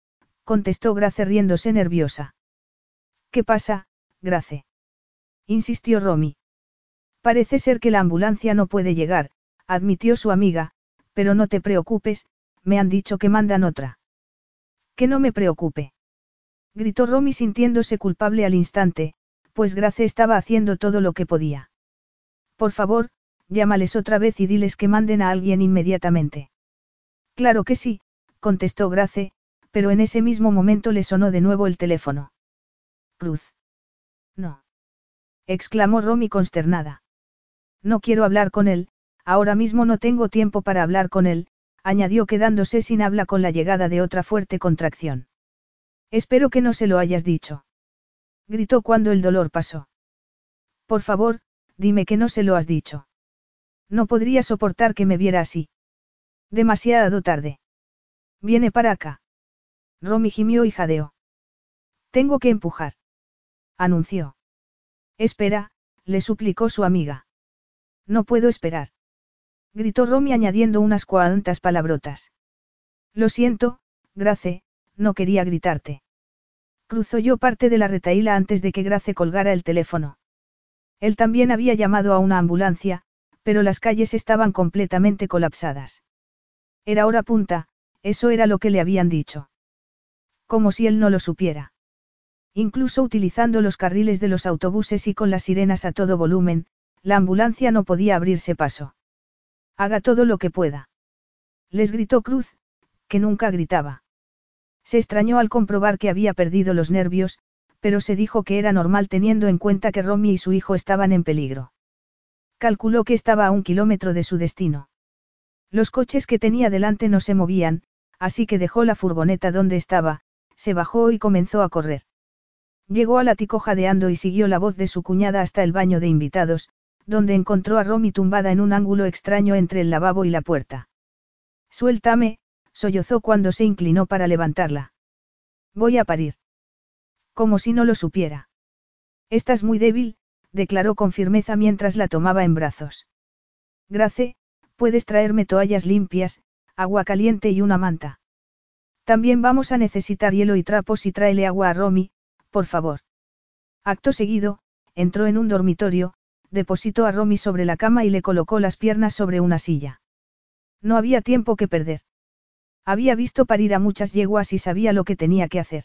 contestó Grace riéndose nerviosa. ¿Qué pasa, Grace? insistió Romy. Parece ser que la ambulancia no puede llegar, admitió su amiga, pero no te preocupes, me han dicho que mandan otra. Que no me preocupe. Gritó Romy sintiéndose culpable al instante, pues Grace estaba haciendo todo lo que podía. Por favor, llámales otra vez y diles que manden a alguien inmediatamente. Claro que sí, contestó Grace, pero en ese mismo momento le sonó de nuevo el teléfono. Cruz. No. exclamó Romy consternada. No quiero hablar con él, ahora mismo no tengo tiempo para hablar con él, añadió quedándose sin habla con la llegada de otra fuerte contracción. Espero que no se lo hayas dicho. Gritó cuando el dolor pasó. Por favor, dime que no se lo has dicho. No podría soportar que me viera así. Demasiado tarde. Viene para acá. Romy gimió y jadeó. Tengo que empujar. Anunció. Espera, le suplicó su amiga. No puedo esperar gritó Romy añadiendo unas cuantas palabrotas. Lo siento, Grace, no quería gritarte. Cruzó yo parte de la retaíla antes de que Grace colgara el teléfono. Él también había llamado a una ambulancia, pero las calles estaban completamente colapsadas. Era hora punta, eso era lo que le habían dicho. Como si él no lo supiera. Incluso utilizando los carriles de los autobuses y con las sirenas a todo volumen, la ambulancia no podía abrirse paso. Haga todo lo que pueda. Les gritó Cruz, que nunca gritaba. Se extrañó al comprobar que había perdido los nervios, pero se dijo que era normal teniendo en cuenta que Romy y su hijo estaban en peligro. Calculó que estaba a un kilómetro de su destino. Los coches que tenía delante no se movían, así que dejó la furgoneta donde estaba, se bajó y comenzó a correr. Llegó a la tico jadeando y siguió la voz de su cuñada hasta el baño de invitados, donde encontró a Romy tumbada en un ángulo extraño entre el lavabo y la puerta. Suéltame, sollozó cuando se inclinó para levantarla. Voy a parir. Como si no lo supiera. Estás muy débil, declaró con firmeza mientras la tomaba en brazos. Grace, puedes traerme toallas limpias, agua caliente y una manta. También vamos a necesitar hielo y trapos y tráele agua a Romy, por favor. Acto seguido, entró en un dormitorio, depositó a Romy sobre la cama y le colocó las piernas sobre una silla. No había tiempo que perder. Había visto parir a muchas yeguas y sabía lo que tenía que hacer.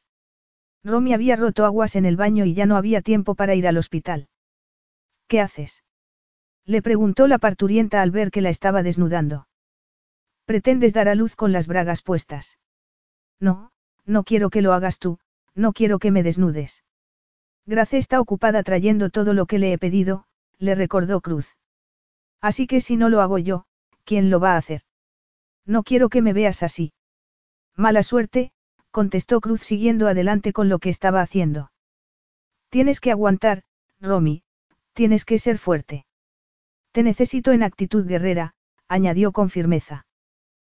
Romy había roto aguas en el baño y ya no había tiempo para ir al hospital. ¿Qué haces? Le preguntó la parturienta al ver que la estaba desnudando. ¿Pretendes dar a luz con las bragas puestas? No, no quiero que lo hagas tú, no quiero que me desnudes. Grace está ocupada trayendo todo lo que le he pedido, le recordó Cruz. Así que si no lo hago yo, ¿quién lo va a hacer? No quiero que me veas así. Mala suerte, contestó Cruz siguiendo adelante con lo que estaba haciendo. Tienes que aguantar, Romy, tienes que ser fuerte. Te necesito en actitud guerrera, añadió con firmeza.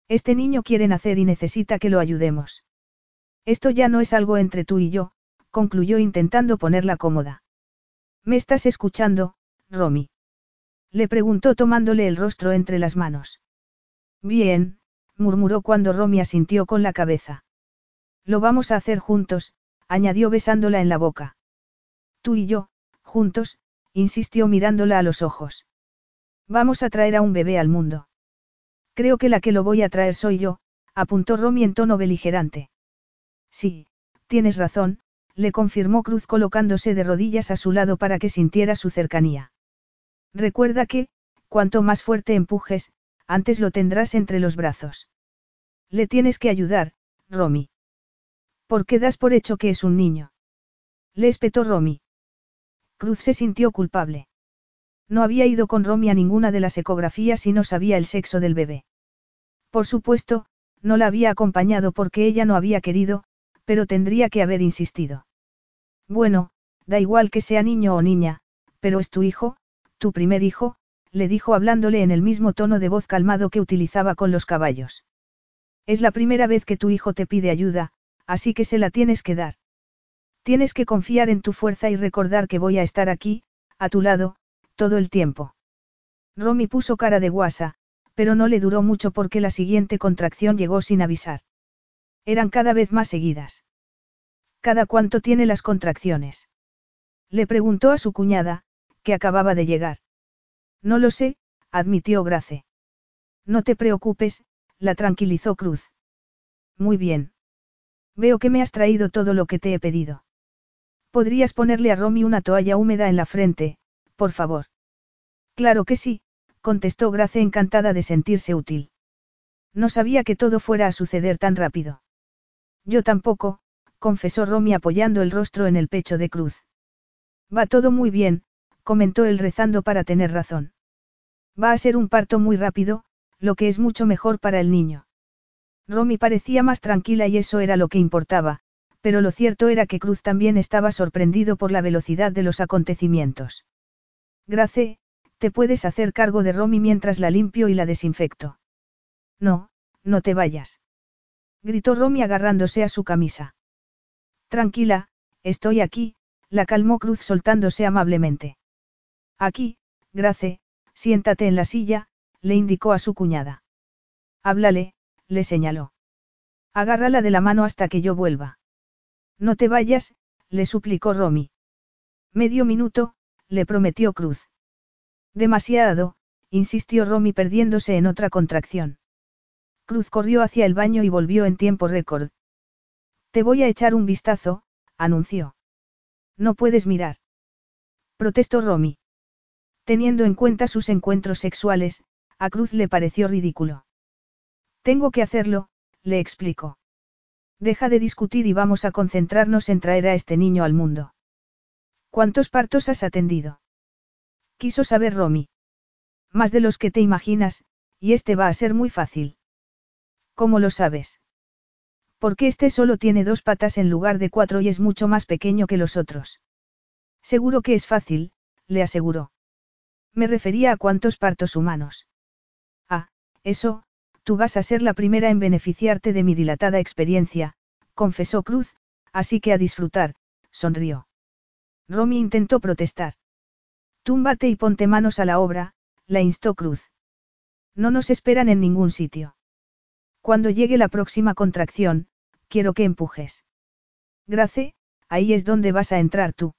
Este niño quiere nacer y necesita que lo ayudemos. Esto ya no es algo entre tú y yo, concluyó intentando ponerla cómoda. ¿Me estás escuchando, Romy? Le preguntó tomándole el rostro entre las manos. Bien, murmuró cuando Romy asintió con la cabeza. Lo vamos a hacer juntos, añadió besándola en la boca. Tú y yo, juntos, insistió mirándola a los ojos. Vamos a traer a un bebé al mundo. Creo que la que lo voy a traer soy yo, apuntó Romy en tono beligerante. Sí, tienes razón, le confirmó Cruz colocándose de rodillas a su lado para que sintiera su cercanía. Recuerda que, cuanto más fuerte empujes, antes lo tendrás entre los brazos. Le tienes que ayudar, Romy. ¿Por qué das por hecho que es un niño? Le espetó Romy. Cruz se sintió culpable. No había ido con Romy a ninguna de las ecografías y no sabía el sexo del bebé. Por supuesto, no la había acompañado porque ella no había querido, pero tendría que haber insistido. Bueno, da igual que sea niño o niña, pero es tu hijo, tu primer hijo, le dijo hablándole en el mismo tono de voz calmado que utilizaba con los caballos. Es la primera vez que tu hijo te pide ayuda, así que se la tienes que dar. Tienes que confiar en tu fuerza y recordar que voy a estar aquí, a tu lado, todo el tiempo. Romy puso cara de guasa, pero no le duró mucho porque la siguiente contracción llegó sin avisar. Eran cada vez más seguidas. ¿Cada cuánto tiene las contracciones? Le preguntó a su cuñada, que acababa de llegar. No lo sé, admitió Grace. No te preocupes, la tranquilizó Cruz. Muy bien. Veo que me has traído todo lo que te he pedido. ¿Podrías ponerle a Romy una toalla húmeda en la frente, por favor? Claro que sí, contestó Grace encantada de sentirse útil. No sabía que todo fuera a suceder tan rápido. Yo tampoco, confesó Romy apoyando el rostro en el pecho de Cruz. Va todo muy bien, comentó él rezando para tener razón. Va a ser un parto muy rápido, lo que es mucho mejor para el niño. Romy parecía más tranquila y eso era lo que importaba, pero lo cierto era que Cruz también estaba sorprendido por la velocidad de los acontecimientos. Grace, te puedes hacer cargo de Romy mientras la limpio y la desinfecto. No, no te vayas. Gritó Romy agarrándose a su camisa. Tranquila, estoy aquí, la calmó Cruz soltándose amablemente. Aquí, Grace, siéntate en la silla, le indicó a su cuñada. Háblale, le señaló. Agárrala de la mano hasta que yo vuelva. No te vayas, le suplicó Romy. Medio minuto, le prometió Cruz. Demasiado, insistió Romy perdiéndose en otra contracción. Cruz corrió hacia el baño y volvió en tiempo récord. Te voy a echar un vistazo, anunció. No puedes mirar. Protestó Romy. Teniendo en cuenta sus encuentros sexuales, a Cruz le pareció ridículo. Tengo que hacerlo, le explicó. Deja de discutir y vamos a concentrarnos en traer a este niño al mundo. ¿Cuántos partos has atendido? Quiso saber Romy. Más de los que te imaginas, y este va a ser muy fácil. ¿Cómo lo sabes? Porque este solo tiene dos patas en lugar de cuatro y es mucho más pequeño que los otros. Seguro que es fácil, le aseguró. Me refería a cuántos partos humanos. Ah, eso, tú vas a ser la primera en beneficiarte de mi dilatada experiencia, confesó Cruz, así que a disfrutar, sonrió. Romy intentó protestar. Túmbate y ponte manos a la obra, la instó Cruz. No nos esperan en ningún sitio. Cuando llegue la próxima contracción, quiero que empujes. Grace, ahí es donde vas a entrar tú.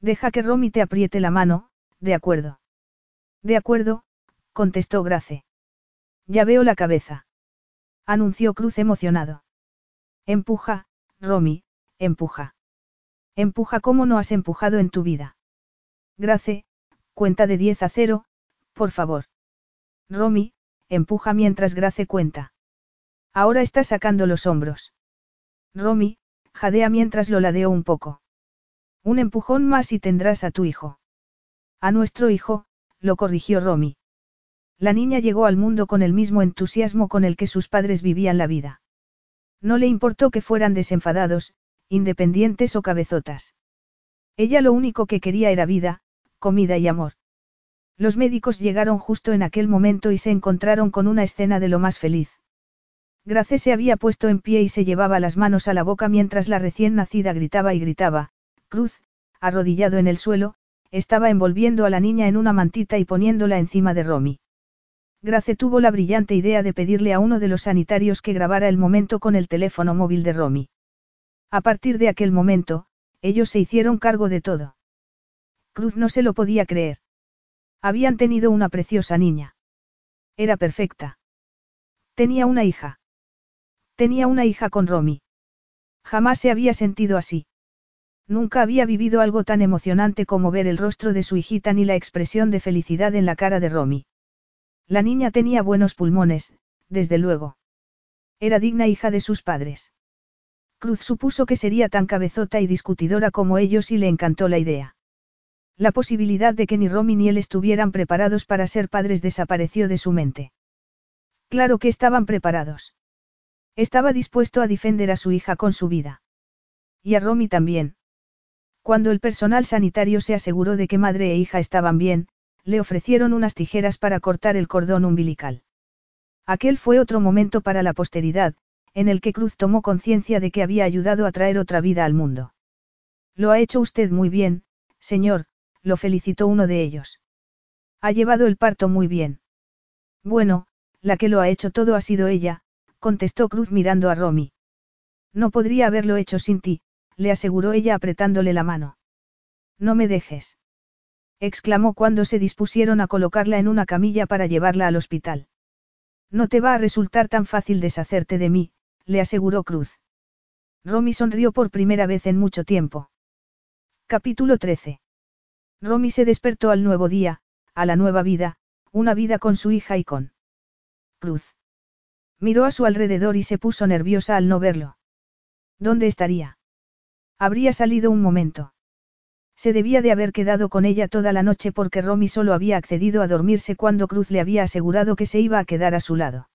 Deja que Romy te apriete la mano, de acuerdo. De acuerdo, contestó Grace. Ya veo la cabeza. Anunció Cruz emocionado. Empuja, Romy, empuja. Empuja como no has empujado en tu vida. Grace, cuenta de 10 a 0, por favor. Romy, empuja mientras Grace cuenta. Ahora está sacando los hombros. Romy, jadea mientras lo ladeo un poco. Un empujón más y tendrás a tu hijo. A nuestro hijo, lo corrigió Romy. La niña llegó al mundo con el mismo entusiasmo con el que sus padres vivían la vida. No le importó que fueran desenfadados, independientes o cabezotas. Ella lo único que quería era vida, comida y amor. Los médicos llegaron justo en aquel momento y se encontraron con una escena de lo más feliz. Grace se había puesto en pie y se llevaba las manos a la boca mientras la recién nacida gritaba y gritaba, Cruz, arrodillado en el suelo, estaba envolviendo a la niña en una mantita y poniéndola encima de Romy. Grace tuvo la brillante idea de pedirle a uno de los sanitarios que grabara el momento con el teléfono móvil de Romy. A partir de aquel momento, ellos se hicieron cargo de todo. Cruz no se lo podía creer. Habían tenido una preciosa niña. Era perfecta. Tenía una hija. Tenía una hija con Romy. Jamás se había sentido así. Nunca había vivido algo tan emocionante como ver el rostro de su hijita ni la expresión de felicidad en la cara de Romy. La niña tenía buenos pulmones, desde luego. Era digna hija de sus padres. Cruz supuso que sería tan cabezota y discutidora como ellos y le encantó la idea. La posibilidad de que ni Romy ni él estuvieran preparados para ser padres desapareció de su mente. Claro que estaban preparados. Estaba dispuesto a defender a su hija con su vida. Y a Romy también. Cuando el personal sanitario se aseguró de que madre e hija estaban bien, le ofrecieron unas tijeras para cortar el cordón umbilical. Aquel fue otro momento para la posteridad, en el que Cruz tomó conciencia de que había ayudado a traer otra vida al mundo. Lo ha hecho usted muy bien, señor, lo felicitó uno de ellos. Ha llevado el parto muy bien. Bueno, la que lo ha hecho todo ha sido ella, contestó Cruz mirando a Romy. No podría haberlo hecho sin ti, le aseguró ella apretándole la mano. No me dejes. exclamó cuando se dispusieron a colocarla en una camilla para llevarla al hospital. No te va a resultar tan fácil deshacerte de mí, le aseguró Cruz. Romy sonrió por primera vez en mucho tiempo. Capítulo 13. Romy se despertó al nuevo día, a la nueva vida, una vida con su hija y con Cruz. Miró a su alrededor y se puso nerviosa al no verlo. ¿Dónde estaría? Habría salido un momento. Se debía de haber quedado con ella toda la noche porque Romy solo había accedido a dormirse cuando Cruz le había asegurado que se iba a quedar a su lado.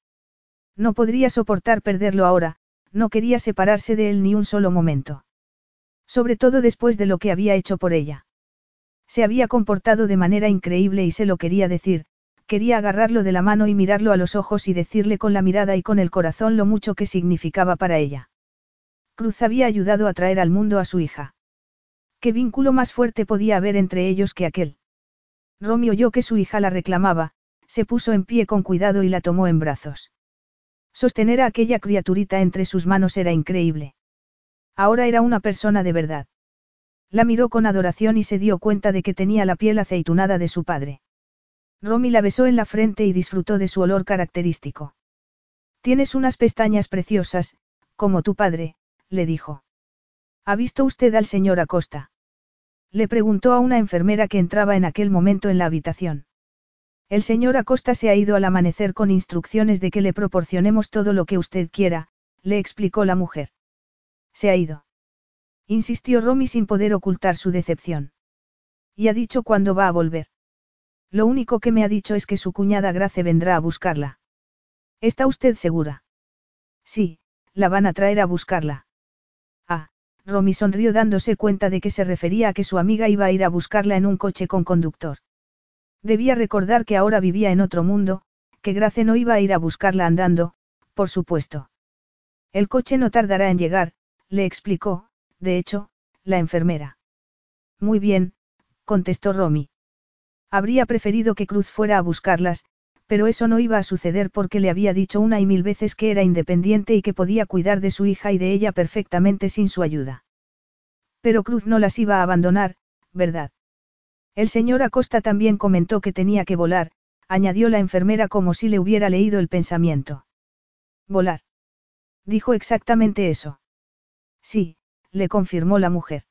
No podría soportar perderlo ahora, no quería separarse de él ni un solo momento. Sobre todo después de lo que había hecho por ella. Se había comportado de manera increíble y se lo quería decir, quería agarrarlo de la mano y mirarlo a los ojos y decirle con la mirada y con el corazón lo mucho que significaba para ella. Cruz había ayudado a traer al mundo a su hija. ¿Qué vínculo más fuerte podía haber entre ellos que aquel? Romy oyó que su hija la reclamaba, se puso en pie con cuidado y la tomó en brazos. Sostener a aquella criaturita entre sus manos era increíble. Ahora era una persona de verdad. La miró con adoración y se dio cuenta de que tenía la piel aceitunada de su padre. Romy la besó en la frente y disfrutó de su olor característico. Tienes unas pestañas preciosas, como tu padre, le dijo. ¿Ha visto usted al señor Acosta? Le preguntó a una enfermera que entraba en aquel momento en la habitación. El señor Acosta se ha ido al amanecer con instrucciones de que le proporcionemos todo lo que usted quiera, le explicó la mujer. Se ha ido. Insistió Romy sin poder ocultar su decepción. Y ha dicho cuándo va a volver. Lo único que me ha dicho es que su cuñada Grace vendrá a buscarla. ¿Está usted segura? Sí, la van a traer a buscarla. Romy sonrió dándose cuenta de que se refería a que su amiga iba a ir a buscarla en un coche con conductor. Debía recordar que ahora vivía en otro mundo, que Grace no iba a ir a buscarla andando, por supuesto. El coche no tardará en llegar, le explicó, de hecho, la enfermera. Muy bien, contestó Romy. Habría preferido que Cruz fuera a buscarlas, pero eso no iba a suceder porque le había dicho una y mil veces que era independiente y que podía cuidar de su hija y de ella perfectamente sin su ayuda. Pero Cruz no las iba a abandonar, ¿verdad? El señor Acosta también comentó que tenía que volar, añadió la enfermera como si le hubiera leído el pensamiento. Volar. Dijo exactamente eso. Sí, le confirmó la mujer.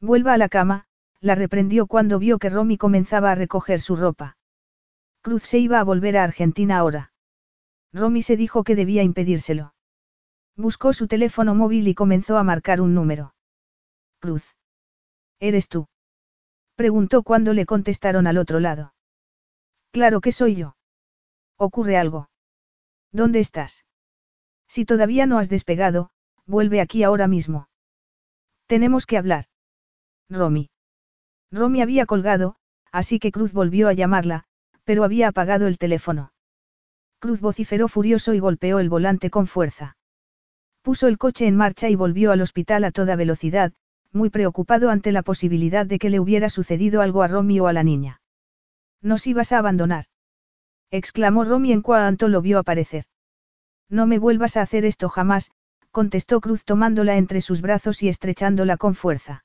Vuelva a la cama, la reprendió cuando vio que Romy comenzaba a recoger su ropa. Cruz se iba a volver a Argentina ahora. Romy se dijo que debía impedírselo. Buscó su teléfono móvil y comenzó a marcar un número. Cruz. ¿Eres tú? Preguntó cuando le contestaron al otro lado. Claro que soy yo. ¿Ocurre algo? ¿Dónde estás? Si todavía no has despegado, vuelve aquí ahora mismo. Tenemos que hablar. Romy. Romy había colgado, así que Cruz volvió a llamarla, pero había apagado el teléfono. Cruz vociferó furioso y golpeó el volante con fuerza. Puso el coche en marcha y volvió al hospital a toda velocidad, muy preocupado ante la posibilidad de que le hubiera sucedido algo a Romy o a la niña. Nos ibas a abandonar. exclamó Romy en cuanto lo vio aparecer. No me vuelvas a hacer esto jamás, contestó Cruz tomándola entre sus brazos y estrechándola con fuerza.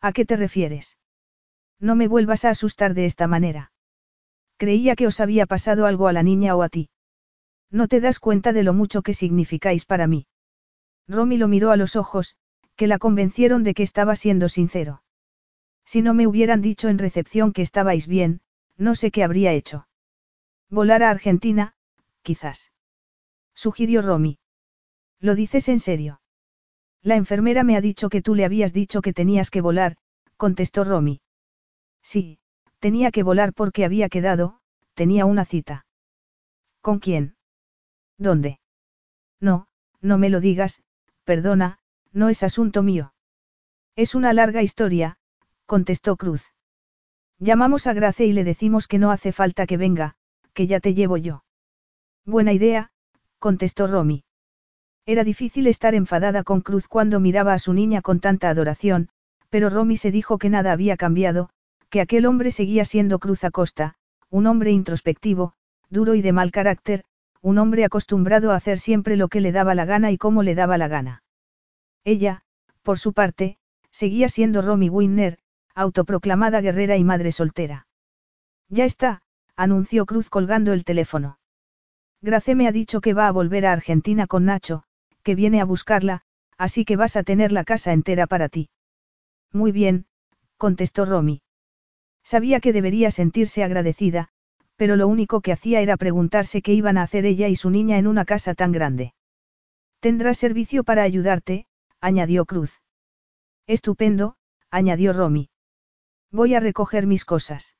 ¿A qué te refieres? No me vuelvas a asustar de esta manera. Creía que os había pasado algo a la niña o a ti. No te das cuenta de lo mucho que significáis para mí. Romy lo miró a los ojos, que la convencieron de que estaba siendo sincero. Si no me hubieran dicho en recepción que estabais bien, no sé qué habría hecho. Volar a Argentina, quizás sugirió Romy. ¿Lo dices en serio? La enfermera me ha dicho que tú le habías dicho que tenías que volar, contestó Romy. Sí, tenía que volar porque había quedado, tenía una cita. ¿Con quién? ¿Dónde? No, no me lo digas, perdona, no es asunto mío. Es una larga historia, contestó Cruz. Llamamos a Grace y le decimos que no hace falta que venga, que ya te llevo yo. Buena idea, contestó Romy. Era difícil estar enfadada con Cruz cuando miraba a su niña con tanta adoración, pero Romy se dijo que nada había cambiado, que aquel hombre seguía siendo Cruz Acosta, un hombre introspectivo, duro y de mal carácter, un hombre acostumbrado a hacer siempre lo que le daba la gana y como le daba la gana. Ella, por su parte, seguía siendo Romy Winner, autoproclamada guerrera y madre soltera. Ya está, anunció Cruz colgando el teléfono. Grace me ha dicho que va a volver a Argentina con Nacho, que viene a buscarla, así que vas a tener la casa entera para ti. Muy bien, contestó Romy. Sabía que debería sentirse agradecida, pero lo único que hacía era preguntarse qué iban a hacer ella y su niña en una casa tan grande. Tendrá servicio para ayudarte, añadió Cruz. Estupendo, añadió Romy. Voy a recoger mis cosas.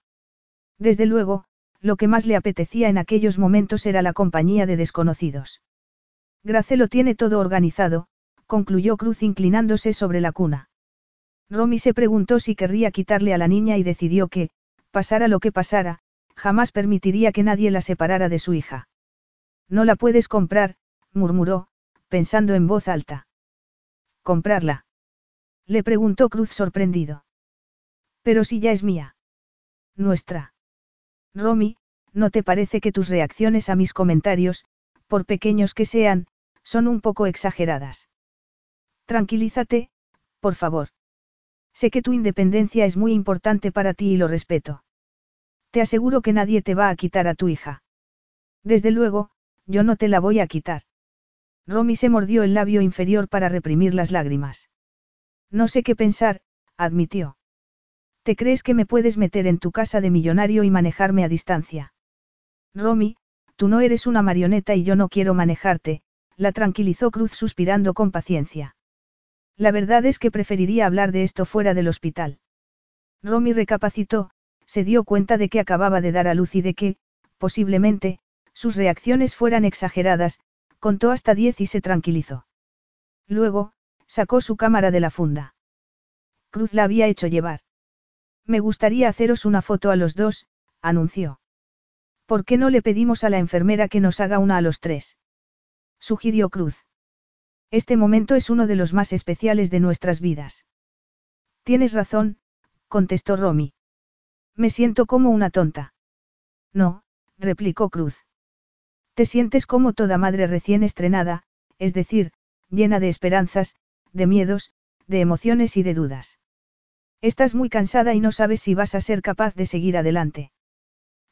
Desde luego, lo que más le apetecía en aquellos momentos era la compañía de desconocidos. Grace lo tiene todo organizado, concluyó Cruz inclinándose sobre la cuna. Romy se preguntó si querría quitarle a la niña y decidió que, pasara lo que pasara, jamás permitiría que nadie la separara de su hija. No la puedes comprar, murmuró, pensando en voz alta. ¿Comprarla? Le preguntó Cruz sorprendido. Pero si ya es mía. Nuestra. Romy, ¿no te parece que tus reacciones a mis comentarios, por pequeños que sean, son un poco exageradas? Tranquilízate, por favor. Sé que tu independencia es muy importante para ti y lo respeto. Te aseguro que nadie te va a quitar a tu hija. Desde luego, yo no te la voy a quitar. Romy se mordió el labio inferior para reprimir las lágrimas. No sé qué pensar, admitió. ¿Te crees que me puedes meter en tu casa de millonario y manejarme a distancia? Romy, tú no eres una marioneta y yo no quiero manejarte, la tranquilizó Cruz suspirando con paciencia. La verdad es que preferiría hablar de esto fuera del hospital. Romy recapacitó, se dio cuenta de que acababa de dar a luz y de que, posiblemente, sus reacciones fueran exageradas, contó hasta diez y se tranquilizó. Luego, sacó su cámara de la funda. Cruz la había hecho llevar. Me gustaría haceros una foto a los dos, anunció. ¿Por qué no le pedimos a la enfermera que nos haga una a los tres? Sugirió Cruz. Este momento es uno de los más especiales de nuestras vidas. Tienes razón, contestó Romy. Me siento como una tonta. No, replicó Cruz. Te sientes como toda madre recién estrenada, es decir, llena de esperanzas, de miedos, de emociones y de dudas. Estás muy cansada y no sabes si vas a ser capaz de seguir adelante.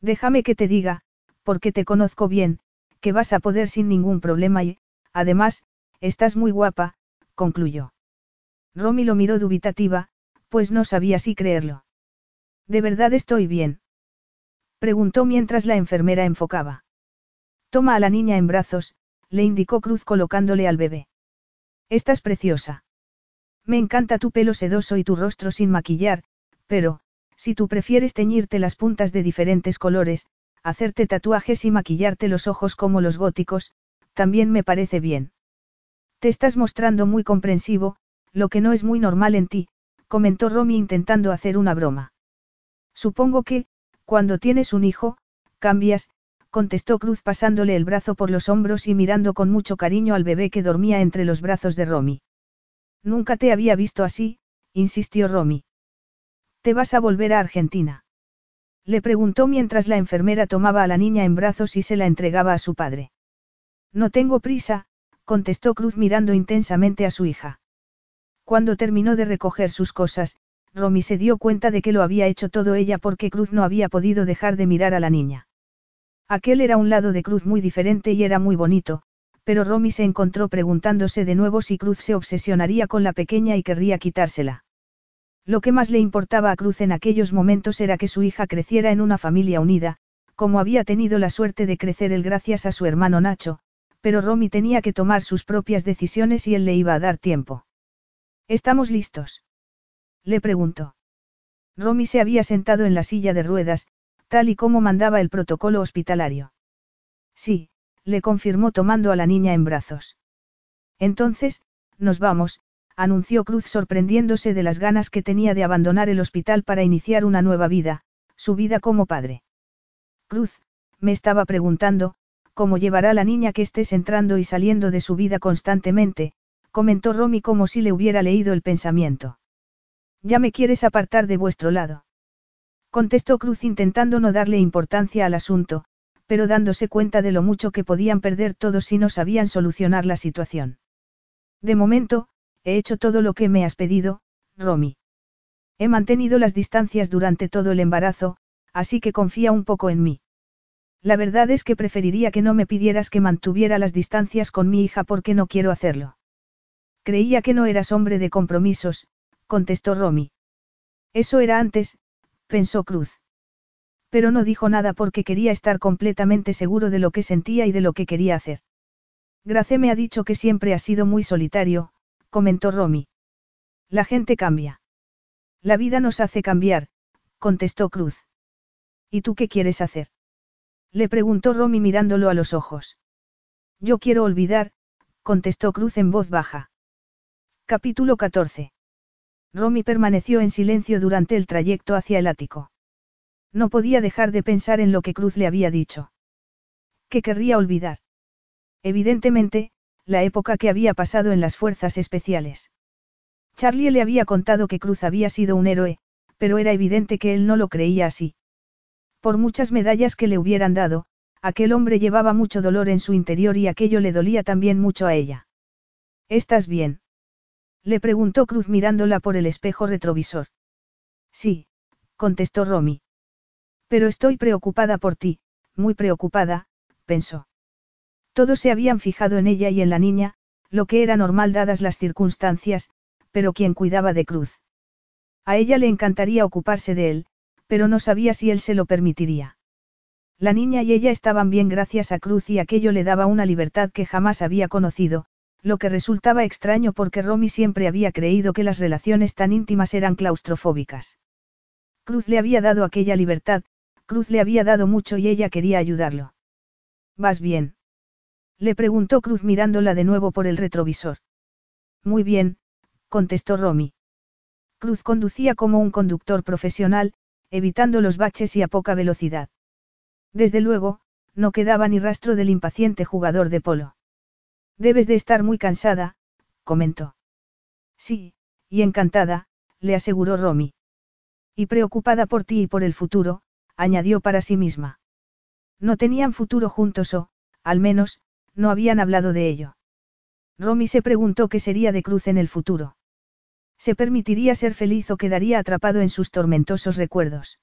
Déjame que te diga, porque te conozco bien, que vas a poder sin ningún problema y, además, estás muy guapa, concluyó. Romy lo miró dubitativa, pues no sabía si creerlo. ¿De verdad estoy bien? Preguntó mientras la enfermera enfocaba. Toma a la niña en brazos, le indicó Cruz colocándole al bebé. Estás preciosa. Me encanta tu pelo sedoso y tu rostro sin maquillar, pero, si tú prefieres teñirte las puntas de diferentes colores, hacerte tatuajes y maquillarte los ojos como los góticos, también me parece bien. Te estás mostrando muy comprensivo, lo que no es muy normal en ti, comentó Romy intentando hacer una broma. Supongo que, cuando tienes un hijo, cambias, contestó Cruz pasándole el brazo por los hombros y mirando con mucho cariño al bebé que dormía entre los brazos de Romy. Nunca te había visto así, insistió Romy. ¿Te vas a volver a Argentina? Le preguntó mientras la enfermera tomaba a la niña en brazos y se la entregaba a su padre. No tengo prisa, contestó Cruz mirando intensamente a su hija. Cuando terminó de recoger sus cosas, Romy se dio cuenta de que lo había hecho todo ella porque Cruz no había podido dejar de mirar a la niña. Aquel era un lado de Cruz muy diferente y era muy bonito, pero Romy se encontró preguntándose de nuevo si Cruz se obsesionaría con la pequeña y querría quitársela. Lo que más le importaba a Cruz en aquellos momentos era que su hija creciera en una familia unida, como había tenido la suerte de crecer él gracias a su hermano Nacho, pero Romy tenía que tomar sus propias decisiones y él le iba a dar tiempo. ¿Estamos listos? Le preguntó. Romy se había sentado en la silla de ruedas, tal y como mandaba el protocolo hospitalario. Sí, le confirmó tomando a la niña en brazos. Entonces, nos vamos, anunció Cruz sorprendiéndose de las ganas que tenía de abandonar el hospital para iniciar una nueva vida, su vida como padre. Cruz, me estaba preguntando, ¿cómo llevará la niña que estés entrando y saliendo de su vida constantemente? comentó Romy como si le hubiera leído el pensamiento. Ya me quieres apartar de vuestro lado contestó Cruz intentando no darle importancia al asunto, pero dándose cuenta de lo mucho que podían perder todos si no sabían solucionar la situación. De momento, he hecho todo lo que me has pedido, Romy. He mantenido las distancias durante todo el embarazo, así que confía un poco en mí. La verdad es que preferiría que no me pidieras que mantuviera las distancias con mi hija porque no quiero hacerlo. Creía que no eras hombre de compromisos, contestó Romy. Eso era antes, pensó Cruz. Pero no dijo nada porque quería estar completamente seguro de lo que sentía y de lo que quería hacer. Grace me ha dicho que siempre ha sido muy solitario, comentó Romy. La gente cambia. La vida nos hace cambiar, contestó Cruz. ¿Y tú qué quieres hacer? Le preguntó Romy mirándolo a los ojos. Yo quiero olvidar, contestó Cruz en voz baja. Capítulo 14. Romy permaneció en silencio durante el trayecto hacia el ático. No podía dejar de pensar en lo que Cruz le había dicho. ¿Qué querría olvidar? Evidentemente, la época que había pasado en las fuerzas especiales. Charlie le había contado que Cruz había sido un héroe, pero era evidente que él no lo creía así. Por muchas medallas que le hubieran dado, aquel hombre llevaba mucho dolor en su interior y aquello le dolía también mucho a ella. ¿Estás bien? Le preguntó Cruz mirándola por el espejo retrovisor. Sí, contestó Romy. Pero estoy preocupada por ti, muy preocupada, pensó. Todos se habían fijado en ella y en la niña, lo que era normal dadas las circunstancias, pero quien cuidaba de Cruz. A ella le encantaría ocuparse de él, pero no sabía si él se lo permitiría. La niña y ella estaban bien gracias a Cruz y aquello le daba una libertad que jamás había conocido, lo que resultaba extraño porque Romy siempre había creído que las relaciones tan íntimas eran claustrofóbicas. Cruz le había dado aquella libertad, Cruz le había dado mucho y ella quería ayudarlo. ¿Vas bien? Le preguntó Cruz mirándola de nuevo por el retrovisor. Muy bien, contestó Romy. Cruz conducía como un conductor profesional, evitando los baches y a poca velocidad. Desde luego, no quedaba ni rastro del impaciente jugador de polo. Debes de estar muy cansada, comentó. Sí, y encantada, le aseguró Romy. Y preocupada por ti y por el futuro, añadió para sí misma. No tenían futuro juntos o, al menos, no habían hablado de ello. Romy se preguntó qué sería de Cruz en el futuro. Se permitiría ser feliz o quedaría atrapado en sus tormentosos recuerdos.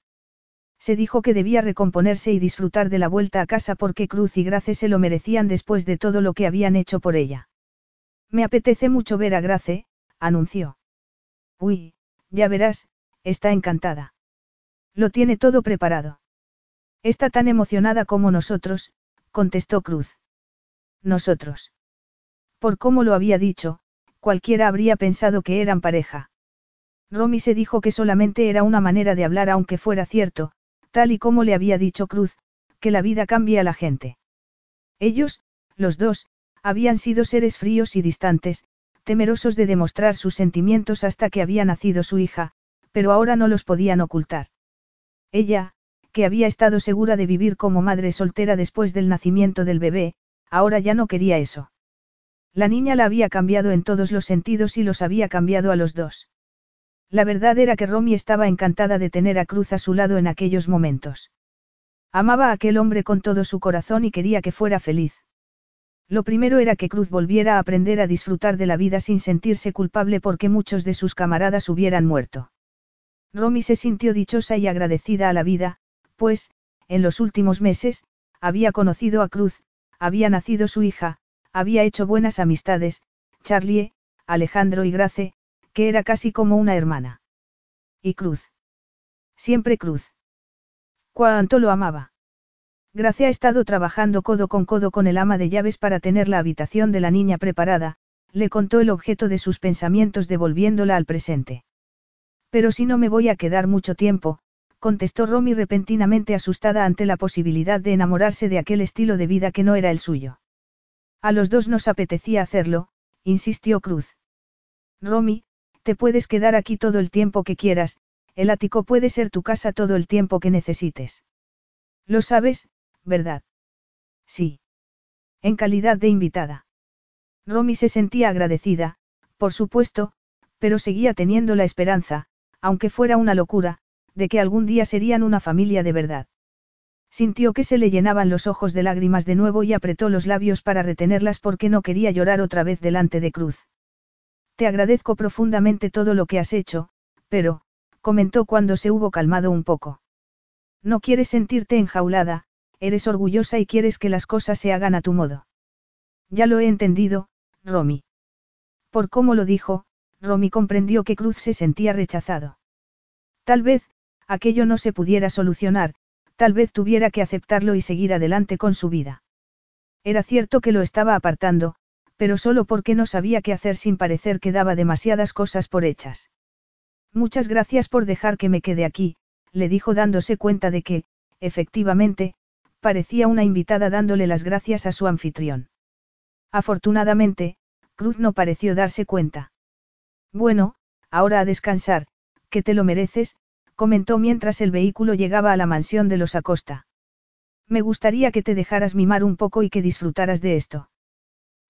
Se dijo que debía recomponerse y disfrutar de la vuelta a casa porque Cruz y Grace se lo merecían después de todo lo que habían hecho por ella. Me apetece mucho ver a Grace, anunció. Uy, ya verás, está encantada. Lo tiene todo preparado. Está tan emocionada como nosotros, contestó Cruz. Nosotros. Por cómo lo había dicho, cualquiera habría pensado que eran pareja. Romy se dijo que solamente era una manera de hablar aunque fuera cierto, tal y como le había dicho Cruz, que la vida cambia a la gente. Ellos, los dos, habían sido seres fríos y distantes, temerosos de demostrar sus sentimientos hasta que había nacido su hija, pero ahora no los podían ocultar. Ella, que había estado segura de vivir como madre soltera después del nacimiento del bebé, ahora ya no quería eso. La niña la había cambiado en todos los sentidos y los había cambiado a los dos. La verdad era que Romy estaba encantada de tener a Cruz a su lado en aquellos momentos. Amaba a aquel hombre con todo su corazón y quería que fuera feliz. Lo primero era que Cruz volviera a aprender a disfrutar de la vida sin sentirse culpable porque muchos de sus camaradas hubieran muerto. Romy se sintió dichosa y agradecida a la vida, pues, en los últimos meses, había conocido a Cruz, había nacido su hija, había hecho buenas amistades, Charlie, Alejandro y Grace, que era casi como una hermana. Y Cruz. Siempre Cruz. Cuánto lo amaba. Grace ha estado trabajando codo con codo con el ama de llaves para tener la habitación de la niña preparada, le contó el objeto de sus pensamientos devolviéndola al presente. Pero si no me voy a quedar mucho tiempo, contestó Romy repentinamente asustada ante la posibilidad de enamorarse de aquel estilo de vida que no era el suyo. A los dos nos apetecía hacerlo, insistió Cruz. Romy, te puedes quedar aquí todo el tiempo que quieras, el ático puede ser tu casa todo el tiempo que necesites. Lo sabes, ¿verdad? Sí. En calidad de invitada. Romy se sentía agradecida, por supuesto, pero seguía teniendo la esperanza, aunque fuera una locura, de que algún día serían una familia de verdad. Sintió que se le llenaban los ojos de lágrimas de nuevo y apretó los labios para retenerlas porque no quería llorar otra vez delante de Cruz. Te agradezco profundamente todo lo que has hecho, pero, comentó cuando se hubo calmado un poco. No quieres sentirte enjaulada, eres orgullosa y quieres que las cosas se hagan a tu modo. Ya lo he entendido, Romy. Por cómo lo dijo, Romy comprendió que Cruz se sentía rechazado. Tal vez, aquello no se pudiera solucionar, tal vez tuviera que aceptarlo y seguir adelante con su vida. Era cierto que lo estaba apartando, pero solo porque no sabía qué hacer sin parecer que daba demasiadas cosas por hechas. Muchas gracias por dejar que me quede aquí, le dijo dándose cuenta de que, efectivamente, parecía una invitada dándole las gracias a su anfitrión. Afortunadamente, Cruz no pareció darse cuenta. Bueno, ahora a descansar, que te lo mereces, comentó mientras el vehículo llegaba a la mansión de los Acosta. Me gustaría que te dejaras mimar un poco y que disfrutaras de esto.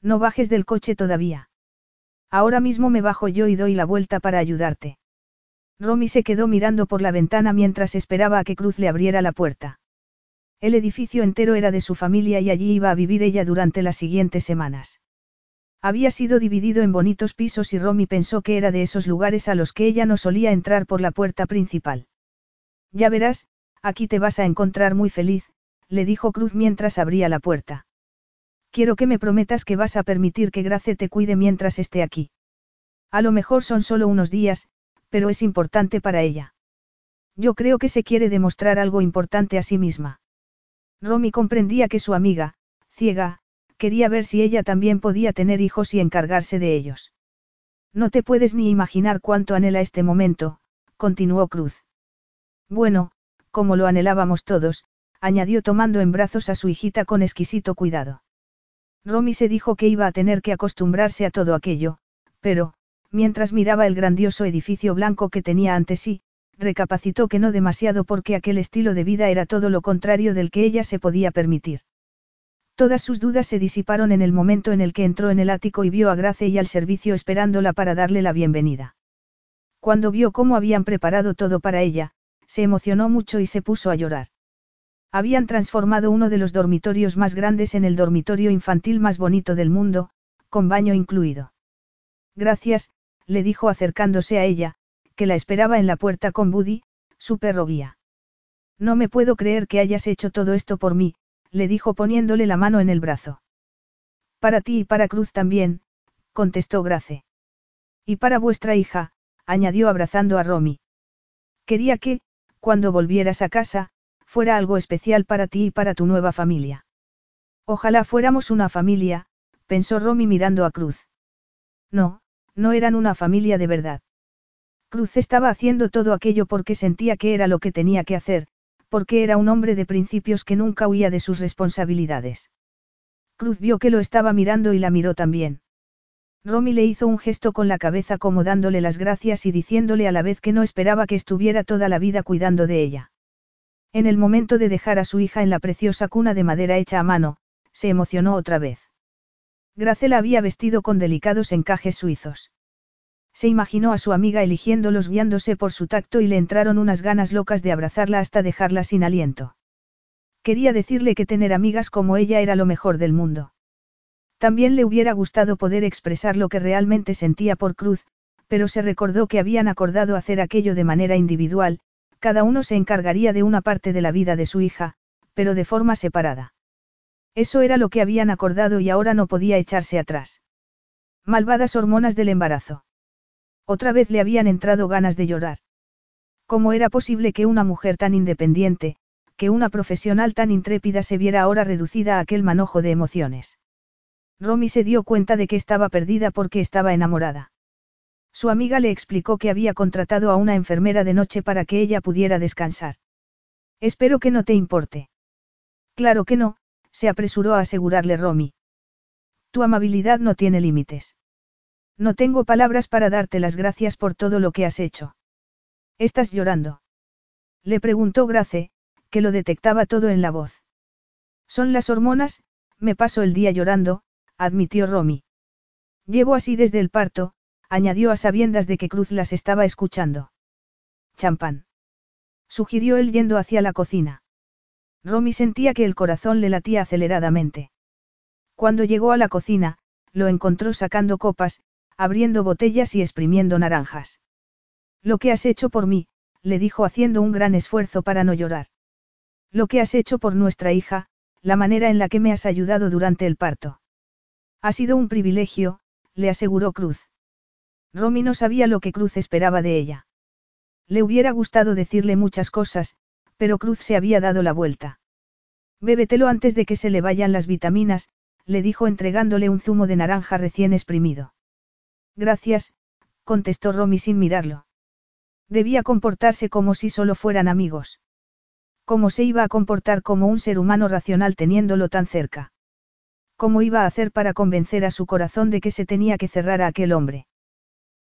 No bajes del coche todavía. Ahora mismo me bajo yo y doy la vuelta para ayudarte. Romy se quedó mirando por la ventana mientras esperaba a que Cruz le abriera la puerta. El edificio entero era de su familia y allí iba a vivir ella durante las siguientes semanas. Había sido dividido en bonitos pisos y Romy pensó que era de esos lugares a los que ella no solía entrar por la puerta principal. Ya verás, aquí te vas a encontrar muy feliz, le dijo Cruz mientras abría la puerta. Quiero que me prometas que vas a permitir que Grace te cuide mientras esté aquí. A lo mejor son solo unos días, pero es importante para ella. Yo creo que se quiere demostrar algo importante a sí misma. Romy comprendía que su amiga, ciega, quería ver si ella también podía tener hijos y encargarse de ellos. No te puedes ni imaginar cuánto anhela este momento, continuó Cruz. Bueno, como lo anhelábamos todos, añadió tomando en brazos a su hijita con exquisito cuidado. Romy se dijo que iba a tener que acostumbrarse a todo aquello, pero, mientras miraba el grandioso edificio blanco que tenía ante sí, recapacitó que no demasiado porque aquel estilo de vida era todo lo contrario del que ella se podía permitir. Todas sus dudas se disiparon en el momento en el que entró en el ático y vio a Grace y al servicio esperándola para darle la bienvenida. Cuando vio cómo habían preparado todo para ella, se emocionó mucho y se puso a llorar. Habían transformado uno de los dormitorios más grandes en el dormitorio infantil más bonito del mundo, con baño incluido. Gracias, le dijo acercándose a ella, que la esperaba en la puerta con Buddy, su perro guía. No me puedo creer que hayas hecho todo esto por mí, le dijo poniéndole la mano en el brazo. Para ti y para Cruz también, contestó Grace. Y para vuestra hija, añadió abrazando a Romy. Quería que, cuando volvieras a casa, fuera algo especial para ti y para tu nueva familia. Ojalá fuéramos una familia, pensó Romy mirando a Cruz. No, no eran una familia de verdad. Cruz estaba haciendo todo aquello porque sentía que era lo que tenía que hacer, porque era un hombre de principios que nunca huía de sus responsabilidades. Cruz vio que lo estaba mirando y la miró también. Romy le hizo un gesto con la cabeza como dándole las gracias y diciéndole a la vez que no esperaba que estuviera toda la vida cuidando de ella. En el momento de dejar a su hija en la preciosa cuna de madera hecha a mano, se emocionó otra vez. Gracela había vestido con delicados encajes suizos. Se imaginó a su amiga eligiéndolos guiándose por su tacto y le entraron unas ganas locas de abrazarla hasta dejarla sin aliento. Quería decirle que tener amigas como ella era lo mejor del mundo. También le hubiera gustado poder expresar lo que realmente sentía por Cruz, pero se recordó que habían acordado hacer aquello de manera individual, cada uno se encargaría de una parte de la vida de su hija, pero de forma separada. Eso era lo que habían acordado y ahora no podía echarse atrás. Malvadas hormonas del embarazo. Otra vez le habían entrado ganas de llorar. ¿Cómo era posible que una mujer tan independiente, que una profesional tan intrépida se viera ahora reducida a aquel manojo de emociones? Romy se dio cuenta de que estaba perdida porque estaba enamorada. Su amiga le explicó que había contratado a una enfermera de noche para que ella pudiera descansar. Espero que no te importe. Claro que no, se apresuró a asegurarle Romy. Tu amabilidad no tiene límites. No tengo palabras para darte las gracias por todo lo que has hecho. ¿Estás llorando? Le preguntó Grace, que lo detectaba todo en la voz. Son las hormonas, me paso el día llorando, admitió Romy. Llevo así desde el parto, añadió a sabiendas de que Cruz las estaba escuchando. Champán. Sugirió él yendo hacia la cocina. Romy sentía que el corazón le latía aceleradamente. Cuando llegó a la cocina, lo encontró sacando copas, abriendo botellas y exprimiendo naranjas. Lo que has hecho por mí, le dijo haciendo un gran esfuerzo para no llorar. Lo que has hecho por nuestra hija, la manera en la que me has ayudado durante el parto. Ha sido un privilegio, le aseguró Cruz. Romy no sabía lo que Cruz esperaba de ella. Le hubiera gustado decirle muchas cosas, pero Cruz se había dado la vuelta. Bébetelo antes de que se le vayan las vitaminas, le dijo entregándole un zumo de naranja recién exprimido. Gracias, contestó Romy sin mirarlo. Debía comportarse como si solo fueran amigos. ¿Cómo se iba a comportar como un ser humano racional teniéndolo tan cerca? ¿Cómo iba a hacer para convencer a su corazón de que se tenía que cerrar a aquel hombre?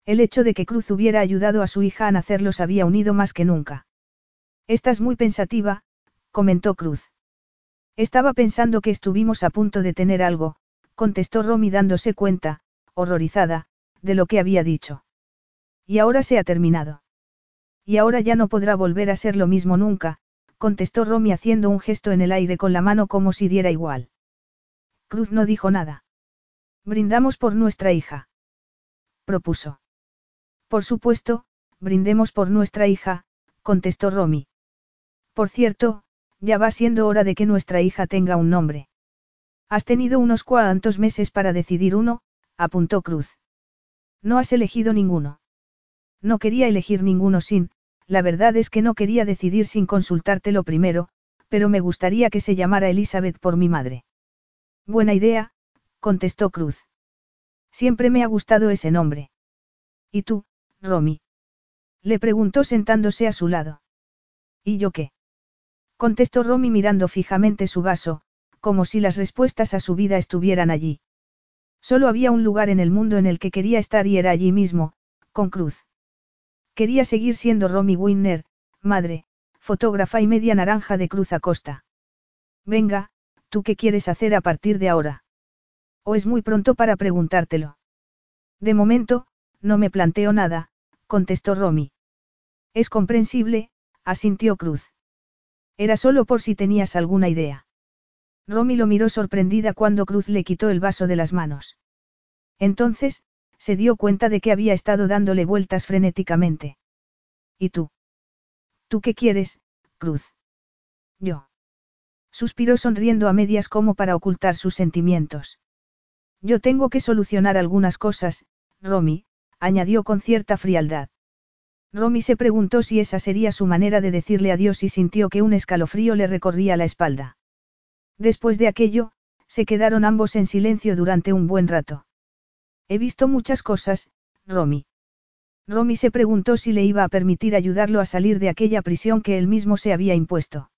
El hecho de que Cruz hubiera ayudado a su hija a nacer los había unido más que nunca. Estás muy pensativa, comentó Cruz. Estaba pensando que estuvimos a punto de tener algo, contestó Romy dándose cuenta, horrorizada, de lo que había dicho. Y ahora se ha terminado. Y ahora ya no podrá volver a ser lo mismo nunca, contestó Romy haciendo un gesto en el aire con la mano como si diera igual. Cruz no dijo nada. Brindamos por nuestra hija. Propuso. Por supuesto, brindemos por nuestra hija, contestó Romy. Por cierto, ya va siendo hora de que nuestra hija tenga un nombre. Has tenido unos cuantos meses para decidir uno, apuntó Cruz. No has elegido ninguno. No quería elegir ninguno sin, la verdad es que no quería decidir sin consultártelo primero, pero me gustaría que se llamara Elizabeth por mi madre. Buena idea, contestó Cruz. Siempre me ha gustado ese nombre. ¿Y tú, Romy? Le preguntó sentándose a su lado. ¿Y yo qué? Contestó Romy mirando fijamente su vaso, como si las respuestas a su vida estuvieran allí. Solo había un lugar en el mundo en el que quería estar y era allí mismo, con Cruz. Quería seguir siendo Romy Winner, madre, fotógrafa y media naranja de Cruz Acosta. Venga, ¿tú qué quieres hacer a partir de ahora? ¿O es muy pronto para preguntártelo? De momento, no me planteo nada, contestó Romy. Es comprensible, asintió Cruz. Era solo por si tenías alguna idea. Romy lo miró sorprendida cuando Cruz le quitó el vaso de las manos. Entonces, se dio cuenta de que había estado dándole vueltas frenéticamente. ¿Y tú? ¿Tú qué quieres, Cruz? Yo. Suspiró sonriendo a medias como para ocultar sus sentimientos. Yo tengo que solucionar algunas cosas, Romy, añadió con cierta frialdad. Romy se preguntó si esa sería su manera de decirle adiós y sintió que un escalofrío le recorría la espalda. Después de aquello, se quedaron ambos en silencio durante un buen rato. He visto muchas cosas, Romy. Romy se preguntó si le iba a permitir ayudarlo a salir de aquella prisión que él mismo se había impuesto.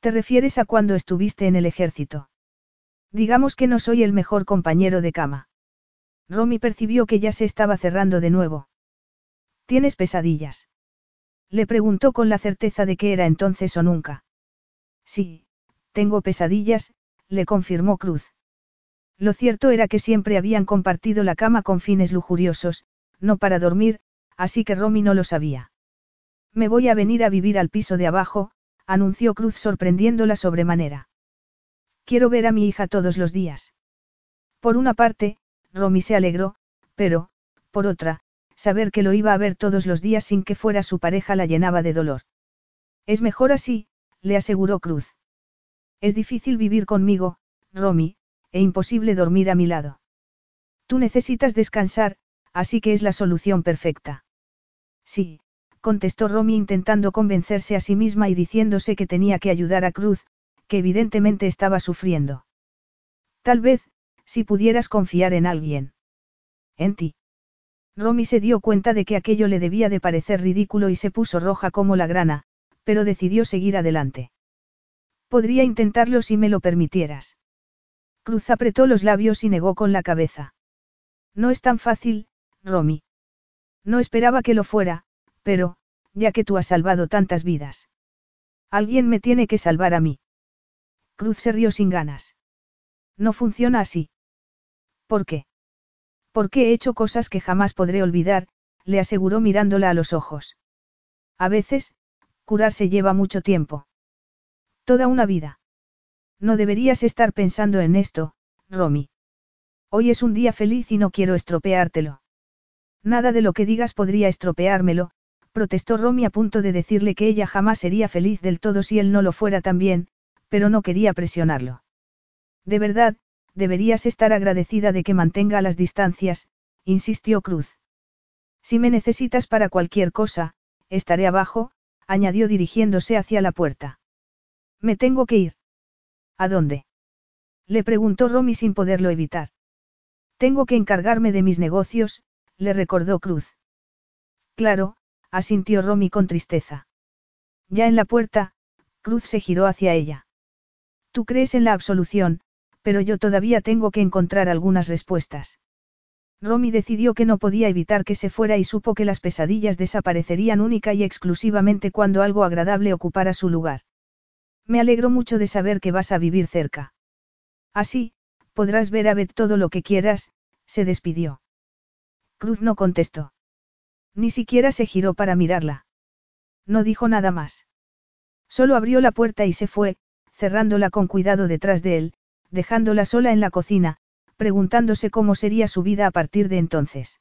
¿Te refieres a cuando estuviste en el ejército? Digamos que no soy el mejor compañero de cama. Romy percibió que ya se estaba cerrando de nuevo. ¿Tienes pesadillas? Le preguntó con la certeza de que era entonces o nunca. Sí, tengo pesadillas, le confirmó Cruz. Lo cierto era que siempre habían compartido la cama con fines lujuriosos, no para dormir, así que Romy no lo sabía. Me voy a venir a vivir al piso de abajo, anunció Cruz sorprendiéndola sobremanera. Quiero ver a mi hija todos los días. Por una parte, Romy se alegró, pero, por otra, saber que lo iba a ver todos los días sin que fuera su pareja la llenaba de dolor. Es mejor así, le aseguró Cruz. Es difícil vivir conmigo, Romy, e imposible dormir a mi lado. Tú necesitas descansar, así que es la solución perfecta. Sí, contestó Romy intentando convencerse a sí misma y diciéndose que tenía que ayudar a Cruz, que evidentemente estaba sufriendo. Tal vez, si pudieras confiar en alguien. En ti. Romy se dio cuenta de que aquello le debía de parecer ridículo y se puso roja como la grana, pero decidió seguir adelante. Podría intentarlo si me lo permitieras. Cruz apretó los labios y negó con la cabeza. No es tan fácil, Romy. No esperaba que lo fuera, pero, ya que tú has salvado tantas vidas. Alguien me tiene que salvar a mí. Cruz se rió sin ganas. No funciona así. ¿Por qué? Porque he hecho cosas que jamás podré olvidar, le aseguró mirándola a los ojos. A veces, curarse lleva mucho tiempo. Toda una vida. No deberías estar pensando en esto, Romy. Hoy es un día feliz y no quiero estropeártelo. Nada de lo que digas podría estropeármelo, protestó Romy a punto de decirle que ella jamás sería feliz del todo si él no lo fuera también, pero no quería presionarlo. De verdad, deberías estar agradecida de que mantenga las distancias, insistió Cruz. Si me necesitas para cualquier cosa, estaré abajo, añadió dirigiéndose hacia la puerta. Me tengo que ir. ¿A dónde? Le preguntó Romy sin poderlo evitar. Tengo que encargarme de mis negocios, le recordó Cruz. Claro, asintió Romy con tristeza. Ya en la puerta, Cruz se giró hacia ella. Tú crees en la absolución, pero yo todavía tengo que encontrar algunas respuestas. Romy decidió que no podía evitar que se fuera y supo que las pesadillas desaparecerían única y exclusivamente cuando algo agradable ocupara su lugar. Me alegro mucho de saber que vas a vivir cerca. Así, podrás ver a Beth todo lo que quieras, se despidió. Cruz no contestó. Ni siquiera se giró para mirarla. No dijo nada más. Solo abrió la puerta y se fue, cerrándola con cuidado detrás de él, dejándola sola en la cocina, preguntándose cómo sería su vida a partir de entonces.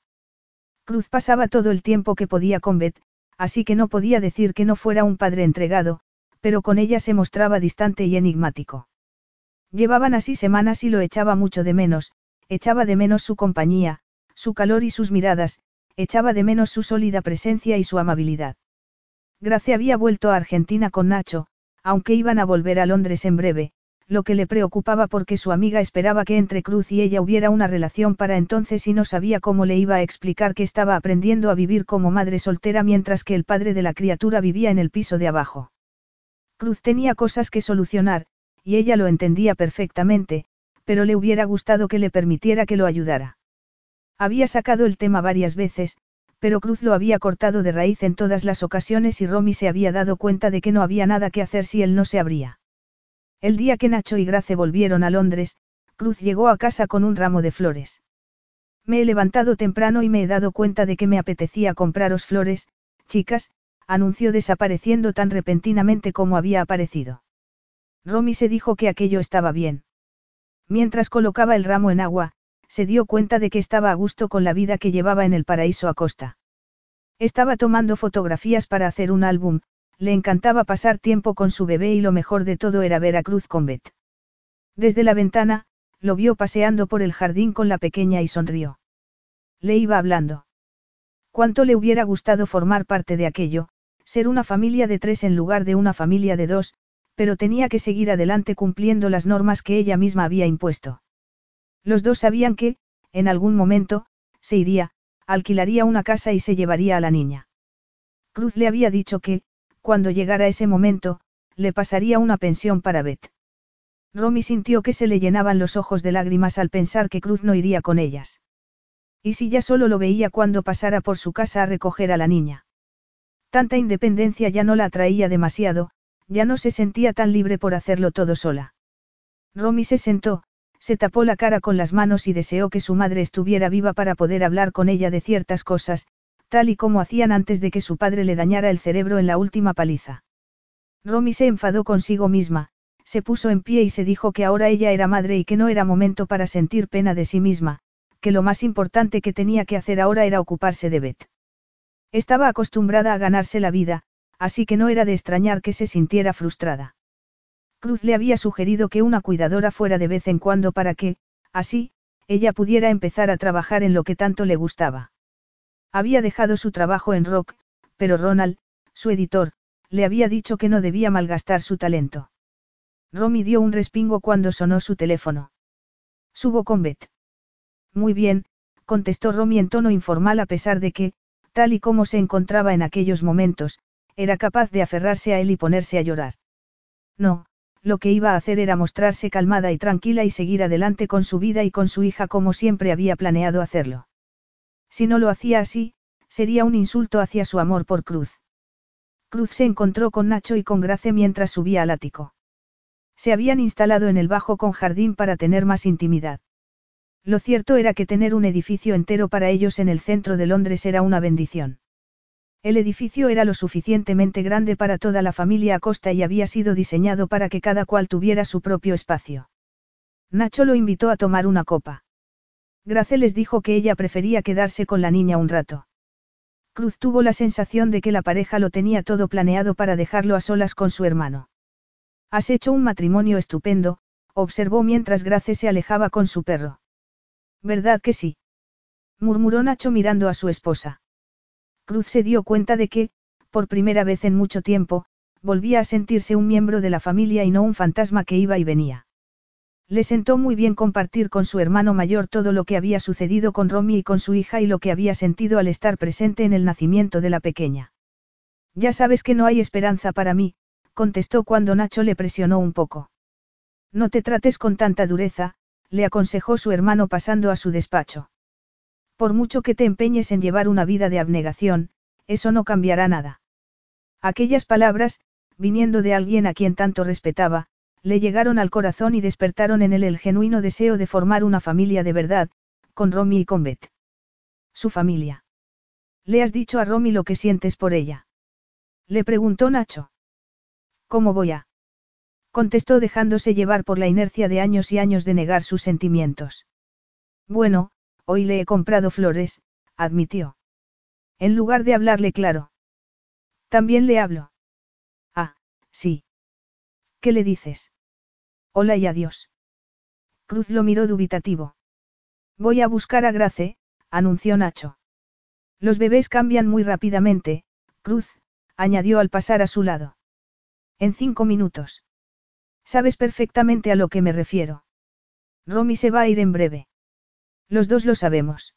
Cruz pasaba todo el tiempo que podía con Beth, así que no podía decir que no fuera un padre entregado, pero con ella se mostraba distante y enigmático. Llevaban así semanas y lo echaba mucho de menos, echaba de menos su compañía, su calor y sus miradas, echaba de menos su sólida presencia y su amabilidad. Gracia había vuelto a Argentina con Nacho, aunque iban a volver a Londres en breve, lo que le preocupaba porque su amiga esperaba que entre Cruz y ella hubiera una relación para entonces y no sabía cómo le iba a explicar que estaba aprendiendo a vivir como madre soltera mientras que el padre de la criatura vivía en el piso de abajo. Cruz tenía cosas que solucionar, y ella lo entendía perfectamente, pero le hubiera gustado que le permitiera que lo ayudara. Había sacado el tema varias veces, pero Cruz lo había cortado de raíz en todas las ocasiones y Romy se había dado cuenta de que no había nada que hacer si él no se abría. El día que Nacho y Grace volvieron a Londres, Cruz llegó a casa con un ramo de flores. Me he levantado temprano y me he dado cuenta de que me apetecía compraros flores, chicas, anunció desapareciendo tan repentinamente como había aparecido. Romy se dijo que aquello estaba bien. Mientras colocaba el ramo en agua, se dio cuenta de que estaba a gusto con la vida que llevaba en el paraíso a costa. Estaba tomando fotografías para hacer un álbum, le encantaba pasar tiempo con su bebé y lo mejor de todo era ver a Cruz con Beth. Desde la ventana, lo vio paseando por el jardín con la pequeña y sonrió. Le iba hablando. Cuánto le hubiera gustado formar parte de aquello, ser una familia de tres en lugar de una familia de dos, pero tenía que seguir adelante cumpliendo las normas que ella misma había impuesto. Los dos sabían que, en algún momento, se iría, alquilaría una casa y se llevaría a la niña. Cruz le había dicho que, cuando llegara ese momento, le pasaría una pensión para Beth. Romy sintió que se le llenaban los ojos de lágrimas al pensar que Cruz no iría con ellas. ¿Y si ya solo lo veía cuando pasara por su casa a recoger a la niña? Tanta independencia ya no la atraía demasiado, ya no se sentía tan libre por hacerlo todo sola. Romy se sentó, se tapó la cara con las manos y deseó que su madre estuviera viva para poder hablar con ella de ciertas cosas, tal y como hacían antes de que su padre le dañara el cerebro en la última paliza. Romy se enfadó consigo misma, se puso en pie y se dijo que ahora ella era madre y que no era momento para sentir pena de sí misma, que lo más importante que tenía que hacer ahora era ocuparse de Beth. Estaba acostumbrada a ganarse la vida, así que no era de extrañar que se sintiera frustrada. Cruz le había sugerido que una cuidadora fuera de vez en cuando para que, así, ella pudiera empezar a trabajar en lo que tanto le gustaba. Había dejado su trabajo en rock, pero Ronald, su editor, le había dicho que no debía malgastar su talento. Romy dio un respingo cuando sonó su teléfono. Subo con Beth. Muy bien, contestó Romy en tono informal a pesar de que, tal y como se encontraba en aquellos momentos, era capaz de aferrarse a él y ponerse a llorar. No, lo que iba a hacer era mostrarse calmada y tranquila y seguir adelante con su vida y con su hija como siempre había planeado hacerlo. Si no lo hacía así, sería un insulto hacia su amor por Cruz. Cruz se encontró con Nacho y con Grace mientras subía al ático. Se habían instalado en el bajo con jardín para tener más intimidad. Lo cierto era que tener un edificio entero para ellos en el centro de Londres era una bendición. El edificio era lo suficientemente grande para toda la familia Acosta y había sido diseñado para que cada cual tuviera su propio espacio. Nacho lo invitó a tomar una copa. Grace les dijo que ella prefería quedarse con la niña un rato. Cruz tuvo la sensación de que la pareja lo tenía todo planeado para dejarlo a solas con su hermano. Has hecho un matrimonio estupendo, observó mientras Grace se alejaba con su perro. ¿Verdad que sí? murmuró Nacho mirando a su esposa. Cruz se dio cuenta de que, por primera vez en mucho tiempo, volvía a sentirse un miembro de la familia y no un fantasma que iba y venía. Le sentó muy bien compartir con su hermano mayor todo lo que había sucedido con Romy y con su hija y lo que había sentido al estar presente en el nacimiento de la pequeña. Ya sabes que no hay esperanza para mí, contestó cuando Nacho le presionó un poco. No te trates con tanta dureza, le aconsejó su hermano pasando a su despacho. Por mucho que te empeñes en llevar una vida de abnegación, eso no cambiará nada. Aquellas palabras, viniendo de alguien a quien tanto respetaba, le llegaron al corazón y despertaron en él el genuino deseo de formar una familia de verdad, con Romy y con Beth. Su familia. ¿Le has dicho a Romy lo que sientes por ella? Le preguntó Nacho. ¿Cómo voy a? Contestó dejándose llevar por la inercia de años y años de negar sus sentimientos. Bueno, hoy le he comprado flores, admitió. En lugar de hablarle claro. También le hablo. Ah, sí. ¿Qué le dices? Hola y adiós. Cruz lo miró dubitativo. Voy a buscar a Grace, anunció Nacho. Los bebés cambian muy rápidamente, Cruz, añadió al pasar a su lado. En cinco minutos. Sabes perfectamente a lo que me refiero. Romy se va a ir en breve. Los dos lo sabemos.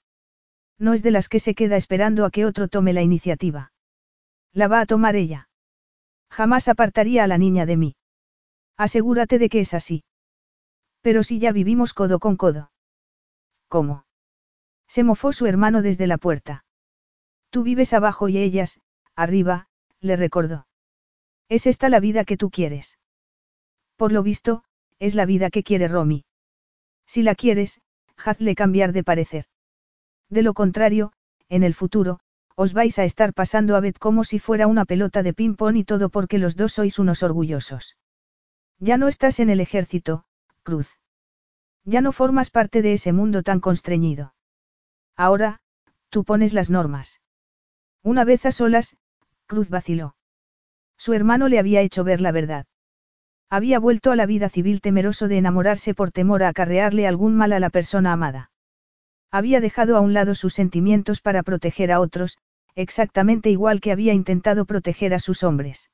No es de las que se queda esperando a que otro tome la iniciativa. La va a tomar ella. Jamás apartaría a la niña de mí. Asegúrate de que es así. Pero si ya vivimos codo con codo. ¿Cómo? Se mofó su hermano desde la puerta. Tú vives abajo y ellas, arriba, le recordó. ¿Es esta la vida que tú quieres? Por lo visto, es la vida que quiere Romy. Si la quieres, hazle cambiar de parecer. De lo contrario, en el futuro, os vais a estar pasando a Beth como si fuera una pelota de ping-pong y todo porque los dos sois unos orgullosos. Ya no estás en el ejército, Cruz. Ya no formas parte de ese mundo tan constreñido. Ahora, tú pones las normas. Una vez a solas, Cruz vaciló. Su hermano le había hecho ver la verdad. Había vuelto a la vida civil temeroso de enamorarse por temor a acarrearle algún mal a la persona amada. Había dejado a un lado sus sentimientos para proteger a otros, exactamente igual que había intentado proteger a sus hombres.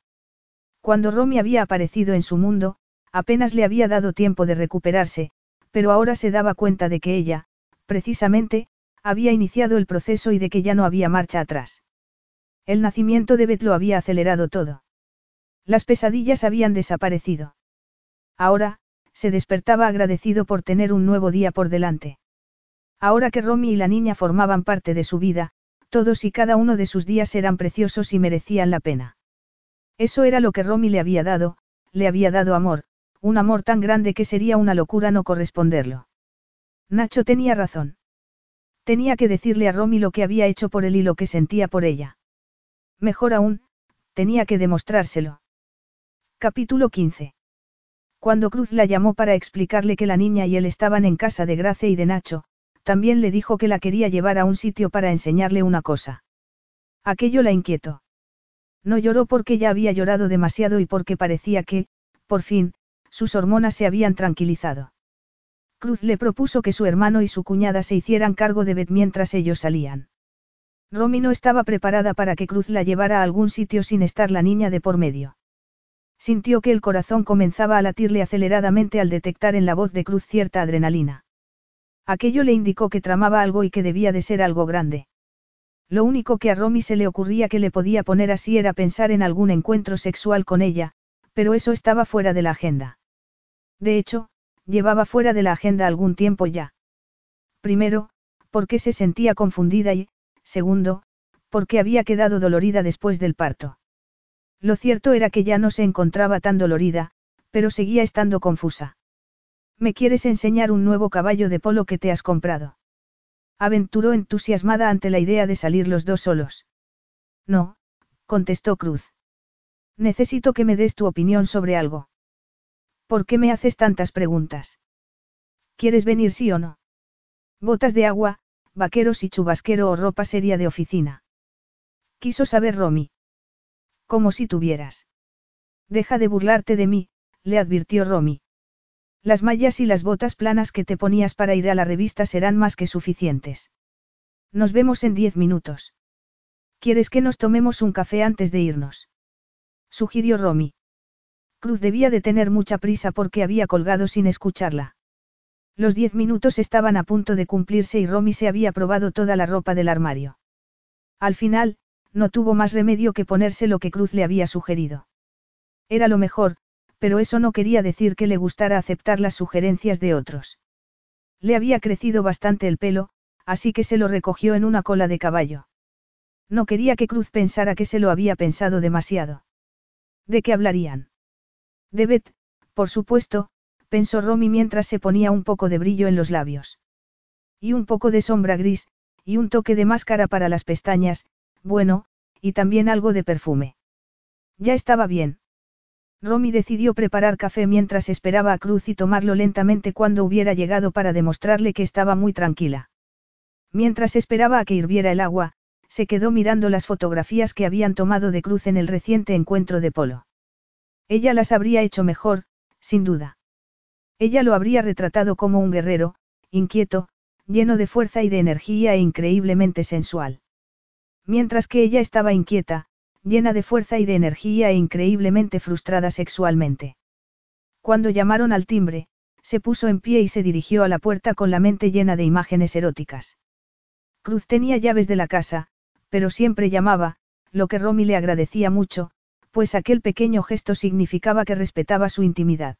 Cuando Romy había aparecido en su mundo, apenas le había dado tiempo de recuperarse, pero ahora se daba cuenta de que ella, precisamente, había iniciado el proceso y de que ya no había marcha atrás. El nacimiento de Beth lo había acelerado todo. Las pesadillas habían desaparecido. Ahora, se despertaba agradecido por tener un nuevo día por delante. Ahora que Romy y la niña formaban parte de su vida, todos y cada uno de sus días eran preciosos y merecían la pena. Eso era lo que Romy le había dado, le había dado amor, un amor tan grande que sería una locura no corresponderlo. Nacho tenía razón. Tenía que decirle a Romy lo que había hecho por él y lo que sentía por ella. Mejor aún, tenía que demostrárselo. Capítulo 15. Cuando Cruz la llamó para explicarle que la niña y él estaban en casa de Grace y de Nacho, también le dijo que la quería llevar a un sitio para enseñarle una cosa. Aquello la inquietó. No lloró porque ya había llorado demasiado y porque parecía que, por fin, sus hormonas se habían tranquilizado. Cruz le propuso que su hermano y su cuñada se hicieran cargo de Beth mientras ellos salían. Romy no estaba preparada para que Cruz la llevara a algún sitio sin estar la niña de por medio. Sintió que el corazón comenzaba a latirle aceleradamente al detectar en la voz de Cruz cierta adrenalina. Aquello le indicó que tramaba algo y que debía de ser algo grande. Lo único que a Romy se le ocurría que le podía poner así era pensar en algún encuentro sexual con ella, pero eso estaba fuera de la agenda. De hecho, llevaba fuera de la agenda algún tiempo ya. Primero, porque se sentía confundida y, segundo, porque había quedado dolorida después del parto. Lo cierto era que ya no se encontraba tan dolorida, pero seguía estando confusa. ¿Me quieres enseñar un nuevo caballo de polo que te has comprado? Aventuró entusiasmada ante la idea de salir los dos solos. No, contestó Cruz. Necesito que me des tu opinión sobre algo. ¿Por qué me haces tantas preguntas? ¿Quieres venir sí o no? Botas de agua, vaqueros y chubasquero o ropa seria de oficina. Quiso saber Romy. Como si tuvieras. Deja de burlarte de mí, le advirtió Romy. Las mallas y las botas planas que te ponías para ir a la revista serán más que suficientes. Nos vemos en diez minutos. ¿Quieres que nos tomemos un café antes de irnos? Sugirió Romy. Cruz debía de tener mucha prisa porque había colgado sin escucharla. Los diez minutos estaban a punto de cumplirse y Romy se había probado toda la ropa del armario. Al final, no tuvo más remedio que ponerse lo que Cruz le había sugerido. Era lo mejor, pero eso no quería decir que le gustara aceptar las sugerencias de otros. Le había crecido bastante el pelo, así que se lo recogió en una cola de caballo. No quería que Cruz pensara que se lo había pensado demasiado. ¿De qué hablarían? De Beth, por supuesto, pensó Romy mientras se ponía un poco de brillo en los labios. Y un poco de sombra gris, y un toque de máscara para las pestañas, bueno, y también algo de perfume. Ya estaba bien. Romy decidió preparar café mientras esperaba a Cruz y tomarlo lentamente cuando hubiera llegado para demostrarle que estaba muy tranquila. Mientras esperaba a que hirviera el agua, se quedó mirando las fotografías que habían tomado de Cruz en el reciente encuentro de polo. Ella las habría hecho mejor, sin duda. Ella lo habría retratado como un guerrero, inquieto, lleno de fuerza y de energía e increíblemente sensual. Mientras que ella estaba inquieta, llena de fuerza y de energía e increíblemente frustrada sexualmente. Cuando llamaron al timbre, se puso en pie y se dirigió a la puerta con la mente llena de imágenes eróticas. Cruz tenía llaves de la casa, pero siempre llamaba, lo que Romy le agradecía mucho, pues aquel pequeño gesto significaba que respetaba su intimidad.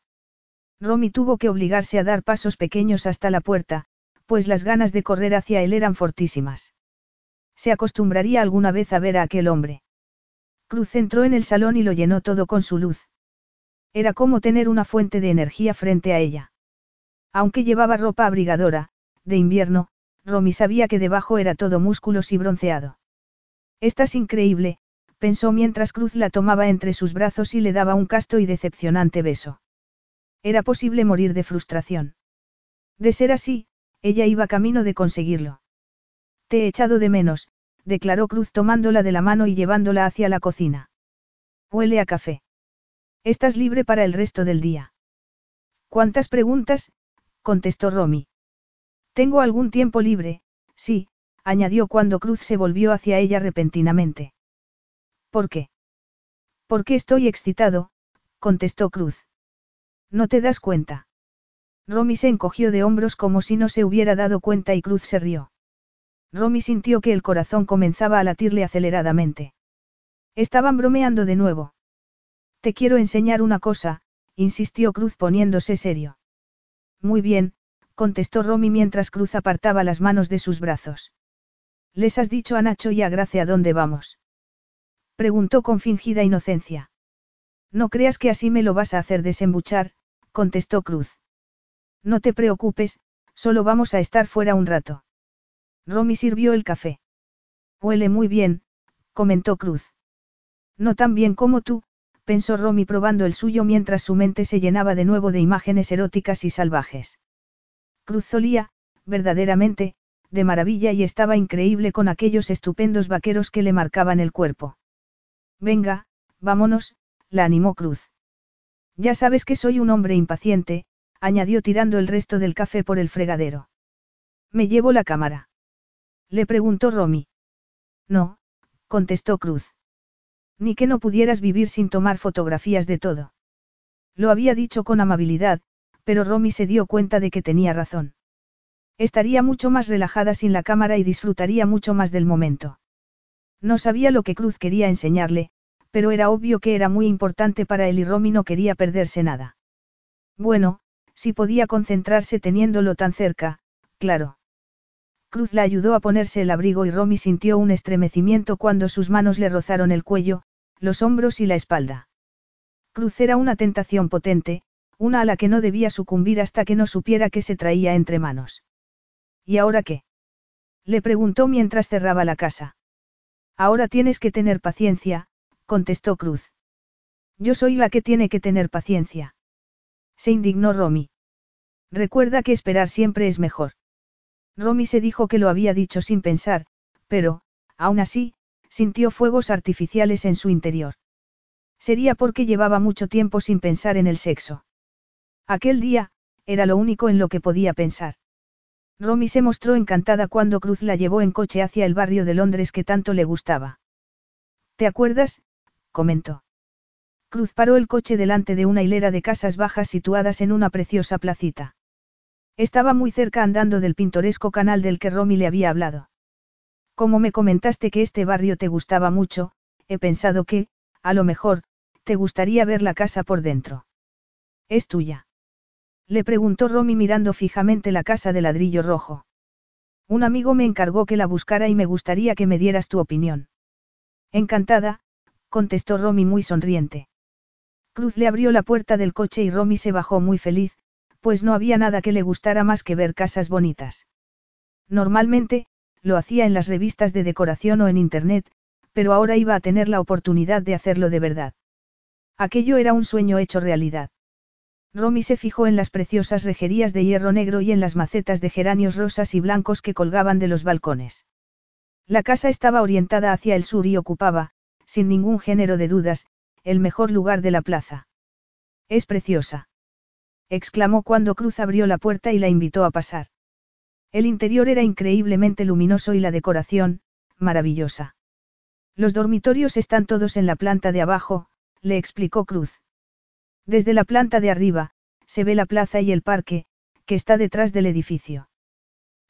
Romy tuvo que obligarse a dar pasos pequeños hasta la puerta, pues las ganas de correr hacia él eran fortísimas. Se acostumbraría alguna vez a ver a aquel hombre. Cruz entró en el salón y lo llenó todo con su luz. Era como tener una fuente de energía frente a ella. Aunque llevaba ropa abrigadora, de invierno, Romy sabía que debajo era todo músculos y bronceado. Estás increíble, pensó mientras Cruz la tomaba entre sus brazos y le daba un casto y decepcionante beso. Era posible morir de frustración. De ser así, ella iba camino de conseguirlo. Te he echado de menos, declaró Cruz tomándola de la mano y llevándola hacia la cocina. Huele a café. Estás libre para el resto del día. ¿Cuántas preguntas? contestó Romy. Tengo algún tiempo libre, sí, añadió cuando Cruz se volvió hacia ella repentinamente. ¿Por qué? Porque estoy excitado, contestó Cruz. ¿No te das cuenta? Romy se encogió de hombros como si no se hubiera dado cuenta y Cruz se rió. Romy sintió que el corazón comenzaba a latirle aceleradamente. Estaban bromeando de nuevo. Te quiero enseñar una cosa, insistió Cruz poniéndose serio. Muy bien, contestó Romy mientras Cruz apartaba las manos de sus brazos. ¿Les has dicho a Nacho y a Gracia dónde vamos? Preguntó con fingida inocencia. No creas que así me lo vas a hacer desembuchar, contestó Cruz. No te preocupes, solo vamos a estar fuera un rato. Romy sirvió el café. Huele muy bien, comentó Cruz. No tan bien como tú, pensó Romy probando el suyo mientras su mente se llenaba de nuevo de imágenes eróticas y salvajes. Cruz solía, verdaderamente, de maravilla y estaba increíble con aquellos estupendos vaqueros que le marcaban el cuerpo. Venga, vámonos, la animó Cruz. Ya sabes que soy un hombre impaciente, añadió tirando el resto del café por el fregadero. Me llevo la cámara. Le preguntó Romy. No, contestó Cruz. Ni que no pudieras vivir sin tomar fotografías de todo. Lo había dicho con amabilidad, pero Romy se dio cuenta de que tenía razón. Estaría mucho más relajada sin la cámara y disfrutaría mucho más del momento. No sabía lo que Cruz quería enseñarle, pero era obvio que era muy importante para él y Romy no quería perderse nada. Bueno, si podía concentrarse teniéndolo tan cerca, claro. Cruz la ayudó a ponerse el abrigo y Romy sintió un estremecimiento cuando sus manos le rozaron el cuello, los hombros y la espalda. Cruz era una tentación potente, una a la que no debía sucumbir hasta que no supiera qué se traía entre manos. ¿Y ahora qué? Le preguntó mientras cerraba la casa. Ahora tienes que tener paciencia, contestó Cruz. Yo soy la que tiene que tener paciencia. Se indignó Romy. Recuerda que esperar siempre es mejor. Romy se dijo que lo había dicho sin pensar, pero, aún así, sintió fuegos artificiales en su interior. Sería porque llevaba mucho tiempo sin pensar en el sexo. Aquel día, era lo único en lo que podía pensar. Romy se mostró encantada cuando Cruz la llevó en coche hacia el barrio de Londres que tanto le gustaba. ¿Te acuerdas? comentó. Cruz paró el coche delante de una hilera de casas bajas situadas en una preciosa placita. Estaba muy cerca andando del pintoresco canal del que Romy le había hablado. Como me comentaste que este barrio te gustaba mucho, he pensado que, a lo mejor, te gustaría ver la casa por dentro. ¿Es tuya? Le preguntó Romy mirando fijamente la casa de ladrillo rojo. Un amigo me encargó que la buscara y me gustaría que me dieras tu opinión. Encantada, contestó Romy muy sonriente. Cruz le abrió la puerta del coche y Romy se bajó muy feliz, pues no había nada que le gustara más que ver casas bonitas. Normalmente, lo hacía en las revistas de decoración o en Internet, pero ahora iba a tener la oportunidad de hacerlo de verdad. Aquello era un sueño hecho realidad. Romy se fijó en las preciosas rejerías de hierro negro y en las macetas de geranios rosas y blancos que colgaban de los balcones. La casa estaba orientada hacia el sur y ocupaba, sin ningún género de dudas, el mejor lugar de la plaza. Es preciosa exclamó cuando Cruz abrió la puerta y la invitó a pasar. El interior era increíblemente luminoso y la decoración, maravillosa. Los dormitorios están todos en la planta de abajo, le explicó Cruz. Desde la planta de arriba, se ve la plaza y el parque, que está detrás del edificio.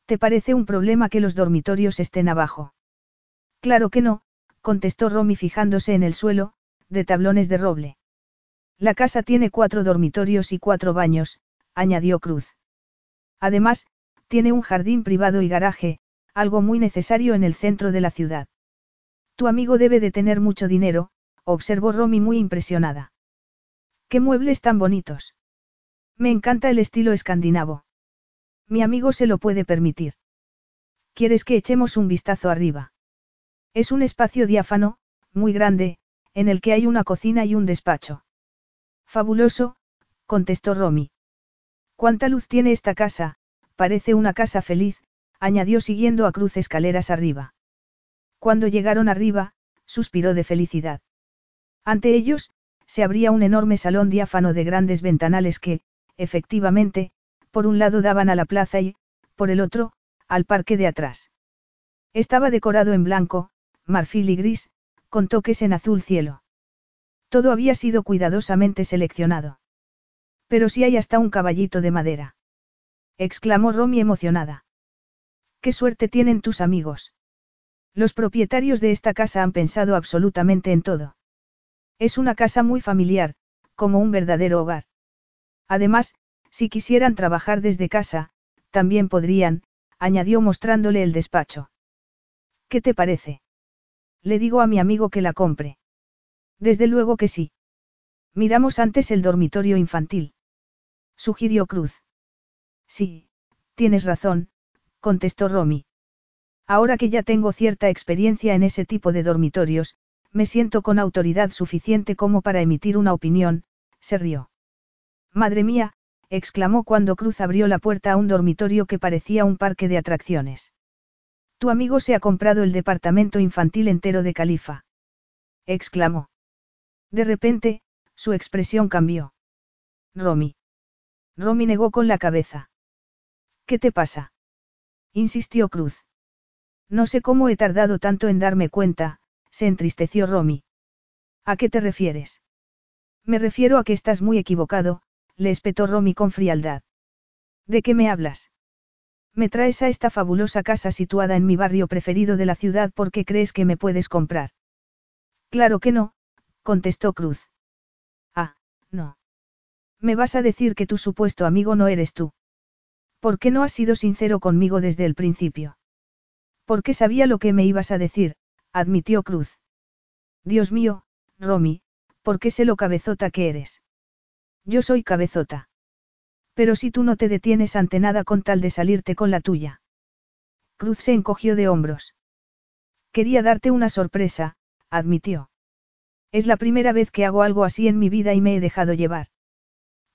¿Te parece un problema que los dormitorios estén abajo? Claro que no, contestó Romy fijándose en el suelo, de tablones de roble. La casa tiene cuatro dormitorios y cuatro baños, añadió Cruz. Además, tiene un jardín privado y garaje, algo muy necesario en el centro de la ciudad. Tu amigo debe de tener mucho dinero, observó Romy muy impresionada. ¿Qué muebles tan bonitos? Me encanta el estilo escandinavo. Mi amigo se lo puede permitir. ¿Quieres que echemos un vistazo arriba? Es un espacio diáfano, muy grande, en el que hay una cocina y un despacho. Fabuloso, contestó Romy. ¿Cuánta luz tiene esta casa? parece una casa feliz, añadió siguiendo a Cruz escaleras arriba. Cuando llegaron arriba, suspiró de felicidad. Ante ellos, se abría un enorme salón diáfano de grandes ventanales que, efectivamente, por un lado daban a la plaza y, por el otro, al parque de atrás. Estaba decorado en blanco, marfil y gris, con toques en azul cielo. Todo había sido cuidadosamente seleccionado. Pero si hay hasta un caballito de madera. exclamó Romy emocionada. ¿Qué suerte tienen tus amigos? Los propietarios de esta casa han pensado absolutamente en todo. Es una casa muy familiar, como un verdadero hogar. Además, si quisieran trabajar desde casa, también podrían, añadió mostrándole el despacho. ¿Qué te parece? Le digo a mi amigo que la compre. Desde luego que sí. Miramos antes el dormitorio infantil. Sugirió Cruz. Sí, tienes razón, contestó Romy. Ahora que ya tengo cierta experiencia en ese tipo de dormitorios, me siento con autoridad suficiente como para emitir una opinión, se rió. Madre mía, exclamó cuando Cruz abrió la puerta a un dormitorio que parecía un parque de atracciones. Tu amigo se ha comprado el departamento infantil entero de Califa. exclamó. De repente, su expresión cambió. Romy. Romy negó con la cabeza. ¿Qué te pasa? insistió Cruz. No sé cómo he tardado tanto en darme cuenta, se entristeció Romy. ¿A qué te refieres? Me refiero a que estás muy equivocado, le espetó Romy con frialdad. ¿De qué me hablas? Me traes a esta fabulosa casa situada en mi barrio preferido de la ciudad porque crees que me puedes comprar. Claro que no, contestó Cruz. Ah, no. Me vas a decir que tu supuesto amigo no eres tú. ¿Por qué no has sido sincero conmigo desde el principio? Porque sabía lo que me ibas a decir, admitió Cruz. Dios mío, Romy, ¿por qué sé lo cabezota que eres? Yo soy cabezota. Pero si tú no te detienes ante nada con tal de salirte con la tuya. Cruz se encogió de hombros. Quería darte una sorpresa, admitió. Es la primera vez que hago algo así en mi vida y me he dejado llevar.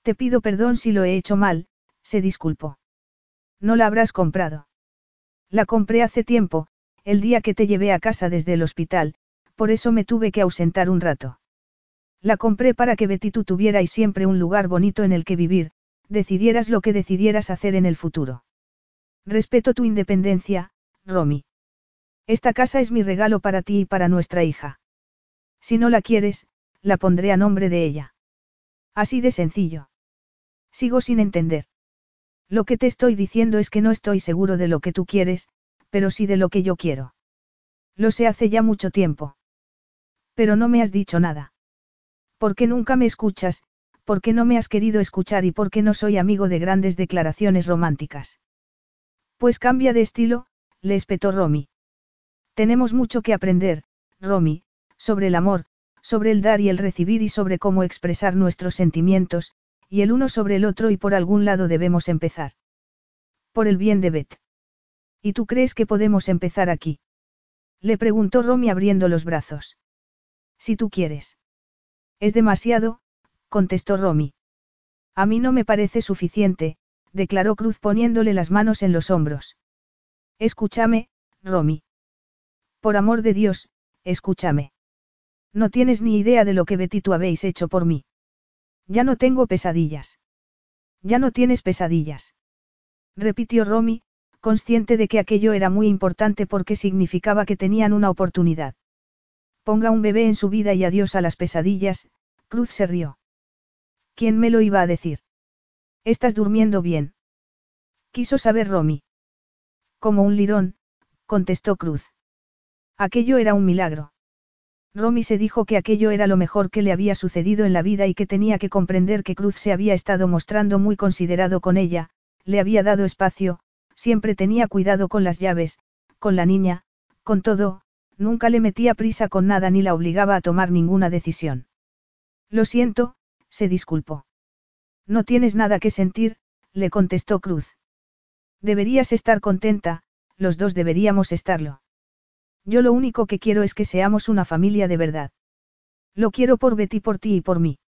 Te pido perdón si lo he hecho mal, se disculpó. No la habrás comprado. La compré hace tiempo, el día que te llevé a casa desde el hospital, por eso me tuve que ausentar un rato. La compré para que Betty tú tuvierais siempre un lugar bonito en el que vivir, decidieras lo que decidieras hacer en el futuro. Respeto tu independencia, Romy. Esta casa es mi regalo para ti y para nuestra hija. Si no la quieres, la pondré a nombre de ella. Así de sencillo. Sigo sin entender. Lo que te estoy diciendo es que no estoy seguro de lo que tú quieres, pero sí de lo que yo quiero. Lo sé hace ya mucho tiempo. Pero no me has dicho nada. ¿Por qué nunca me escuchas? ¿Por qué no me has querido escuchar y por qué no soy amigo de grandes declaraciones románticas? Pues cambia de estilo, le espetó Romy. Tenemos mucho que aprender, Romy, sobre el amor, sobre el dar y el recibir y sobre cómo expresar nuestros sentimientos, y el uno sobre el otro y por algún lado debemos empezar. Por el bien de Beth. ¿Y tú crees que podemos empezar aquí? Le preguntó Romy abriendo los brazos. Si tú quieres. Es demasiado, contestó Romy. A mí no me parece suficiente, declaró Cruz poniéndole las manos en los hombros. Escúchame, Romy. Por amor de Dios, escúchame. No tienes ni idea de lo que Betty tú habéis hecho por mí. Ya no tengo pesadillas. Ya no tienes pesadillas. Repitió Romy, consciente de que aquello era muy importante porque significaba que tenían una oportunidad. Ponga un bebé en su vida y adiós a las pesadillas, Cruz se rió. ¿Quién me lo iba a decir? ¿Estás durmiendo bien? Quiso saber Romy. Como un lirón, contestó Cruz. Aquello era un milagro. Romy se dijo que aquello era lo mejor que le había sucedido en la vida y que tenía que comprender que Cruz se había estado mostrando muy considerado con ella, le había dado espacio, siempre tenía cuidado con las llaves, con la niña, con todo, nunca le metía prisa con nada ni la obligaba a tomar ninguna decisión. Lo siento, se disculpó. No tienes nada que sentir, le contestó Cruz. Deberías estar contenta, los dos deberíamos estarlo. Yo lo único que quiero es que seamos una familia de verdad. Lo quiero por Betty, por ti y por mí.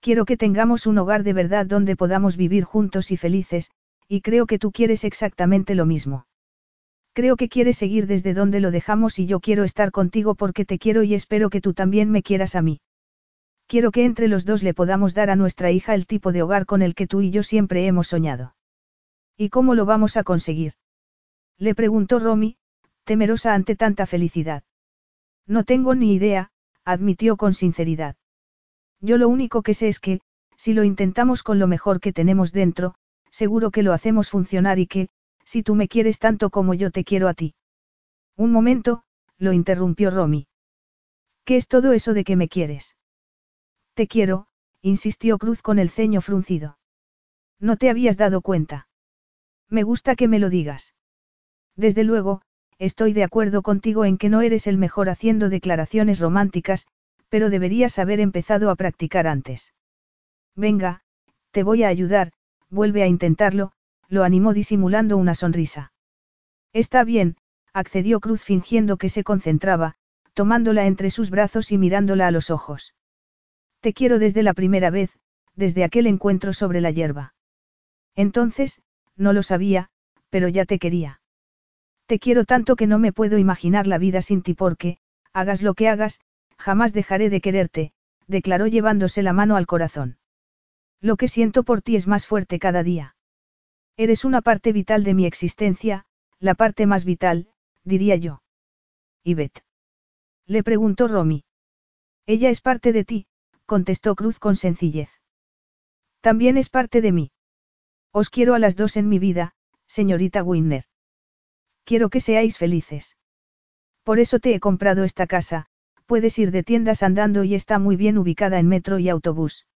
Quiero que tengamos un hogar de verdad donde podamos vivir juntos y felices, y creo que tú quieres exactamente lo mismo. Creo que quieres seguir desde donde lo dejamos y yo quiero estar contigo porque te quiero y espero que tú también me quieras a mí. Quiero que entre los dos le podamos dar a nuestra hija el tipo de hogar con el que tú y yo siempre hemos soñado. ¿Y cómo lo vamos a conseguir? Le preguntó Romy, temerosa ante tanta felicidad. No tengo ni idea, admitió con sinceridad. Yo lo único que sé es que, si lo intentamos con lo mejor que tenemos dentro, seguro que lo hacemos funcionar y que, si tú me quieres tanto como yo te quiero a ti. Un momento, lo interrumpió Romy. ¿Qué es todo eso de que me quieres? Te quiero, insistió Cruz con el ceño fruncido. No te habías dado cuenta. Me gusta que me lo digas. Desde luego, estoy de acuerdo contigo en que no eres el mejor haciendo declaraciones románticas, pero deberías haber empezado a practicar antes. Venga, te voy a ayudar, vuelve a intentarlo, lo animó disimulando una sonrisa. Está bien, accedió Cruz fingiendo que se concentraba, tomándola entre sus brazos y mirándola a los ojos. Te quiero desde la primera vez, desde aquel encuentro sobre la hierba. Entonces, no lo sabía, pero ya te quería. Te quiero tanto que no me puedo imaginar la vida sin ti porque, hagas lo que hagas, jamás dejaré de quererte, declaró llevándose la mano al corazón. Lo que siento por ti es más fuerte cada día. Eres una parte vital de mi existencia, la parte más vital, diría yo. ¿Y Beth? Le preguntó Romy. Ella es parte de ti, contestó Cruz con sencillez. También es parte de mí. Os quiero a las dos en mi vida, señorita Winner. Quiero que seáis felices. Por eso te he comprado esta casa, puedes ir de tiendas andando y está muy bien ubicada en metro y autobús.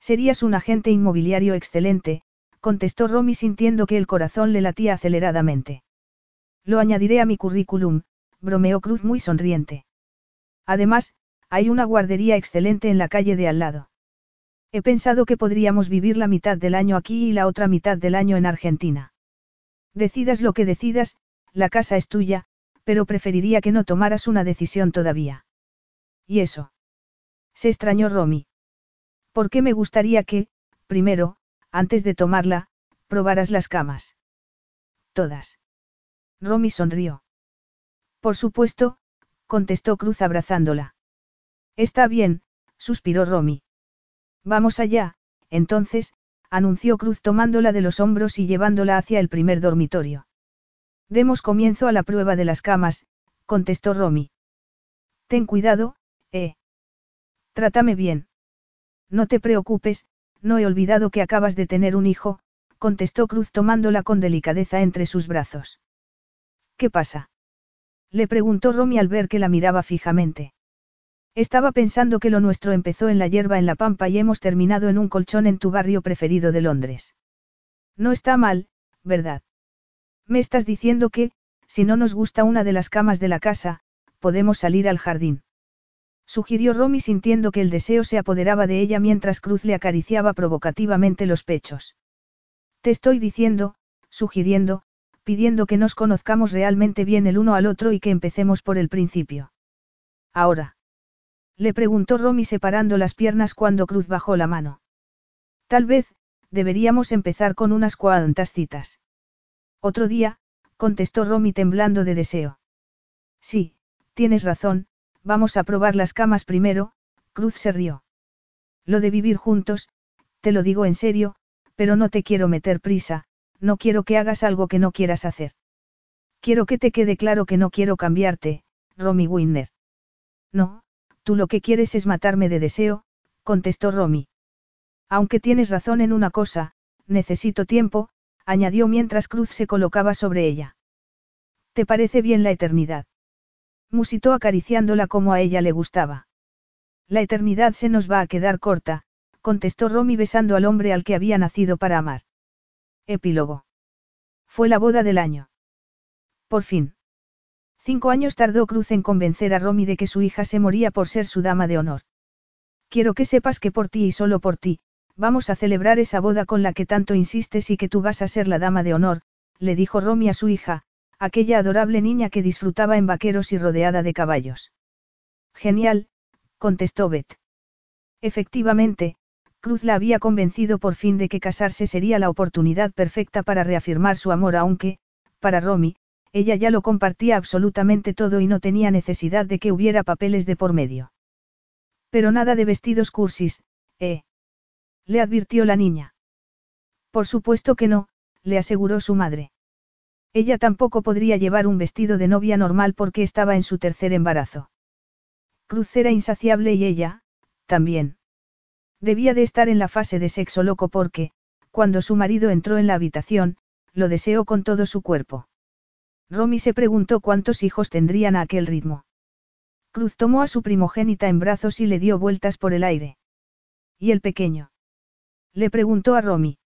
Serías un agente inmobiliario excelente, contestó Romy sintiendo que el corazón le latía aceleradamente. Lo añadiré a mi currículum, bromeó Cruz muy sonriente. Además, hay una guardería excelente en la calle de al lado. He pensado que podríamos vivir la mitad del año aquí y la otra mitad del año en Argentina. Decidas lo que decidas, la casa es tuya, pero preferiría que no tomaras una decisión todavía. ¿Y eso? Se extrañó Romy. ¿Por qué me gustaría que, primero, antes de tomarla, probaras las camas? Todas. Romy sonrió. Por supuesto, contestó Cruz abrazándola. Está bien, suspiró Romy. Vamos allá, entonces, anunció Cruz tomándola de los hombros y llevándola hacia el primer dormitorio. Demos comienzo a la prueba de las camas, contestó Romy. Ten cuidado, eh. Trátame bien. No te preocupes, no he olvidado que acabas de tener un hijo, contestó Cruz tomándola con delicadeza entre sus brazos. ¿Qué pasa? Le preguntó Romy al ver que la miraba fijamente. Estaba pensando que lo nuestro empezó en la hierba en la pampa y hemos terminado en un colchón en tu barrio preferido de Londres. No está mal, ¿verdad? Me estás diciendo que, si no nos gusta una de las camas de la casa, podemos salir al jardín. Sugirió Romy sintiendo que el deseo se apoderaba de ella mientras Cruz le acariciaba provocativamente los pechos. Te estoy diciendo, sugiriendo, pidiendo que nos conozcamos realmente bien el uno al otro y que empecemos por el principio. Ahora. Le preguntó Romy separando las piernas cuando Cruz bajó la mano. Tal vez, deberíamos empezar con unas cuantas citas. Otro día, contestó Romy temblando de deseo. Sí, tienes razón, vamos a probar las camas primero, Cruz se rió. Lo de vivir juntos, te lo digo en serio, pero no te quiero meter prisa, no quiero que hagas algo que no quieras hacer. Quiero que te quede claro que no quiero cambiarte, Romy Winner. No, Tú lo que quieres es matarme de deseo, contestó Romy. Aunque tienes razón en una cosa, necesito tiempo, añadió mientras Cruz se colocaba sobre ella. ¿Te parece bien la eternidad? Musitó acariciándola como a ella le gustaba. La eternidad se nos va a quedar corta, contestó Romy besando al hombre al que había nacido para amar. Epílogo. Fue la boda del año. Por fin. Cinco años tardó Cruz en convencer a Romy de que su hija se moría por ser su dama de honor. Quiero que sepas que por ti y solo por ti, vamos a celebrar esa boda con la que tanto insistes y que tú vas a ser la dama de honor, le dijo Romy a su hija, aquella adorable niña que disfrutaba en vaqueros y rodeada de caballos. Genial, contestó Beth. Efectivamente, Cruz la había convencido por fin de que casarse sería la oportunidad perfecta para reafirmar su amor aunque, para Romy, ella ya lo compartía absolutamente todo y no tenía necesidad de que hubiera papeles de por medio. Pero nada de vestidos cursis, ¿eh? Le advirtió la niña. Por supuesto que no, le aseguró su madre. Ella tampoco podría llevar un vestido de novia normal porque estaba en su tercer embarazo. Cruz era insaciable y ella, también. Debía de estar en la fase de sexo loco porque, cuando su marido entró en la habitación, lo deseó con todo su cuerpo. Romy se preguntó cuántos hijos tendrían a aquel ritmo. Cruz tomó a su primogénita en brazos y le dio vueltas por el aire. ¿Y el pequeño? Le preguntó a Romy.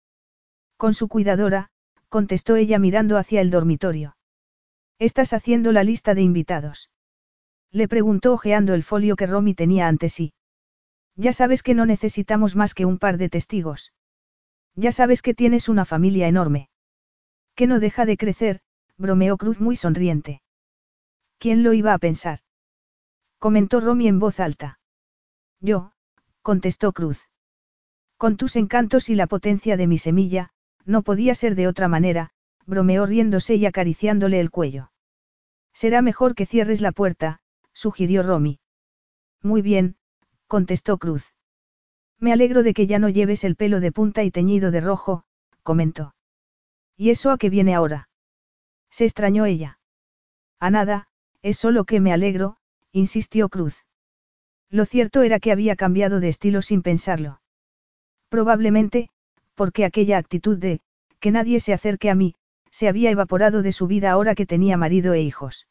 Con su cuidadora, contestó ella mirando hacia el dormitorio. ¿Estás haciendo la lista de invitados? Le preguntó ojeando el folio que Romy tenía ante sí. Ya sabes que no necesitamos más que un par de testigos. Ya sabes que tienes una familia enorme. Que no deja de crecer, bromeó Cruz muy sonriente. ¿Quién lo iba a pensar? Comentó Romy en voz alta. Yo, contestó Cruz. Con tus encantos y la potencia de mi semilla, no podía ser de otra manera, bromeó riéndose y acariciándole el cuello. Será mejor que cierres la puerta, sugirió Romy. Muy bien, contestó Cruz. Me alegro de que ya no lleves el pelo de punta y teñido de rojo, comentó. ¿Y eso a qué viene ahora? Se extrañó ella. A nada, es solo que me alegro, insistió Cruz. Lo cierto era que había cambiado de estilo sin pensarlo. Probablemente, porque aquella actitud de, que nadie se acerque a mí, se había evaporado de su vida ahora que tenía marido e hijos.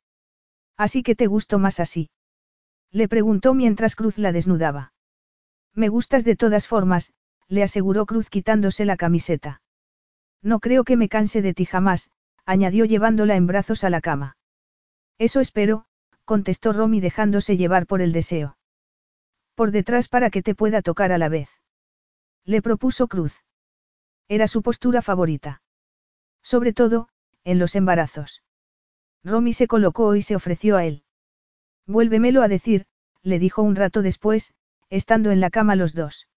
Así que te gusto más así. Le preguntó mientras Cruz la desnudaba. Me gustas de todas formas, le aseguró Cruz quitándose la camiseta. No creo que me canse de ti jamás, añadió llevándola en brazos a la cama. Eso espero, contestó Romy dejándose llevar por el deseo. Por detrás para que te pueda tocar a la vez. Le propuso Cruz. Era su postura favorita. Sobre todo, en los embarazos. Romy se colocó y se ofreció a él. Vuélvemelo a decir, le dijo un rato después, estando en la cama los dos.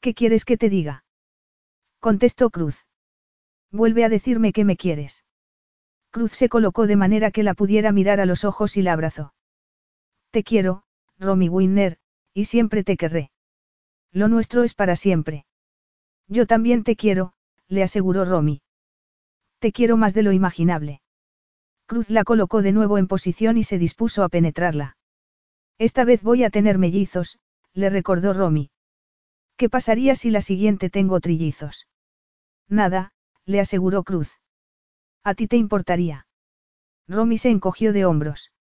¿Qué quieres que te diga? Contestó Cruz. Vuelve a decirme que me quieres. Cruz se colocó de manera que la pudiera mirar a los ojos y la abrazó. Te quiero, Romy Winner, y siempre te querré. Lo nuestro es para siempre. Yo también te quiero, le aseguró Romy. Te quiero más de lo imaginable. Cruz la colocó de nuevo en posición y se dispuso a penetrarla. Esta vez voy a tener mellizos, le recordó Romy. ¿Qué pasaría si la siguiente tengo trillizos? Nada, le aseguró Cruz. ¿A ti te importaría? Romy se encogió de hombros.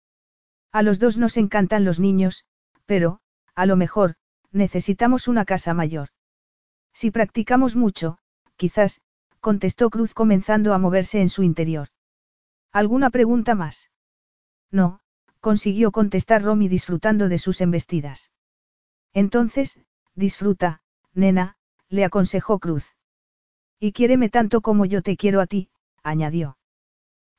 A los dos nos encantan los niños, pero, a lo mejor, necesitamos una casa mayor. Si practicamos mucho, quizás, contestó Cruz comenzando a moverse en su interior. ¿Alguna pregunta más? No, consiguió contestar Romy disfrutando de sus embestidas. Entonces, disfruta, nena, le aconsejó Cruz. Y quiéreme tanto como yo te quiero a ti, añadió.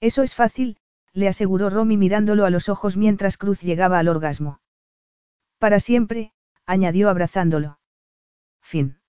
Eso es fácil, le aseguró Romy mirándolo a los ojos mientras Cruz llegaba al orgasmo. Para siempre, añadió abrazándolo. Fin.